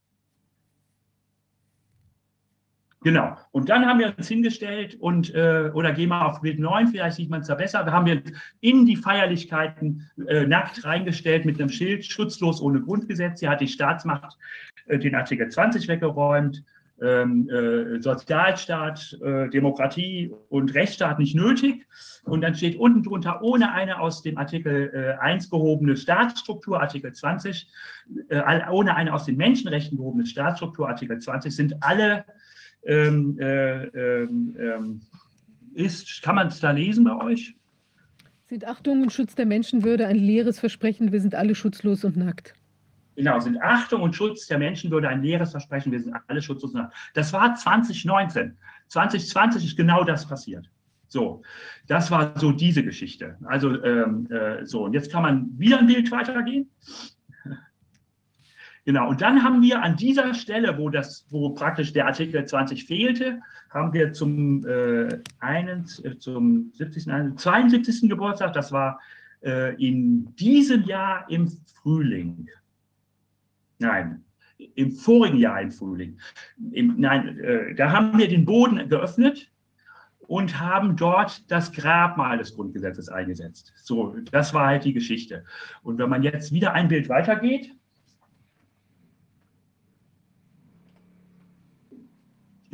Genau. Und dann haben wir uns hingestellt und, äh, oder gehen wir auf Bild 9, vielleicht sieht man es da besser. Da haben wir in die Feierlichkeiten äh, nackt reingestellt mit einem Schild, schutzlos ohne Grundgesetz. Hier hat die Staatsmacht äh, den Artikel 20 weggeräumt. Ähm, äh, Sozialstaat, äh, Demokratie und Rechtsstaat nicht nötig. Und dann steht unten drunter, ohne eine aus dem Artikel äh, 1 gehobene Staatsstruktur, Artikel 20, äh, ohne eine aus den Menschenrechten gehobene Staatsstruktur, Artikel 20, sind alle ähm, äh, ähm, ähm, ist. Kann man es da lesen bei euch? Sind Achtung und Schutz der Menschenwürde ein leeres Versprechen, wir sind alle schutzlos und nackt. Genau, sind Achtung und Schutz der Menschenwürde ein leeres Versprechen, wir sind alle schutzlos und nackt. Das war 2019. 2020 ist genau das passiert. So, das war so diese Geschichte. Also ähm, äh, so, und jetzt kann man wieder ein Bild weitergehen. Genau, und dann haben wir an dieser Stelle, wo, das, wo praktisch der Artikel 20 fehlte, haben wir zum, äh, einen, äh, zum 70., 72. Geburtstag, das war äh, in diesem Jahr im Frühling, nein, im vorigen Jahr im Frühling, im, nein, äh, da haben wir den Boden geöffnet und haben dort das Grabmal des Grundgesetzes eingesetzt. So, das war halt die Geschichte. Und wenn man jetzt wieder ein Bild weitergeht,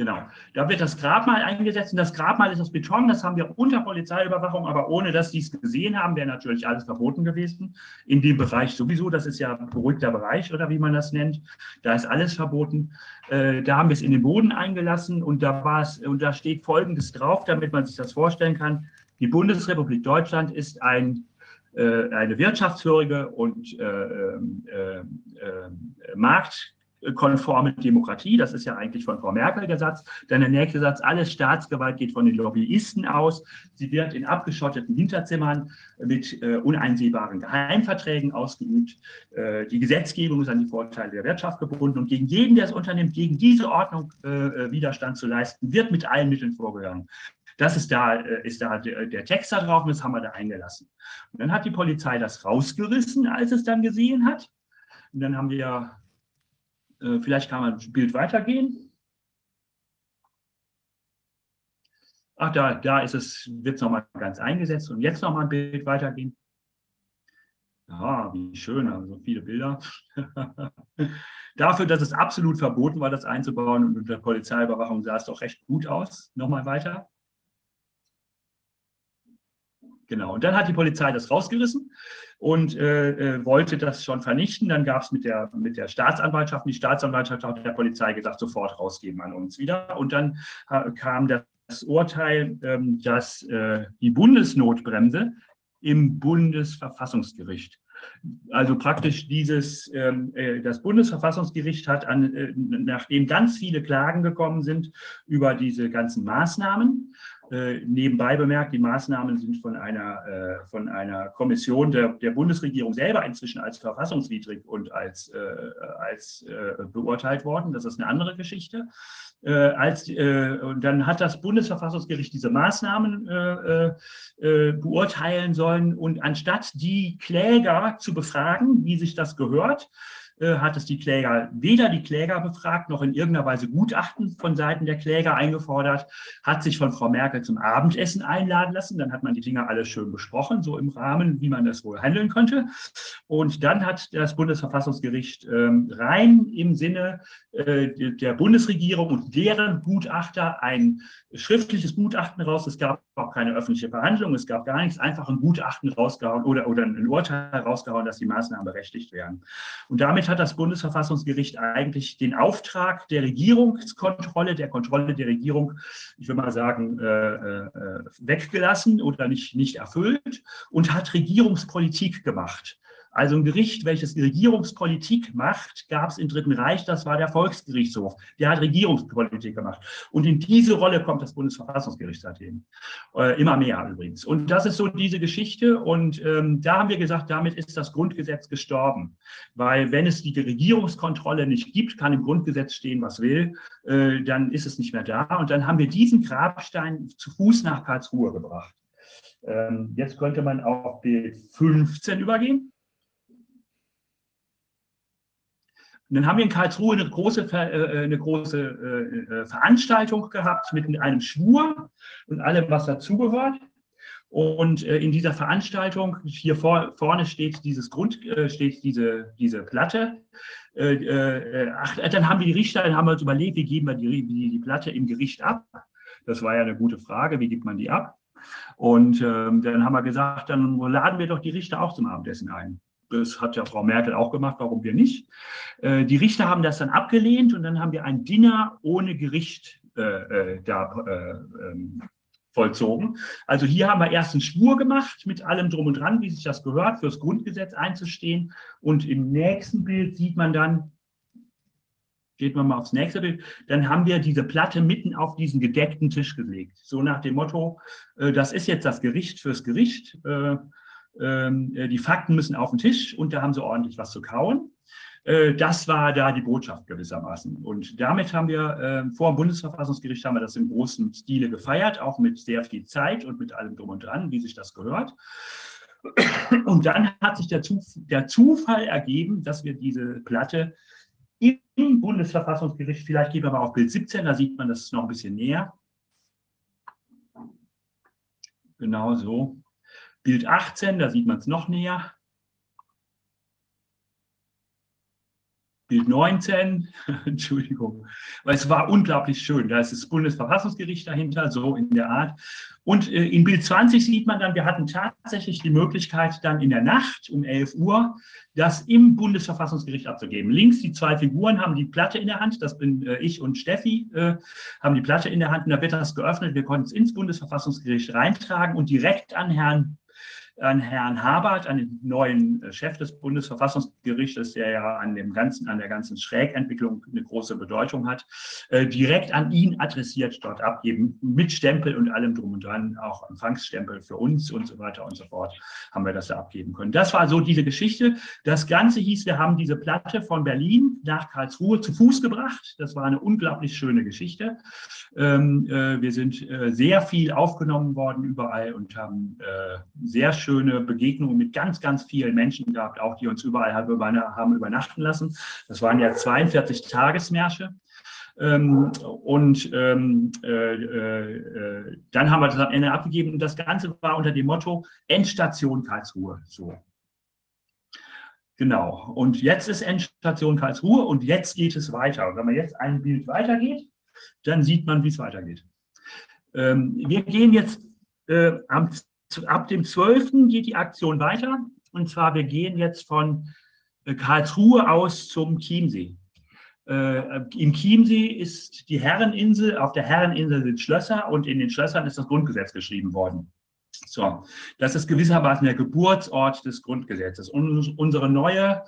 Genau. Da wird das Grabmal eingesetzt und das Grabmal ist aus Beton. Das haben wir unter Polizeiüberwachung, aber ohne dass die es gesehen haben, wäre natürlich alles verboten gewesen. In dem Bereich sowieso, das ist ja beruhigter Bereich oder wie man das nennt. Da ist alles verboten. Äh, da haben wir es in den Boden eingelassen und da war es, und da steht Folgendes drauf, damit man sich das vorstellen kann. Die Bundesrepublik Deutschland ist ein äh, eine wirtschaftsfähige und äh, äh, äh, Markt konforme Demokratie. Das ist ja eigentlich von Frau Merkel der Satz. Dann der nächste Satz, alles Staatsgewalt geht von den Lobbyisten aus. Sie wird in abgeschotteten Hinterzimmern mit äh, uneinsehbaren Geheimverträgen ausgeübt. Äh, die Gesetzgebung ist an die Vorteile der Wirtschaft gebunden und gegen jeden, der es unternimmt, gegen diese Ordnung äh, äh Widerstand zu leisten, wird mit allen Mitteln vorgegangen. Das ist da, äh, ist da der Text da drauf und das haben wir da eingelassen. Und dann hat die Polizei das rausgerissen, als es dann gesehen hat. Und dann haben wir äh, vielleicht kann man ein Bild weitergehen. Ach, da, da ist es, wird es nochmal ganz eingesetzt und jetzt nochmal ein Bild weitergehen. Ja, wie schön, also viele Bilder. Dafür, dass es absolut verboten war, das einzubauen und unter Polizeiüberwachung sah es doch recht gut aus. Nochmal weiter. Genau, und dann hat die Polizei das rausgerissen und äh, äh wollte das schon vernichten. Dann gab es mit der, mit der Staatsanwaltschaft, die Staatsanwaltschaft hat der Polizei gesagt, sofort rausgeben an uns wieder. Und dann äh, kam das Urteil, ähm, dass äh, die Bundesnotbremse im Bundesverfassungsgericht Also praktisch dieses, ähm, äh, das Bundesverfassungsgericht hat, an, nachdem ganz viele Klagen gekommen sind über diese ganzen Maßnahmen, äh, nebenbei bemerkt, die Maßnahmen sind von einer, äh, von einer Kommission der, der Bundesregierung selber inzwischen als verfassungswidrig und als, äh, als äh, beurteilt worden. Das ist eine andere Geschichte. Äh, als, und dann hat das Bundesverfassungsgericht diese Maßnahmen beurteilen sollen und anstatt die Kläger zu befragen, wie sich das gehört, hat es die Kläger, weder die Kläger befragt, noch in irgendeiner Weise Gutachten von Seiten der Kläger eingefordert, hat sich von Frau Merkel zum Abendessen einladen lassen. Dann hat man die Dinge alle schön besprochen, so im Rahmen, wie man das wohl handeln könnte. Und dann hat das Bundesverfassungsgericht ähm, rein im Sinne äh, der Bundesregierung und deren Gutachter ein schriftliches Gutachten raus. Es gab auch keine öffentliche Verhandlung, es gab gar nichts, einfach ein Gutachten rausgehauen oder, oder ein Urteil rausgehauen, dass die Maßnahmen berechtigt werden. Und damit hat das Bundesverfassungsgericht eigentlich den Auftrag der Regierungskontrolle, der Kontrolle der Regierung, ich will mal sagen, äh, äh, weggelassen oder nicht, nicht erfüllt und hat Regierungspolitik gemacht. Also ein Gericht, welches Regierungspolitik macht, gab es im Dritten Reich, das war der Volksgerichtshof. Der hat Regierungspolitik gemacht. Und in diese Rolle kommt das Bundesverfassungsgericht seitdem. Äh, immer mehr übrigens. Und das ist so diese Geschichte. Und ähm, da haben wir gesagt, damit ist das Grundgesetz gestorben. Weil wenn es die Regierungskontrolle nicht gibt, kann im Grundgesetz stehen, was will, äh, dann ist es nicht mehr da. Und dann haben wir diesen Grabstein zu Fuß nach Karlsruhe gebracht. Ähm, jetzt könnte man auf Bild 15 übergehen. Und dann haben wir in Karlsruhe eine große, äh, eine große äh, äh, Veranstaltung gehabt mit einem Schwur und allem, was dazugehört. Und in dieser Veranstaltung, hier vor, vorne steht dieses Grund, steht diese, diese Platte. Ach, dann haben wir die Richter, dann haben wir uns überlegt, wie geben wir die, die, die Platte im Gericht ab. Das war ja eine gute Frage, wie gibt man die ab? Und ähm, dann haben wir gesagt, dann laden wir doch die Richter auch zum Abendessen ein. Das hat ja Frau Merkel auch gemacht, warum wir nicht. Äh, die Richter haben das dann abgelehnt und dann haben wir ein Dinner ohne Gericht äh, äh da äh, ähm, vollzogen. Also hier haben wir erst einen Schwur gemacht mit allem drum und dran, wie sich das gehört, fürs Grundgesetz einzustehen. Und im nächsten Bild sieht man dann, geht man mal aufs nächste Bild, dann haben wir diese Platte mitten auf diesen gedeckten Tisch gelegt. So nach dem Motto, das ist jetzt das Gericht fürs Gericht die Fakten müssen auf den Tisch und da haben sie ordentlich was zu kauen. Äh, das war da die Botschaft gewissermaßen. Und damit haben wir äh, vor dem Bundesverfassungsgericht haben wir das im großen Stile gefeiert, auch mit sehr viel Zeit und mit allem drum und dran, wie sich das gehört. Und dann hat sich der Zufall ergeben, dass wir diese Platte im Bundesverfassungsgericht, vielleicht gehen wir mal auf Bild 17, da sieht man das noch ein bisschen näher. Genau so. Bild 18, da sieht man es noch näher. Bild 19, Entschuldigung, weil es war unglaublich schön. Da ist das Bundesverfassungsgericht dahinter, so in der Art. Und äh, in Bild 20 sieht man dann, wir hatten tatsächlich die Möglichkeit, dann in der Nacht um 11 Uhr das im Bundesverfassungsgericht abzugeben. Links die zwei Figuren haben die Platte in der Hand, das bin äh, ich und Steffi, äh, haben die Platte in der Hand und da wird das geöffnet. Wir konnten es ins Bundesverfassungsgericht reintragen und direkt an Herrn an Herrn Habert, an den neuen äh, Chef des Bundesverfassungsgerichtes, der ja an dem ganzen, an der ganzen Schrägentwicklung eine große Bedeutung hat, äh, direkt an ihn adressiert dort abgeben, mit Stempel und allem drum und dran, auch Empfangsstempel für uns und so weiter und so fort, haben wir das da abgeben können. Das war so diese Geschichte. Das Ganze hieß, wir haben diese Platte von Berlin nach Karlsruhe zu Fuß gebracht. Das war eine unglaublich schöne Geschichte. Ähm, äh, wir sind sehr viel aufgenommen worden überall und haben sehr schöne Begegnungen mit ganz, ganz vielen Menschen gehabt, auch die uns überall haben übernachten lassen. Das waren ja 42 Tagesmärsche. Ähm, und ähm, äh, äh, dann haben wir das am Ende abgegeben. Und das Ganze war unter dem Motto Endstation Karlsruhe. So. Genau. Und jetzt ist Endstation Karlsruhe und jetzt geht es weiter. Und wenn man jetzt ein Bild weitergeht, dann sieht man, wie es weitergeht. Ähm, wir gehen jetzt äh, am ab dem 12. geht die Aktion weiter. Und zwar, wir gehen jetzt von äh, Karlsruhe aus zum Chiemsee. Äh, Im Chiemsee ist die Herreninsel, auf der Herreninsel sind Schlösser und in den Schlössern ist das Grundgesetz geschrieben worden. So, das ist gewissermaßen der Geburtsort des Grundgesetzes. Und unsere neue,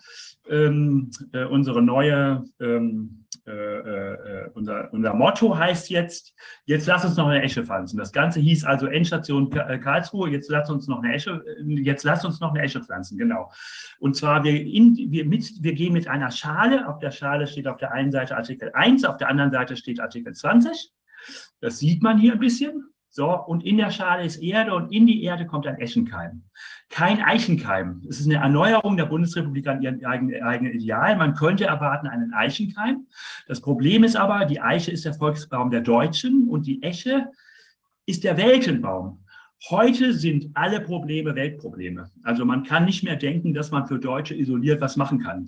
ähm, äh, unsere neue ähm, äh, äh, unser, unser Motto heißt jetzt, jetzt lass uns noch eine Esche pflanzen. Das Ganze hieß also Endstation äh, Karlsruhe, jetzt lass uns noch eine Esche, äh, jetzt lass uns noch eine Esche pflanzen, genau. Und zwar, wir, in, wir, mit, wir gehen mit einer Schale, auf der Schale steht auf der einen Seite Artikel 1, auf der anderen Seite steht Artikel 20. Das sieht man hier ein bisschen. So, und in der Schale ist Erde und in die Erde kommt ein Eschenkeim. Kein Eichenkeim. Es ist eine Erneuerung der Bundesrepublik an ihren eigenen, eigenen Ideal. Man könnte erwarten einen Eichenkeim. Das Problem ist aber, die Eiche ist der Volksbaum der Deutschen und die Esche ist der Weltenbaum. Heute sind alle Probleme Weltprobleme. Also man kann nicht mehr denken, dass man für Deutsche isoliert was machen kann.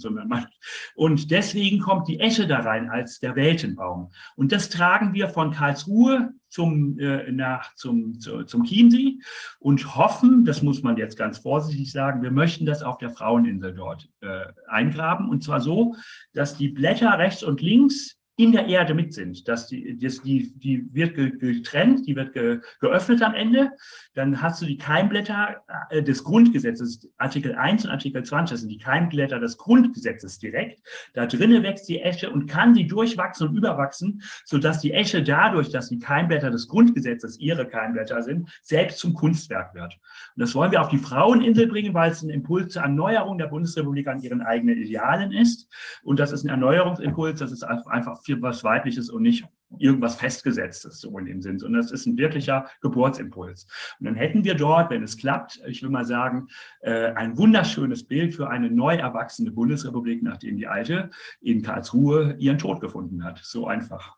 Und deswegen kommt die Esche da rein als der Weltenbaum. Und das tragen wir von Karlsruhe zum, äh, nach, zum, zu, zum Chiemsee und hoffen, das muss man jetzt ganz vorsichtig sagen, wir möchten das auf der Fraueninsel dort äh, eingraben. Und zwar so, dass die Blätter rechts und links in der Erde mit sind. Dass die, die, die wird getrennt, die wird ge, geöffnet am Ende. Dann hast du die Keimblätter äh, des Grundgesetzes, Artikel 1 und Artikel 20, das sind die Keimblätter des Grundgesetzes direkt. Da drinnen wächst die Esche und kann sie durchwachsen und überwachsen, sodass die Esche dadurch, dass die Keimblätter des Grundgesetzes ihre Keimblätter sind, selbst zum Kunstwerk wird. Und das wollen wir auf die Fraueninsel bringen, weil es ein Impuls zur Erneuerung der Bundesrepublik an ihren eigenen Idealen ist. Und das ist ein Erneuerungsimpuls, das ist einfach viel was Weibliches und nicht irgendwas Festgesetztes, so in dem Sinn, sondern das ist ein wirklicher Geburtsimpuls. Und dann hätten wir dort, wenn es klappt, ich will mal sagen, äh, ein wunderschönes Bild für eine neu erwachsene Bundesrepublik, nachdem die alte in Karlsruhe ihren Tod gefunden hat. So einfach.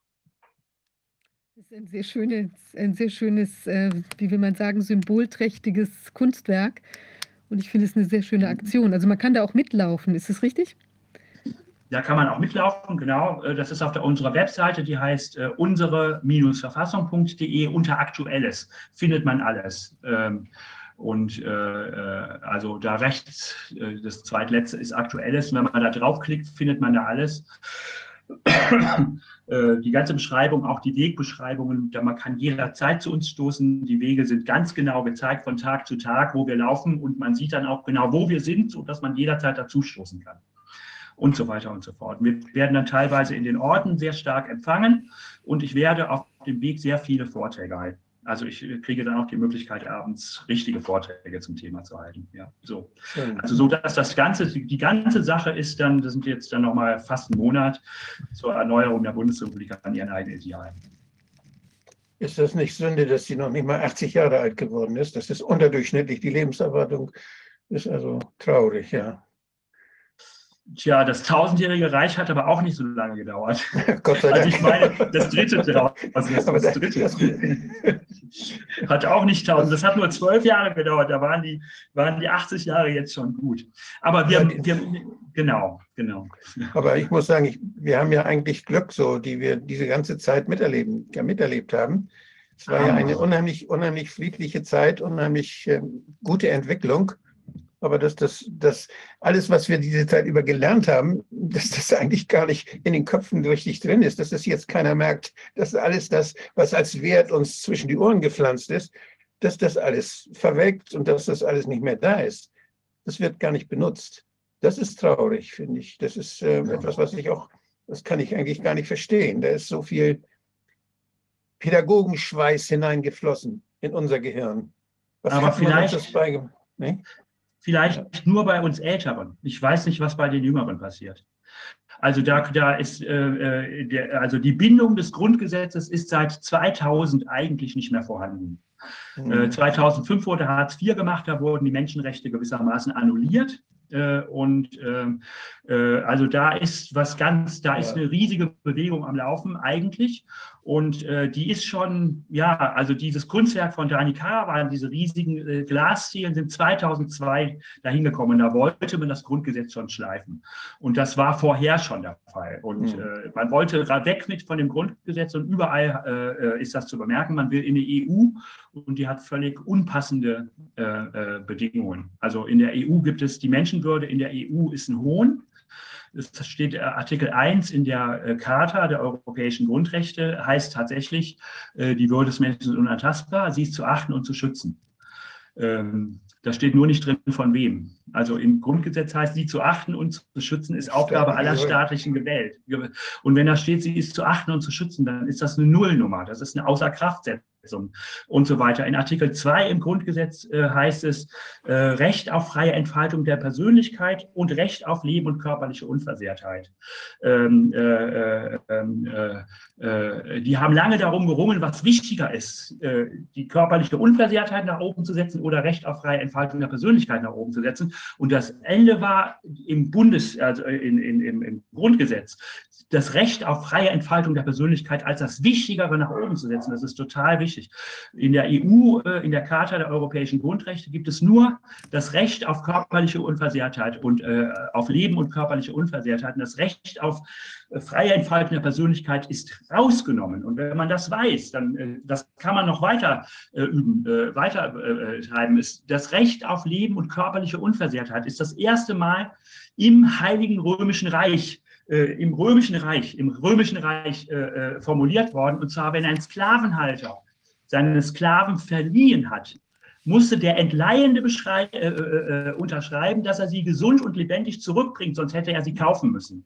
Das ist ein sehr schönes, ein sehr schönes, äh, wie will man sagen, symbolträchtiges Kunstwerk. Und ich finde es eine sehr schöne Aktion. Also man kann da auch mitlaufen, ist das richtig? Da kann man auch mitlaufen, genau. Äh, das ist auf der, unserer Webseite, die heißt äh, unsere-verfassung.de unter Aktuelles. Findet man alles. Ähm, und äh, äh also da rechts, äh, das zweitletzte ist Aktuelles. Und wenn man da draufklickt, findet man da alles. die ganze Beschreibung, auch die Wegbeschreibungen, da man kann jederzeit zu uns stoßen. Die Wege sind ganz genau gezeigt von Tag zu Tag, wo wir laufen und man sieht dann auch genau, wo wir sind, sodass man jederzeit dazu stoßen kann und so weiter und so fort. Wir werden dann teilweise in den Orten sehr stark empfangen und ich werde auf dem Weg sehr viele Vorträge halten. Also ich kriege dann auch die Möglichkeit, abends richtige Vorträge zum Thema zu halten. Ja, so. Also so, dass das Ganze, die ganze Sache ist dann, das sind jetzt dann nochmal fast ein Monat zur Erneuerung der Bundesrepublik an ihren eigenen Idealen. Ist das nicht Sünde, dass sie noch nicht mal 80 Jahre alt geworden ist? Das ist unterdurchschnittlich. Die Lebenserwartung ist also traurig, ja. Tja, das tausendjährige Reich hat aber auch nicht so lange gedauert. Gott sei Dank. Also ich meine, das dritte also das, das dritte hat auch nicht tausend, das hat nur zwölf Jahre gedauert, da waren die, waren die 80 Jahre jetzt schon gut. Aber wir, wir genau, genau. Aber ich muss sagen, ich, wir haben ja eigentlich Glück, so, die wir diese ganze Zeit miterleben, ja, miterlebt haben. Es war ja eine unheimlich, unheimlich friedliche Zeit, unheimlich äh, gute Entwicklung aber dass das, das alles, was wir diese Zeit über gelernt haben, dass das eigentlich gar nicht in den Köpfen richtig drin ist, dass das jetzt keiner merkt, dass alles das, was als Wert uns zwischen die Ohren gepflanzt ist, dass das alles verwelkt und dass das alles nicht mehr da ist. Das wird gar nicht benutzt. Das ist traurig, finde ich. Das ist äh, etwas, was ich auch, das kann ich eigentlich gar nicht verstehen. Da ist so viel Pädagogenschweiß hineingeflossen in unser Gehirn. Was Aber vielleicht, das nee? Vielleicht ja. nur bei uns Älteren. Ich weiß nicht, was bei den Jüngeren passiert. Also da, da ist, äh, äh der, also die Bindung des Grundgesetzes ist seit 2000 eigentlich nicht mehr vorhanden. Mhm. Äh, 2005 wurde Hartz IV gemacht, da wurden die Menschenrechte gewissermaßen annulliert. Äh, und ähm, äh, also da ist was ganz, da ist eine riesige Bewegung am Laufen eigentlich. Und äh, die ist schon, ja, also dieses Kunstwerk von Dani Karawan, diese riesigen äh, Glaszielen sind 2002 dahin gekommen. Da wollte man das Grundgesetz schon schleifen. Und das war vorher schon der Fall. Und mhm. äh, man wollte weg mit von dem Grundgesetz und überall äh, äh, ist das zu bemerken. Man will in die EU und die hat völlig unpassende äh, äh, Bedingungen. Also in der EU gibt es die Menschenwürde, in der EU ist ein Hohn. Es steht äh, Artikel 1 in der äh, Charta der europäischen Grundrechte, heißt tatsächlich, die Würde des Menschen ist unantastbar, sie ist zu achten und zu schützen. Ähm, da steht nur nicht drin, von wem. Also im Grundgesetz heißt, sie zu achten und zu schützen ist Aufgabe aller staatlichen Gewählt. Und wenn da steht, sie ist zu achten und zu schützen, dann ist das eine Nullnummer. Das ist eine Außerkraftsetzung und so weiter. In Artikel 2 im Grundgesetz äh, heißt es äh, Recht auf freie Entfaltung der Persönlichkeit und Recht auf Leben und körperliche Unversehrtheit. Ähm, äh, äh ähm, äh, äh, die haben lange darum gerungen, was wichtiger ist, die körperliche Unversehrtheit nach oben zu setzen oder Recht auf freie Entfaltung der Persönlichkeit nach oben zu setzen. Und das Ende war im Bundes, also in, in, im, im Grundgesetz das Recht auf freie Entfaltung der Persönlichkeit als das Wichtigere nach oben zu setzen. Das ist total wichtig. In der EU, äh, in der Charta der europäischen Grundrechte gibt es nur das Recht auf körperliche Unversehrtheit und äh, auf Leben und körperliche Unversehrtheit. Und das Recht auf freie Entfaltung der Persönlichkeit ist rausgenommen. Und wenn man das weiß, dann das kann man noch weiter üben, weiter treiben. Das Recht auf Leben und körperliche Unversehrtheit ist das erste Mal im Heiligen Römischen Reich äh, im Römischen Reich, im Römischen Reich äh, äh, formuliert worden. Und zwar, wenn ein Sklavenhalter seine Sklaven verliehen hat, musste der Entleihende äh, äh, unterschreiben, dass er sie gesund und lebendig zurückbringt, sonst hätte er sie kaufen müssen.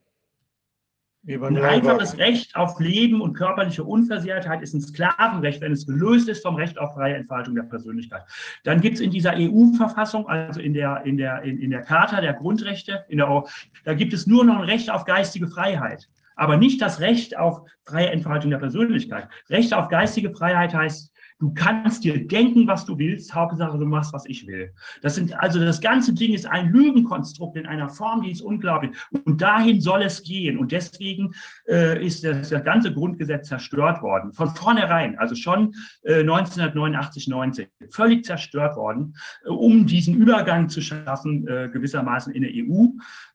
Ein einfaches Recht auf Leben und körperliche Unversehrtheit ist ein Sklavenrecht, wenn es gelöst ist vom Recht auf freie Entfaltung der Persönlichkeit. Dann gibt es in dieser EU-Verfassung, also in der, in, der, in, in der Charta der Grundrechte, in der, da gibt es nur noch ein Recht auf geistige Freiheit, aber nicht das Recht auf freie Entfaltung der Persönlichkeit. Recht auf geistige Freiheit heißt Du kannst dir denken, was du willst, Hauptsache du machst, was ich will. Das sind, also das ganze Ding ist ein Lügenkonstrukt in einer Form, die ist unglaublich. Und dahin soll es gehen. Und deswegen äh, ist das, das, ganze Grundgesetz zerstört worden. Von vornherein, also schon äh, 1989, 90, völlig zerstört worden, äh, um diesen Übergang zu schaffen, äh, gewissermaßen in der EU.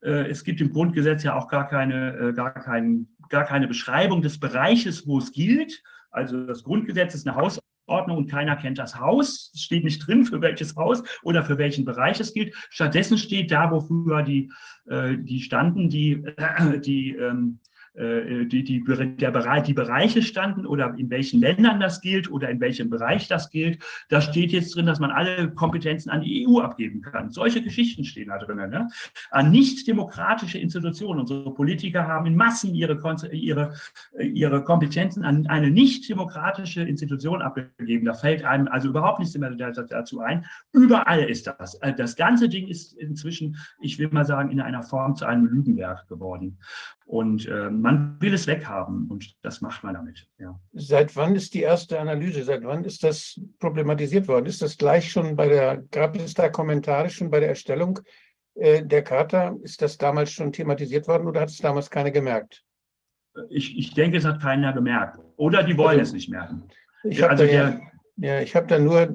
Äh, es gibt im Grundgesetz ja auch gar keine, äh, gar kein, gar keine Beschreibung des Bereiches, wo es gilt. Also das Grundgesetz ist eine Haus Ordnung und keiner kennt das Haus. Es steht nicht drin, für welches Haus oder für welchen Bereich es gilt. Stattdessen steht da, wo früher die, äh, die standen, die, äh, die ähm, äh, die, die, der Bereich, die Bereiche standen oder in welchen Ländern das gilt oder in welchem Bereich das gilt. Da steht jetzt drin, dass man alle Kompetenzen an die EU abgeben kann. Solche Geschichten stehen da drin. Ne? An nicht demokratische Institutionen. Unsere Politiker haben in Massen ihre, ihre, ihre Kompetenzen an eine nicht demokratische Institution abgegeben. Da fällt einem also überhaupt nichts mehr dazu ein. Überall ist das. Äh, das ganze Ding ist inzwischen, ich will mal sagen, in einer Form zu einem Lügenwerk geworden. Und äh, man will es weghaben und das macht man damit. Ja. Seit wann ist die erste Analyse? Seit wann ist das problematisiert worden? Ist das gleich schon bei der, gab es da Kommentare schon bei der Erstellung äh, der Charta? Ist das damals schon thematisiert worden oder hat es damals keiner gemerkt? Ich, ich denke, es hat keiner gemerkt. Oder die wollen also, es nicht merken. Ich habe also da, ja, ja, ich hab da nur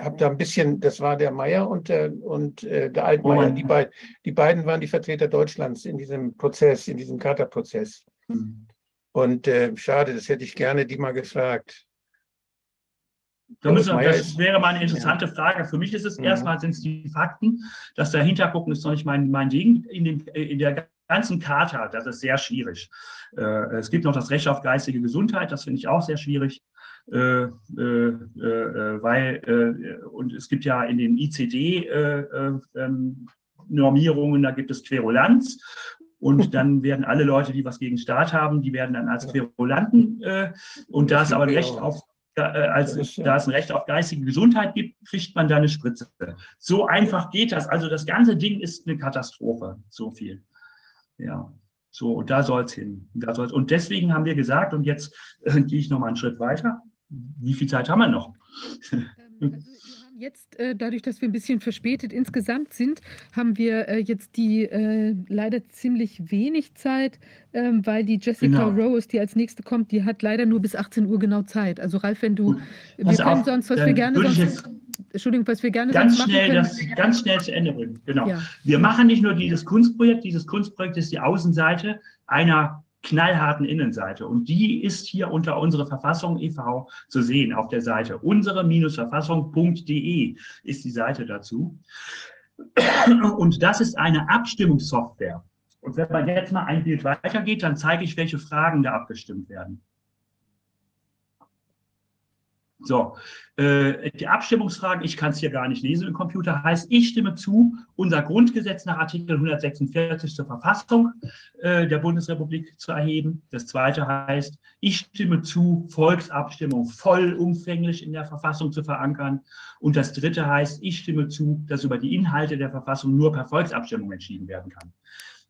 habe da ein bisschen, das war der Meier und der, und, äh, der Altmaier, die, beid, die beiden waren die Vertreter Deutschlands in diesem Prozess, in diesem Charta-Prozess. Mhm. Und äh, schade, das hätte ich gerne die mal gefragt. Da müssen, das wäre mal eine interessante ja. Frage. Für mich ist es ja. Mhm. erstmal sind es die Fakten. Das dahinter gucken ist noch nicht mein, mein Ding. In, den, in der ganzen Charta, das ist sehr schwierig. Äh, es gibt noch das Recht auf geistige Gesundheit, das finde ich auch sehr schwierig. Äh, äh, äh, weil, und es gibt ja in den ICD-Normierungen, ähm, da gibt es Querulanz und dann werden alle Leute, die was gegen Staat haben, die werden dann als Querulanten äh, und da es aber ein Recht auf äh, als da es ein Recht auf geistige Gesundheit gibt, kriegt man da eine Spritze. So einfach geht das. Also das ganze Ding ist eine Katastrophe. So viel. Ja. So, und da soll es hin. Da soll's, und deswegen haben wir gesagt, und jetzt äh, gehe ich noch mal einen Schritt weiter. Wie viel Zeit haben wir noch? Ähm, also jetzt, äh, dadurch, dass wir ein bisschen verspätet insgesamt sind, haben wir äh, jetzt die äh, leider ziemlich wenig Zeit, ähm, weil die Jessica genau. Rose, die als nächste kommt, die hat leider nur bis 18 Uhr genau Zeit. Also Ralf, wenn du, Gut. wir können auf, sonst, was wir gerne sonst, Entschuldigung, was wir gerne ganz schnell können. das ganz schnell zu Ende bringen. Genau. Ja. Wir machen nicht nur dieses Kunstprojekt. Dieses Kunstprojekt ist die Außenseite einer knallharten Innenseite. Und die ist hier unter unsere Verfassung e.V. zu sehen auf der Seite. Unsere-verfassung.de ist die Seite dazu. Und das ist eine Abstimmungssoftware. Und wenn man jetzt mal ein Bild weitergeht, dann zeige ich, welche Fragen da abgestimmt werden. So, äh, die Abstimmungsfragen, ich kann es hier gar nicht lesen im Computer, heißt, ich stimme zu, unser Grundgesetz nach Artikel 146 zur Verfassung äh, der Bundesrepublik zu erheben. Das zweite heißt, ich stimme zu, Volksabstimmung vollumfänglich in der Verfassung zu verankern. Und das dritte heißt, ich stimme zu, dass über die Inhalte der Verfassung nur per Volksabstimmung entschieden werden kann.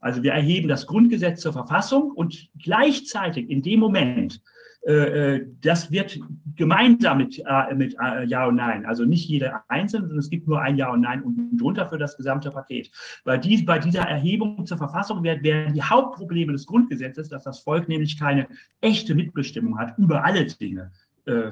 Also wir erheben das Grundgesetz zur Verfassung und gleichzeitig in dem Moment, das wird gemeinsam mit, äh, mit Ja und Nein, also nicht jeder einzeln, sondern es gibt nur ein Ja und Nein unten drunter für das gesamte Paket. Bei, dies, bei dieser Erhebung zur Verfassung werden, werden die Hauptprobleme des Grundgesetzes, dass das Volk nämlich keine echte Mitbestimmung hat über alle Dinge, äh,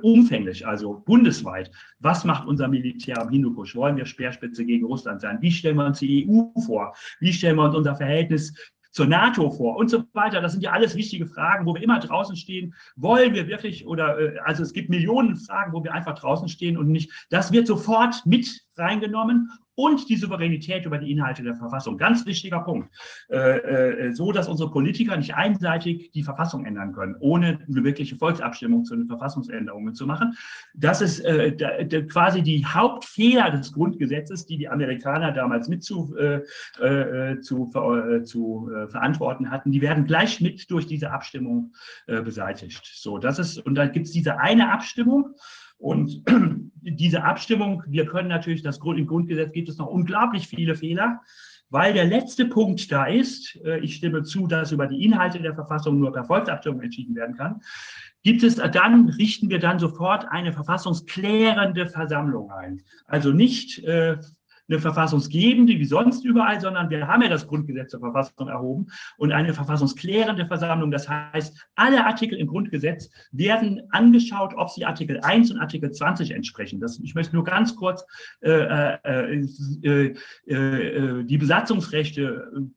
umfänglich, also bundesweit. Was macht unser Militär am Hindukusch? Wollen wir Speerspitze gegen Russland sein? Wie stellen wir uns die EU vor? Wie stellen wir uns unser Verhältnis zur NATO vor und so weiter. Das sind ja alles wichtige Fragen, wo wir immer draußen stehen. Wollen wir wirklich oder äh, also es gibt Millionen Fragen, wo wir einfach draußen stehen und nicht. Das wird sofort mit reingenommen und die Souveränität über die Inhalte der Verfassung. Ganz wichtiger Punkt. Äh, äh, so, dass unsere Politiker nicht einseitig die Verfassung ändern können, ohne eine wirkliche Volksabstimmung zu den Verfassungsänderungen zu machen. Das ist äh, da, da quasi die Hauptfehler des Grundgesetzes, die die Amerikaner damals mit zu, äh, äh, zu, äh, zu verantworten hatten. Die werden gleich mit durch diese Abstimmung beseitigt. So, das ist, und dann gibt es diese eine Abstimmung, und diese Abstimmung, wir können natürlich, das Grund, im Grundgesetz gibt es noch unglaublich viele Fehler, weil der letzte Punkt da ist, äh, ich stimme zu, dass über die Inhalte der Verfassung nur per Volksabstimmung entschieden werden kann, gibt es dann, richten wir dann sofort eine verfassungsklärende Versammlung ein. Also nicht äh, eine verfassungsgebende wie sonst überall, sondern wir haben ja das Grundgesetz zur Verfassung erhoben und eine verfassungsklärende Versammlung. Das heißt, alle Artikel im Grundgesetz werden angeschaut, ob sie Artikel 1 und Artikel 20 entsprechen. Das, ich möchte nur ganz kurz äh, äh, äh, äh, äh die Besatzungsrechte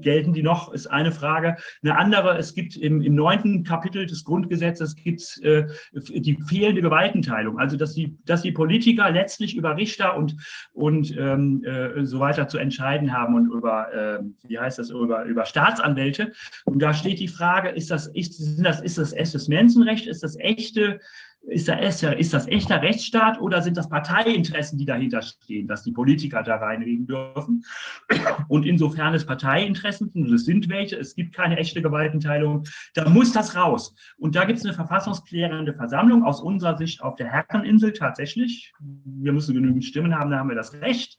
gelten die noch, ist eine Frage. Eine andere, es gibt im, neunten Kapitel des Grundgesetzes gibt's, äh, die fehlende Gewaltenteilung, also dass die, dass die Politiker letztlich über Richter und, und ähm, äh, so weiter zu entscheiden haben und über, äh, wie heißt das, über, über Staatsanwälte. Und da steht die Frage, ist das, ist, sind das, ist das echtes Menschenrecht, ist das echte ist, da, ist das echter Rechtsstaat oder sind das Parteiinteressen, die dahinter stehen, dass die Politiker da reinreden dürfen? Und insofern es Parteiinteressen, und es sind welche, es gibt keine echte Gewaltenteilung, da muss das raus. Und da gibt es eine verfassungsklärende Versammlung aus unserer Sicht auf der Herreninsel tatsächlich. Wir müssen genügend Stimmen haben, da haben wir das Recht,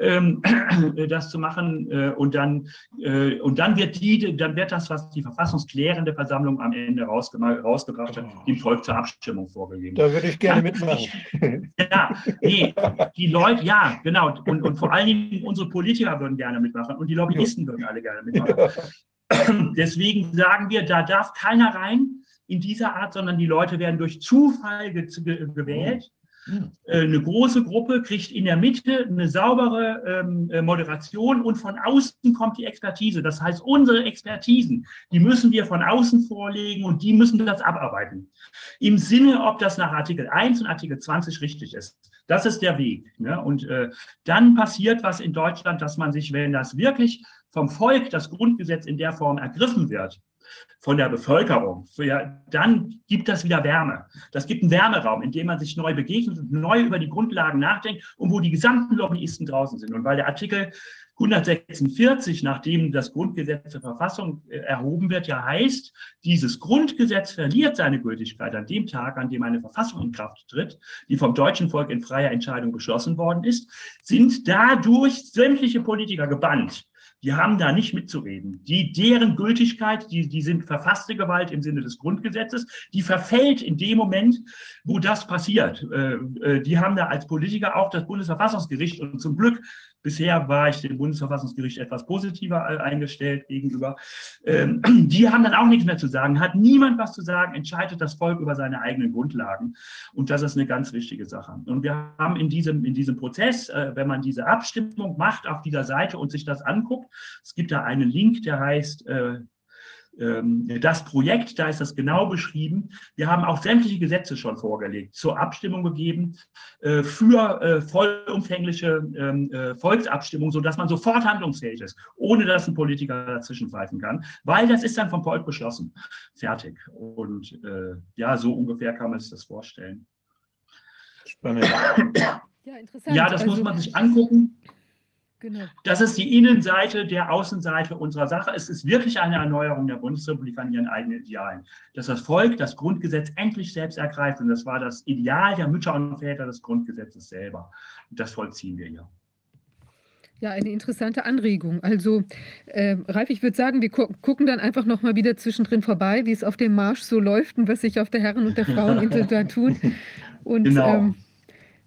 ähm, das zu machen. Äh, und dann, äh, und dann wird die, dann wird das, was die verfassungsklärende Versammlung am Ende rausgebracht hat, dem Volk zur Abstimmung vorgegeben. Da würde ich gerne mitmachen. Ja, nee, die Leute, ja, genau. Und, und vor allen Dingen unsere Politiker würden gerne mitmachen und die Lobbyisten würden alle gerne mitmachen. Deswegen sagen wir, da darf keiner rein in dieser Art, sondern die Leute werden durch Zufall ge gewählt. Äh, eine große Gruppe kriegt in der Mitte eine saubere ähm, äh, Moderation und von außen kommt die Expertise. Das heißt, unsere Expertisen, die müssen wir von außen vorlegen und die müssen das abarbeiten. Im Sinne, ob das nach Artikel 1 und Artikel 20 richtig ist. Das ist der Weg. Ne? Und äh, dann passiert was in Deutschland, dass man sich, wenn das wirklich vom Volk das Grundgesetz in der Form ergriffen wird, von der Bevölkerung, ja, dann gibt das wieder Wärme. Das gibt einen Wärmeraum, in dem man sich neu begegnet und neu über die Grundlagen nachdenkt und wo die gesamten Lobbyisten draußen sind. Und weil der Artikel 146, nachdem das Grundgesetz zur Verfassung äh, erhoben wird, ja heißt, dieses Grundgesetz verliert seine Gültigkeit an dem Tag, an dem eine Verfassung in Kraft tritt, die vom deutschen Volk in freier Entscheidung beschlossen worden ist, sind dadurch sämtliche Politiker gebannt die haben da nicht mitzureden. Die, deren Gültigkeit, die, die sind verfasste Gewalt im Sinne des Grundgesetzes, die verfällt in dem Moment, wo das passiert. Äh, äh, die haben da als Politiker auch das Bundesverfassungsgericht und zum Glück Bisher war ich dem Bundesverfassungsgericht etwas positiver eingestellt gegenüber. Ähm, die haben dann auch nichts mehr zu sagen. Hat niemand was zu sagen, entscheidet das Volk über seine eigenen Grundlagen. Und das ist eine ganz wichtige Sache. Und wir haben in diesem, in diesem Prozess, äh, wenn man diese Abstimmung macht auf dieser Seite und sich das anguckt, es gibt da einen Link, der heißt äh, das Projekt, da ist das genau beschrieben. Wir haben auch sämtliche Gesetze schon vorgelegt, zur Abstimmung gegeben, äh, für äh, vollumfängliche ähm, äh, Volksabstimmung, sodass man sofort handlungsfähig ist, ohne dass ein Politiker dazwischen pfeifen kann, weil das ist dann vom Volk beschlossen. Fertig. Und ja, so ungefähr kann man sich das vorstellen. Spannend. Ja, interessant. Ja, das also, muss man sich angucken. Genau. Das ist die Innenseite der Außenseite unserer Sache. Es ist wirklich eine Erneuerung der Bundesrepublik an ihren eigenen Idealen. Dass das Volk das Grundgesetz endlich selbst ergreift. Und das war das Ideal der Mütter und Väter des Grundgesetzes selber. Das vollziehen wir hier. Ja, eine interessante Anregung. Also, äh, Ralf, ich würde sagen, wir gu gucken dann einfach nochmal wieder zwischendrin vorbei, wie es auf dem Marsch so läuft und was sich auf der Herren- und der Fraueninsel da tut. Und genau. ähm,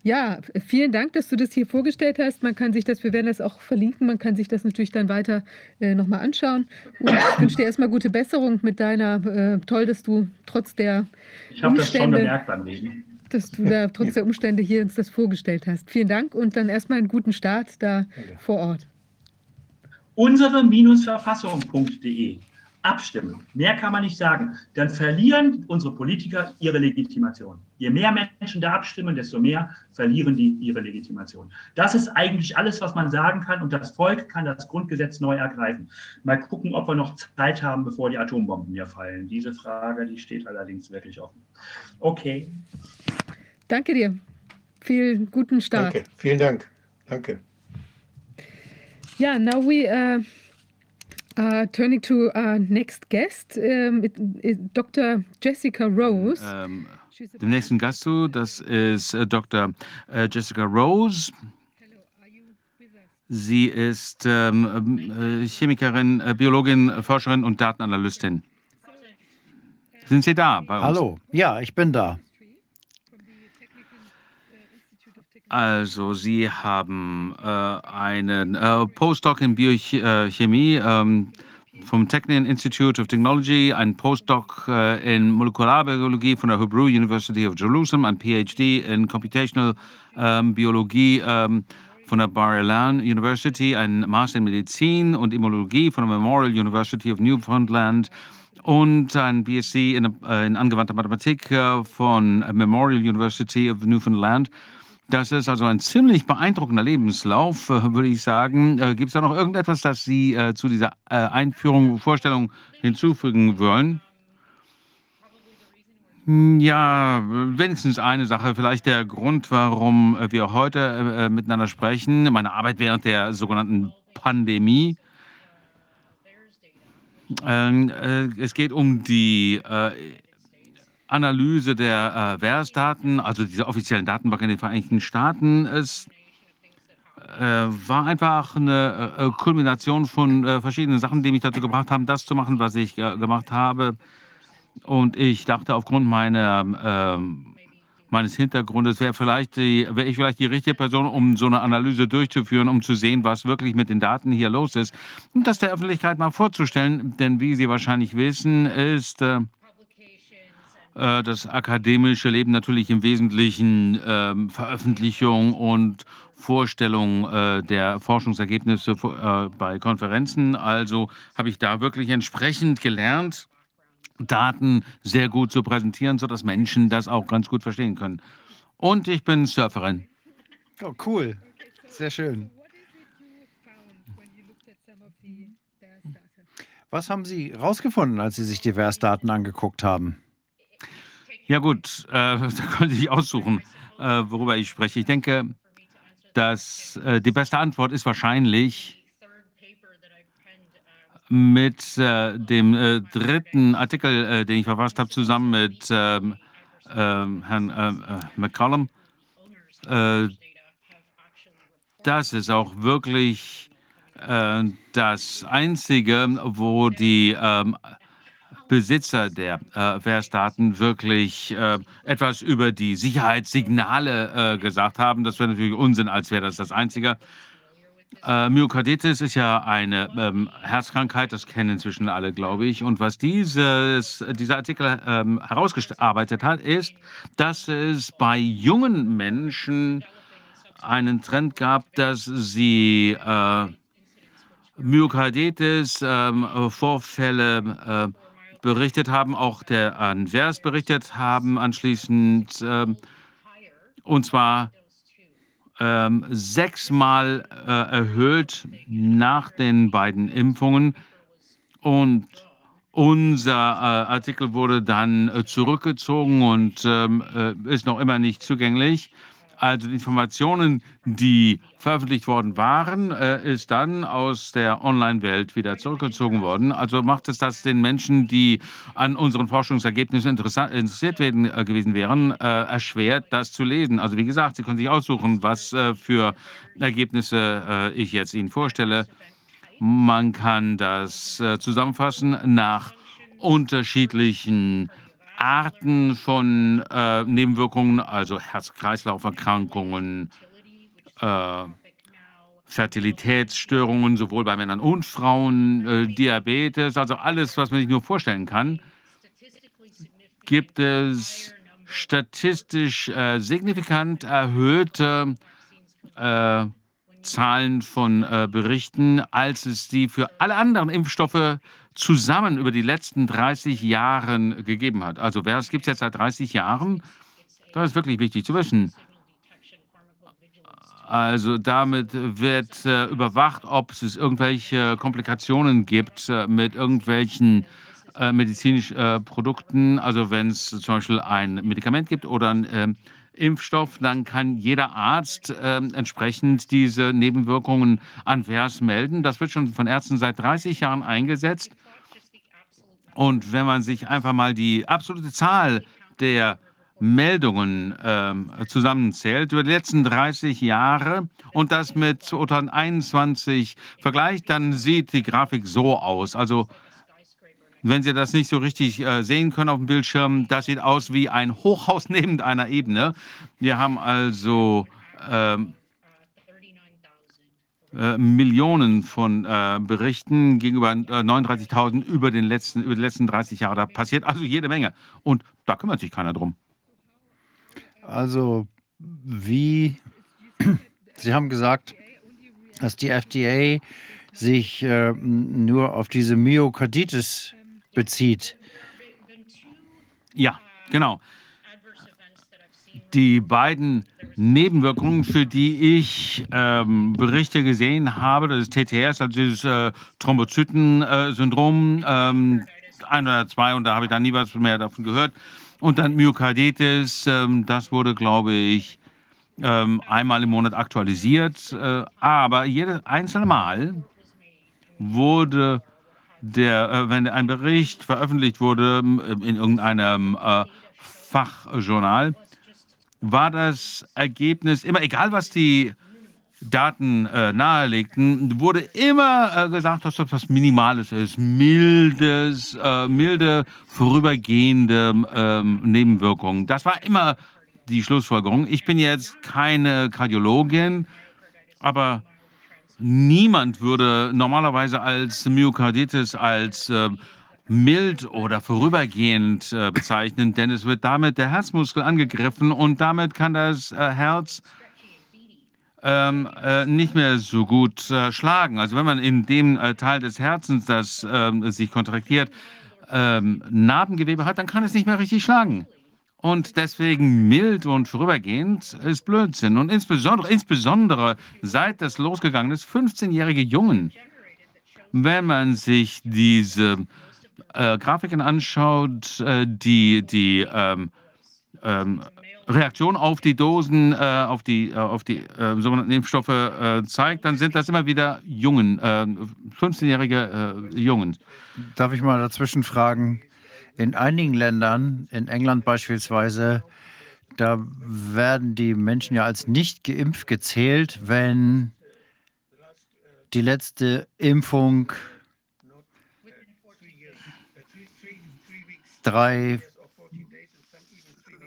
ja, vielen Dank, dass du das hier vorgestellt hast. Man kann sich das, wir werden das auch verlinken, man kann sich das natürlich dann weiter äh, nochmal anschauen. Und ich wünsche dir erstmal gute Besserung mit deiner, äh, toll, dass du trotz der ich Umstände, das schon bemerkt Leben. dass du da trotz der Umstände hier uns das vorgestellt hast. Vielen Dank und dann erstmal einen guten Start da vor Ort. Unsere-verfassung.de abstimmen. Mehr kann man nicht sagen. Dann verlieren unsere Politiker ihre Legitimation. Je mehr Menschen da abstimmen, desto mehr verlieren die ihre Legitimation. Das ist eigentlich alles, was man sagen kann. Und das Volk kann das Grundgesetz neu ergreifen. Mal gucken, ob wir noch Zeit haben, bevor die Atombomben hier fallen. Diese Frage, die steht allerdings wirklich offen. Okay. Danke dir. Vielen guten Start. Danke. Vielen Dank. Danke. Ja, now we uh Uh, turning to our next guest, um, it, it, Dr. Jessica Rose. Ähm, dem nächsten Gast zu, das ist äh, Dr. Äh, Jessica Rose. Sie ist ähm, äh, Chemikerin, äh, Biologin, Forscherin und Datenanalystin. Sind Sie da bei uns? Hallo, ja, ich bin da. Also, Sie haben äh, einen äh, Postdoc in Biochemie ähm, vom Technion Institute of Technology, einen Postdoc äh, in Molekularbiologie von der Hebrew University of Jerusalem, ein PhD in Computational ähm, Biologie ähm, von der Bar Ilan University, ein Master in Medizin und Immunologie von der Memorial University of Newfoundland und ein BSc in, äh, in angewandter Mathematik äh, von Memorial University of Newfoundland. Das ist also ein ziemlich beeindruckender Lebenslauf, äh, würde ich sagen. Äh, Gibt es da noch irgendetwas, das Sie äh, zu dieser Einführung, Vorstellung hinzufügen wollen? Hm, ja, wenigstens eine Sache, vielleicht der Grund, warum wir heute miteinander sprechen. Meine Arbeit während der sogenannten Pandemie. Ähm, äh, es geht um die Analyse der äh, VERS-Daten, also dieser offiziellen Datenbank in den Vereinigten Staaten. Es äh, war einfach eine äh, Kulmination von äh, verschiedenen Sachen, die mich dazu gebracht haben, das zu machen, was ich äh, gemacht habe. Und ich dachte, aufgrund meiner, ähm, meines Hintergrundes wäre wäre ich vielleicht die richtige Person, um so eine Analyse durchzuführen, um zu sehen, was wirklich mit den Daten hier los ist und das der Öffentlichkeit mal vorzustellen. Denn wie Sie wahrscheinlich wissen, ist äh, das akademische Leben natürlich im Wesentlichen äh, Veröffentlichung und Vorstellung äh, der Forschungsergebnisse äh, bei Konferenzen. Also habe ich da wirklich entsprechend gelernt, Daten sehr gut zu präsentieren, sodass Menschen das auch ganz gut verstehen können. Und ich bin Surferin. Oh, cool. Sehr schön. Was haben Sie herausgefunden, als Sie sich die VERS-Daten angeguckt haben? Ja gut, äh, da könnte ich aussuchen, äh, worüber ich spreche. Ich denke, dass äh, die beste Antwort ist wahrscheinlich mit äh, dem äh, dritten Artikel, äh, den ich verfasst habe, zusammen mit ähm, ähm, Herrn McCollum. das ist auch wirklich das Einzige, wo die ähm, Besitzer der äh, Versdaten wirklich äh, etwas über die Sicherheitssignale äh, gesagt haben. Das wäre natürlich Unsinn, als wäre das das Einzige. Äh, Myokarditis ist ja eine ähm, Herzkrankheit, das kennen inzwischen alle, glaube ich. Und was dieses, dieser Artikel ähm, herausgearbeitet hat, ist, dass es bei jungen Menschen einen Trend gab, dass sie äh, Myokarditis, ähm, Vorfälle äh, berichtet haben, auch der Anvers berichtet haben anschließend, ähm, und zwar ähm, sechsmal äh, erhöht nach den beiden Impfungen. Und unser äh, Artikel wurde dann äh, zurückgezogen und ähm, äh, ist noch immer nicht zugänglich. Also Informationen, die veröffentlicht worden waren, äh, ist dann aus der Online-Welt wieder zurückgezogen worden. Also macht es das den Menschen, die an unseren Forschungsergebnissen interessiert werden, äh, gewesen wären, äh, erschwert, das zu lesen. Also wie gesagt, Sie können sich aussuchen, was äh, für Ergebnisse äh, ich jetzt Ihnen vorstelle. Man kann das äh, zusammenfassen nach unterschiedlichen Arten von äh, Nebenwirkungen, also Herz-Kreislauf-Erkrankungen, äh, Fertilitätsstörungen, sowohl bei Männern und Frauen, äh, Diabetes, also alles, was man sich nur vorstellen kann, gibt es statistisch äh, signifikant erhöhte äh, Zahlen von äh, Berichten, als es die für alle anderen Impfstoffe zusammen über die letzten 30 Jahre gegeben hat. Also wer es gibt jetzt seit 30 Jahren, das ist wirklich wichtig zu wissen. Also damit wird äh, überwacht, ob es irgendwelche Komplikationen gibt äh, mit irgendwelchen äh, medizinischen äh, Produkten. Also wenn es zum Beispiel ein Medikament gibt oder ein ähm, Impfstoff, dann kann jeder Arzt äh, entsprechend diese Nebenwirkungen an VERS melden. Das wird schon von Ärzten seit 30 Jahren eingesetzt. Und wenn man sich einfach mal die absolute Zahl der Meldungen ähm, zusammenzählt über die letzten 30 Jahre und das mit 2021 vergleicht, dann sieht die Grafik so aus. Also wenn Sie das nicht so richtig äh, sehen können auf dem Bildschirm, das sieht aus wie ein Hochhaus neben einer Ebene. Wir haben also ähm, äh, Millionen von äh, Berichten gegenüber äh, 39.000 über, den letzten, über die letzten 30 Jahre. Da passiert also jede Menge. Und da kümmert sich keiner drum. Also, wie Sie haben gesagt, dass die FDA sich äh, nur auf diese Myokarditis bezieht. Ja, genau. Die beiden Nebenwirkungen, für die ich ähm, Berichte gesehen habe, das ist TTS, also dieses äh, Thrombozyten-Syndrom, ähm, ein oder zwei, und da habe ich dann nie was mehr davon gehört. Und dann Myokarditis, ähm, das wurde, glaube ich, ähm, einmal im Monat aktualisiert. Äh, aber jedes einzelne Mal wurde der, äh, wenn ein Bericht veröffentlicht wurde in irgendeinem äh, Fachjournal, war das Ergebnis immer, egal was die Daten äh, nahelegten, wurde immer äh, gesagt, dass das was Minimales ist, mildes, äh, milde, vorübergehende ähm, Nebenwirkungen. Das war immer die Schlussfolgerung. Ich bin jetzt keine Kardiologin, aber niemand würde normalerweise als Myokarditis als äh, mild oder vorübergehend äh, bezeichnen, denn es wird damit der Herzmuskel angegriffen und damit kann das äh, Herz ähm, äh, nicht mehr so gut äh, schlagen. Also wenn man in dem äh, Teil des Herzens, das ähm, sich kontraktiert, ähm, Narbengewebe hat, dann kann es nicht mehr richtig schlagen. Und deswegen mild und vorübergehend ist Blödsinn. Und insbesondere, insbesondere seit das losgegangen ist, 15-jährige Jungen, wenn man sich diese äh, Grafiken anschaut, äh, die die ähm, ähm, Reaktion auf die Dosen, äh, auf die, äh, auf die äh, sogenannten Impfstoffe äh, zeigt, dann sind das immer wieder Jungen, 15-jährige Jungen. Darf ich mal dazwischen fragen? In einigen Ländern, in England beispielsweise, da werden die Menschen ja als nicht geimpft gezählt, wenn die letzte Impfung drei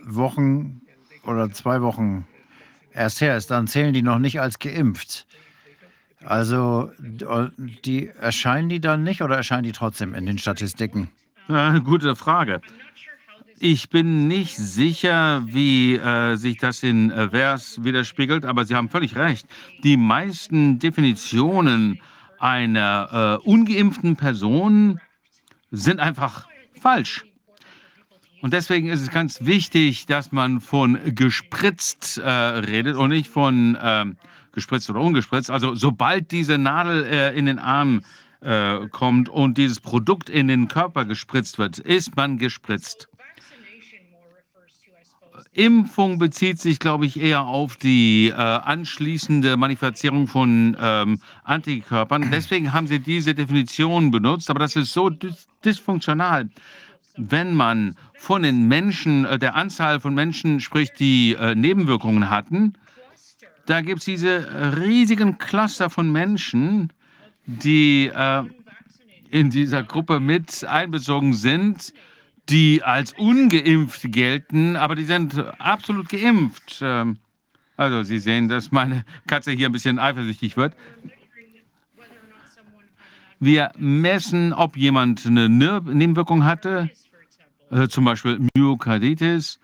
Wochen oder zwei Wochen erst her ist, dann zählen die noch nicht als geimpft. Also die erscheinen die dann nicht oder erscheinen die trotzdem in den Statistiken? Ja, gute Frage. Ich bin nicht sicher, wie äh, sich das in äh, Vers widerspiegelt, aber Sie haben völlig recht. Die meisten Definitionen einer äh, ungeimpften Person sind einfach falsch. Und deswegen ist es ganz wichtig, dass man von gespritzt äh, redet und nicht von äh, gespritzt oder ungespritzt. Also sobald diese Nadel äh, in den Arm äh, kommt und dieses Produkt in den Körper gespritzt wird, ist man gespritzt. Impfung bezieht sich, glaube ich, eher auf die äh, anschließende Manifestierung von ähm, Antikörpern. Deswegen haben sie diese Definition benutzt, aber das ist so dis dysfunktional. Wenn man von den Menschen, äh, der Anzahl von Menschen spricht, die äh, Nebenwirkungen hatten, da gibt es diese riesigen Cluster von Menschen, die äh, in dieser Gruppe mit einbezogen sind die als ungeimpft gelten, aber die sind absolut geimpft. Ähm, also Sie sehen, dass meine Katze hier ein bisschen eifersüchtig wird. Wir messen, ob jemand eine Nebenwirkung hatte, äh, zum Beispiel Myokarditis.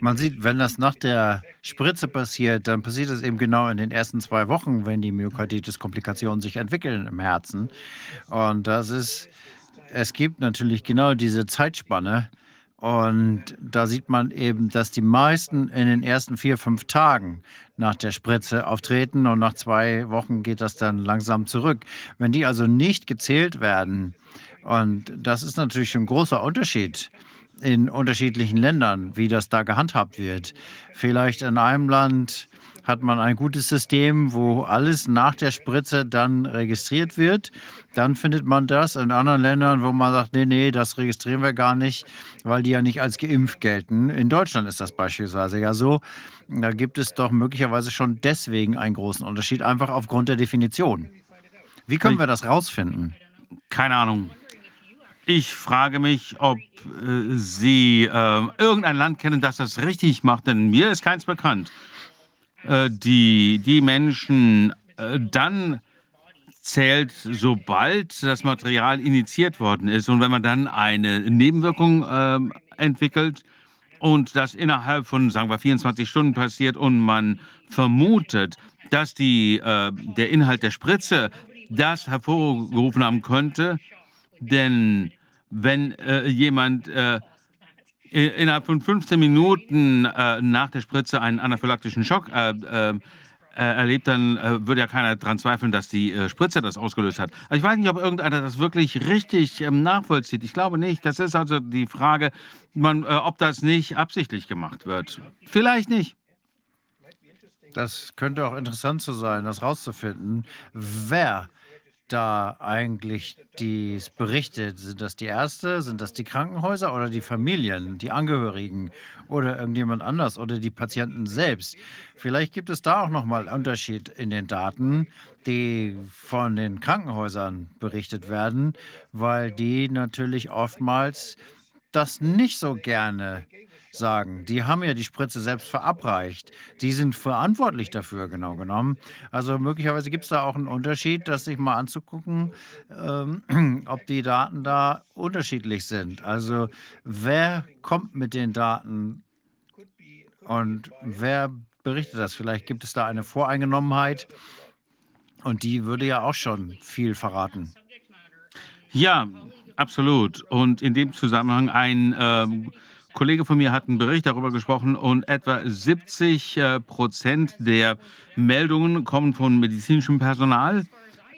Man sieht, wenn das nach der Spritze passiert, dann passiert es eben genau in den ersten zwei Wochen, wenn die Myokarditis-Komplikationen sich entwickeln im Herzen. Und das ist, es gibt natürlich genau diese Zeitspanne. Und da sieht man eben, dass die meisten in den ersten vier, fünf Tagen nach der Spritze auftreten und nach zwei Wochen geht das dann langsam zurück. Wenn die also nicht gezählt werden, und das ist natürlich ein großer Unterschied in unterschiedlichen Ländern, wie das da gehandhabt wird. Vielleicht in einem Land hat man ein gutes System, wo alles nach der Spritze dann registriert wird. Dann findet man das in anderen Ländern, wo man sagt, nee, nee, das registrieren wir gar nicht, weil die ja nicht als geimpft gelten. In Deutschland ist das beispielsweise ja so. Da gibt es doch möglicherweise schon deswegen einen großen Unterschied, einfach aufgrund der Definition. Wie können wir das rausfinden? Keine Ahnung. Ich frage mich, ob äh, Sie äh, irgendein Land kennen, das das richtig macht, denn mir ist keins bekannt. Äh, die, die Menschen äh, dann zählt, sobald das Material initiiert worden ist. Und wenn man dann eine Nebenwirkung äh, entwickelt und das innerhalb von, sagen wir, 24 Stunden passiert und man vermutet, dass die, äh, der Inhalt der Spritze das hervorgerufen haben könnte, denn wenn äh, jemand äh, innerhalb von 15 Minuten äh, nach der Spritze einen anaphylaktischen Schock äh, äh, erlebt, dann äh, würde ja keiner daran zweifeln, dass die Spritze das ausgelöst hat. Also ich weiß nicht, ob irgendeiner das wirklich richtig ähm, nachvollzieht. Ich glaube nicht. Das ist also die Frage, man, ob das nicht absichtlich gemacht wird. Vielleicht nicht. Das könnte auch interessant zu sein, das rauszufinden, wer da eigentlich dies berichtet? Sind das die Ärzte, sind das die Krankenhäuser oder die Familien, die Angehörigen oder irgendjemand anders oder die Patienten selbst? Vielleicht gibt es da auch nochmal Unterschied in den Daten, die von den Krankenhäusern berichtet werden, weil die natürlich oftmals das nicht so gerne sagen. Die haben ja die Spritze selbst verabreicht. Die sind verantwortlich dafür, genau genommen. Also möglicherweise gibt es da auch einen Unterschied, das sich mal anzugucken, ähm, ob die Daten da unterschiedlich sind. Also wer kommt mit den Daten und wer berichtet das? Vielleicht gibt es da eine Voreingenommenheit und die würde ja auch schon viel verraten. Ja, absolut. Und in dem Zusammenhang ein ähm, Kollege von mir hat einen Bericht darüber gesprochen und etwa 70 äh, Prozent der Meldungen kommen von medizinischem Personal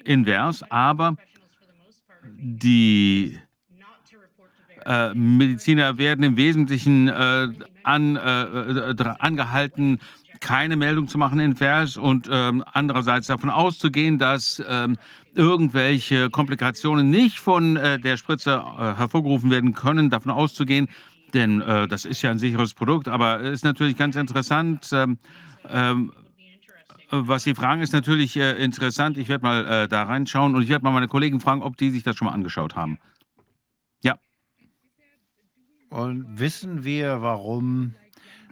invers, aber die äh, Mediziner werden im Wesentlichen äh, an, äh, angehalten, keine Meldung zu machen invers und ähm, andererseits davon auszugehen, dass ähm, irgendwelche Komplikationen nicht von äh, der Spritze äh, hervorgerufen werden können, davon auszugehen, denn äh, das ist ja ein sicheres Produkt, aber es ist natürlich ganz interessant. Ähm, ähm, was Sie fragen, ist natürlich äh, interessant. Ich werde mal äh, da reinschauen und ich werde mal meine Kollegen fragen, ob die sich das schon mal angeschaut haben. Ja. Und wissen wir, warum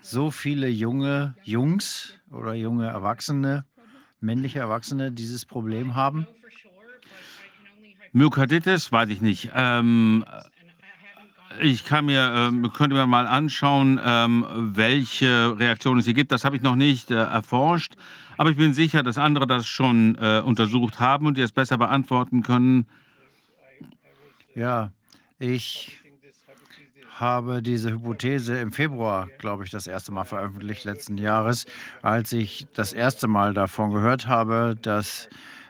so viele junge Jungs oder junge Erwachsene, männliche Erwachsene dieses Problem haben? Myokarditis, weiß ich nicht. Ähm, ich kann mir, ähm, könnte mir mal anschauen, ähm, welche Reaktionen es hier gibt. Das habe ich noch nicht äh, erforscht. Aber ich bin sicher, dass andere das schon äh, untersucht haben und die es besser beantworten können. Ja, ich habe diese Hypothese im Februar, glaube ich, das erste Mal veröffentlicht letzten Jahres, als ich das erste Mal davon gehört habe, dass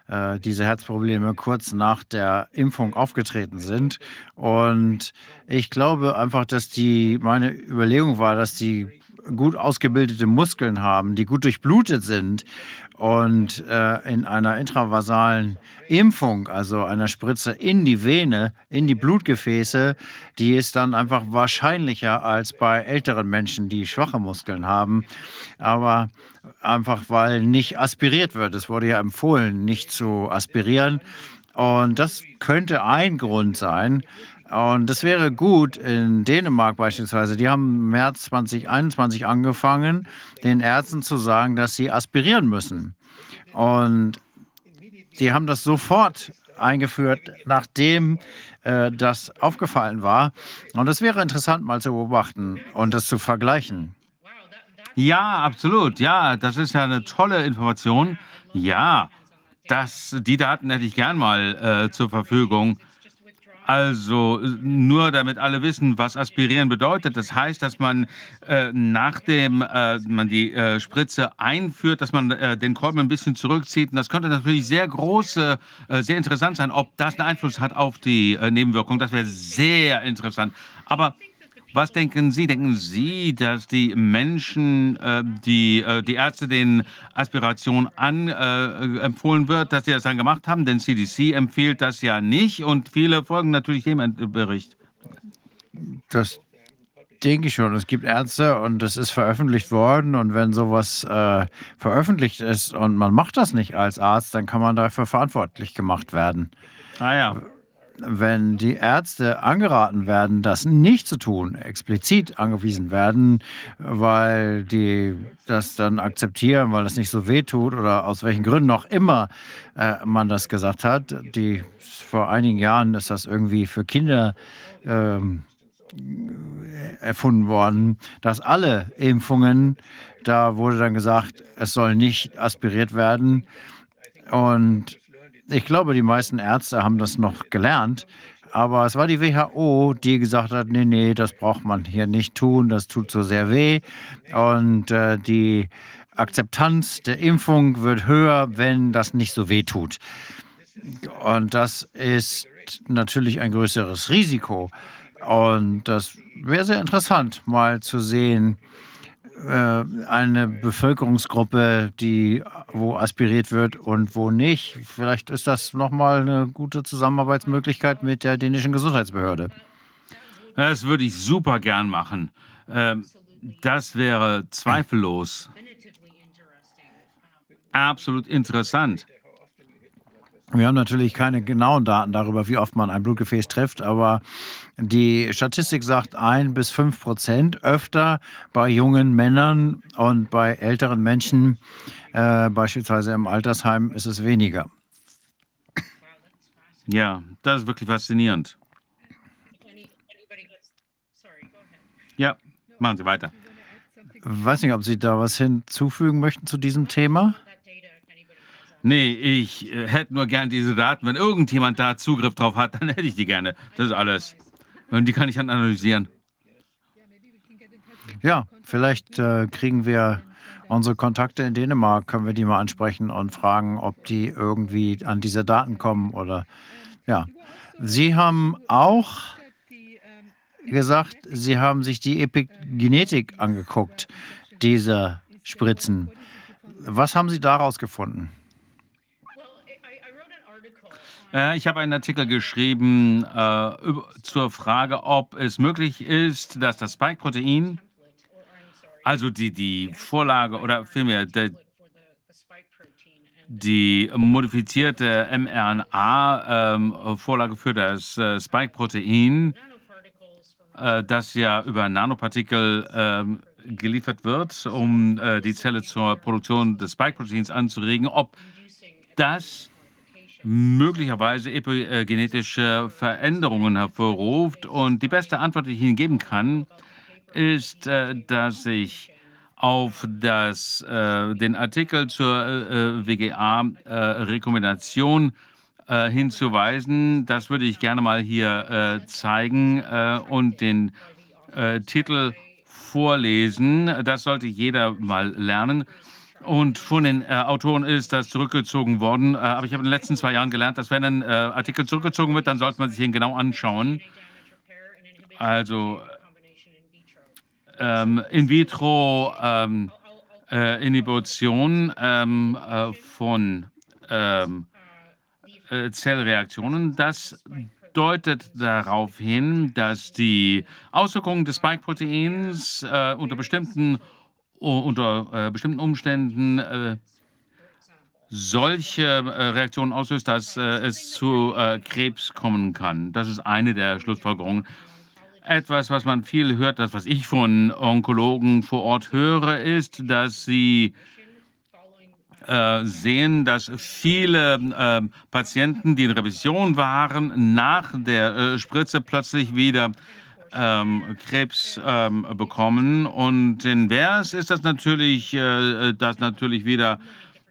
äh, diese Herzprobleme kurz nach der Impfung aufgetreten sind. Und ich glaube einfach, dass die, meine Überlegung war, dass die gut ausgebildete Muskeln haben, die gut durchblutet sind und äh, in einer intravasalen Impfung, also einer Spritze in die Vene, in die Blutgefäße, die ist dann einfach wahrscheinlicher als bei älteren Menschen, die schwache Muskeln haben. Aber einfach weil nicht aspiriert wird. Es wurde ja empfohlen, nicht zu aspirieren. Und das könnte ein Grund sein, und das wäre gut in Dänemark beispielsweise. Die haben im März 2021 angefangen, den Ärzten zu sagen, dass sie aspirieren müssen. Und die haben das sofort eingeführt, nachdem äh, das aufgefallen war. Und es wäre interessant mal zu beobachten und das zu vergleichen. Ja, absolut. Ja, das ist ja eine tolle Information. Ja, das, die Daten hätte ich gern mal äh, zur Verfügung. Also nur damit alle wissen, was aspirieren bedeutet. Das heißt, dass man äh, nachdem äh, man die äh, Spritze einführt, dass man äh, den Kolben ein bisschen zurückzieht. Und das könnte natürlich sehr große, äh, sehr interessant sein, ob das einen Einfluss hat auf die äh, Nebenwirkung. Das wäre sehr interessant. Aber was denken Sie? Denken Sie, dass die Menschen, äh, die, äh, die Ärzte den Aspiration an äh, empfohlen wird, dass sie das dann gemacht haben? Denn CDC empfiehlt das ja nicht und viele folgen natürlich dem Bericht. Das denke ich schon. Es gibt Ärzte und es ist veröffentlicht worden. Und wenn sowas äh, veröffentlicht ist und man macht das nicht als Arzt, dann kann man dafür verantwortlich gemacht werden. Ah ja wenn die Ärzte angeraten werden, das nicht zu tun, explizit angewiesen werden, weil die das dann akzeptieren, weil es nicht so weh tut oder aus welchen Gründen auch immer äh, man das gesagt hat. Die, vor einigen Jahren ist das irgendwie für Kinder ähm, erfunden worden, dass alle Impfungen, da wurde dann gesagt, es soll nicht aspiriert werden. Und ich glaube, die meisten Ärzte haben das noch gelernt. Aber es war die WHO, die gesagt hat, nee, nee, das braucht man hier nicht tun, das tut so sehr weh. Und äh, die Akzeptanz der Impfung wird höher, wenn das nicht so weh tut. Und das ist natürlich ein größeres Risiko. Und das wäre sehr interessant, mal zu sehen, äh, eine Bevölkerungsgruppe, die, wo aspiriert wird und wo nicht. Vielleicht ist das nochmal eine gute Zusammenarbeitsmöglichkeit mit der dänischen Gesundheitsbehörde. Das würde ich super gern machen. Ähm, das wäre zweifellos absolut interessant. Wir haben natürlich keine genauen Daten darüber, wie oft man ein Blutgefäß trifft, aber die Statistik sagt ein bis fünf Prozent öfter bei jungen Männern und bei älteren Menschen, äh, beispielsweise im Altersheim, ist es weniger. Ja, das ist wirklich faszinierend. Ja, machen Sie weiter. Ich weiß nicht, ob Sie da was hinzufügen möchten zu diesem Thema. Nee, ich äh, hätte nur gern diese Daten. Wenn irgendjemand da Zugriff drauf hat, dann hätte ich die gerne. Das ist alles. Und die kann ich dann analysieren. Ja, vielleicht äh, kriegen wir unsere Kontakte in Dänemark, können wir die mal ansprechen und fragen, ob die irgendwie an diese Daten kommen oder ja. Sie haben auch gesagt, Sie haben sich die Epigenetik angeguckt, dieser Spritzen. Was haben Sie daraus gefunden? Äh, ich habe einen Artikel geschrieben äh, zur Frage, ob es möglich ist, dass das Spike-Protein, also die, die Vorlage oder vielmehr die, die modifizierte mRNA-Vorlage ähm, für das äh, Spike-Protein, äh, das ja über Nanopartikel ähm, geliefert wird, um äh, die Zelle zur Produktion des Spike-Proteins anzuregen, ob das möglicherweise epigenetische Veränderungen hervorruft. Und die beste Antwort, die ich Ihnen geben kann, ist, äh, dass ich auf das, äh, den Artikel zur äh, WGA-Rekommendation hinzuweisen. Das würde ich gerne mal hier zeigen und den Titel vorlesen. Das sollte jeder mal lernen. Und von den äh, Autoren ist das zurückgezogen worden. Äh, aber ich habe in den letzten zwei Jahren gelernt, dass wenn ein äh, Artikel zurückgezogen wird, dann sollte man sich ihn genau anschauen. Also ähm, in vitro ähm, äh, Inhibition ähm, äh, von ähm, äh, Zellreaktionen. Das deutet darauf hin, dass die Auswirkungen des Spike-Proteins unter bestimmten unter äh, bestimmten Umständen äh, solche äh, Reaktionen auslöst, dass äh, es zu äh, Krebs kommen kann. Das ist eine der Schlussfolgerungen. Etwas, was man viel hört, das, was ich von Onkologen vor Ort höre, ist, dass sie äh, sehen, dass viele Patienten, die in Revision waren, nach der Spritze plötzlich wieder ähm, Krebs ähm, bekommen. Und in Vers ist das natürlich, äh, das natürlich wieder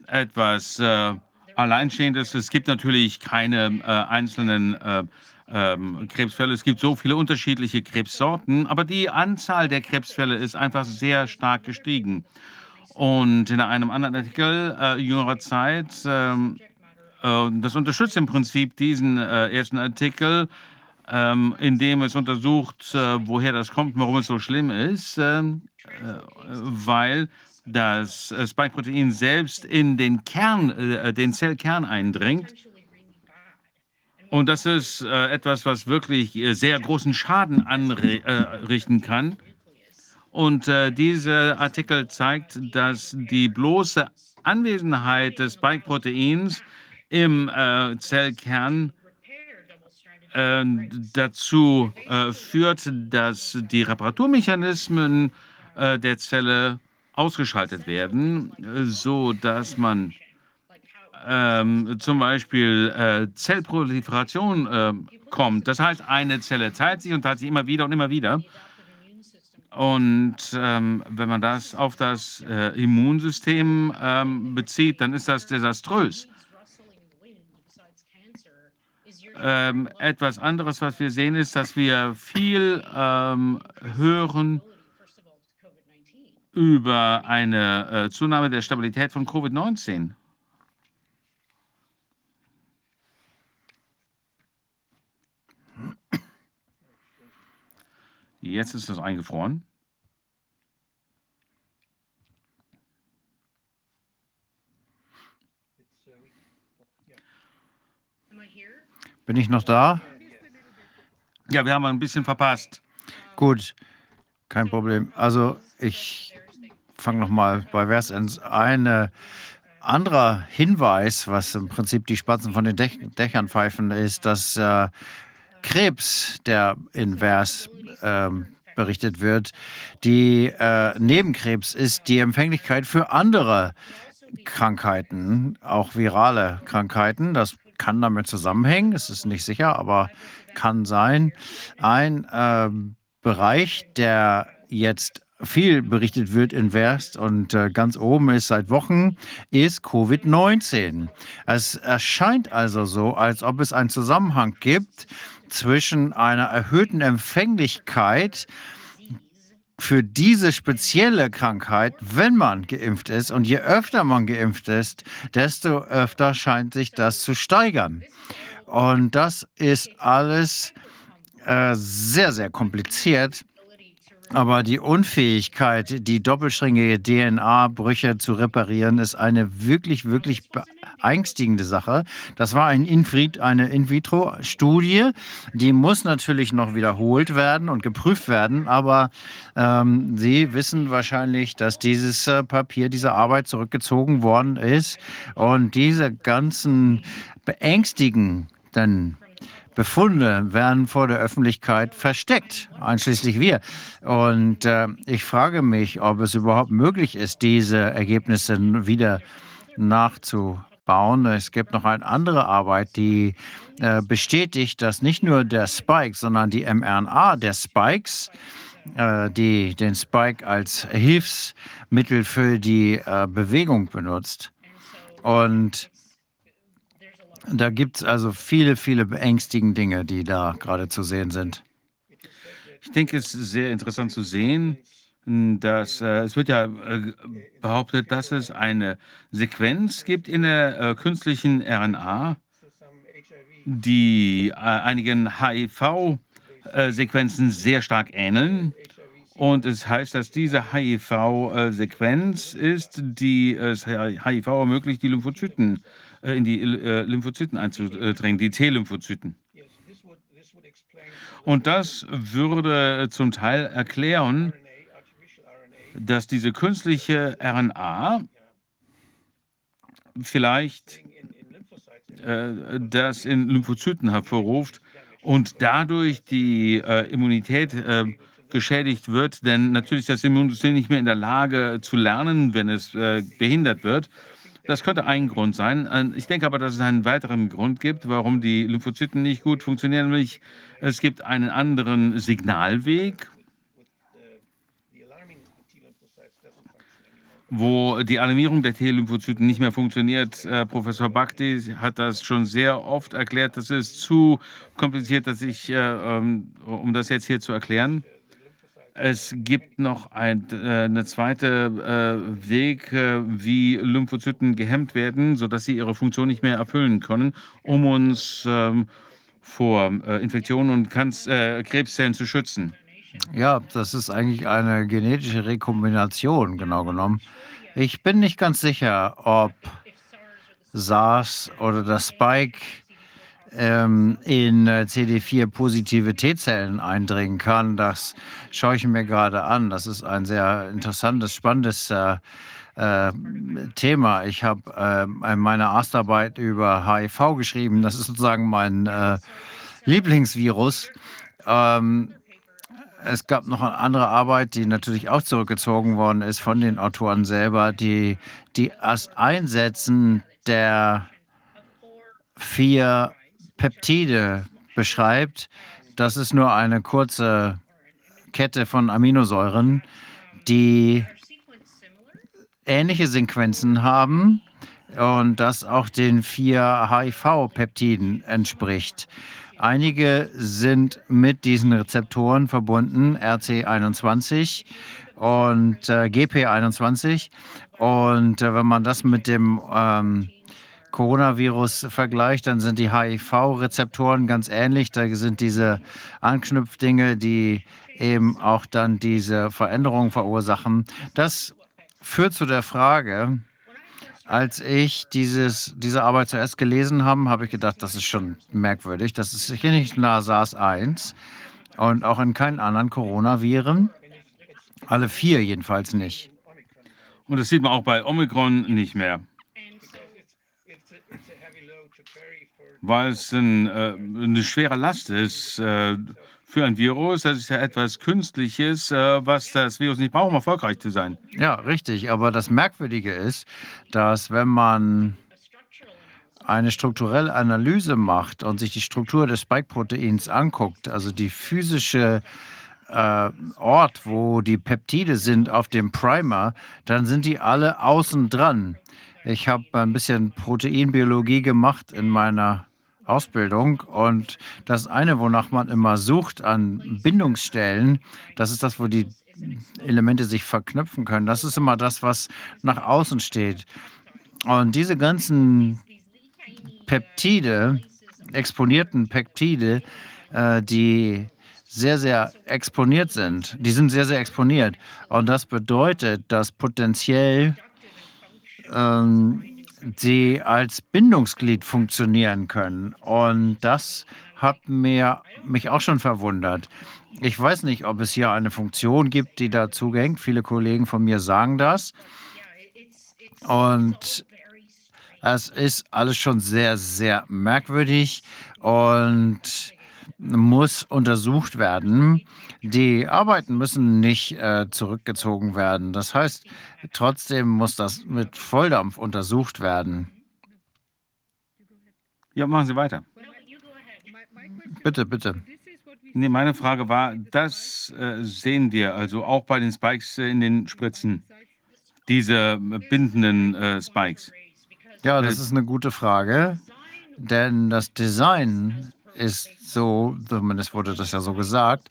etwas äh, Alleinstehendes. Es gibt natürlich keine äh, einzelnen äh, ähm, Krebsfälle. Es gibt so viele unterschiedliche Krebssorten, aber die Anzahl der Krebsfälle ist einfach sehr stark gestiegen. Und in einem anderen Artikel äh, jüngerer Zeit, ähm, äh, das unterstützt im Prinzip diesen ersten Artikel, ähm, in dem es untersucht, äh, woher das kommt, warum es so schlimm ist, ähm, äh, weil das äh, Spike-Protein selbst in den Kern, äh, den Zellkern eindringt. Und das ist äh, etwas, was wirklich äh, sehr großen Schaden anrichten kann. Und dieser Artikel zeigt, dass die bloße Anwesenheit des Spike-Proteins im Zellkern äh, dazu äh, führt, dass die Reparaturmechanismen äh, der Zelle ausgeschaltet werden, so dass man ähm, zum Beispiel äh, Zellproliferation äh, kommt. Das heißt, eine Zelle teilt sich und teilt sich immer wieder und immer wieder. Und ähm, wenn man das auf das äh, Immunsystem ähm, bezieht, dann ist das desaströs. Ähm, etwas anderes, was wir sehen, ist, dass wir viel ähm, hören über eine äh, Zunahme der Stabilität von Covid-19. Jetzt ist es eingefroren. Bin ich noch da? Ja, wir haben ein bisschen verpasst. Gut, kein Problem. Also ich fange nochmal bei Versens ein. Ein anderer Hinweis, was im Prinzip die Spatzen von den Dech Dächern pfeifen, ist, dass äh, Krebs, der in Vers ähm, berichtet wird, die äh, Nebenkrebs ist die Empfänglichkeit für andere Krankheiten, auch virale Krankheiten. Das kann damit zusammenhängen, es ist nicht sicher, aber kann sein. Ein äh, Bereich, der jetzt viel berichtet wird in West und äh, ganz oben ist seit Wochen, ist Covid-19. Es erscheint also so, als ob es einen Zusammenhang gibt zwischen einer erhöhten Empfänglichkeit für diese spezielle Krankheit, wenn man geimpft ist, und je öfter man geimpft ist, desto öfter scheint sich das zu steigern. Und das ist alles äh, sehr, sehr kompliziert. Aber die Unfähigkeit, die doppelsträngige DNA-Brüche zu reparieren, ist eine wirklich, wirklich beängstigende Sache. Das war ein In eine In-vitro-Studie. Die muss natürlich noch wiederholt werden und geprüft werden. Aber ähm, Sie wissen wahrscheinlich, dass dieses äh, Papier, diese Arbeit zurückgezogen worden ist. Und diese ganzen beängstigenden Befunde werden vor der Öffentlichkeit versteckt, einschließlich wir. Und äh, ich frage mich, ob es überhaupt möglich ist, diese Ergebnisse wieder nachzubauen. Es gibt noch eine andere Arbeit, die äh, bestätigt, dass nicht nur der Spike, sondern die mRNA der Spikes äh, die den Spike als Hilfsmittel für die äh, Bewegung benutzt. Und da gibt es also viele, viele beängstigende Dinge, die da gerade zu sehen sind. Ich denke, es ist sehr interessant zu sehen, dass äh, es wird ja äh, behauptet, dass es eine Sequenz gibt in der äh, künstlichen RNA, die äh, einigen HIV-Sequenzen sehr stark ähneln. Und es heißt, dass diese HIV-Sequenz ist, die HIV ermöglicht, die Lymphozyten äh, in die äh, Lymphozyten einzudringen, die T-Lymphozyten. Und das würde zum Teil erklären, dass diese künstliche RNA vielleicht äh, das in Lymphozyten hervorruft und dadurch die äh, Immunität äh, geschädigt wird, denn natürlich ist das Immunsystem nicht mehr in der Lage zu lernen, wenn es äh, behindert wird. Das könnte ein Grund sein. Ähm, ich denke aber, dass es einen weiteren Grund gibt, warum die Lymphozyten nicht gut funktionieren. Nämlich es gibt einen anderen Signalweg, wo die Alarmierung der T-Lymphozyten nicht mehr funktioniert. Äh, Professor Bhakti hat das schon sehr oft erklärt. Das ist zu kompliziert, dass ich, äh, ähm, um das jetzt hier zu erklären. Es gibt noch ein äh, eine zweite äh, Weg, äh, wie Lymphozyten gehemmt werden, sodass sie ihre Funktion nicht mehr erfüllen können, um uns ähm, vor äh, Infektionen und Kanz äh, Krebszellen zu schützen. Ja, das ist eigentlich eine genetische Rekombination, genau genommen. Ich bin nicht ganz sicher, ob SARS oder das Spike ähm, in äh, CD4-positive T-Zellen eindringen kann. Das schaue ich mir gerade an. Das ist ein sehr interessantes, spannendes äh, äh, Thema. Ich habe äh, meine Erstarbeit über HIV geschrieben. Das ist sozusagen mein äh, Lieblingsvirus. Ähm, es gab noch eine andere Arbeit, die natürlich auch zurückgezogen worden ist von den Autoren selber, die, die das Einsetzen der vier Peptide beschreibt. Das ist nur eine kurze Kette von Aminosäuren, die ähnliche Sequenzen haben und das auch den vier HIV-Peptiden entspricht. Einige sind mit diesen Rezeptoren verbunden, RC21 und äh, GP21. Und äh, wenn man das mit dem ähm, Coronavirus vergleicht, dann sind die HIV-Rezeptoren ganz ähnlich. Da sind diese Anknüpfdinge, die eben auch dann diese Veränderungen verursachen. Das führt zu der Frage, als ich dieses, diese Arbeit zuerst gelesen habe, habe ich gedacht, das ist schon merkwürdig. Das ist hier nicht in SARS-1 und auch in keinen anderen Coronaviren. Alle vier jedenfalls nicht. Und das sieht man auch bei Omikron nicht mehr. Weil es ein, äh, eine schwere Last ist, äh, für ein Virus. Das ist ja etwas Künstliches, äh, was das Virus nicht braucht, um erfolgreich zu sein. Ja, richtig. Aber das Merkwürdige ist, dass wenn man eine strukturelle Analyse macht und sich die Struktur des Spike-Proteins anguckt, also die physische äh, Ort, wo die Peptide sind auf dem Primer, dann sind die alle außen dran. Ich habe ein bisschen Proteinbiologie gemacht in meiner Ausbildung. Und das eine, wonach man immer sucht an Bindungsstellen, das ist das, wo die Elemente sich verknüpfen können. Das ist immer das, was nach außen steht. Und diese ganzen Peptide, exponierten Peptide, äh, die sehr, sehr exponiert sind, die sind sehr, sehr exponiert. Und das bedeutet, dass potenziell ähm, die als Bindungsglied funktionieren können. Und das hat mir, mich auch schon verwundert. Ich weiß nicht, ob es hier eine Funktion gibt, die da zugängt. Viele Kollegen von mir sagen das. Und es ist alles schon sehr, sehr merkwürdig und muss untersucht werden. Die Arbeiten müssen nicht äh, zurückgezogen werden. Das heißt, trotzdem muss das mit Volldampf untersucht werden. Ja, machen Sie weiter. Bitte, bitte. Nee, meine Frage war, das äh, sehen wir also auch bei den Spikes äh, in den Spritzen, diese äh, bindenden äh, Spikes. Ja, das ist eine gute Frage, denn das Design ist so, zumindest wurde das ja so gesagt,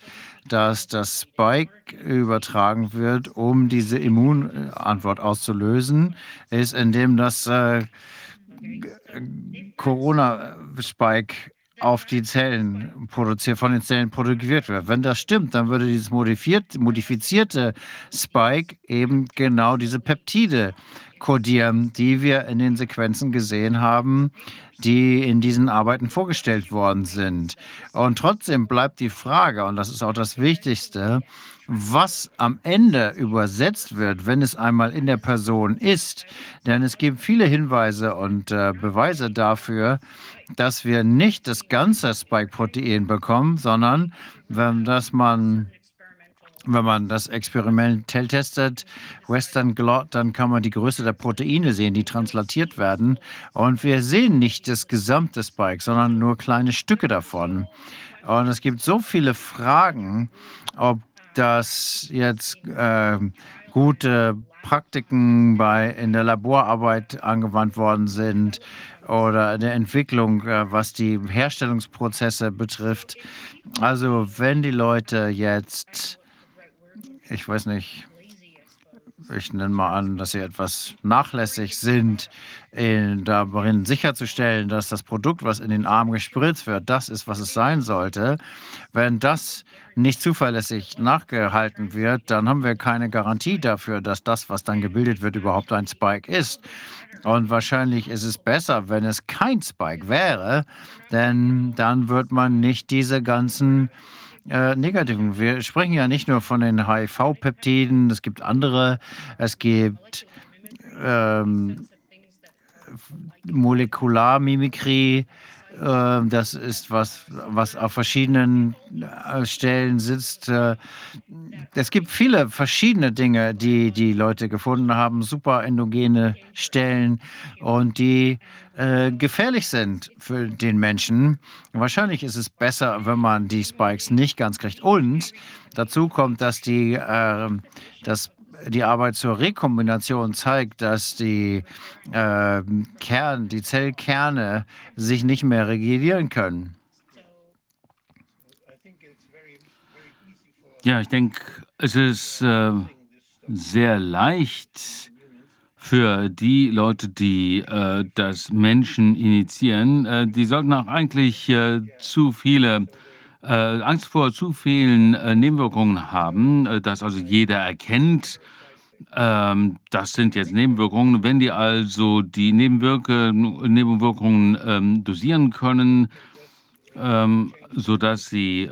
dass das Spike übertragen wird, um diese Immunantwort auszulösen, ist, indem das äh, Corona-Spike auf die Zellen produziert, von den Zellen produziert wird. Wenn das stimmt, dann würde dieses modifizierte Spike eben genau diese Peptide kodieren, die wir in den Sequenzen gesehen haben, die in diesen Arbeiten vorgestellt worden sind. Und trotzdem bleibt die Frage, und das ist auch das Wichtigste, was am Ende übersetzt wird, wenn es einmal in der Person ist. Denn es gibt viele Hinweise und äh, Beweise dafür, dass wir nicht das ganze Spike-Protein bekommen, sondern wenn das man wenn man das experimentell testet, Western Glot, dann kann man die Größe der Proteine sehen, die translatiert werden. Und wir sehen nicht das gesamte Spike, sondern nur kleine Stücke davon. Und es gibt so viele Fragen, ob das jetzt äh, gute Praktiken bei, in der Laborarbeit angewandt worden sind oder in der Entwicklung, äh, was die Herstellungsprozesse betrifft. Also wenn die Leute jetzt ich weiß nicht, ich nenne mal an, dass sie etwas nachlässig sind, in, darin sicherzustellen, dass das Produkt, was in den Arm gespritzt wird, das ist, was es sein sollte. Wenn das nicht zuverlässig nachgehalten wird, dann haben wir keine Garantie dafür, dass das, was dann gebildet wird, überhaupt ein Spike ist. Und wahrscheinlich ist es besser, wenn es kein Spike wäre, denn dann wird man nicht diese ganzen äh, negativen. Wir sprechen ja nicht nur von den HIV-Peptiden, es gibt andere, es gibt ähm, Molekularmimikrie, das ist was, was auf verschiedenen äh, Stellen sitzt. Äh, es gibt viele verschiedene Dinge, die die Leute gefunden haben, super endogene Stellen und die äh, gefährlich sind für den Menschen. Wahrscheinlich ist es besser, wenn man die Spikes nicht ganz kriegt. Und dazu kommt, dass die, äh, dass die Arbeit zur Rekombination zeigt, dass die äh, Kern, die Zellkerne sich nicht mehr regulieren können. Ja, ich denke, es ist äh, sehr leicht für die Leute, die äh, das Menschen initiieren. Äh, die sollten auch eigentlich äh, zu viele äh, Angst vor zu vielen äh, Nebenwirkungen haben, äh, dass also jeder erkennt, ähm, das sind jetzt Nebenwirkungen. Wenn die also die Nebenwirke, Nebenwirkungen ähm, dosieren können, ähm, sodass sie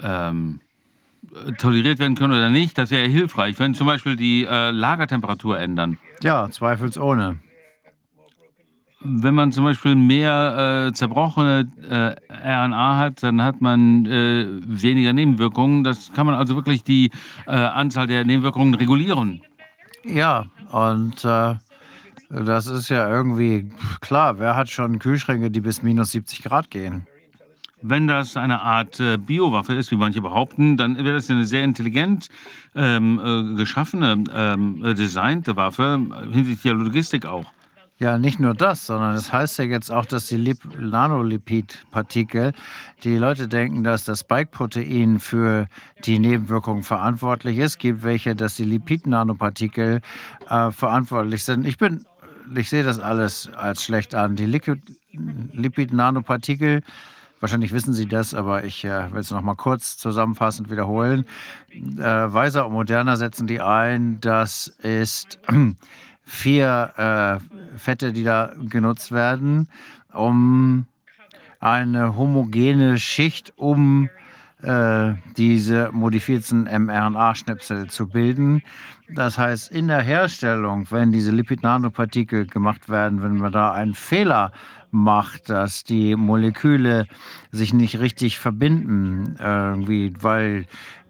ähm, toleriert werden können oder nicht, das wäre hilfreich. Wenn zum Beispiel die äh, Lagertemperatur ändern. Ja, zweifelsohne. Wenn man zum Beispiel mehr äh, zerbrochene äh, RNA hat, dann hat man äh, weniger Nebenwirkungen. Das kann man also wirklich die äh, Anzahl der Nebenwirkungen regulieren. Ja, und äh, das ist ja irgendwie klar. Wer hat schon Kühlschränke, die bis minus 70 Grad gehen? Wenn das eine Art äh, Biowaffe ist, wie manche behaupten, dann wäre das eine sehr intelligent ähm, äh, geschaffene, ähm, designte Waffe, hinsichtlich der Logistik auch. Ja, nicht nur das, sondern es das heißt ja jetzt auch, dass die Lip Nanolipidpartikel, die Leute denken, dass das Spike-Protein für die Nebenwirkungen verantwortlich ist, gibt welche, dass die Lipid-Nanopartikel äh, verantwortlich sind. Ich bin, ich sehe das alles als schlecht an. Die Lipid-Nanopartikel Wahrscheinlich wissen Sie das, aber ich äh, will es noch mal kurz zusammenfassend wiederholen. Äh, Weiser und Moderna setzen die ein. Das ist vier äh, Fette, die da genutzt werden, um eine homogene Schicht um äh, diese modifizierten mRNA-Schnipsel zu bilden. Das heißt, in der Herstellung, wenn diese Lipid-Nanopartikel gemacht werden, wenn man da einen Fehler macht, dass die Moleküle sich nicht richtig verbinden, irgendwie, weil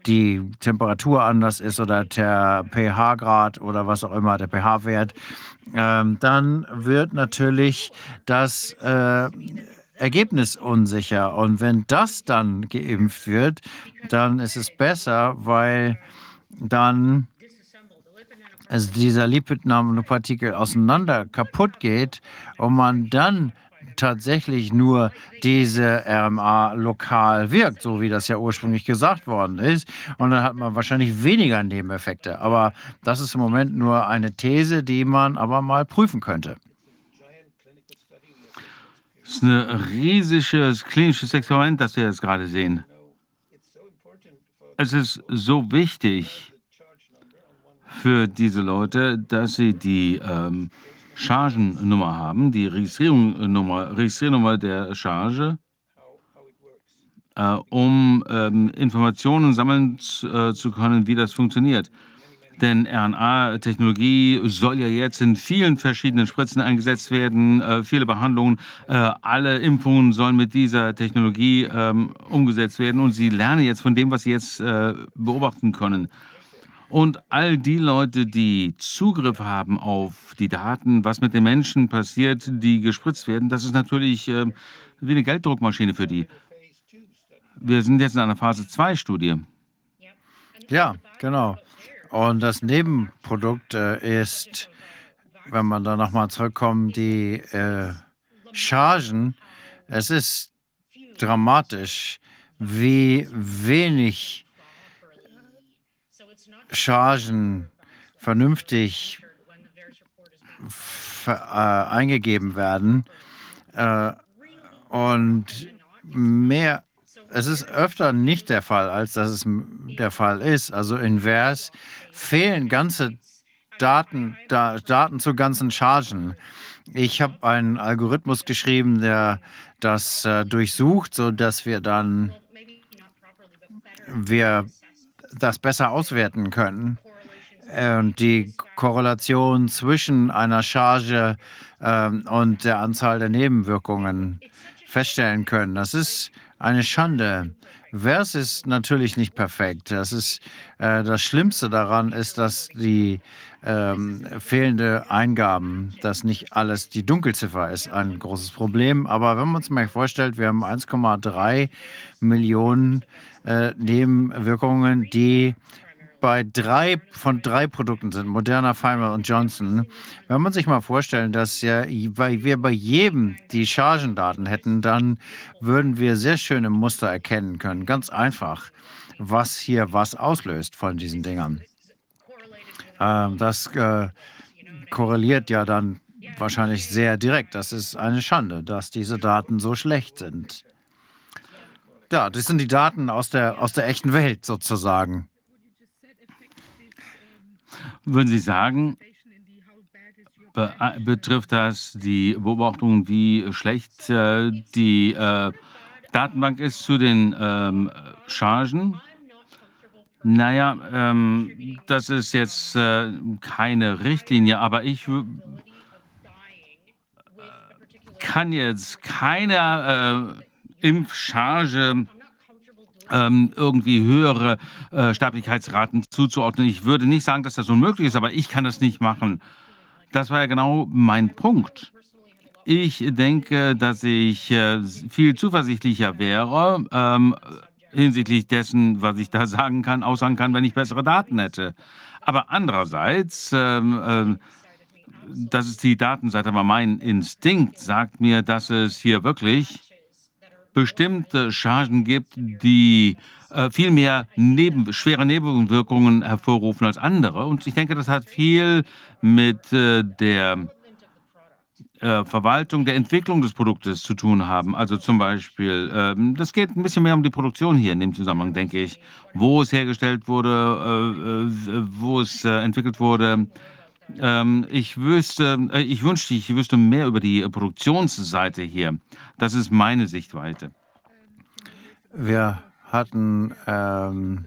die Temperatur anders ist oder der pH-Grad oder was auch immer, der pH-Wert, ähm, dann wird natürlich das äh, ergebnisunsicher. Und wenn das dann geimpft wird, dann ist es besser, weil dann also dieser Lipid-Nanopartikel auseinander kaputt geht und man dann tatsächlich nur diese RMA lokal wirkt, so wie das ja ursprünglich gesagt worden ist. Und dann hat man wahrscheinlich weniger Nebeneffekte. Aber das ist im Moment nur eine These, die man aber mal prüfen könnte. Das ist ein riesiges klinisches Experiment, das wir jetzt gerade sehen. Es ist so wichtig für diese Leute, dass sie die ähm, Chargennummer haben, die Registrierungsnummer, Registriernummer der Charge, äh, um ähm, Informationen sammeln äh, zu können, wie das funktioniert. Denn RNA-Technologie soll ja jetzt in vielen verschiedenen Spritzen eingesetzt werden, äh, viele Behandlungen, äh, alle Impfungen sollen mit dieser Technologie ähm, umgesetzt werden und sie lernen jetzt von dem, was sie jetzt äh, beobachten können. Und all die Leute, die Zugriff haben auf die Daten, was mit den Menschen passiert, die gespritzt werden, das ist natürlich äh, wie eine Gelddruckmaschine für die. Wir sind jetzt in einer Phase 2 Studie. Ja, genau. Und das Nebenprodukt äh, ist, wenn man da nochmal zurückkommt, die äh, Chargen. Es ist dramatisch, wie wenig Chargen vernünftig äh, eingegeben werden. Äh, und mehr, es ist öfter nicht der Fall, als dass es der Fall ist. Also invers fehlen ganze Daten, da, Daten zu ganzen Chargen. Ich habe einen Algorithmus geschrieben, der das äh, durchsucht, sodass wir dann wir das besser auswerten können und die Korrelation zwischen einer Charge ähm, und der Anzahl der Nebenwirkungen feststellen können. Das ist eine Schande. VERS ist natürlich nicht perfekt. Das ist äh, das Schlimmste daran ist, dass die ähm, fehlende Eingaben, dass nicht alles die Dunkelziffer ist, ein großes Problem. Aber wenn man uns mal vorstellt, wir haben 1,3 Millionen äh, Nebenwirkungen, die bei drei von drei Produkten sind, Moderna, Pfizer und Johnson. Wenn man sich mal vorstellen, dass ja, wir bei jedem die Chargendaten hätten, dann würden wir sehr schöne Muster erkennen können. Ganz einfach, was hier was auslöst von diesen Dingern. Ähm, das äh, korreliert ja dann wahrscheinlich sehr direkt. Das ist eine Schande, dass diese Daten so schlecht sind. Ja, das sind die Daten aus der, aus der echten Welt sozusagen. Würden Sie sagen, be äh, betrifft das die Beobachtung, wie schlecht äh, die äh, Datenbank ist zu den ähm, Chargen? Naja, ähm, das ist jetzt äh, keine Richtlinie, aber ich kann jetzt keine äh, Impfcharge ähm, irgendwie höhere äh, Sterblichkeitsraten zuzuordnen. Ich würde nicht sagen, dass das unmöglich ist, aber ich kann das nicht machen. Das war ja genau mein Punkt. Ich denke, dass ich äh, viel zuversichtlicher wäre ähm, hinsichtlich dessen, was ich da sagen kann, aussagen kann, wenn ich bessere Daten hätte. Aber andererseits, ähm, äh, das ist die Datenseite, aber mein Instinkt sagt mir, dass es hier wirklich bestimmte Chargen gibt, die äh, viel mehr neben, schwere Nebenwirkungen hervorrufen als andere. Und ich denke, das hat viel mit äh, der äh, Verwaltung, der Entwicklung des Produktes zu tun haben. Also zum Beispiel, ähm, das geht ein bisschen mehr um die Produktion hier in dem Zusammenhang, denke ich, wo es hergestellt wurde, äh, äh, wo es entwickelt wurde, ähm, ich wüsste, äh, ich wünschte, ich wüsste mehr über die Produktionsseite hier. Das ist meine Sichtweite. Wir hatten ähm,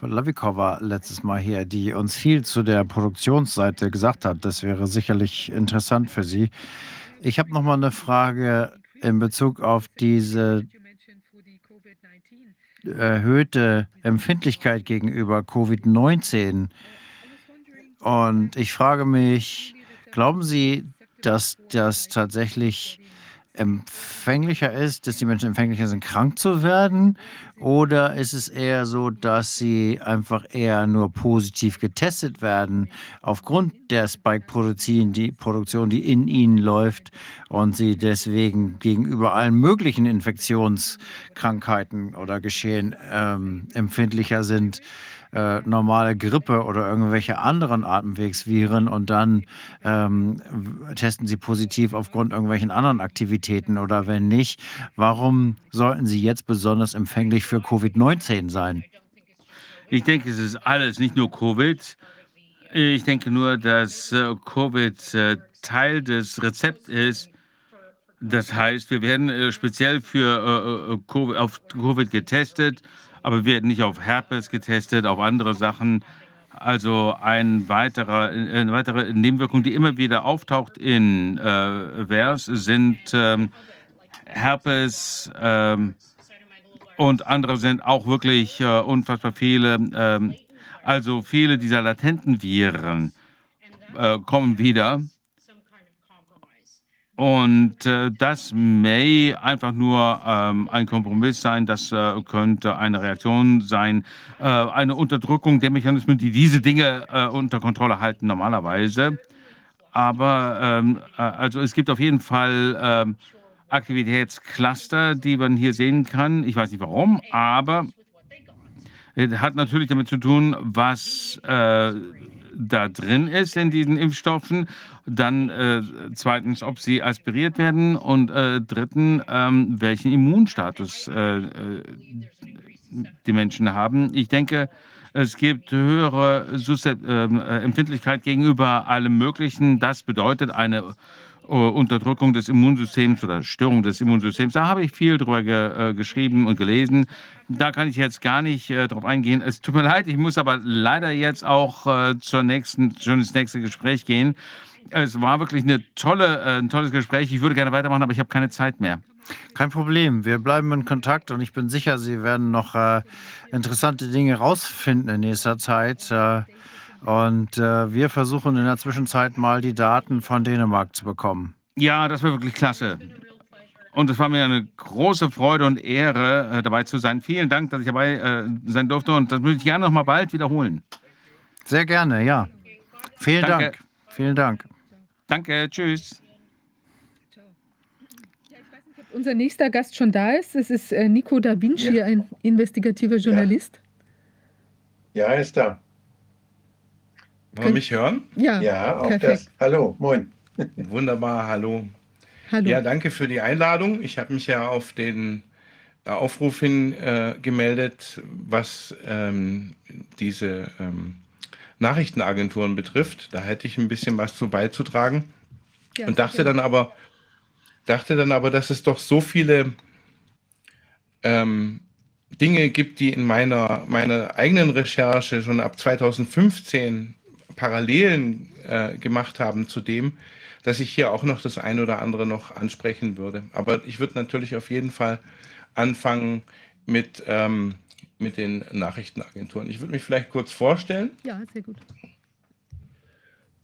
Lavikova letztes Mal hier, die uns viel zu der Produktionsseite gesagt hat. Das wäre sicherlich interessant für Sie. Ich habe noch mal eine Frage in Bezug auf diese erhöhte Empfindlichkeit gegenüber Covid-19. Und ich frage mich, glauben Sie, dass das tatsächlich empfänglicher ist, dass die Menschen empfänglicher sind, krank zu werden? Oder ist es eher so, dass sie einfach eher nur positiv getestet werden aufgrund der Spike-Produktion, die Produktion, die in ihnen läuft und sie deswegen gegenüber allen möglichen Infektionskrankheiten oder Geschehen ähm, empfindlicher sind? Äh, normale Grippe oder irgendwelche anderen Atemwegsviren und dann ähm, testen sie positiv aufgrund irgendwelchen anderen Aktivitäten oder wenn nicht, warum sollten sie jetzt besonders empfänglich für Covid-19 sein? Ich denke, es ist alles, nicht nur Covid. Ich denke nur, dass äh, Covid äh, Teil des Rezepts ist. Das heißt, wir werden äh, speziell für äh, äh, auf Covid getestet aber werden nicht auf Herpes getestet, auf andere Sachen. Also ein weiterer, eine weitere Nebenwirkung, die immer wieder auftaucht in äh, VERS, sind ähm, Herpes ähm, und andere sind auch wirklich äh, unfassbar viele. Ähm, also viele dieser latenten Viren äh, kommen wieder. Und äh, das may einfach nur ähm, ein Kompromiss sein, das äh, könnte eine Reaktion sein, äh, eine Unterdrückung der Mechanismen, die diese Dinge äh, unter Kontrolle halten normalerweise. Aber ähm, äh, also es gibt auf jeden Fall ähm, Aktivitätscluster, die man hier sehen kann. Ich weiß nicht warum, aber es hat natürlich damit zu tun, was äh, da drin ist in diesen Impfstoffen. Dann äh, zweitens, ob sie aspiriert werden. Und äh, dritten, ähm, welchen Immunstatus äh, äh die Menschen haben. Ich denke, es gibt höhere Suscept ähm, äh, Empfindlichkeit gegenüber allem Möglichen. Das bedeutet eine äh, Unterdrückung des Immunsystems oder Störung des Immunsystems. Da habe ich viel drüber ge, geschrieben und gelesen. Da kann ich jetzt gar nicht äh, drauf eingehen. Es tut mir leid, ich muss aber leider jetzt auch äh, zur nächsten, schon ins nächste Gespräch gehen. Es war wirklich eine tolle, äh, ein tolles Gespräch. Ich würde gerne weitermachen, aber ich habe keine Zeit mehr. Kein Problem. Wir bleiben in Kontakt und ich bin sicher, Sie werden noch äh, interessante Dinge rausfinden in nächster Zeit. Äh, und äh, wir versuchen in der Zwischenzeit mal die Daten von Dänemark zu bekommen. Ja, das wäre wirklich klasse. Und es war mir eine große Freude und Ehre, äh, dabei zu sein. Vielen Dank, dass ich dabei äh, sein durfte. Und das würde ich gerne noch mal bald wiederholen. Sehr gerne, ja. Vielen Danke. Dank. Vielen Dank. Danke, tschüss. Unser nächster Gast schon da ist. Es ist äh, Nico Da Vinci, ja. ein investigativer Journalist. Ja, er ist da. Wollen mich hören? Ja, ja auch perfekt. das. Hallo, moin. Wunderbar, hallo. Hallo. Ja, danke für die Einladung. Ich habe mich ja auf den äh, Aufruf hin äh, gemeldet, was ähm, diese ähm, Nachrichtenagenturen betrifft. Da hätte ich ein bisschen was zu beizutragen. Ja, und dachte dann aber, dachte dann aber, dass es doch so viele ähm, Dinge gibt, die in meiner, meiner eigenen Recherche schon ab 2015 Parallelen äh, gemacht haben zu dem, dass ich hier auch noch das eine oder andere noch ansprechen würde. Aber ich würde natürlich auf jeden Fall anfangen mit, ähm, mit den Nachrichtenagenturen. Ich würde mich vielleicht kurz vorstellen. Ja, sehr gut.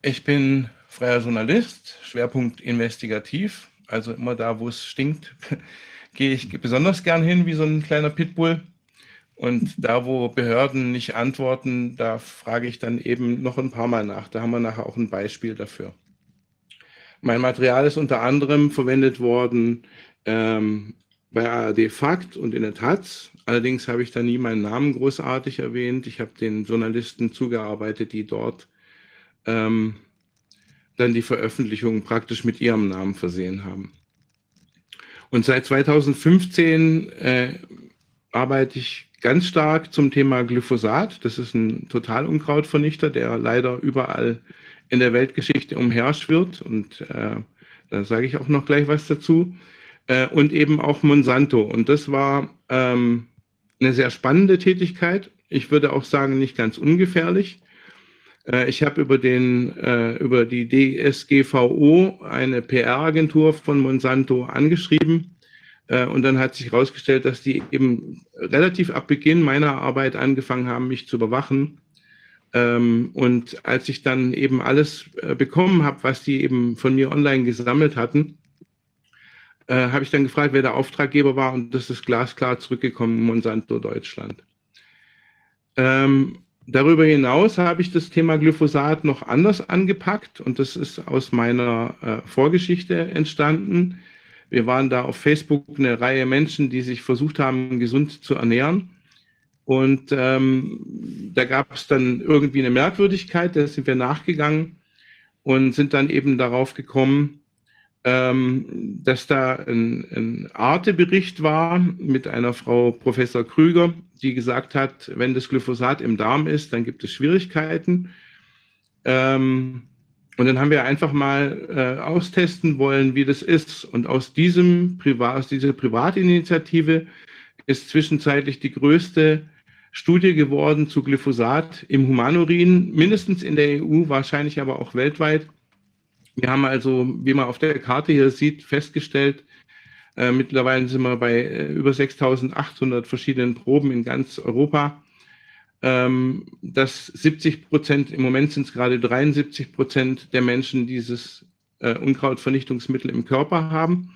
Ich bin freier Journalist, Schwerpunkt investigativ. Also immer da, wo es stinkt, gehe ich besonders gern hin, wie so ein kleiner Pitbull. Und da, wo Behörden nicht antworten, da frage ich dann eben noch ein paar Mal nach. Da haben wir nachher auch ein Beispiel dafür. Mein Material ist unter anderem verwendet worden ähm, bei ARD Fakt und in der Taz. Allerdings habe ich da nie meinen Namen großartig erwähnt. Ich habe den Journalisten zugearbeitet, die dort ähm, dann die Veröffentlichung praktisch mit ihrem Namen versehen haben. Und seit 2015 äh, arbeite ich ganz stark zum Thema Glyphosat. Das ist ein Totalunkrautvernichter, der leider überall in der Weltgeschichte umherschwirrt. Und äh, da sage ich auch noch gleich was dazu. Äh, und eben auch Monsanto. Und das war ähm, eine sehr spannende Tätigkeit. Ich würde auch sagen, nicht ganz ungefährlich. Äh, ich habe über, äh, über die DSGVO eine PR-Agentur von Monsanto angeschrieben äh, und dann hat sich herausgestellt, dass die eben relativ ab Beginn meiner Arbeit angefangen haben, mich zu überwachen. Ähm, und als ich dann eben alles äh, bekommen habe, was die eben von mir online gesammelt hatten, äh, habe ich dann gefragt, wer der Auftraggeber war und das ist glasklar zurückgekommen, Monsanto Deutschland. Ähm, darüber hinaus habe ich das Thema Glyphosat noch anders angepackt und das ist aus meiner äh, Vorgeschichte entstanden. Wir waren da auf Facebook eine Reihe Menschen, die sich versucht haben, gesund zu ernähren. Und ähm, da gab es dann irgendwie eine Merkwürdigkeit, da sind wir nachgegangen und sind dann eben darauf gekommen, ähm, dass da ein, ein Arte-Bericht war mit einer Frau Professor Krüger, die gesagt hat, wenn das Glyphosat im Darm ist, dann gibt es Schwierigkeiten. Ähm, und dann haben wir einfach mal äh, austesten wollen, wie das ist. Und aus diesem Privat, aus dieser Privatinitiative ist zwischenzeitlich die größte Studie geworden zu Glyphosat im Humanorin, mindestens in der EU, wahrscheinlich aber auch weltweit. Wir haben also, wie man auf der Karte hier sieht, festgestellt, äh, mittlerweile sind wir bei äh, über 6800 verschiedenen Proben in ganz Europa, ähm, dass 70 Prozent, im Moment sind es gerade 73 Prozent der Menschen dieses äh, Unkrautvernichtungsmittel im Körper haben.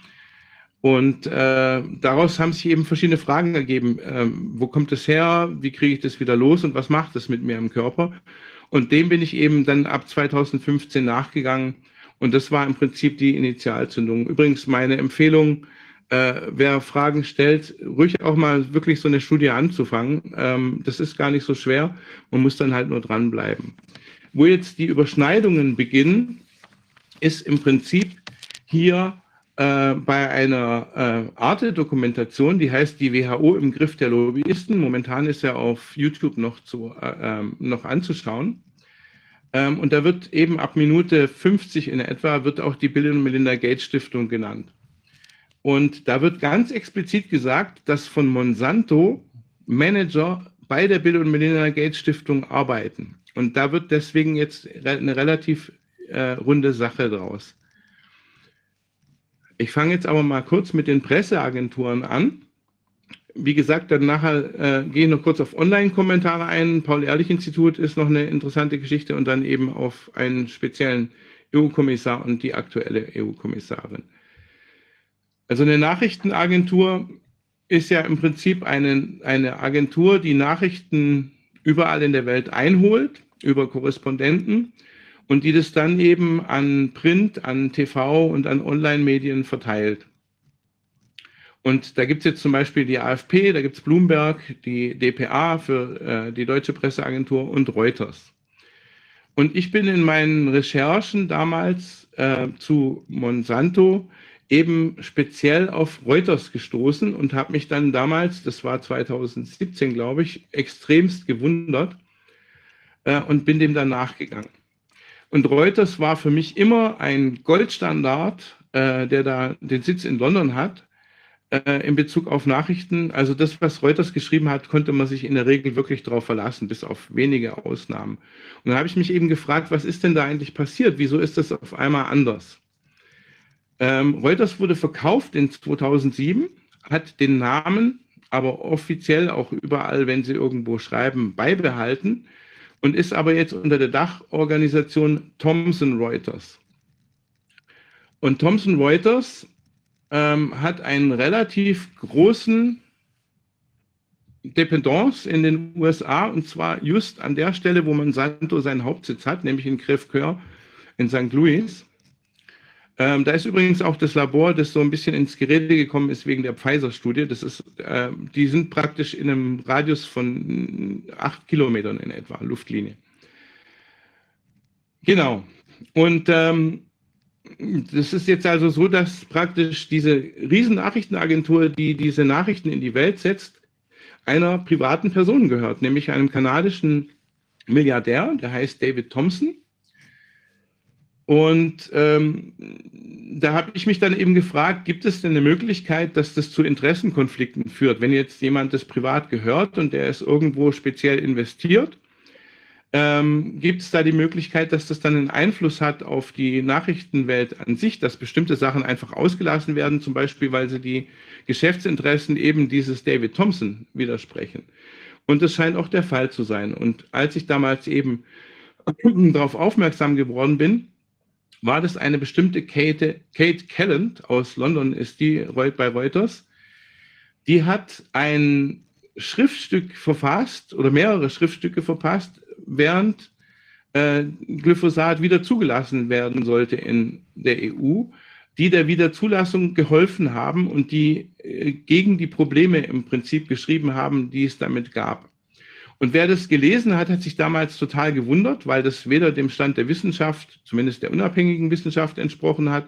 Und äh, daraus haben sich eben verschiedene Fragen ergeben. Ähm, wo kommt es her? Wie kriege ich das wieder los? Und was macht es mit mir im Körper? Und dem bin ich eben dann ab 2015 nachgegangen und das war im Prinzip die Initialzündung. Übrigens meine Empfehlung, äh, wer Fragen stellt, ruhig auch mal wirklich so eine Studie anzufangen. Ähm, das ist gar nicht so schwer. Man muss dann halt nur dranbleiben. Wo jetzt die Überschneidungen beginnen, ist im Prinzip hier äh, bei einer äh, Arte-Dokumentation, die heißt die WHO im Griff der Lobbyisten. Momentan ist er auf YouTube noch, zu, äh, ähm, noch anzuschauen. Ähm, und da wird eben ab Minute 50 in etwa, wird auch die Bill und Melinda Gates Stiftung genannt. Und da wird ganz explizit gesagt, dass von Monsanto Manager bei der Bill und Melinda Gates Stiftung arbeiten. Und da wird deswegen jetzt eine relativ äh, runde Sache draus. Ich fange jetzt aber mal kurz mit den Presseagenturen an wie gesagt, dann nachher äh, gehe ich noch kurz auf Online-Kommentare ein. Paul-Ehrlich-Institut ist noch eine interessante Geschichte und dann eben auf einen speziellen EU-Kommissar und die aktuelle EU-Kommissarin. Also eine Nachrichtenagentur ist ja im Prinzip eine, eine Agentur, die Nachrichten überall in der Welt einholt, über Korrespondenten und die das dann eben an Print, an TV und an Online-Medien verteilt. Und da gibt es jetzt zum Beispiel die AFP, da gibt es Bloomberg, die DPA für äh, die Deutsche Presseagentur und Reuters. Und ich bin in meinen Recherchen damals äh, zu Monsanto eben speziell auf Reuters gestoßen und habe mich dann damals, das war 2017, glaube ich, extremst gewundert äh, und bin dem dann nachgegangen. Und Reuters war für mich immer ein Goldstandard, äh, der da den Sitz in London hat in Bezug auf Nachrichten. Also das, was Reuters geschrieben hat, konnte man sich in der Regel wirklich darauf verlassen, bis auf wenige Ausnahmen. Und dann habe ich mich eben gefragt, was ist denn da eigentlich passiert? Wieso ist das auf einmal anders? Ähm, Reuters wurde verkauft in 2007, hat den Namen aber offiziell auch überall, wenn sie irgendwo schreiben, beibehalten und ist aber jetzt unter der Dachorganisation Thomson Reuters. Und Thomson Reuters ähm, hat einen relativ großen Dependance in den USA und zwar just an der Stelle, wo Monsanto seinen Hauptsitz hat, nämlich in Crèvecœur in St. Louis. Ähm, da ist übrigens auch das Labor, das so ein bisschen ins Gerede gekommen ist wegen der Pfizer-Studie. Das ist, äh, die sind praktisch in einem Radius von acht Kilometern in etwa, Luftlinie. Genau. Und ähm, das ist jetzt also so, dass praktisch diese Riesennachrichtenagentur, die diese Nachrichten in die Welt setzt, einer privaten Person gehört, nämlich einem kanadischen Milliardär, der heißt David Thompson. Und ähm, da habe ich mich dann eben gefragt, gibt es denn eine Möglichkeit, dass das zu Interessenkonflikten führt, wenn jetzt jemand das privat gehört und der ist irgendwo speziell investiert ähm, Gibt es da die Möglichkeit, dass das dann einen Einfluss hat auf die Nachrichtenwelt an sich, dass bestimmte Sachen einfach ausgelassen werden, zum Beispiel, weil sie die Geschäftsinteressen eben dieses David Thompson widersprechen? Und das scheint auch der Fall zu sein. Und als ich damals eben darauf aufmerksam geworden bin, war das eine bestimmte Kate, Kate Calland aus London, ist die bei Reuters. Die hat ein Schriftstück verfasst oder mehrere Schriftstücke verfasst, während äh, Glyphosat wieder zugelassen werden sollte in der EU, die der Wiederzulassung geholfen haben und die äh, gegen die Probleme im Prinzip geschrieben haben, die es damit gab. Und wer das gelesen hat, hat sich damals total gewundert, weil das weder dem Stand der Wissenschaft, zumindest der unabhängigen Wissenschaft, entsprochen hat,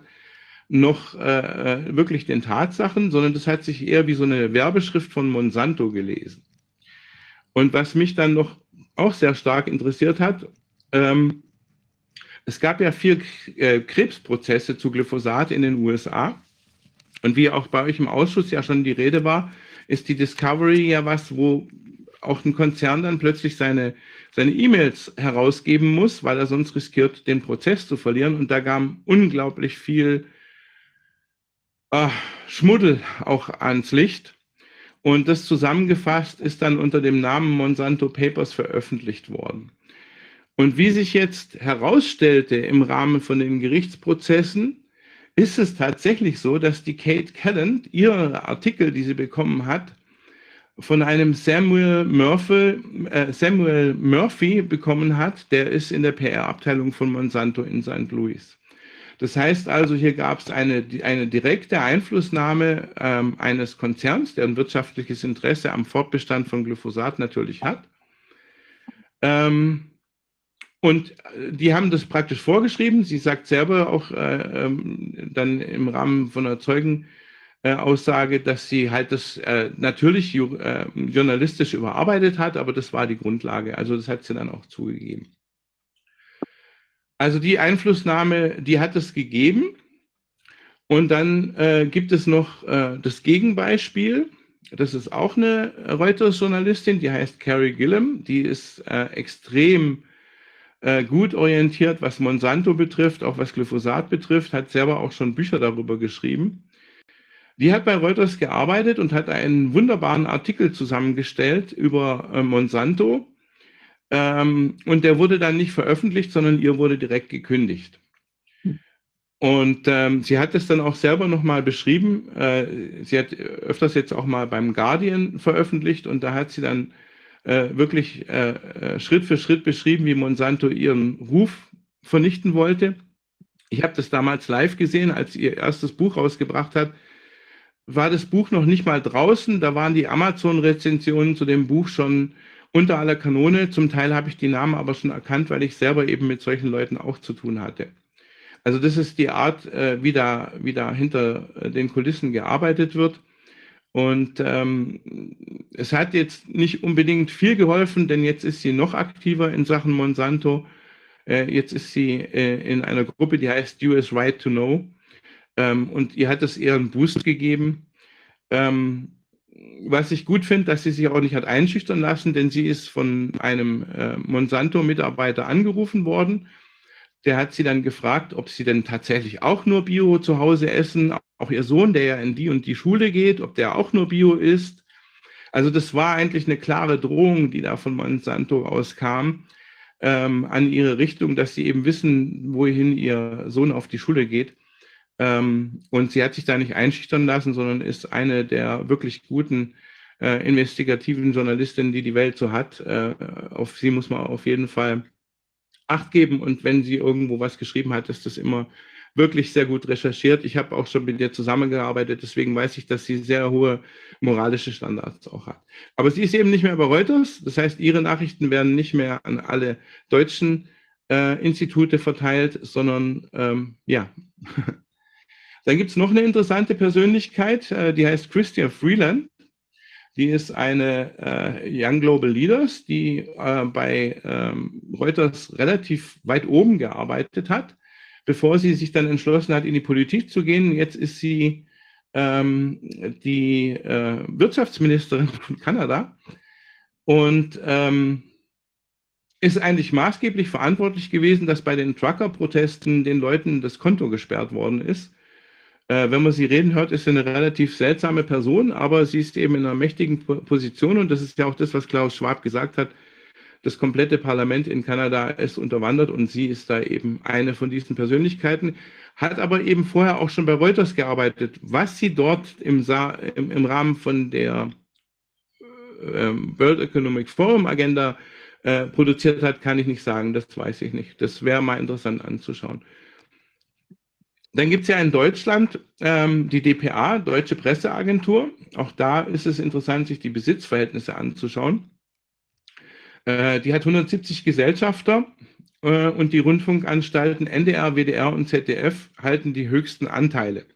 noch äh, äh, wirklich den Tatsachen, sondern das hat sich eher wie so eine Werbeschrift von Monsanto gelesen. Und was mich dann noch auch sehr stark interessiert hat, ähm, es gab ja vier äh, Krebsprozesse zu Glyphosat in den USA. Und wie auch bei euch im Ausschuss ja schon die Rede war, ist die Discovery ja was, wo auch ein Konzern dann plötzlich seine seine E-Mails herausgeben muss, weil er sonst riskiert, den Prozess zu verlieren. Und da kam unglaublich viel äh, Schmuddel auch ans Licht. Und das zusammengefasst ist dann unter dem Namen Monsanto Papers veröffentlicht worden. Und wie sich jetzt herausstellte im Rahmen von den Gerichtsprozessen, ist es tatsächlich so, dass die Kate Calland ihre Artikel, die sie bekommen hat, von einem Samuel Murphy, äh, Samuel Murphy bekommen hat, der ist in der PR-Abteilung von Monsanto in St. Louis. Das heißt also, hier gab es eine, eine direkte Einflussnahme ähm, eines Konzerns, der ein wirtschaftliches Interesse am Fortbestand von Glyphosat natürlich hat. Ähm, und äh, die haben das praktisch vorgeschrieben. Sie sagt selber auch äh, ähm, dann im Rahmen von einer Zeugenaussage, dass sie halt das äh, natürlich ju äh, journalistisch überarbeitet hat, aber das war die Grundlage. Also das hat sie dann auch zugegeben. Also die Einflussnahme, die hat es gegeben. Und dann äh, gibt es noch äh, das Gegenbeispiel. Das ist auch eine Reuters-Journalistin, die heißt Carrie Gillum. Die ist äh, extrem äh, gut orientiert, was Monsanto betrifft, auch was Glyphosat betrifft, hat selber auch schon Bücher darüber geschrieben. Die hat bei Reuters gearbeitet und hat einen wunderbaren Artikel zusammengestellt über äh, Monsanto ähm, und der wurde dann nicht veröffentlicht, sondern ihr wurde direkt gekündigt. Und ähm, sie hat es dann auch selber nochmal beschrieben. Äh, sie hat öfters jetzt auch mal beim Guardian veröffentlicht und da hat sie dann äh, wirklich äh, äh Schritt für Schritt beschrieben, wie Monsanto ihren Ruf vernichten wollte. Ich habe das damals live gesehen, als sie ihr erstes Buch rausgebracht hat. War das Buch noch nicht mal draußen, da waren die Amazon-Rezensionen zu dem Buch schon unter aller Kanone. Zum Teil habe ich die Namen aber schon erkannt, weil ich selber eben mit solchen Leuten auch zu tun hatte. Also das ist die Art, äh, wie, da, wie da hinter äh, den Kulissen gearbeitet wird. Und ähm, es hat jetzt nicht unbedingt viel geholfen, denn jetzt ist sie noch aktiver in Sachen Monsanto. Äh, jetzt ist sie äh, in einer Gruppe, die heißt US Right to Know. Ähm, und ihr hat es eher einen Boost gegeben. Ähm, was ich gut finde, dass sie sich auch nicht hat einschüchtern lassen, denn sie ist von einem äh, Monsanto-Mitarbeiter angerufen worden. Der hat sie dann gefragt, ob sie denn tatsächlich auch nur Bio zu Hause essen. Auch ihr Sohn, der ja in die und die Schule geht, ob der auch nur Bio isst. Also das war eigentlich eine klare Drohung, die da von Monsanto auskam, ähm, an ihre Richtung, dass sie eben wissen, wohin ihr Sohn auf die Schule geht. Ähm, und sie hat sich da nicht einschüchtern lassen, sondern ist eine der wirklich guten äh, investigativen Journalistinnen, die die Welt so hat. Äh, auf sie muss man auf jeden Fall Acht geben. Und wenn sie irgendwo was geschrieben hat, ist das immer wirklich sehr gut recherchiert. Ich habe auch schon mit ihr zusammengearbeitet, deswegen weiß ich, dass sie sehr hohe moralische Standards auch hat. Aber sie ist eben nicht mehr bei Reuters. Das heißt, ihre Nachrichten werden nicht mehr an alle deutschen äh, Institute verteilt, sondern ähm, ja, Dann gibt es noch eine interessante Persönlichkeit, äh, die heißt Christian Freeland. Die ist eine äh, Young Global Leaders, die äh, bei ähm, Reuters relativ weit oben gearbeitet hat, bevor sie sich dann entschlossen hat, in die Politik zu gehen. Jetzt ist sie ähm, die äh, Wirtschaftsministerin von Kanada und ähm, ist eigentlich maßgeblich verantwortlich gewesen, dass bei den Trucker-Protesten den Leuten das Konto gesperrt worden ist äh, wenn man sie reden hört, ist sie eine relativ seltsame Person, aber sie ist eben in einer mächtigen Position und das ist ja auch das, was Klaus Schwab gesagt hat. das komplette Parlament in Kanada ist unterwandert und sie ist da eben eine von diesen Persönlichkeiten, hat aber eben vorher auch schon bei Reuters gearbeitet. Was sie dort im, Sa im, im Rahmen von der äh, World Economic Forum Agenda äh, produziert hat, kann ich nicht sagen, das weiß ich nicht. Das wäre mal interessant anzuschauen. Dann gibt es ja in Deutschland ähm, die DPA, Deutsche Presseagentur. Auch da ist es interessant, sich die Besitzverhältnisse anzuschauen. Äh, die hat 170 Gesellschafter äh, und die Rundfunkanstalten NDR, WDR und ZDF halten die höchsten Anteile.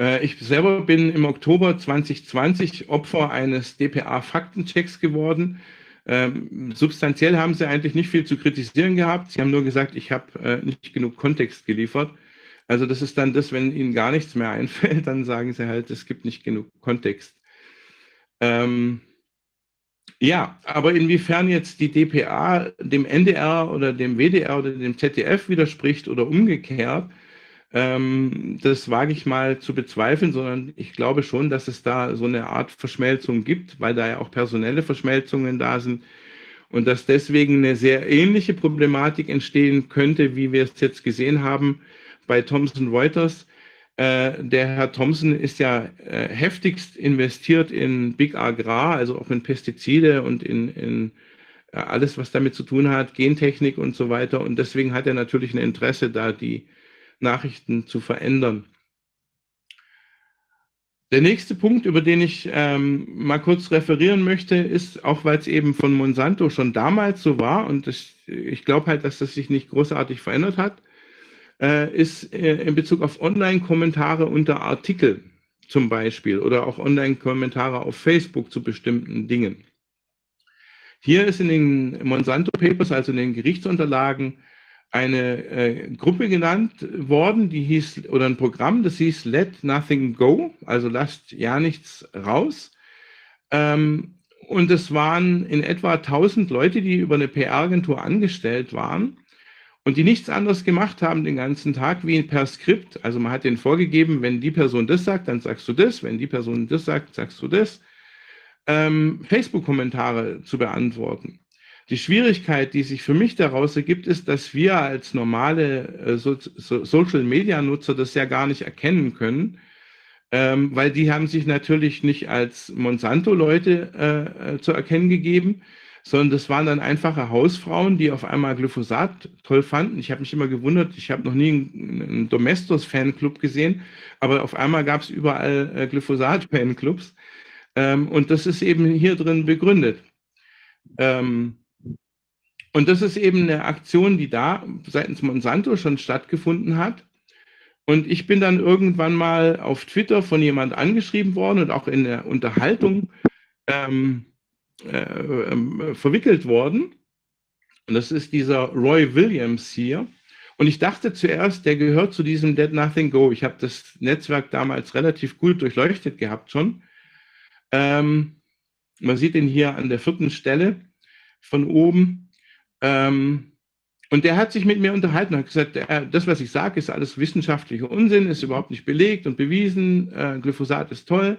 Äh, ich selber bin im Oktober 2020 Opfer eines DPA-Faktenchecks geworden. Ähm, substanziell haben sie eigentlich nicht viel zu kritisieren gehabt. Sie haben nur gesagt, ich habe äh, nicht genug Kontext geliefert. Also das ist dann das, wenn ihnen gar nichts mehr einfällt, dann sagen sie halt, es gibt nicht genug Kontext. Ähm, ja, aber inwiefern jetzt die DPA dem NDR oder dem WDR oder dem ZDF widerspricht oder umgekehrt, ähm, das wage ich mal zu bezweifeln, sondern ich glaube schon, dass es da so eine Art Verschmelzung gibt, weil da ja auch personelle Verschmelzungen da sind und dass deswegen eine sehr ähnliche Problematik entstehen könnte, wie wir es jetzt gesehen haben bei Thomson Reuters. Äh, der Herr Thomson ist ja äh, heftigst investiert in Big Agrar, also auch in Pestizide und in, in äh, alles, was damit zu tun hat, Gentechnik und so weiter. Und deswegen hat er natürlich ein Interesse, da die Nachrichten zu verändern. Der nächste Punkt, über den ich ähm, mal kurz referieren möchte, ist, auch weil es eben von Monsanto schon damals so war und das, ich glaube halt, dass das sich nicht großartig verändert hat, äh, ist äh, in Bezug auf Online-Kommentare unter Artikel zum Beispiel oder auch Online-Kommentare auf Facebook zu bestimmten Dingen. Hier ist in den Monsanto Papers, also in den Gerichtsunterlagen, eine äh, Gruppe genannt worden, die hieß, oder ein Programm, das hieß Let Nothing Go, also lasst ja nichts raus. Ähm, und es waren in etwa 1000 Leute, die über eine PR-Agentur angestellt waren und die nichts anderes gemacht haben den ganzen Tag wie per Skript. Also man hat denen vorgegeben, wenn die Person das sagt, dann sagst du das, wenn die Person das sagt, sagst du das. Ähm, Facebook-Kommentare zu beantworten. Die Schwierigkeit, die sich für mich daraus ergibt, ist, dass wir als normale äh, so so Social-Media-Nutzer das ja gar nicht erkennen können, ähm, weil die haben sich natürlich nicht als Monsanto-Leute äh, äh, zu erkennen gegeben, sondern das waren dann einfache Hausfrauen, die auf einmal Glyphosat toll fanden. Ich habe mich immer gewundert, ich habe noch nie einen, Domestos-Fanclub gesehen, aber auf einmal gab es überall Glyphosat-Fanclubs. Ähm, und das ist eben hier drin begründet. Ähm, und das ist eben eine Aktion, die da seitens Monsanto schon stattgefunden hat. Und ich bin dann irgendwann mal auf Twitter von jemand angeschrieben worden und auch in der Unterhaltung ähm, äh, äh, verwickelt worden. Und das ist dieser Roy Williams hier. Und ich dachte zuerst, der gehört zu diesem Dead Nothing Go. Ich habe das Netzwerk damals relativ gut durchleuchtet gehabt schon. Ähm, man sieht ihn hier an der vierten Stelle von oben. Ähm, und der hat sich mit mir unterhalten und hat gesagt, äh, das, was ich sage, ist alles wissenschaftlicher Unsinn, ist überhaupt nicht belegt und bewiesen. Äh, Glyphosat ist toll.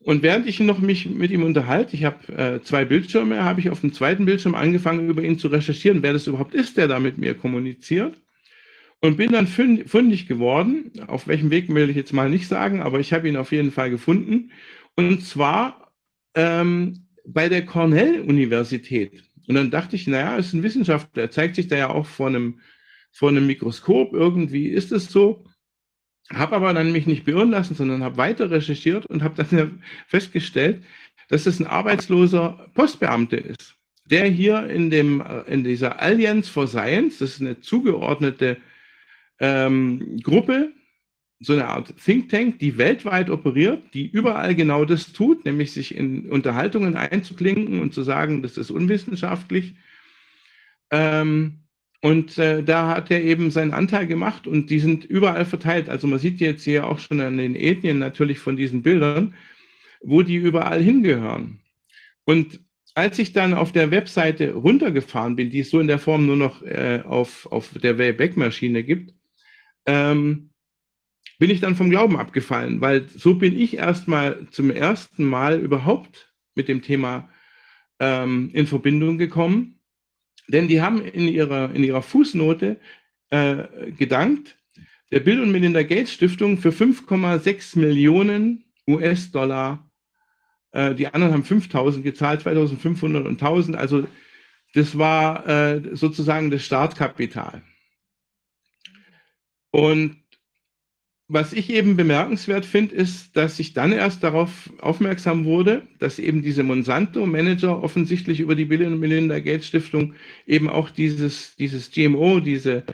Und während ich noch mich mit ihm unterhalte, ich habe äh, zwei Bildschirme, habe ich auf dem zweiten Bildschirm angefangen, über ihn zu recherchieren, wer das überhaupt ist, der da mit mir kommuniziert. Und bin dann fündig geworden. Auf welchem Weg will ich jetzt mal nicht sagen, aber ich habe ihn auf jeden Fall gefunden. Und zwar ähm, bei der Cornell-Universität. Und dann dachte ich, naja, ist ein Wissenschaftler, er zeigt sich da ja auch vor einem, vor einem Mikroskop, irgendwie ist es so. Habe aber dann mich nicht beirren lassen, sondern habe weiter recherchiert und habe dann festgestellt, dass es ein arbeitsloser Postbeamte ist, der hier in, dem, in dieser Alliance for Science, das ist eine zugeordnete ähm, Gruppe, so eine Art Think Tank, die weltweit operiert, die überall genau das tut, nämlich sich in Unterhaltungen einzuklinken und zu sagen, das ist unwissenschaftlich. Ähm, und äh, da hat er eben seinen Anteil gemacht und die sind überall verteilt. Also man sieht jetzt hier auch schon an den Ethnien natürlich von diesen Bildern, wo die überall hingehören. Und als ich dann auf der Webseite runtergefahren bin, die es so in der Form nur noch äh, auf, auf der Wayback-Maschine gibt, ähm, bin ich dann vom Glauben abgefallen, weil so bin ich erstmal zum ersten Mal überhaupt mit dem Thema ähm, in Verbindung gekommen, denn die haben in ihrer, in ihrer Fußnote äh, gedankt, der Bill und Melinda Gates Stiftung für 5,6 Millionen US-Dollar. Äh, die anderen haben 5000 gezahlt, 2500 und 1000. Also das war äh, sozusagen das Startkapital. Und was ich eben bemerkenswert finde, ist, dass ich dann erst darauf aufmerksam wurde, dass eben diese Monsanto-Manager offensichtlich über die Bill und Melinda Gates Stiftung eben auch dieses, dieses GMO, diese,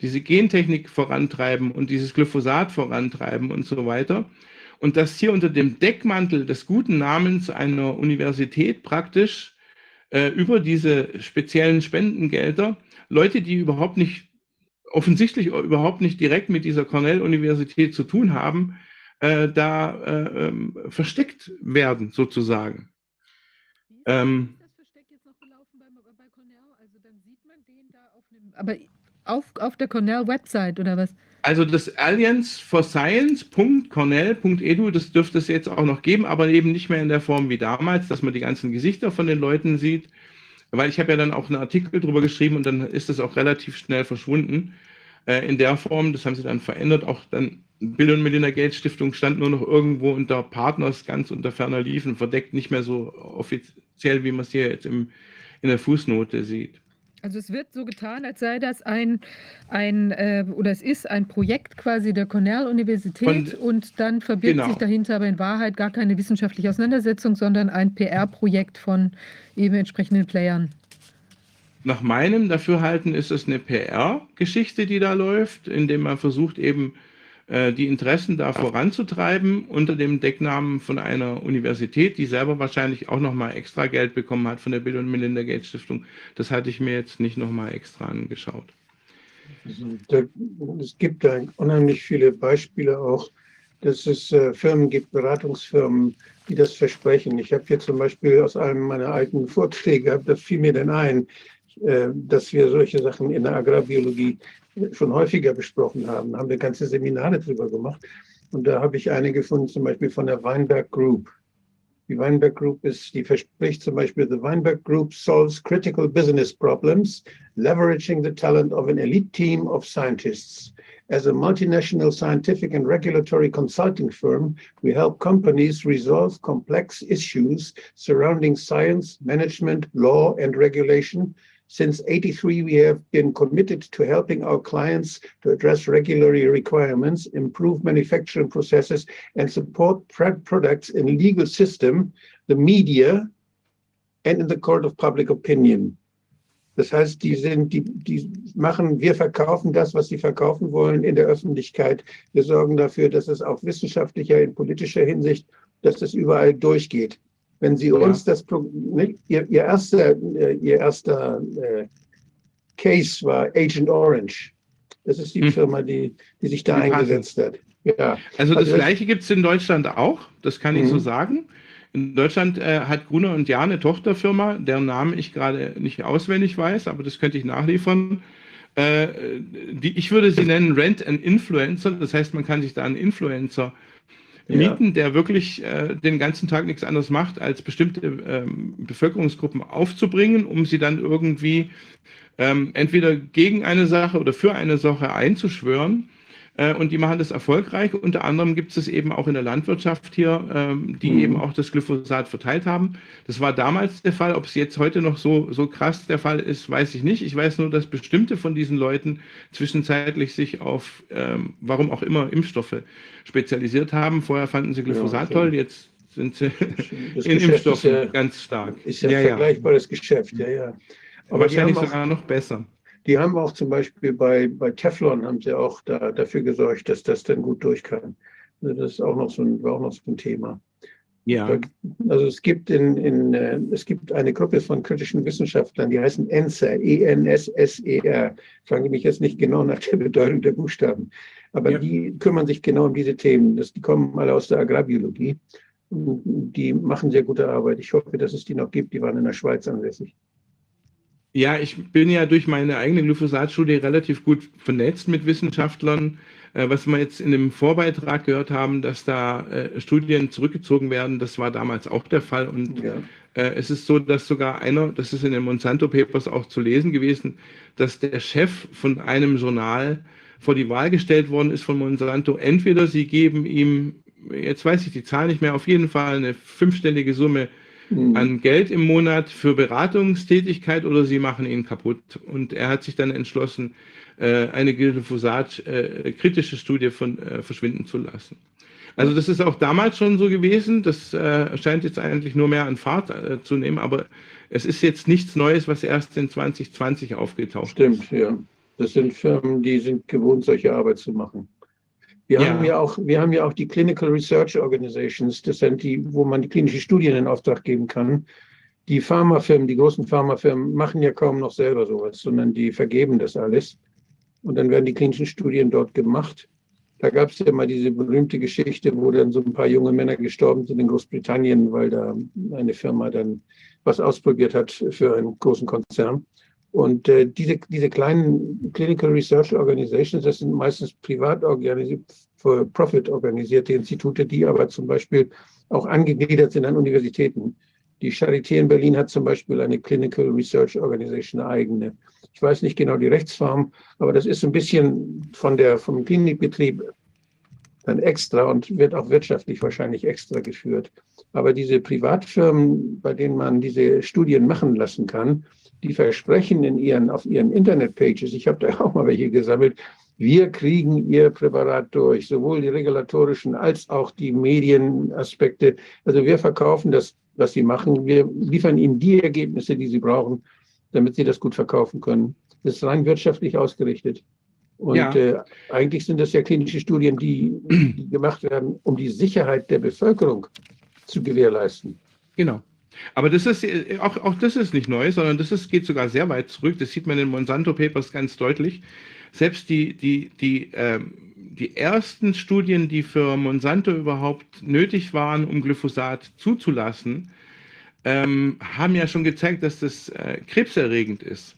diese Gentechnik vorantreiben und dieses Glyphosat vorantreiben und so weiter. Und dass hier unter dem Deckmantel des guten Namens einer Universität praktisch äh, über diese speziellen Spendengelder Leute, die überhaupt nicht offensichtlich überhaupt nicht direkt mit dieser Cornell-Universität zu tun haben, äh, da äh, ähm, versteckt werden, sozusagen. Ähm, aber auf, auf der Cornell-Website oder was? Also das Alliance for Science.cornell.edu, das dürfte es jetzt auch noch geben, aber eben nicht mehr in der Form wie damals, dass man die ganzen Gesichter von den Leuten sieht. Weil ich habe ja dann auch einen Artikel drüber geschrieben und dann ist das auch relativ schnell verschwunden äh, in der Form. Das haben sie dann verändert. Auch dann Bill und Melinda Gates Stiftung stand nur noch irgendwo unter Partners ganz unter ferner Liefen, verdeckt nicht mehr so offiziell, wie man es hier jetzt im, in der Fußnote sieht. Also es wird so getan, als sei das ein, ein äh, oder es ist ein Projekt quasi der Cornell-Universität und dann verbirgt genau. sich dahinter aber in Wahrheit gar keine wissenschaftliche Auseinandersetzung, sondern ein PR-Projekt von eben entsprechenden Playern nach meinem Dafürhalten ist es eine PR-Geschichte, die da läuft, indem man versucht, eben äh, die Interessen da voranzutreiben unter dem Decknamen von einer Universität, die selber wahrscheinlich auch nochmal extra Geld bekommen hat von der Bill und Melinda Gates Stiftung. Das hatte ich mir jetzt nicht nochmal extra angeschaut. Es gibt da unheimlich viele Beispiele auch, dass es äh, Firmen gibt, Beratungsfirmen, die das versprechen. Ich habe hier zum Beispiel aus einem meiner alten Vorträge, das fiel mir denn ein, äh, dass wir solche Sachen in der Agrarbiologie schon häufiger besprochen haben. Haben wir ganze Seminare drüber gemacht. Und da habe ich eine gefunden, zum Beispiel von der Weinberg Group. Die Weinberg Group ist, die verspricht zum Beispiel, the Weinberg Group solves critical business problems, leveraging the talent of an elite team of scientists. As a multinational scientific and regulatory consulting firm, we help companies resolve complex issues surrounding science, management, law, and regulation Since 83, we have been committed to helping our clients to address regulatory requirements, improve manufacturing processes, and support products in legal system, the media, and in the court of public opinion. Das heißt, die sind, die, die machen, wir verkaufen das, was sie verkaufen wollen in der Öffentlichkeit. Wir sorgen dafür, dass es auch wissenschaftlicher, in politischer Hinsicht, dass das überall durchgeht. Wenn Sie uns das, ne, Ihr, Ihr erster, äh, Ihr erster äh, Case war Agent Orange. Das ist die hm. Firma, die, die sich da die eingesetzt hat. Ja. Also das also, Gleiche gibt es in Deutschland auch, das kann ich so mhm. sagen. In Deutschland äh, hat Gruner und Jahr eine Tochterfirma, deren Namen ich gerade nicht auswendig weiß, aber das könnte ich nachliefern. Äh, die, ich würde sie nennen Rent and Influencer, das heißt, man kann sich da einen Influencer mieten, der wirklich äh, den ganzen Tag nichts anderes macht, als bestimmte ähm, Bevölkerungsgruppen aufzubringen, um sie dann irgendwie ähm, entweder gegen eine Sache oder für eine Sache einzuschwören. Äh, und die machen das erfolgreich. Unter anderem gibt es eben auch in der Landwirtschaft hier, ähm, die mhm. eben auch das Glyphosat verteilt haben. Das war damals der Fall. Ob es jetzt heute noch so, so krass der Fall ist, weiß ich nicht. Ich weiß nur, dass bestimmte von diesen Leuten zwischenzeitlich sich auf, ähm, warum auch immer, Impfstoffe spezialisiert haben. Vorher fanden sie Glyphosat ja, toll, jetzt sind sie das in Impfstoffen ja, ganz stark. Ist ja, ja vergleichbares Geschäft, ja, ja. Aber wahrscheinlich sogar noch besser. Die haben auch zum Beispiel bei, bei Teflon haben sie auch da, dafür gesorgt, dass das dann gut durch kann. Also das ist auch noch so ein, war auch noch so ein Thema. Ja. Also es gibt in, in äh, es gibt eine Gruppe von kritischen Wissenschaftlern, die heißen ENSER, E-N-S-S-E-R. Fragen die mich jetzt nicht genau nach der Bedeutung der Buchstaben. Aber ja. die kümmern sich genau um diese Themen. Das, die kommen alle aus der Agrarbiologie. Die machen sehr gute Arbeit. Ich hoffe, dass es die noch gibt. Die waren in der Schweiz ansässig. Ja, ich bin ja durch meine eigene Glyphosat-Studie relativ gut vernetzt mit Wissenschaftlern. Äh, was wir jetzt in dem Vorbeitrag gehört haben, dass da äh, Studien zurückgezogen werden, das war damals auch der Fall. Und ja. äh, es ist so, dass sogar einer, das ist in den Monsanto Papers auch zu lesen gewesen, dass der Chef von einem Journal vor die Wahl gestellt worden ist von Monsanto. Entweder sie geben ihm, jetzt weiß ich die Zahl nicht mehr, auf jeden Fall eine fünfstellige Summe mhm. an Geld im Monat für Beratungstätigkeit oder sie machen ihn kaputt. Und er hat sich dann entschlossen, äh, eine Glyphosat-kritische äh, Studie von, äh, verschwinden zu lassen. Also das ist auch damals schon so gewesen. Das äh, scheint jetzt eigentlich nur mehr an Fahrt äh, zu nehmen, aber es ist jetzt nichts Neues, was erst in 2020 aufgetaucht Stimmt, ist. Stimmt, ja. Das sind Firmen, die sind gewohnt, solche Arbeit zu machen. Wir, ja. haben ja auch, wir haben ja auch die Clinical Research Organizations, das sind die, wo man die klinischen Studien in Auftrag geben kann. Die Pharmafirmen, die großen Pharmafirmen machen ja kaum noch selber sowas, sondern die vergeben das alles. Und dann werden die klinischen Studien dort gemacht. Da gab es ja mal diese berühmte Geschichte, wo dann so ein paar junge Männer gestorben sind in Großbritannien, weil da eine Firma dann was ausprobiert hat für einen großen Konzern. Und äh, diese, diese kleinen Clinical Research Organizations, das sind meistens privat organisiert, für Profit organisierte Institute, die aber zum Beispiel auch angegliedert sind an Universitäten. Die Charité in Berlin hat zum Beispiel eine Clinical Research Organization eine eigene. Ich weiß nicht genau die Rechtsform, aber das ist ein bisschen von der, vom Klinikbetrieb dann extra und wird auch wirtschaftlich wahrscheinlich extra geführt. Aber diese Privatfirmen, bei denen man diese Studien machen lassen kann, die versprechen in ihren, auf ihren Internetpages, ich habe da auch mal welche gesammelt, wir kriegen ihr Präparat durch, sowohl die regulatorischen als auch die Medienaspekte. Also wir verkaufen das, was sie machen. Wir liefern ihnen die Ergebnisse, die sie brauchen, damit sie das gut verkaufen können. Das ist rein wirtschaftlich ausgerichtet. Und ja. äh, eigentlich sind das ja klinische Studien, die, die gemacht werden, um die Sicherheit der Bevölkerung zu gewährleisten. Genau. Aber das ist äh, auch, auch das ist nicht neu, sondern das ist, geht sogar sehr weit zurück. Das sieht man in Monsanto Papers ganz deutlich. Selbst die, die, die, ähm, die ersten Studien, die für Monsanto überhaupt nötig waren, um Glyphosat zuzulassen, ähm, haben ja schon gezeigt, dass das äh, krebserregend ist.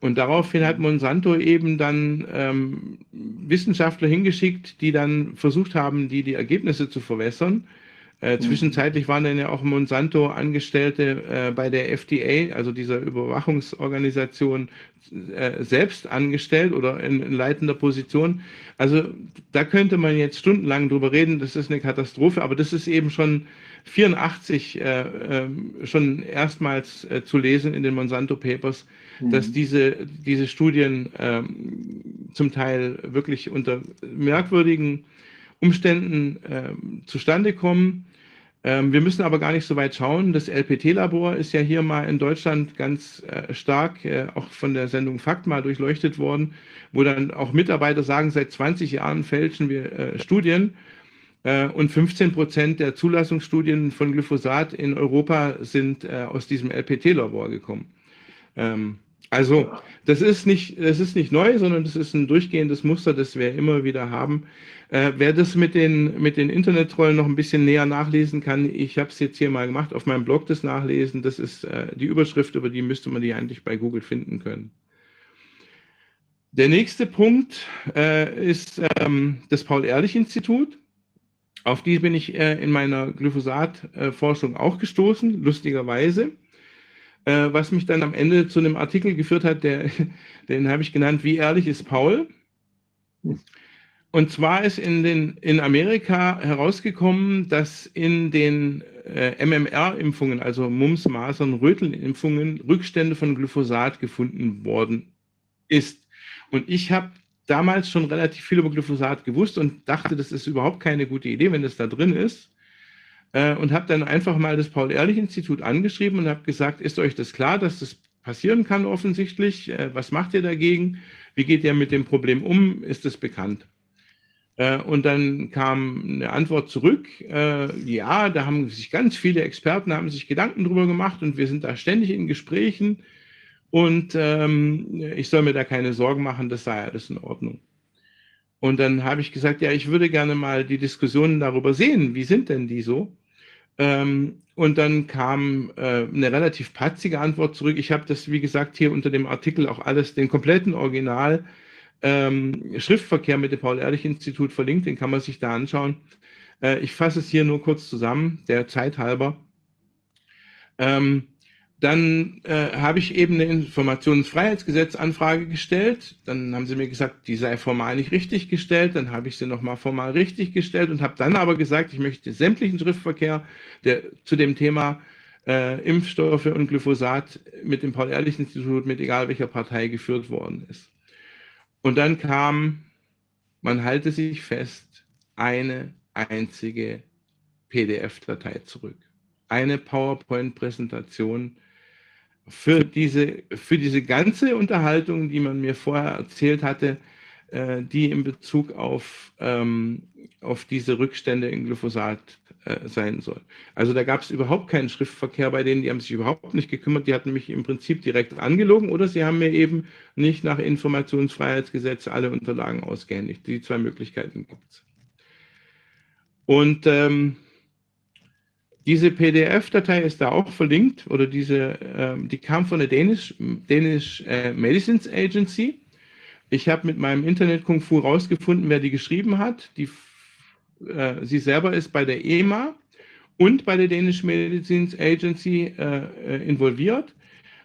Und daraufhin hat Monsanto eben dann ähm, Wissenschaftler hingeschickt, die dann versucht haben, die, die Ergebnisse zu verwässern. Äh, mhm. Zwischenzeitlich waren dann ja auch Monsanto-Angestellte äh, bei der FDA, also dieser Überwachungsorganisation, äh, selbst angestellt oder in, in, leitender Position. Also da könnte man jetzt stundenlang drüber reden, das ist eine Katastrophe, aber das ist eben schon 84 äh, ähm, schon erstmals äh, zu lesen in den Monsanto Papers, mhm. dass diese, diese Studien ähm, zum Teil wirklich unter merkwürdigen Umständen ähm, zustande kommen. Ähm, wir müssen aber gar nicht so weit schauen. Das LPT-Labor ist ja hier mal in Deutschland ganz äh, stark, äh, auch von der Sendung Fakt mal durchleuchtet worden, wo dann auch Mitarbeiter sagen, seit 20 Jahren fälschen wir äh, Studien. Und 15 Prozent der Zulassungsstudien von Glyphosat in Europa sind aus diesem LPT-Labor gekommen. Ähm, also das ist nicht, das ist nicht neu, sondern das ist ein durchgehendes Muster, das wir immer wieder haben. Äh, wer das mit den, mit den Internetrollen noch ein bisschen näher nachlesen kann, ich habe es jetzt hier mal gemacht, auf meinem Blog das nachlesen. Das ist äh, die Überschrift, über die müsste man die eigentlich bei Google finden können. Der nächste Punkt äh, ist ähm, das Paul-Ehrlich-Institut. Auf die bin ich äh, in meiner Glyphosat-Forschung auch gestoßen, lustigerweise äh, was mich dann am Ende zu einem Artikel geführt hat, der, den habe ich genannt, wie ehrlich ist Paul? Und zwar ist in, den, in Amerika herausgekommen, dass in den äh, MMR-Impfungen, also Mumps, Masern, Röteln-Impfungen, Rückstände von Glyphosat gefunden worden ist. Und ich habe damals schon relativ viel über Glyphosat gewusst und dachte, das ist überhaupt keine gute Idee, wenn das da drin ist. Äh, und habe dann einfach mal das Paul-Ehrlich-Institut angeschrieben und habe gesagt, ist euch das klar, dass das passieren kann offensichtlich? Äh, was macht ihr dagegen? Wie geht ihr mit dem Problem um? Ist es bekannt? Äh, und dann kam eine Antwort zurück, ja, da haben sich ganz viele Experten haben sich Gedanken drüber gemacht und wir sind da ständig in Gesprächen und ähm, ich soll mir da keine Sorgen machen, das sei alles in Ordnung. Und dann habe ich gesagt, ja, ich würde gerne mal die Diskussionen darüber sehen, wie sind denn die so? Ähm, und dann kam äh, eine relativ patzige Antwort zurück. Ich habe das, wie gesagt, hier unter dem Artikel auch alles, den kompletten Original ähm, Schriftverkehr mit dem Paul-Ehrlich-Institut verlinkt, den kann man sich da anschauen. Äh, ich fasse es hier nur kurz zusammen, der Zeit halber. Ähm, dann äh, habe ich eben eine Informationsfreiheitsgesetzanfrage gestellt. Dann haben sie mir gesagt, die sei formal nicht richtig gestellt. Dann habe ich sie nochmal formal richtig gestellt und habe dann aber gesagt, ich möchte sämtlichen Schriftverkehr, der zu dem Thema äh, Impfstoffe und Glyphosat mit dem Paul-Ehrlich-Institut, mit egal welcher Partei geführt worden ist. Und dann kam, man halte sich fest, eine einzige PDF-Datei zurück. Eine PowerPoint-Präsentation für diese, für diese ganze Unterhaltung, die man mir vorher erzählt hatte, äh, die in Bezug auf, ähm, auf diese Rückstände in Glyphosat äh, sein soll. Also da gab es überhaupt keinen Schriftverkehr bei denen, die haben sich überhaupt nicht gekümmert, die hatten mich im Prinzip direkt angelogen oder sie haben mir eben nicht nach Informationsfreiheitsgesetz alle Unterlagen ausgehändigt. Die zwei Möglichkeiten gibt es. Und ähm, diese PDF-Datei ist da auch verlinkt oder diese, ähm, die kam von der Danish, Danish äh, Medicines Agency. Ich habe mit meinem Internet Kung Fu rausgefunden, wer die geschrieben hat. Die, äh, sie selber ist bei der EMA und bei der Danish Medicines Agency äh, äh, involviert.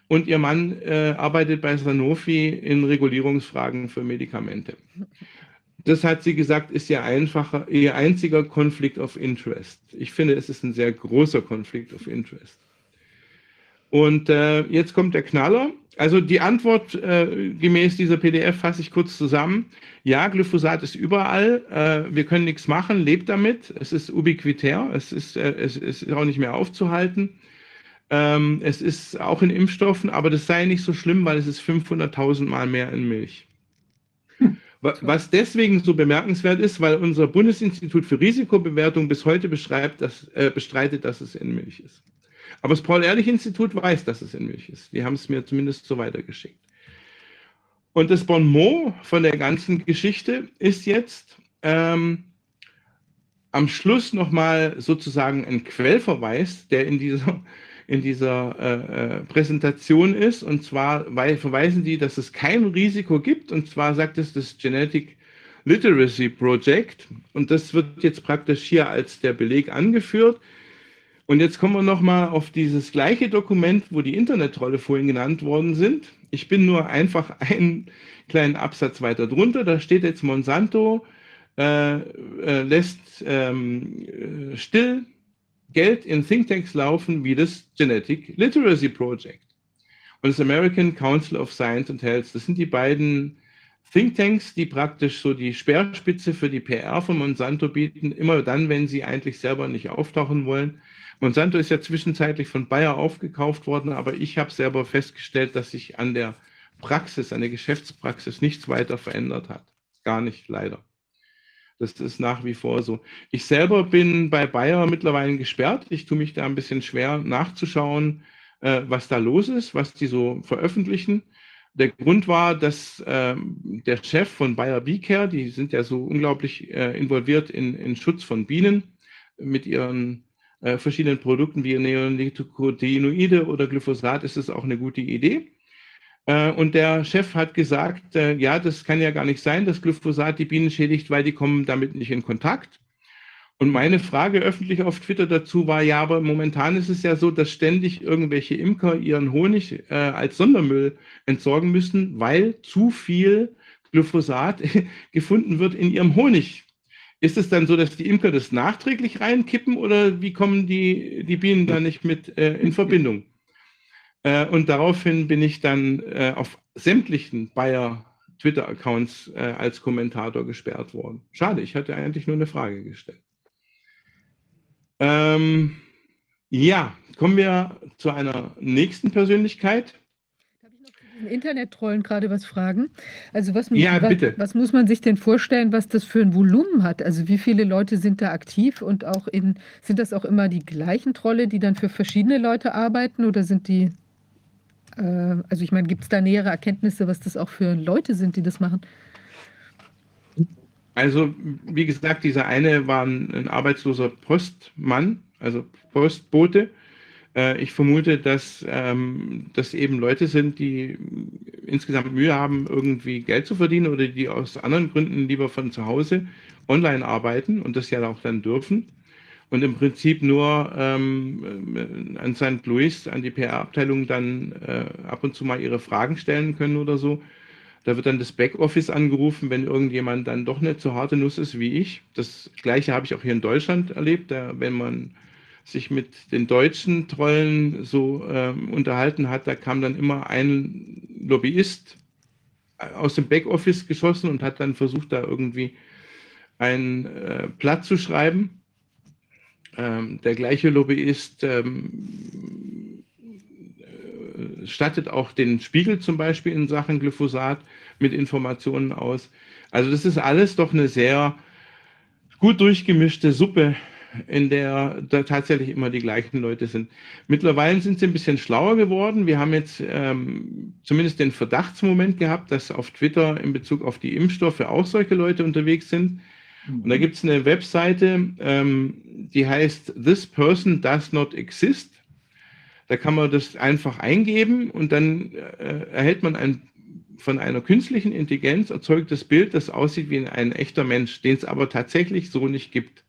Und ihr Mann äh, arbeitet bei Sanofi in Regulierungsfragen für Medikamente. Das hat sie gesagt, ist ihr einfacher, ihr einziger Konflikt of Interest. Ich finde, es ist ein sehr großer Konflikt of Interest. Und äh, jetzt kommt der Knaller. Also die Antwort äh, gemäß dieser PDF fasse ich kurz zusammen. Ja, Glyphosat ist überall. Äh, wir können nichts machen. Lebt damit. Es ist ubiquitär. Es ist, äh, es ist auch nicht mehr aufzuhalten. Ähm, es ist auch in Impfstoffen, aber das sei nicht so schlimm, weil es ist 500.000 Mal mehr in Milch. Was deswegen so bemerkenswert ist, weil unser Bundesinstitut für Risikobewertung bis heute beschreibt, dass, äh, bestreitet, dass es in Milch ist. Aber das Paul-Ehrlich-Institut weiß, dass es in Milch ist. Die haben es mir zumindest so weitergeschickt. Und das Bon mot von der ganzen Geschichte ist jetzt ähm, am Schluss nochmal sozusagen ein Quellverweis, der in dieser in dieser äh, äh, Präsentation ist. Und zwar weil, verweisen die, dass es kein Risiko gibt. Und zwar sagt es das Genetic Literacy Project. Und das wird jetzt praktisch hier als der Beleg angeführt. Und jetzt kommen wir nochmal auf dieses gleiche Dokument, wo die Internetrolle vorhin genannt worden sind. Ich bin nur einfach einen kleinen Absatz weiter drunter. Da steht jetzt Monsanto äh, äh, lässt ähm, äh, still Geld in Thinktanks laufen wie das Genetic Literacy Project und das American Council of Science and Health. Das sind die beiden Thinktanks, die praktisch so die Speerspitze für die PR von Monsanto bieten, immer dann, wenn sie eigentlich selber nicht auftauchen wollen. Monsanto ist ja zwischenzeitlich von Bayer aufgekauft worden, aber ich habe selber festgestellt, dass sich an der Praxis, an der Geschäftspraxis nichts weiter verändert hat. Gar nicht, leider. Das ist nach wie vor so. Ich selber bin bei Bayer mittlerweile gesperrt. Ich tue mich da ein bisschen schwer nachzuschauen, äh, was da los ist, was die so veröffentlichen. Der Grund war, dass äh, der Chef von Bayer Beecare, die sind ja so unglaublich äh, involviert in, in Schutz von Bienen mit ihren äh, verschiedenen Produkten wie Neonicotinoide oder Glyphosat, ist es auch eine gute Idee. Äh, und der Chef hat gesagt, äh, ja, das kann ja gar nicht sein, dass Glyphosat die Bienen schädigt, weil die kommen damit nicht in Kontakt. Und meine Frage öffentlich auf Twitter dazu war, ja, aber momentan ist es ja so, dass ständig irgendwelche Imker ihren Honig äh, als Sondermüll entsorgen müssen, weil zu viel Glyphosat gefunden wird in ihrem Honig. Ist es dann so, dass die Imker das nachträglich reinkippen oder wie kommen die, die Bienen da nicht mit äh, in Verbindung? Äh, und daraufhin bin ich dann äh, auf sämtlichen Bayer Twitter-Accounts äh, als Kommentator gesperrt worden. Schade, ich hatte eigentlich nur eine Frage gestellt. Ähm, ja, kommen wir zu einer nächsten Persönlichkeit. Internet-Trollen gerade was fragen. Also was, ja, was, was muss man sich denn vorstellen, was das für ein Volumen hat? Also wie viele Leute sind da aktiv und auch in, sind das auch immer die gleichen Trolle, die dann für verschiedene Leute arbeiten oder sind die äh, also ich meine, gibt es da nähere Erkenntnisse, was das auch für Leute sind, die das machen? Also, wie gesagt, dieser eine war ein, ein arbeitsloser Postmann, also Postbote. Äh, ich vermute, dass ähm, das eben Leute sind, die insgesamt Mühe haben, irgendwie Geld zu verdienen oder die aus anderen Gründen lieber von zu Hause online arbeiten und das ja auch dann dürfen und im Prinzip nur ähm, an St. Louis, an die PR-Abteilung dann äh, ab und zu mal ihre Fragen stellen können oder so. Da wird dann das Backoffice angerufen, wenn irgendjemand dann doch nicht so harte Nuss ist wie ich. Das gleiche habe ich auch hier in Deutschland erlebt, da, wenn man sich mit den deutschen Trollen so ähm, unterhalten hat, da kam dann immer ein Lobbyist aus dem Backoffice geschossen und hat dann versucht, da irgendwie ein äh, Blatt zu schreiben. Ähm, der gleiche Lobbyist ähm, äh, stattet auch den Spiegel zum Beispiel in Sachen Glyphosat mit Informationen aus. Also das ist alles doch eine sehr gut durchgemischte Suppe, in der da tatsächlich immer die gleichen Leute sind. Mittlerweile sind sie ein bisschen schlauer geworden. Wir haben jetzt ähm, zumindest den Verdachtsmoment gehabt, dass auf Twitter in Bezug auf die Impfstoffe auch solche Leute unterwegs sind. Und da gibt es eine Webseite, ähm, die heißt This Person Does Not Exist. Da kann man das einfach eingeben und dann äh, erhält man ein von einer künstlichen Intelligenz erzeugtes Bild, das aussieht wie ein echter Mensch, den es aber tatsächlich so nicht gibt.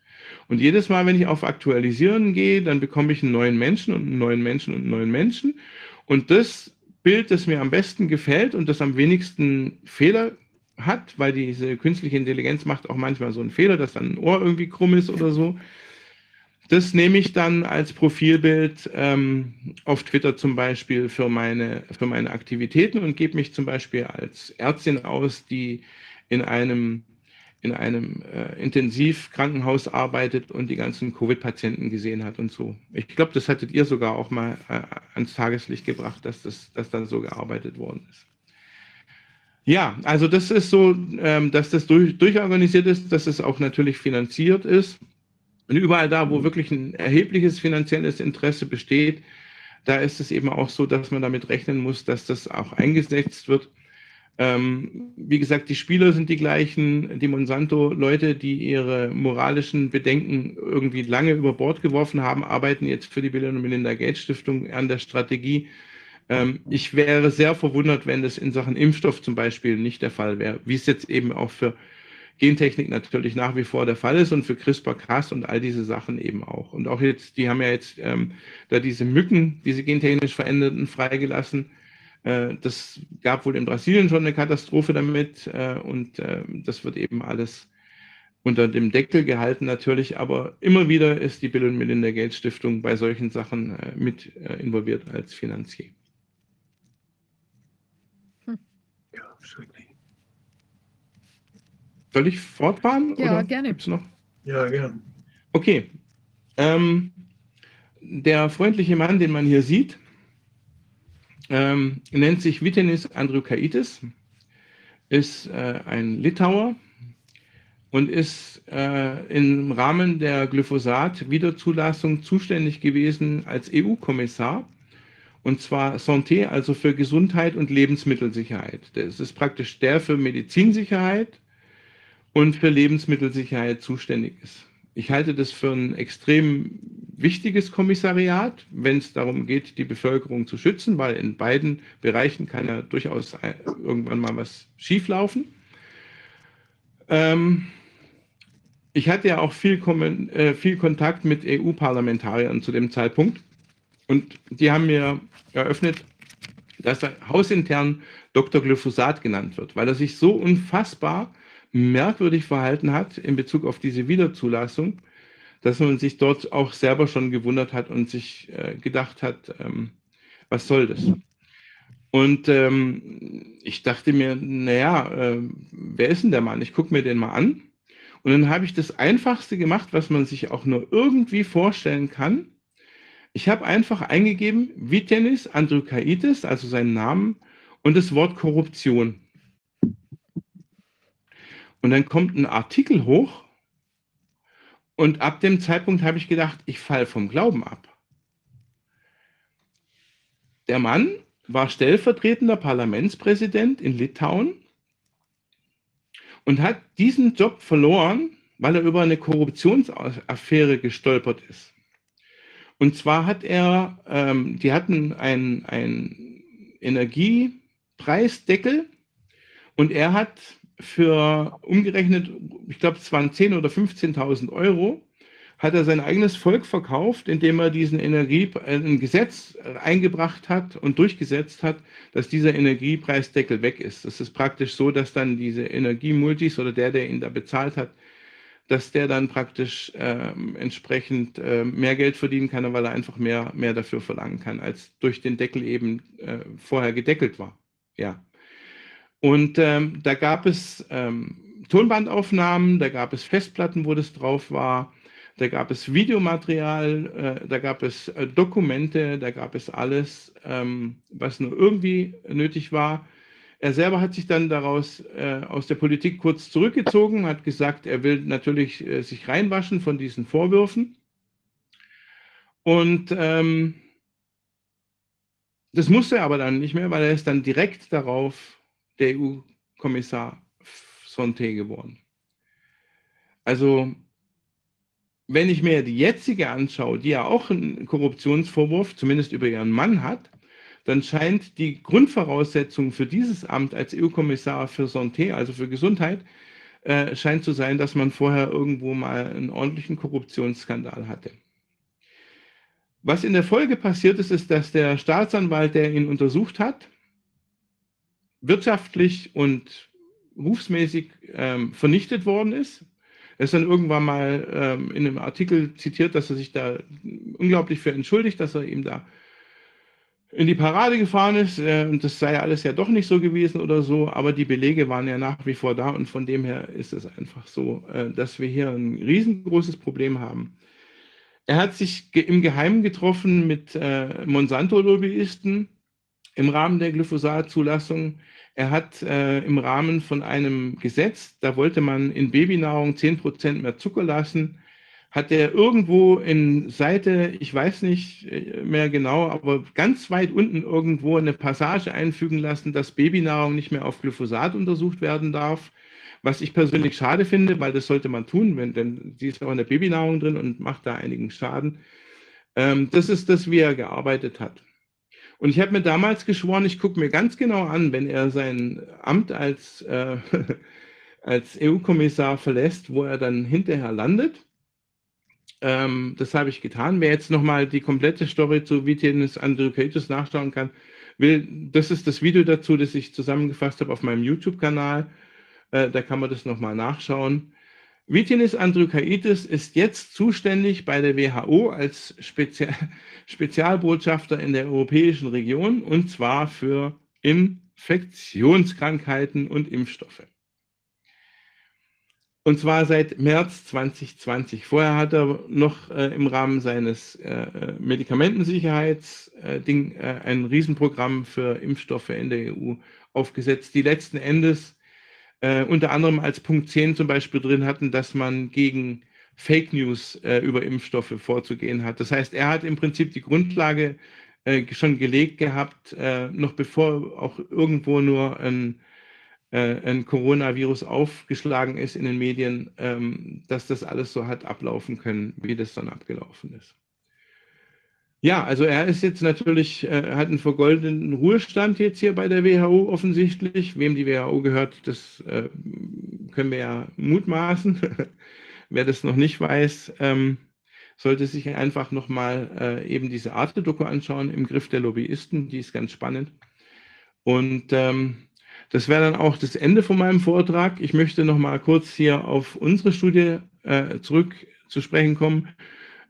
Und jedes Mal, wenn ich auf Aktualisieren gehe, dann bekomme ich einen neuen Menschen und einen neuen Menschen und einen neuen Menschen. Und das Bild, das mir am besten gefällt und das am wenigsten Fehler hat, weil diese künstliche Intelligenz macht auch manchmal so einen Fehler, dass dann ein Ohr irgendwie krumm ist oder so. Das nehme ich dann als Profilbild ähm, auf Twitter zum Beispiel für meine, für meine Aktivitäten und gebe mich zum Beispiel als Ärztin aus, die in einem, in einem äh, Intensivkrankenhaus arbeitet und die ganzen Covid-Patienten gesehen hat und so. Ich glaube, das hattet ihr sogar auch mal äh, ans Tageslicht gebracht, dass das dass da so gearbeitet worden ist. Ja, also das ist so, ähm, dass das durch, durchorganisiert ist, dass es auch natürlich finanziert ist. Und überall da, wo wirklich ein erhebliches finanzielles Interesse besteht, da ist es eben auch so, dass man damit rechnen muss, dass das auch eingesetzt wird. Ähm, wie gesagt, die Spieler sind die gleichen, die Monsanto-Leute, die ihre moralischen Bedenken irgendwie lange über Bord geworfen haben, arbeiten jetzt für die Bill und Melinda Gates Stiftung an der Strategie, ähm, ich wäre sehr verwundert, wenn das in Sachen Impfstoff zum Beispiel nicht der Fall wäre, wie es jetzt eben auch für Gentechnik natürlich nach wie vor der Fall ist und für CRISPR-Cas und all diese Sachen eben auch. Und auch jetzt, die haben ja jetzt ähm, da diese Mücken, diese gentechnisch veränderten, freigelassen. Äh, das gab wohl in Brasilien schon eine Katastrophe damit äh, und äh, das wird eben alles unter dem Deckel gehalten natürlich, aber immer wieder ist die Bill und Melinda Gates Stiftung bei solchen Sachen mit involviert als Finanzier. Schrecklich. Soll ich fortfahren? Ja, oder gerne. Gibt's noch? Ja, gern. Okay. Ähm, der freundliche Mann, den man hier sieht, ähm, nennt sich Vitenis Andriukaitis, ist äh, ein Litauer und ist äh, im Rahmen der Glyphosat-Wiederzulassung zuständig gewesen als EU-Kommissar und zwar Santé, also für Gesundheit und Lebensmittelsicherheit. Das ist praktisch der für Medizinsicherheit und für Lebensmittelsicherheit zuständig ist. Ich halte das für ein extrem wichtiges Kommissariat, wenn es darum geht, die Bevölkerung zu schützen, weil in beiden Bereichen kann ja durchaus irgendwann mal was schieflaufen. Ähm, ich hatte ja auch viel, äh, viel Kontakt mit EU-Parlamentariern zu dem Zeitpunkt. Und die haben mir eröffnet, dass er hausintern Dr. Glyphosat genannt wird, weil er sich so unfassbar merkwürdig verhalten hat in Bezug auf diese Wiederzulassung, dass man sich dort auch selber schon gewundert hat und sich äh, gedacht hat, ähm, was soll das? Und ähm, ich dachte mir, naja, äh, wer ist denn der Mann? Ich gucke mir den mal an. Und dann habe ich das Einfachste gemacht, was man sich auch nur irgendwie vorstellen kann. Ich habe einfach eingegeben Vitenis Andrukaitis, also seinen Namen, und das Wort Korruption. Und dann kommt ein Artikel hoch und ab dem Zeitpunkt habe ich gedacht, ich falle vom Glauben ab. Der Mann war stellvertretender Parlamentspräsident in Litauen und hat diesen Job verloren, weil er über eine Korruptionsaffäre gestolpert ist. Und zwar hat er, ähm, die hatten einen Energiepreisdeckel und er hat für umgerechnet, ich glaube, es waren 10.000 oder 15.000 Euro, hat er sein eigenes Volk verkauft, indem er diesen Energie, äh, ein Gesetz eingebracht hat und durchgesetzt hat, dass dieser Energiepreisdeckel weg ist. Das ist praktisch so, dass dann diese Energiemultis oder der, der ihn da bezahlt hat, dass der dann praktisch äh, entsprechend äh, mehr Geld verdienen kann, weil er einfach mehr, mehr dafür verlangen kann, als durch den Deckel eben äh, vorher gedeckelt war. Ja. Und ähm, da gab es ähm, Tonbandaufnahmen, da gab es Festplatten, wo das drauf war, da gab es Videomaterial, äh, da gab es äh, Dokumente, da gab es alles, ähm, was nur irgendwie nötig war. Er selber hat sich dann daraus äh, aus der Politik kurz zurückgezogen, hat gesagt, er will natürlich äh, sich reinwaschen von diesen Vorwürfen. Und ähm, das musste er aber dann nicht mehr, weil er ist dann direkt darauf der EU-Kommissar Sonte geworden. Also, wenn ich mir die jetzige anschaue, die ja auch einen Korruptionsvorwurf, zumindest über ihren Mann hat, dann scheint die Grundvoraussetzung für dieses Amt als EU-Kommissar für Santé, also für Gesundheit, äh, scheint zu sein, dass man vorher irgendwo mal einen ordentlichen Korruptionsskandal hatte. Was in der Folge passiert ist, ist, dass der Staatsanwalt, der ihn untersucht hat, wirtschaftlich und rufsmäßig ähm, vernichtet worden ist. Er ist dann irgendwann mal ähm, in einem Artikel zitiert, dass er sich da unglaublich für entschuldigt, dass er ihm da in die Parade gefahren ist. Äh, und das sei alles ja doch nicht so gewesen oder so, aber die Belege waren ja nach wie vor da und von dem her ist es einfach so, äh, dass wir hier ein riesengroßes Problem haben. Er hat sich im Geheimen getroffen mit äh, Monsanto-Lobbyisten im Rahmen der Glyphosat-Zulassung. Er hat äh, im Rahmen von einem Gesetz, da wollte man in Babynahrung 10% mehr Zucker lassen, hat er irgendwo in Seite, ich weiß nicht äh, mehr genau, aber ganz weit unten irgendwo eine Passage einfügen lassen, dass Babynahrung nicht mehr auf Glyphosat untersucht werden darf. Was ich persönlich schade finde, weil das sollte man tun, wenn, denn sie ist auch in der Babynahrung drin und macht da einigen Schaden. Ähm, das ist das, wie er gearbeitet hat. Und ich habe mir damals geschworen, ich gucke mir ganz genau an, wenn er sein Amt als, äh, als EU-Kommissar verlässt, wo er dann hinterher landet ähm, das habe ich getan. Wer jetzt nochmal die komplette Story zu Vitienus Andrukaitis nachschauen kann, will, das ist das Video dazu, das ich zusammengefasst habe auf meinem YouTube-Kanal. Äh, da kann man das nochmal nachschauen. Vitinis Andrukaitis ist jetzt zuständig bei der WHO als Spezial Spezialbotschafter in der europäischen Region und zwar für Infektionskrankheiten und Impfstoffe. Und zwar seit März 2020. Vorher hat er noch äh, im Rahmen seines äh, Medikamentensicherheitsding äh, äh, ein Riesenprogramm für Impfstoffe in der EU aufgesetzt, die letzten Endes äh, unter anderem als Punkt 10 zum Beispiel drin hatten, dass man gegen Fake News äh, über Impfstoffe vorzugehen hat. Das heißt, er hat im Prinzip die Grundlage schon gelegt gehabt, noch bevor auch irgendwo nur ein äh, ein Coronavirus aufgeschlagen ist in den Medien, ähm, dass das alles so hat ablaufen können, wie das dann abgelaufen ist. Ja, also er ist jetzt natürlich, äh, hat einen vergoldeten Ruhestand jetzt hier bei der WHO offensichtlich. Wem die WHO gehört, das äh, können wir ja mutmaßen. Wer das noch nicht weiß, ähm, sollte sich einfach nochmal äh, eben diese Arte-Doku anschauen im Griff der Lobbyisten. Die ist ganz spannend. Und ähm, das wäre dann auch das Ende von meinem Vortrag. Ich möchte noch mal kurz hier auf unsere Studie äh, zurück zu sprechen kommen.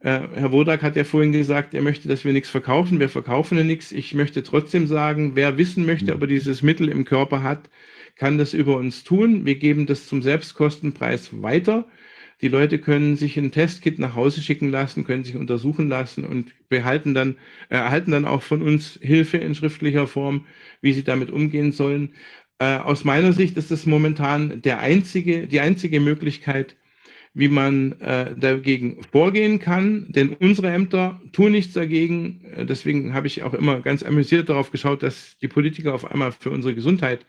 Äh, Herr Wodak hat ja vorhin gesagt, er möchte, dass wir nichts verkaufen. Wir verkaufen ja nichts. Ich möchte trotzdem sagen, wer wissen möchte, ob er dieses Mittel im Körper hat, kann das über uns tun. Wir geben das zum Selbstkostenpreis weiter. Die Leute können sich ein Testkit nach Hause schicken lassen, können sich untersuchen lassen und behalten dann, äh, erhalten dann auch von uns Hilfe in schriftlicher Form, wie sie damit umgehen sollen. Äh, aus meiner Sicht ist es momentan der einzige, die einzige Möglichkeit, wie man äh, dagegen vorgehen kann. Denn unsere Ämter tun nichts dagegen. Äh, deswegen habe ich auch immer ganz amüsiert darauf geschaut, dass die Politiker auf einmal für unsere Gesundheit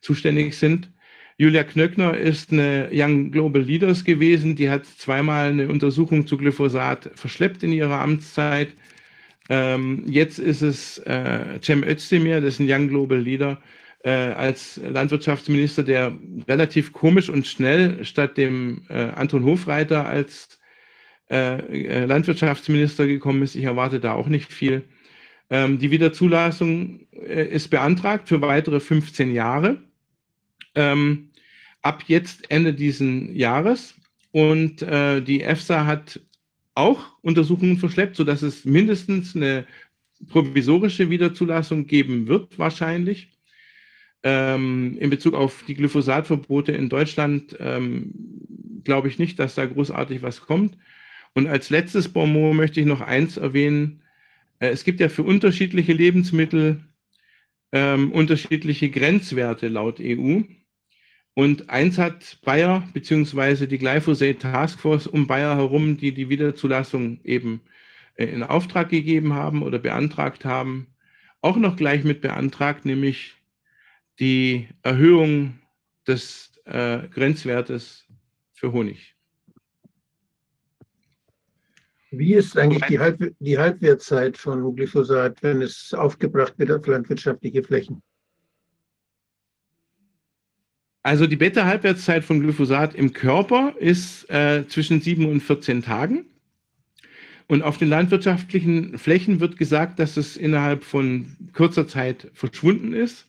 zuständig sind. Julia Knöckner ist eine Young Global Leaders gewesen. Die hat zweimal eine Untersuchung zu Glyphosat verschleppt in ihrer Amtszeit. Ähm, jetzt ist es äh, Cem Özdemir, das ist ein Young Global Leader, äh, als Landwirtschaftsminister, der relativ komisch und schnell statt dem äh, Anton Hofreiter als äh, äh, Landwirtschaftsminister gekommen ist. Ich erwarte da auch nicht viel. Ähm, die Wiederzulassung äh, ist beantragt für weitere 15 Jahre. Ähm, ab jetzt Ende diesen Jahres. Und äh, die EFSA hat auch Untersuchungen verschleppt, sodass es mindestens eine provisorische Wiederzulassung geben wird, wahrscheinlich. Ähm, in Bezug auf die Glyphosatverbote in Deutschland ähm, glaube ich nicht, dass da großartig was kommt. Und als letztes Bonmot möchte ich noch eins erwähnen. Äh, es gibt ja für unterschiedliche Lebensmittel ähm, unterschiedliche Grenzwerte laut EU. Und eins hat Bayer beziehungsweise die Glyphosate Taskforce um Bayer herum, die die Wiederzulassung eben äh, in Auftrag gegeben haben oder beantragt haben, auch noch gleich mit beantragt, nämlich die Erhöhung des äh, Grenzwertes für Honig. Wie ist eigentlich die, Halb die Halbwertzeit von Glyphosat, wenn es aufgebracht wird auf landwirtschaftliche Flächen? Also die Beta-Halbwertszeit von Glyphosat im Körper ist äh, zwischen 7 und 14 Tagen. Und auf den landwirtschaftlichen Flächen wird gesagt, dass es innerhalb von kurzer Zeit verschwunden ist.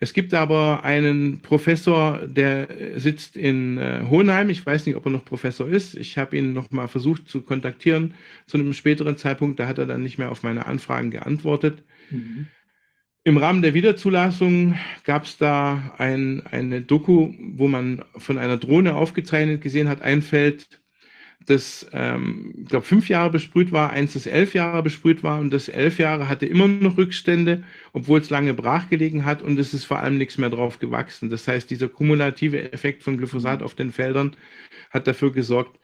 Es gibt aber einen Professor, der sitzt in äh, Hohenheim. Ich weiß nicht, ob er noch Professor ist. Ich habe ihn noch mal versucht zu kontaktieren zu einem späteren Zeitpunkt. Da hat er dann nicht mehr auf meine Anfragen geantwortet. Mhm. Im Rahmen der Wiederzulassung gab es da ein, eine Doku, wo man von einer Drohne aufgezeichnet gesehen hat, ein Feld, das, ähm, ich glaube, fünf Jahre besprüht war, eins, das elf Jahre besprüht war und das elf Jahre hatte immer noch Rückstände, obwohl es lange brach gelegen hat und es ist vor allem nichts mehr drauf gewachsen. Das heißt, dieser kumulative Effekt von Glyphosat auf den Feldern hat dafür gesorgt,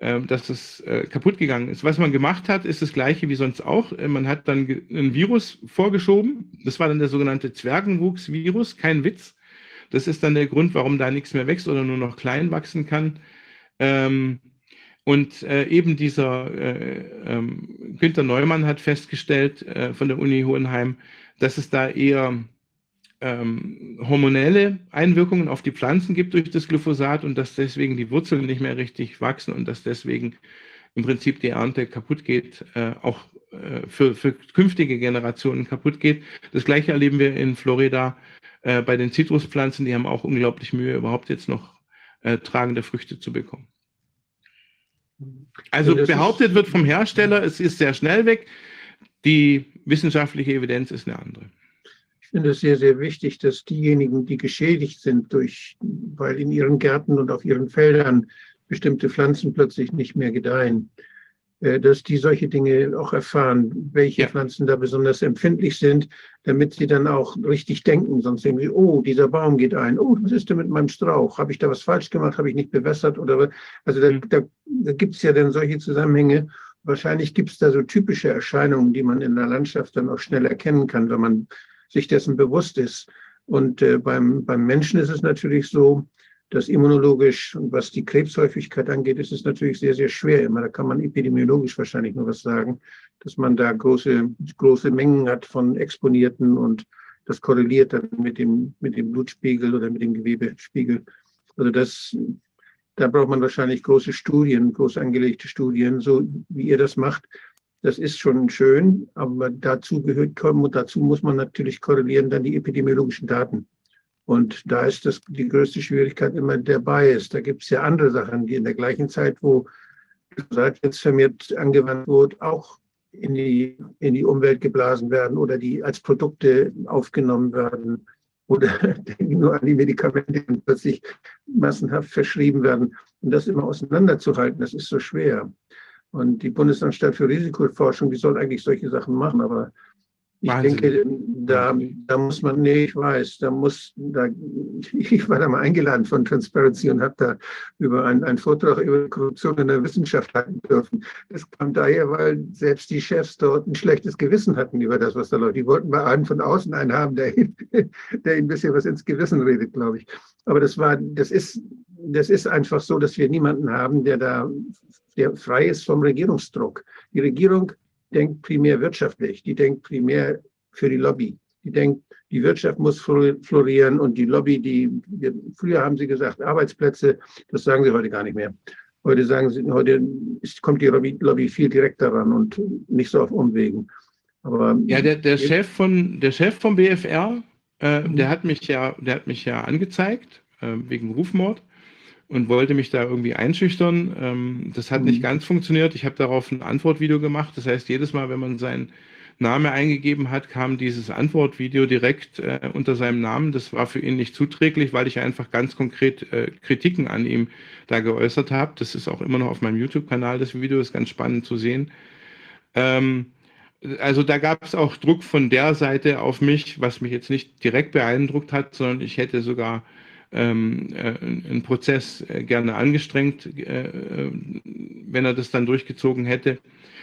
ähm, dass es äh, kaputt gegangen ist. Was man gemacht hat, ist das gleiche wie sonst auch. Äh, man hat dann ein Virus vorgeschoben. Das war dann der sogenannte Zwergenwuchsvirus, kein Witz. Das ist dann der Grund, warum da nichts mehr wächst oder nur noch klein wachsen kann. Ähm, und äh, eben dieser äh, ähm, Günther Neumann hat festgestellt äh, von der Uni Hohenheim, dass es da eher ähm, hormonelle Einwirkungen auf die Pflanzen gibt durch das Glyphosat und dass deswegen die Wurzeln nicht mehr richtig wachsen und dass deswegen im Prinzip die Ernte kaputt geht, äh, auch äh, für, für künftige Generationen kaputt geht. Das gleiche erleben wir in Florida äh, bei den Zitruspflanzen, die haben auch unglaublich Mühe, überhaupt jetzt noch äh, tragende Früchte zu bekommen. Also behauptet wird vom Hersteller, es ist sehr schnell weg. Die wissenschaftliche Evidenz ist eine andere. Ich finde es sehr, sehr wichtig, dass diejenigen, die geschädigt sind durch, weil in ihren Gärten und auf ihren Feldern bestimmte Pflanzen plötzlich nicht mehr gedeihen, dass die solche Dinge auch erfahren, welche ja. Pflanzen da besonders empfindlich sind, damit sie dann auch richtig denken. Sonst denken sie, oh, dieser Baum geht ein. Oh, was ist denn mit meinem Strauch? Habe ich da was falsch gemacht? Habe ich nicht bewässert? Oder also da, mhm. da, da gibt es ja dann solche Zusammenhänge. Wahrscheinlich gibt es da so typische Erscheinungen, die man in der Landschaft dann auch schnell erkennen kann, wenn man sich dessen bewusst ist. Und äh, beim, beim Menschen ist es natürlich so, dass immunologisch und was die Krebshäufigkeit angeht, ist es natürlich sehr, sehr schwer immer. Da kann man epidemiologisch wahrscheinlich nur was sagen, dass man da große, große Mengen hat von Exponierten und das korreliert dann mit dem, mit dem Blutspiegel oder mit dem Gewebespiegel. Also das, da braucht man wahrscheinlich große Studien, groß angelegte Studien, so wie ihr das macht. Das ist schon schön, aber dazu gehört kommen und dazu muss man natürlich korrelieren dann die epidemiologischen Daten. Und da ist das die größte Schwierigkeit immer der Bias. Da gibt es ja andere Sachen, die in der gleichen Zeit, wo seit jetzt vermehrt angewandt wird, auch in die, in die Umwelt geblasen werden oder die als Produkte aufgenommen werden oder nur an die Medikamente die plötzlich massenhaft verschrieben werden. Und das immer auseinanderzuhalten, das ist so schwer. Und die Bundesanstalt für Risikoforschung, die soll eigentlich solche Sachen machen, aber Ich Wahnsinn. denke, da, da muss man, nee, ich weiß, da muss, da, ich war da mal eingeladen von Transparency und habe da über einen, einen Vortrag über Korruption in der Wissenschaft halten dürfen. Das kam daher, weil selbst die Chefs dort ein schlechtes Gewissen hatten über das, was da läuft. Die wollten bei einem von außen einen haben, der, ihnen- der ihnen ein bisschen was ins Gewissen redet, glaube ich. Aber das war, das ist, das ist einfach so, dass wir niemanden haben, der da, der frei ist vom Regierungsdruck. Die Regierung denkt primär wirtschaftlich, die denkt primär für die Lobby. Die denkt, die Wirtschaft muss flor- florieren und die Lobby, die, früher haben sie gesagt, Arbeitsplätze, das sagen sie heute gar nicht mehr. Heute sagen sie, heute kommt die Lobby, Lobby viel direkter ran und nicht so auf Umwegen. Aber Ja, der, der Chef von der Chef vom BFR, äh, Mhm. der hat mich ja, der hat mich ja angezeigt äh, wegen Rufmord und wollte mich da irgendwie einschüchtern. Ähm, das hat Mhm. nicht ganz funktioniert. Ich habe darauf ein Antwortvideo gemacht. Das heißt, jedes Mal, wenn man seinen Name eingegeben hat, kam dieses Antwortvideo direkt äh, unter seinem Namen. Das war für ihn nicht zuträglich, weil ich einfach ganz konkret äh, Kritiken an ihm da geäußert habe. Das ist auch immer noch auf meinem YouTube-Kanal, das Video ist ganz spannend zu sehen. Ähm, also da gab es auch Druck von der Seite auf mich, was mich jetzt nicht direkt beeindruckt hat, sondern ich hätte sogar ähm, äh, einen Prozess äh, gerne angestrengt, äh, äh, wenn er das dann durchgezogen hätte.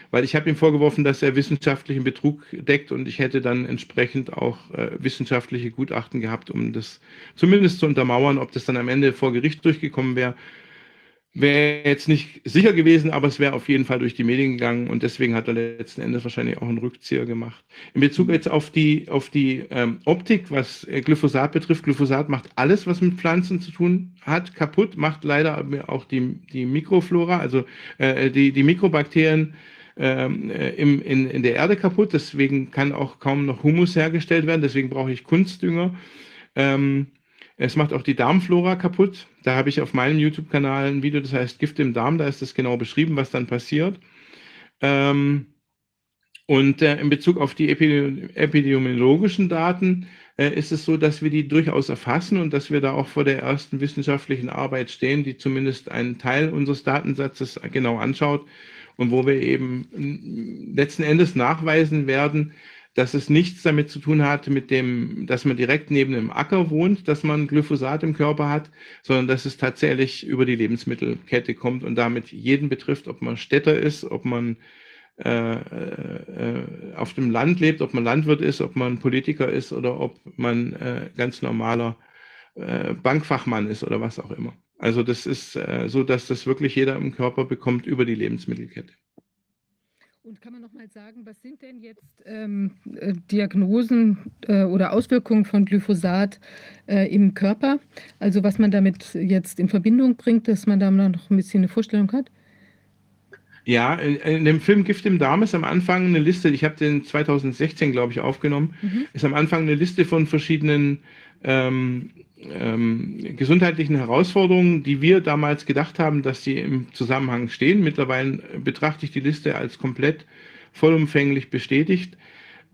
Weil ich habe ihm vorgeworfen, dass er wissenschaftlichen Betrug deckt und ich hätte dann entsprechend auch äh, wissenschaftliche Gutachten gehabt, um das zumindest zu untermauern. Ob das dann am Ende vor Gericht durchgekommen wäre, wäre jetzt nicht sicher gewesen, aber es wäre auf jeden Fall durch die Medien gegangen und deswegen hat er letzten Endes wahrscheinlich auch einen Rückzieher gemacht. In Bezug jetzt auf die, auf die ähm, Optik, was äh, Glyphosat betrifft, Glyphosat macht alles, was mit Pflanzen zu tun hat, kaputt, macht leider auch die, die Mikroflora, also äh, die, die Mikrobakterien ähm, äh, im, in, in der Erde kaputt, deswegen kann auch kaum noch Humus hergestellt werden, deswegen brauche ich Kunstdünger. Ähm, es macht auch die Darmflora kaputt. Da habe ich auf meinem YouTube-Kanal ein Video, das heißt Gift im Darm, da ist das genau beschrieben, was dann passiert. Ähm, und äh, in Bezug auf die Epide epidemiologischen Daten äh, ist es so, dass wir die durchaus erfassen und dass wir da auch vor der ersten wissenschaftlichen Arbeit stehen, die zumindest einen Teil unseres Datensatzes genau anschaut und wo wir eben mm, letzten Endes nachweisen werden, dass es nichts damit zu tun hat, mit dem, dass man direkt neben einem Acker wohnt, dass man Glyphosat im Körper hat, sondern dass es tatsächlich über die Lebensmittelkette kommt und damit jeden betrifft, ob man Städter ist, ob man äh, äh, auf dem Land lebt, ob man Landwirt ist, ob man Politiker ist oder ob man äh, ganz normaler äh, Bankfachmann ist oder was auch immer. Also das ist äh, so, dass das wirklich jeder im Körper bekommt über die Lebensmittelkette. Und kann man noch mal sagen, was sind denn jetzt ähm, äh, Diagnosen äh, oder Auswirkungen von Glyphosat äh, im Körper? Also was man damit jetzt in Verbindung bringt, dass man da noch ein bisschen eine Vorstellung hat? Ja, in, in dem Film Gift im Darm ist am Anfang eine Liste, ich habe den 2016, glaube ich, aufgenommen, Mhm. ist am Anfang eine Liste von verschiedenen ähm, ähm, gesundheitlichen Herausforderungen, die wir damals gedacht haben, dass sie im Zusammenhang stehen. Mittlerweile betrachte ich die Liste als komplett vollumfänglich bestätigt.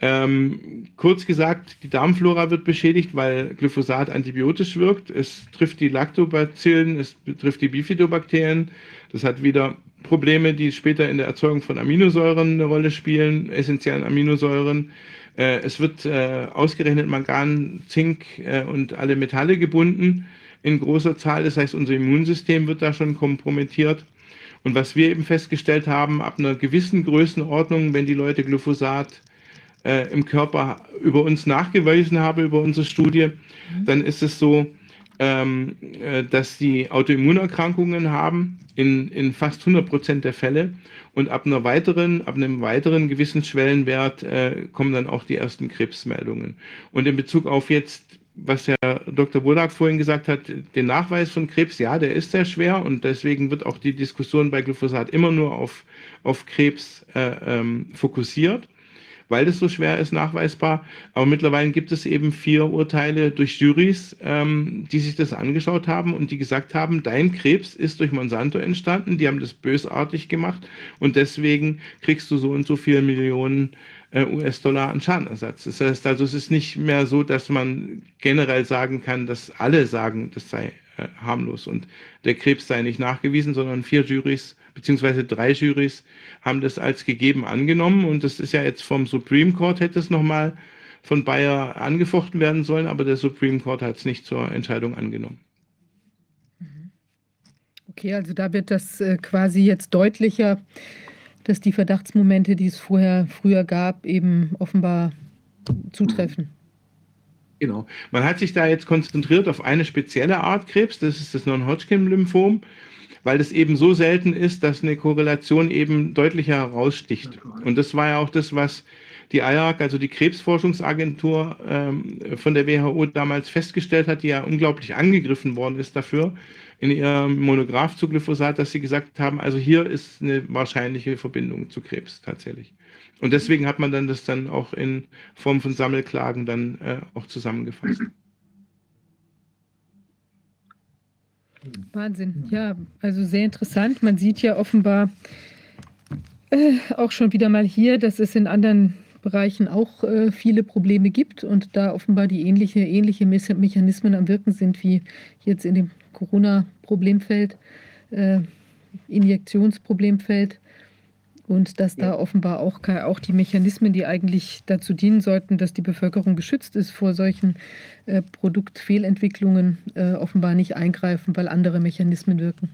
Ähm, kurz gesagt, die Darmflora wird beschädigt, weil Glyphosat antibiotisch wirkt. Es trifft die Lactobacillen, es betrifft die Bifidobakterien. Das hat wieder Probleme, die später in der Erzeugung von Aminosäuren eine Rolle spielen, essentiellen Aminosäuren. Äh, es wird äh, ausgerechnet Mangan, Zink äh, und alle Metalle gebunden in großer Zahl. Das heißt, unser Immunsystem wird da schon kompromittiert. Und was wir eben festgestellt haben, ab einer gewissen Größenordnung, wenn die Leute Glyphosat äh, im Körper über uns nachgewiesen haben, über unsere Studie, dann ist es so, ähm, äh, dass die Autoimmunerkrankungen haben in, in fast 100 Prozent der Fälle. Und ab einer weiteren, ab einem weiteren gewissen Schwellenwert äh, kommen dann auch die ersten Krebsmeldungen. Und in Bezug auf jetzt, was Herr Dr. Burdak vorhin gesagt hat, den Nachweis von Krebs, ja, der ist sehr schwer und deswegen wird auch die Diskussion bei Glyphosat immer nur auf, auf Krebs äh, ähm, fokussiert weil das so schwer ist, nachweisbar. Aber mittlerweile gibt es eben vier Urteile durch Jurys, ähm, die sich das angeschaut haben und die gesagt haben, dein Krebs ist durch Monsanto entstanden, die haben das bösartig gemacht und deswegen kriegst du so und so viele Millionen äh, US-Dollar an Schadenersatz. Das heißt also, es ist nicht mehr so, dass man generell sagen kann, dass alle sagen, das sei äh, harmlos und der Krebs sei nicht nachgewiesen, sondern vier Jurys beziehungsweise drei Jurys haben das als gegeben angenommen und das ist ja jetzt vom Supreme Court hätte es nochmal von Bayer angefochten werden sollen, aber der Supreme Court hat es nicht zur Entscheidung angenommen. Okay, also da wird das äh, quasi jetzt deutlicher, dass die Verdachtsmomente, die es vorher früher gab, eben offenbar zutreffen. Genau. Man hat sich da jetzt konzentriert auf eine spezielle Art Krebs, das ist das Non-Hodgkin-Lymphom, weil das eben so selten ist, dass eine Korrelation eben deutlicher heraussticht. Und das war ja auch das, was die IARC, also die Krebsforschungsagentur ähm, von der WHO damals festgestellt hat, die ja unglaublich angegriffen worden ist dafür, in ihrem Monograph zu Glyphosat, dass sie gesagt haben, also hier ist eine wahrscheinliche Verbindung zu Krebs tatsächlich. Und deswegen hat man dann das dann auch in Form von Sammelklagen dann äh, auch zusammengefasst. Wahnsinn, ja, also sehr interessant. Man sieht ja offenbar äh, auch schon wieder mal hier, dass es in anderen Bereichen auch äh, viele Probleme gibt und da offenbar die ähnliche, ähnliche Mechanismen am Wirken sind wie jetzt in dem Corona-Problemfeld, äh, Injektionsproblemfeld und dass da offenbar auch, auch die Mechanismen, die eigentlich dazu dienen sollten, dass die Bevölkerung geschützt ist vor solchen äh, Produktfehlentwicklungen, äh, offenbar nicht eingreifen, weil andere Mechanismen wirken.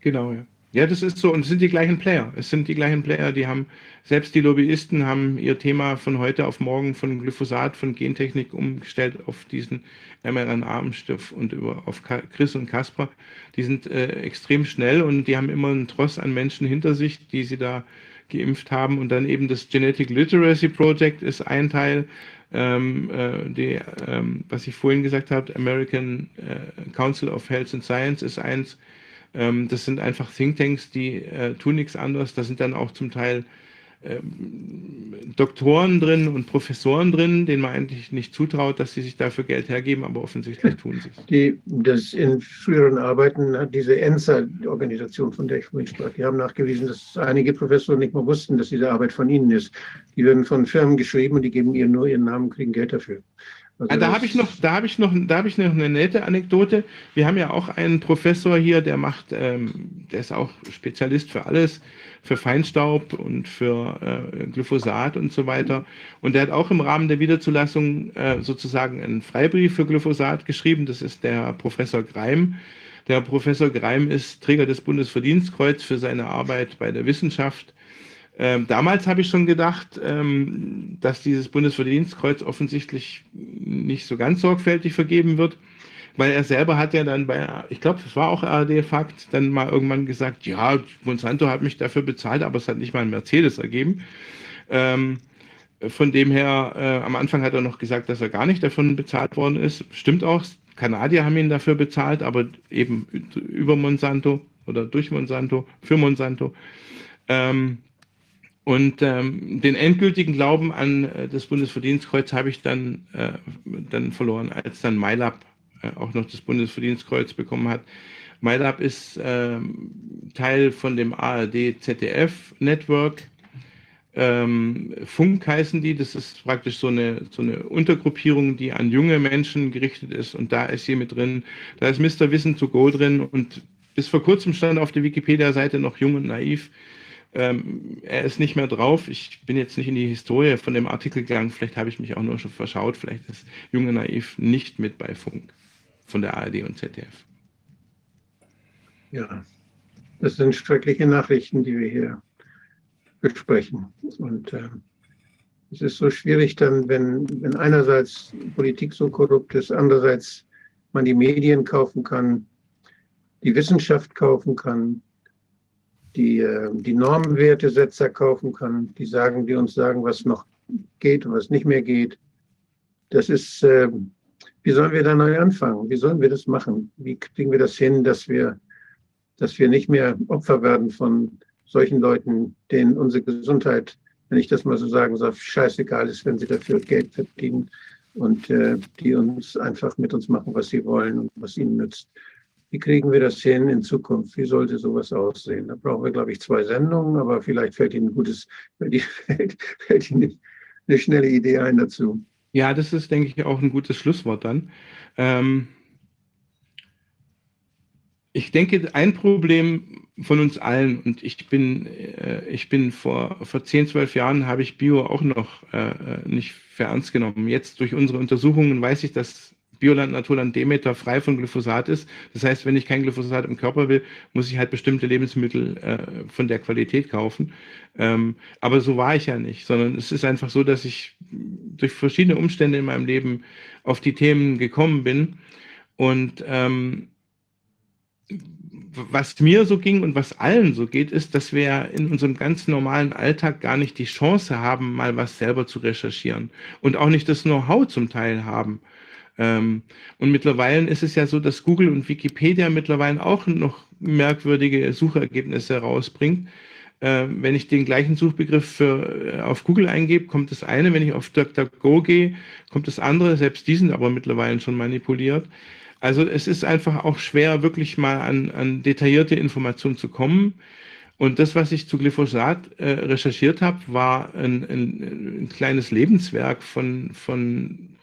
Genau, ja. Ja, das ist so. Und es sind die gleichen Player. Es sind die gleichen Player, die haben, selbst die Lobbyisten haben ihr Thema von heute auf morgen von Glyphosat, von Gentechnik umgestellt auf diesen mRNA-Impfstoff und über, auf Chris und Kasper. Die sind äh, extrem schnell und die haben immer einen Tross an Menschen hinter sich, die sie da geimpft haben. Und dann eben das Genetic Literacy Project ist ein Teil, ähm, äh, die, ähm, was ich vorhin gesagt habe, American äh, Council of Health and Science ist eins, ähm, das sind einfach Thinktanks, die äh, tun nichts anderes. Da sind dann auch zum Teil ähm, Doktoren drin und Professoren drin, denen man eigentlich nicht zutraut, dass sie sich dafür Geld hergeben, aber offensichtlich tun sie es. Die, das in früheren Arbeiten hat diese ENSA-Organisation, von der ich vorhin sprach, die haben nachgewiesen, dass einige Professoren nicht mal wussten, dass diese Arbeit von ihnen ist. Die werden von Firmen geschrieben und die geben ihr nur ihren Namen, kriegen Geld dafür. Ah, da habe ich noch, da habe ich noch, da habe ich noch eine nette Anekdote. Wir haben ja auch einen Professor hier, der macht, ähm, der ist auch Spezialist für alles, für Feinstaub und für äh, Glyphosat und so weiter. Und der hat auch im Rahmen der Wiederzulassung äh, sozusagen einen Freibrief für Glyphosat geschrieben. Das ist der Professor Greim. Der Professor Greim ist Träger des Bundesverdienstkreuz für seine Arbeit bei der Wissenschaft ähm, damals habe ich schon gedacht, ähm, dass dieses Bundesverdienstkreuz offensichtlich nicht so ganz sorgfältig vergeben wird, weil er selber hat ja dann bei, ich glaube, das war auch ARD-Fakt, dann mal irgendwann gesagt, ja, Monsanto hat mich dafür bezahlt, aber es hat nicht mal ein Mercedes ergeben. Ähm, von dem her, äh, am Anfang hat er noch gesagt, dass er gar nicht davon bezahlt worden ist. Stimmt auch, Kanadier haben ihn dafür bezahlt, aber eben über Monsanto oder durch Monsanto, für Monsanto. Ähm, und ähm, den endgültigen Glauben an äh, das Bundesverdienstkreuz habe ich dann, äh, dann verloren, als dann MyLab äh, auch noch das Bundesverdienstkreuz bekommen hat. MyLab ist ähm, Teil von dem ARD-ZDF-Network. Ähm, Funk heißen die, das ist praktisch so eine, so eine Untergruppierung, die an junge Menschen gerichtet ist. Und da ist hier mit drin, da ist Mr. Wissen to go drin. Und bis vor kurzem stand auf der Wikipedia-Seite noch jung und naiv. Ähm, er ist nicht mehr drauf. Ich bin jetzt nicht in die Historie von dem Artikel gegangen. Vielleicht habe ich mich auch nur schon verschaut. Vielleicht ist Junge Naiv nicht mit bei Funk von der ARD und ZDF. Ja, das sind schreckliche Nachrichten, die wir hier besprechen. Und äh, es ist so schwierig dann, wenn, wenn einerseits Politik so korrupt ist, andererseits man die Medien kaufen kann, die Wissenschaft kaufen kann, die, äh, die Normenwertesetzer kaufen kann, die sagen, die uns sagen, was noch geht und was nicht mehr geht. Das ist, äh, wie sollen wir da neu anfangen? Wie sollen wir das machen? Wie kriegen wir das hin, dass wir, dass wir nicht mehr Opfer werden von solchen Leuten, denen unsere Gesundheit, wenn ich das mal so sagen soll, scheißegal ist, wenn sie dafür Geld verdienen und äh, die uns einfach mit uns machen, was sie wollen und was ihnen nützt. Wie kriegen wir das hin in Zukunft? Wie sollte sowas aussehen? Da brauchen wir, glaube ich, zwei Sendungen, aber vielleicht fällt Ihnen ein gutes, fällt Ihnen eine schnelle Idee ein dazu. Ja, das ist, denke ich, auch ein gutes Schlusswort dann. Ähm, ich denke, ein Problem von uns allen, und ich bin, äh, ich bin vor, vor 10, 12 Jahren habe ich Bio auch noch äh, äh, nicht für ernst genommen. Jetzt durch unsere Untersuchungen weiß ich, dass Bioland, Naturland, Demeter frei von Glyphosat ist. Das heißt, wenn ich kein Glyphosat im Körper will, muss ich halt bestimmte Lebensmittel äh, von der Qualität kaufen. Ähm, aber so war ich ja nicht, sondern es ist einfach so, dass ich durch verschiedene Umstände in meinem Leben auf die Themen gekommen bin. Und ähm, was mir so ging und was allen so geht, ist, dass wir in unserem ganz normalen Alltag gar nicht die Chance haben, mal was selber zu recherchieren und auch nicht das Know-how zum Teil haben. Ähm, und mittlerweile ist es ja so, dass Google und Wikipedia mittlerweile auch noch merkwürdige Suchergebnisse herausbringt. Äh, wenn ich den gleichen Suchbegriff für, äh, auf Google eingebe, kommt das eine. Wenn ich auf DuckDuckGo gehe, kommt das andere. Selbst die sind aber mittlerweile schon manipuliert. Also es ist einfach auch schwer, wirklich mal an, an detaillierte Informationen zu kommen. Und das, was ich zu Glyphosat äh, recherchiert habe, war ein, ein, ein, kleines Lebenswerk von, von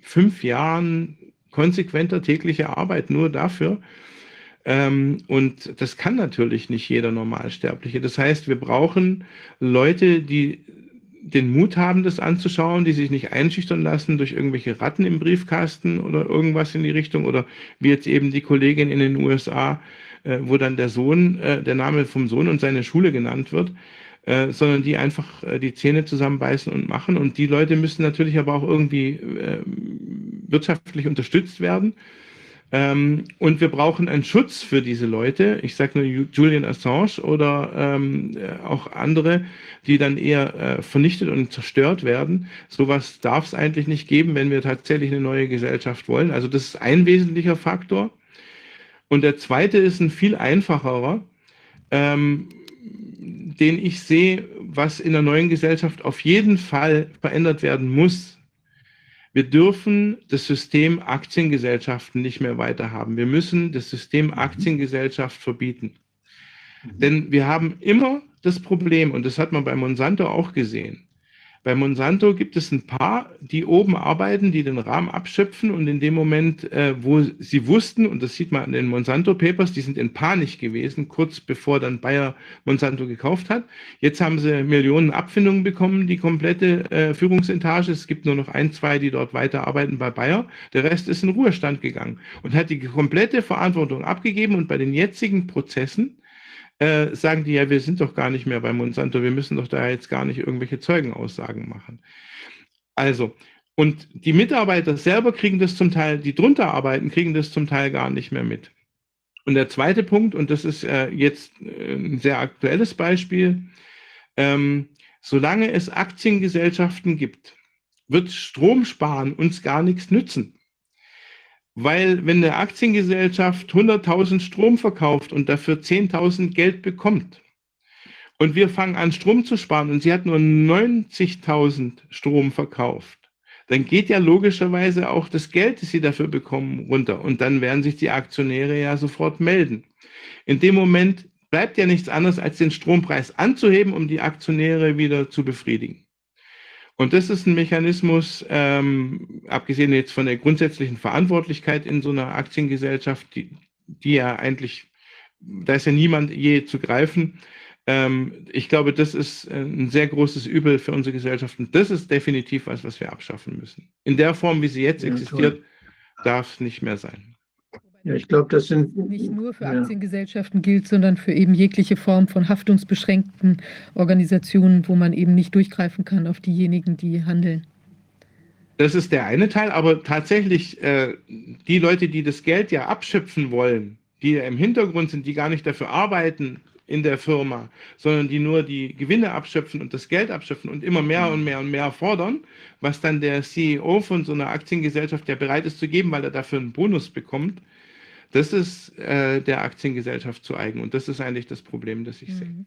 fünf Jahren konsequenter täglicher Arbeit nur dafür. Ähm, und das kann natürlich nicht jeder Normalsterbliche. Das heißt, wir brauchen Leute, die den Mut haben, das anzuschauen, die sich nicht einschüchtern lassen durch irgendwelche Ratten im Briefkasten oder irgendwas in die Richtung oder wie jetzt eben die Kollegin in den USA, äh, wo dann der Sohn, äh, der Name vom Sohn und seine Schule genannt wird, äh, sondern die einfach äh, die Zähne zusammenbeißen und machen. Und die Leute müssen natürlich aber auch irgendwie äh, wirtschaftlich unterstützt werden. Ähm, und wir brauchen einen Schutz für diese Leute. Ich sage nur Julian Assange oder ähm, äh, auch andere, die dann eher äh, vernichtet und zerstört werden. Sowas darf es eigentlich nicht geben, wenn wir tatsächlich eine neue Gesellschaft wollen. Also das ist ein wesentlicher Faktor. Und der zweite ist ein viel einfacherer, ähm, den ich sehe, was in der neuen Gesellschaft auf jeden Fall verändert werden muss wir dürfen das System Aktiengesellschaften nicht mehr weiterhaben. Wir müssen das System mhm. Aktiengesellschaft verbieten. Denn wir haben immer das Problem, und das hat man bei Monsanto auch gesehen, bei Monsanto gibt es ein paar, die oben arbeiten, die den Rahmen abschöpfen und in dem Moment, äh, wo sie wussten, und das sieht man in den Monsanto Papers, die sind in Panik gewesen, kurz bevor dann Bayer Monsanto gekauft hat. Jetzt haben sie Millionen Abfindungen bekommen, die komplette äh, Führungsetage. Es gibt nur noch ein, zwei, die dort weiterarbeiten bei Bayer. Der Rest ist in Ruhestand gegangen und hat die komplette Verantwortung abgegeben und bei den jetzigen Prozessen äh, sagen die ja, wir sind doch gar nicht mehr bei Monsanto, wir müssen doch da jetzt gar nicht irgendwelche Zeugenaussagen machen. Also, und die Mitarbeiter selber kriegen das zum Teil, die drunter arbeiten, kriegen das zum Teil gar nicht mehr mit. Und der zweite Punkt, und das ist äh, jetzt äh, ein sehr aktuelles Beispiel, ähm, solange es Aktiengesellschaften gibt, wird Stromsparen uns gar nichts nützen. Weil wenn eine Aktiengesellschaft 100.000 Strom verkauft und dafür 10.000 Geld bekommt und wir fangen an Strom zu sparen und sie hat nur 90.000 Strom verkauft, dann geht ja logischerweise auch das Geld, das sie dafür bekommen, runter. Und dann werden sich die Aktionäre ja sofort melden. In dem Moment bleibt ja nichts anderes, als den Strompreis anzuheben, um die Aktionäre wieder zu befriedigen. Und das ist ein Mechanismus, ähm, abgesehen jetzt von der grundsätzlichen Verantwortlichkeit in so einer Aktiengesellschaft, die, die ja eigentlich, da ist ja niemand je zu greifen. Ähm, ich glaube, das ist ein sehr großes Übel für unsere Gesellschaft. Und das ist definitiv was, was wir abschaffen müssen. In der Form, wie sie jetzt ja, existiert, darf es nicht mehr sein. Ja, ich glaube, das sind nicht nur für Aktiengesellschaften gilt, sondern für eben jegliche Form von haftungsbeschränkten Organisationen, wo man eben nicht durchgreifen kann auf diejenigen, die handeln. Das ist der eine Teil, aber tatsächlich äh, die Leute, die das Geld ja abschöpfen wollen, die ja im Hintergrund sind, die gar nicht dafür arbeiten in der Firma, sondern die nur die Gewinne abschöpfen und das Geld abschöpfen und immer mehr und mehr und mehr fordern, was dann der CEO von so einer Aktiengesellschaft ja bereit ist zu geben, weil er dafür einen Bonus bekommt, das ist äh, der Aktiengesellschaft zu eigen und das ist eigentlich das Problem, das ich mhm. sehe.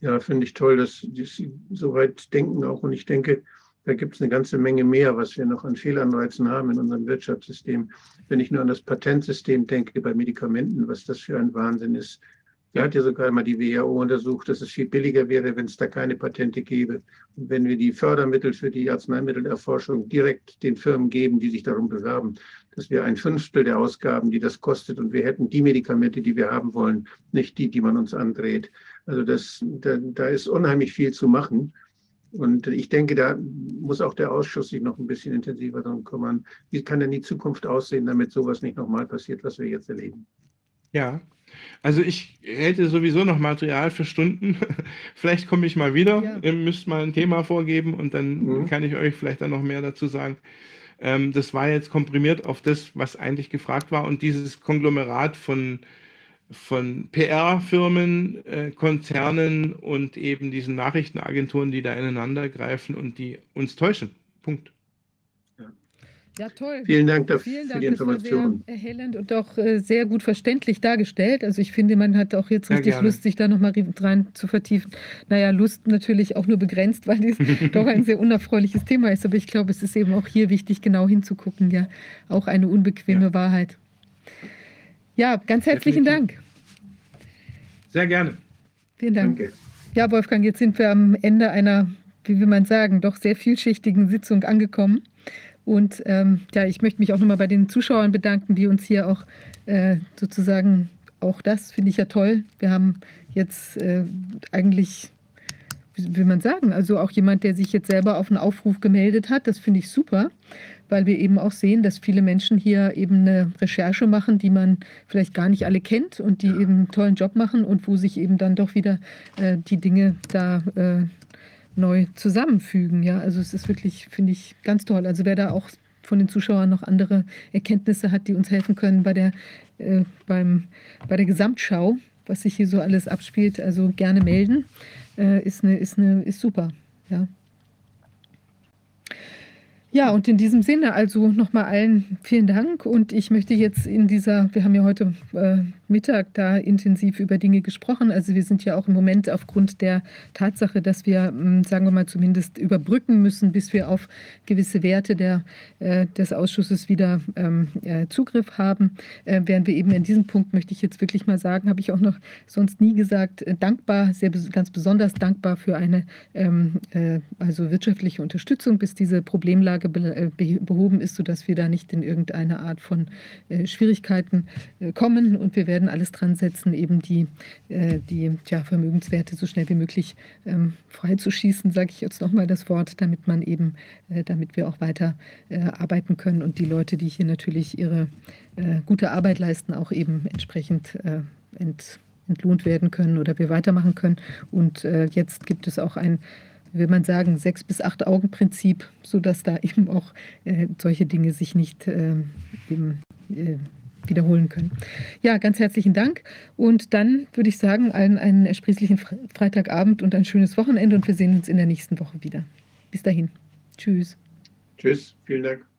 Ja, finde ich toll, dass Sie so weit denken auch und ich denke, Da gibt es eine ganze Menge mehr, was wir noch an Fehlanreizen haben in unserem Wirtschaftssystem. Wenn ich nur an das Patentsystem denke bei Medikamenten, was das für ein Wahnsinn ist. Da hat ja sogar mal die WHO untersucht, dass es viel billiger wäre, wenn es da keine Patente gäbe. Und wenn wir die Fördermittel für die Arzneimittelerforschung direkt den Firmen geben, die sich darum bewerben, dass wir ein Fünftel der Ausgaben, die das kostet, und wir hätten die Medikamente, die wir haben wollen, nicht die, die man uns andreht. Also das, da, da ist unheimlich viel zu machen. Und ich denke, da muss auch der Ausschuss sich noch ein bisschen intensiver darum kümmern. Wie kann denn die Zukunft aussehen, damit sowas nicht nochmal passiert, was wir jetzt erleben? Ja, also ich hätte sowieso noch Material für Stunden. vielleicht komme ich mal wieder. Ja. Ihr müsst mal ein Thema vorgeben und dann Mhm. kann ich euch vielleicht dann noch mehr dazu sagen. Ähm, das war jetzt komprimiert auf das, was eigentlich gefragt war. Und dieses Konglomerat von, von PR-Firmen, äh, Konzernen und eben diesen Nachrichtenagenturen, die da ineinander greifen und die uns täuschen. Punkt. Ja, toll. Vielen Dank dafür Vielen für Dank, die das war Informationen. sehr erhellend und auch äh, sehr gut verständlich dargestellt. Also ich finde, man hat auch jetzt richtig gerne. Lust, sich da nochmal rein zu vertiefen. Naja, Lust natürlich auch nur begrenzt, weil es doch ein sehr unerfreuliches Thema ist. Aber ich glaube, es ist eben auch hier wichtig, genau hinzugucken. Ja, auch eine unbequeme Wahrheit. Ja, ganz herzlichen Definitiv. Dank. Sehr gerne. Vielen Dank. Danke. Ja, Wolfgang, jetzt sind wir am Ende einer, wie will man sagen, doch sehr vielschichtigen Sitzung angekommen. Und ähm, ja, ich möchte mich auch nochmal bei den Zuschauern bedanken, die uns hier auch äh, sozusagen, auch das finde ich ja toll. Wir haben jetzt äh, eigentlich, wie will man sagen, also auch jemand, der sich jetzt selber auf einen Aufruf gemeldet hat. Das finde ich super, weil wir eben auch sehen, dass viele Menschen hier eben eine Recherche machen, die man vielleicht gar nicht alle kennt und die eben einen tollen Job machen und wo sich eben dann doch wieder äh, die Dinge da äh, neu zusammenfügen. Ja, also es ist wirklich, finde ich, ganz toll. Also wer da auch von den Zuschauern noch andere Erkenntnisse hat, die uns helfen können bei der, äh, beim, bei der Gesamtschau, was sich hier so alles abspielt, also gerne melden. Äh, ist, eine, ist, eine, ist super. Ja. Ja, und in diesem Sinne, also nochmal allen vielen Dank. Und ich möchte jetzt in dieser, wir haben ja heute äh, Mittag da intensiv über Dinge gesprochen. Also wir sind ja auch im Moment aufgrund der Tatsache, dass wir, mh, sagen wir mal, zumindest überbrücken müssen, bis wir auf gewisse Werte der, äh, des Ausschusses wieder ähm, äh, Zugriff haben, äh, wären wir eben in diesem Punkt, möchte ich jetzt wirklich mal sagen, habe ich auch noch sonst nie gesagt, äh, dankbar, sehr ganz besonders dankbar für eine ähm, äh, also wirtschaftliche Unterstützung, bis diese Problemlage be äh, be behoben ist, sodass wir da nicht in irgendeine Art von äh, Schwierigkeiten äh, kommen. Und wir werden alles dran setzen, eben die, die tja, Vermögenswerte so schnell wie möglich ähm, freizuschießen, sage ich jetzt nochmal das Wort, damit man eben, damit wir auch weiter arbeiten können und die Leute, die hier natürlich ihre gute Arbeit leisten, auch eben entsprechend ent, entlohnt werden können oder wir weitermachen können. Und jetzt gibt es auch ein will man sagen, sechs bis acht Augen-Prinzip, sodass da eben auch äh, solche Dinge sich nicht äh, eben, äh, wiederholen können. Ja, ganz herzlichen Dank. Und dann würde ich sagen, allen einen ersprießlichen Fre Freitagabend und ein schönes Wochenende und wir sehen uns in der nächsten Woche wieder. Bis dahin. Tschüss. Tschüss. Vielen Dank.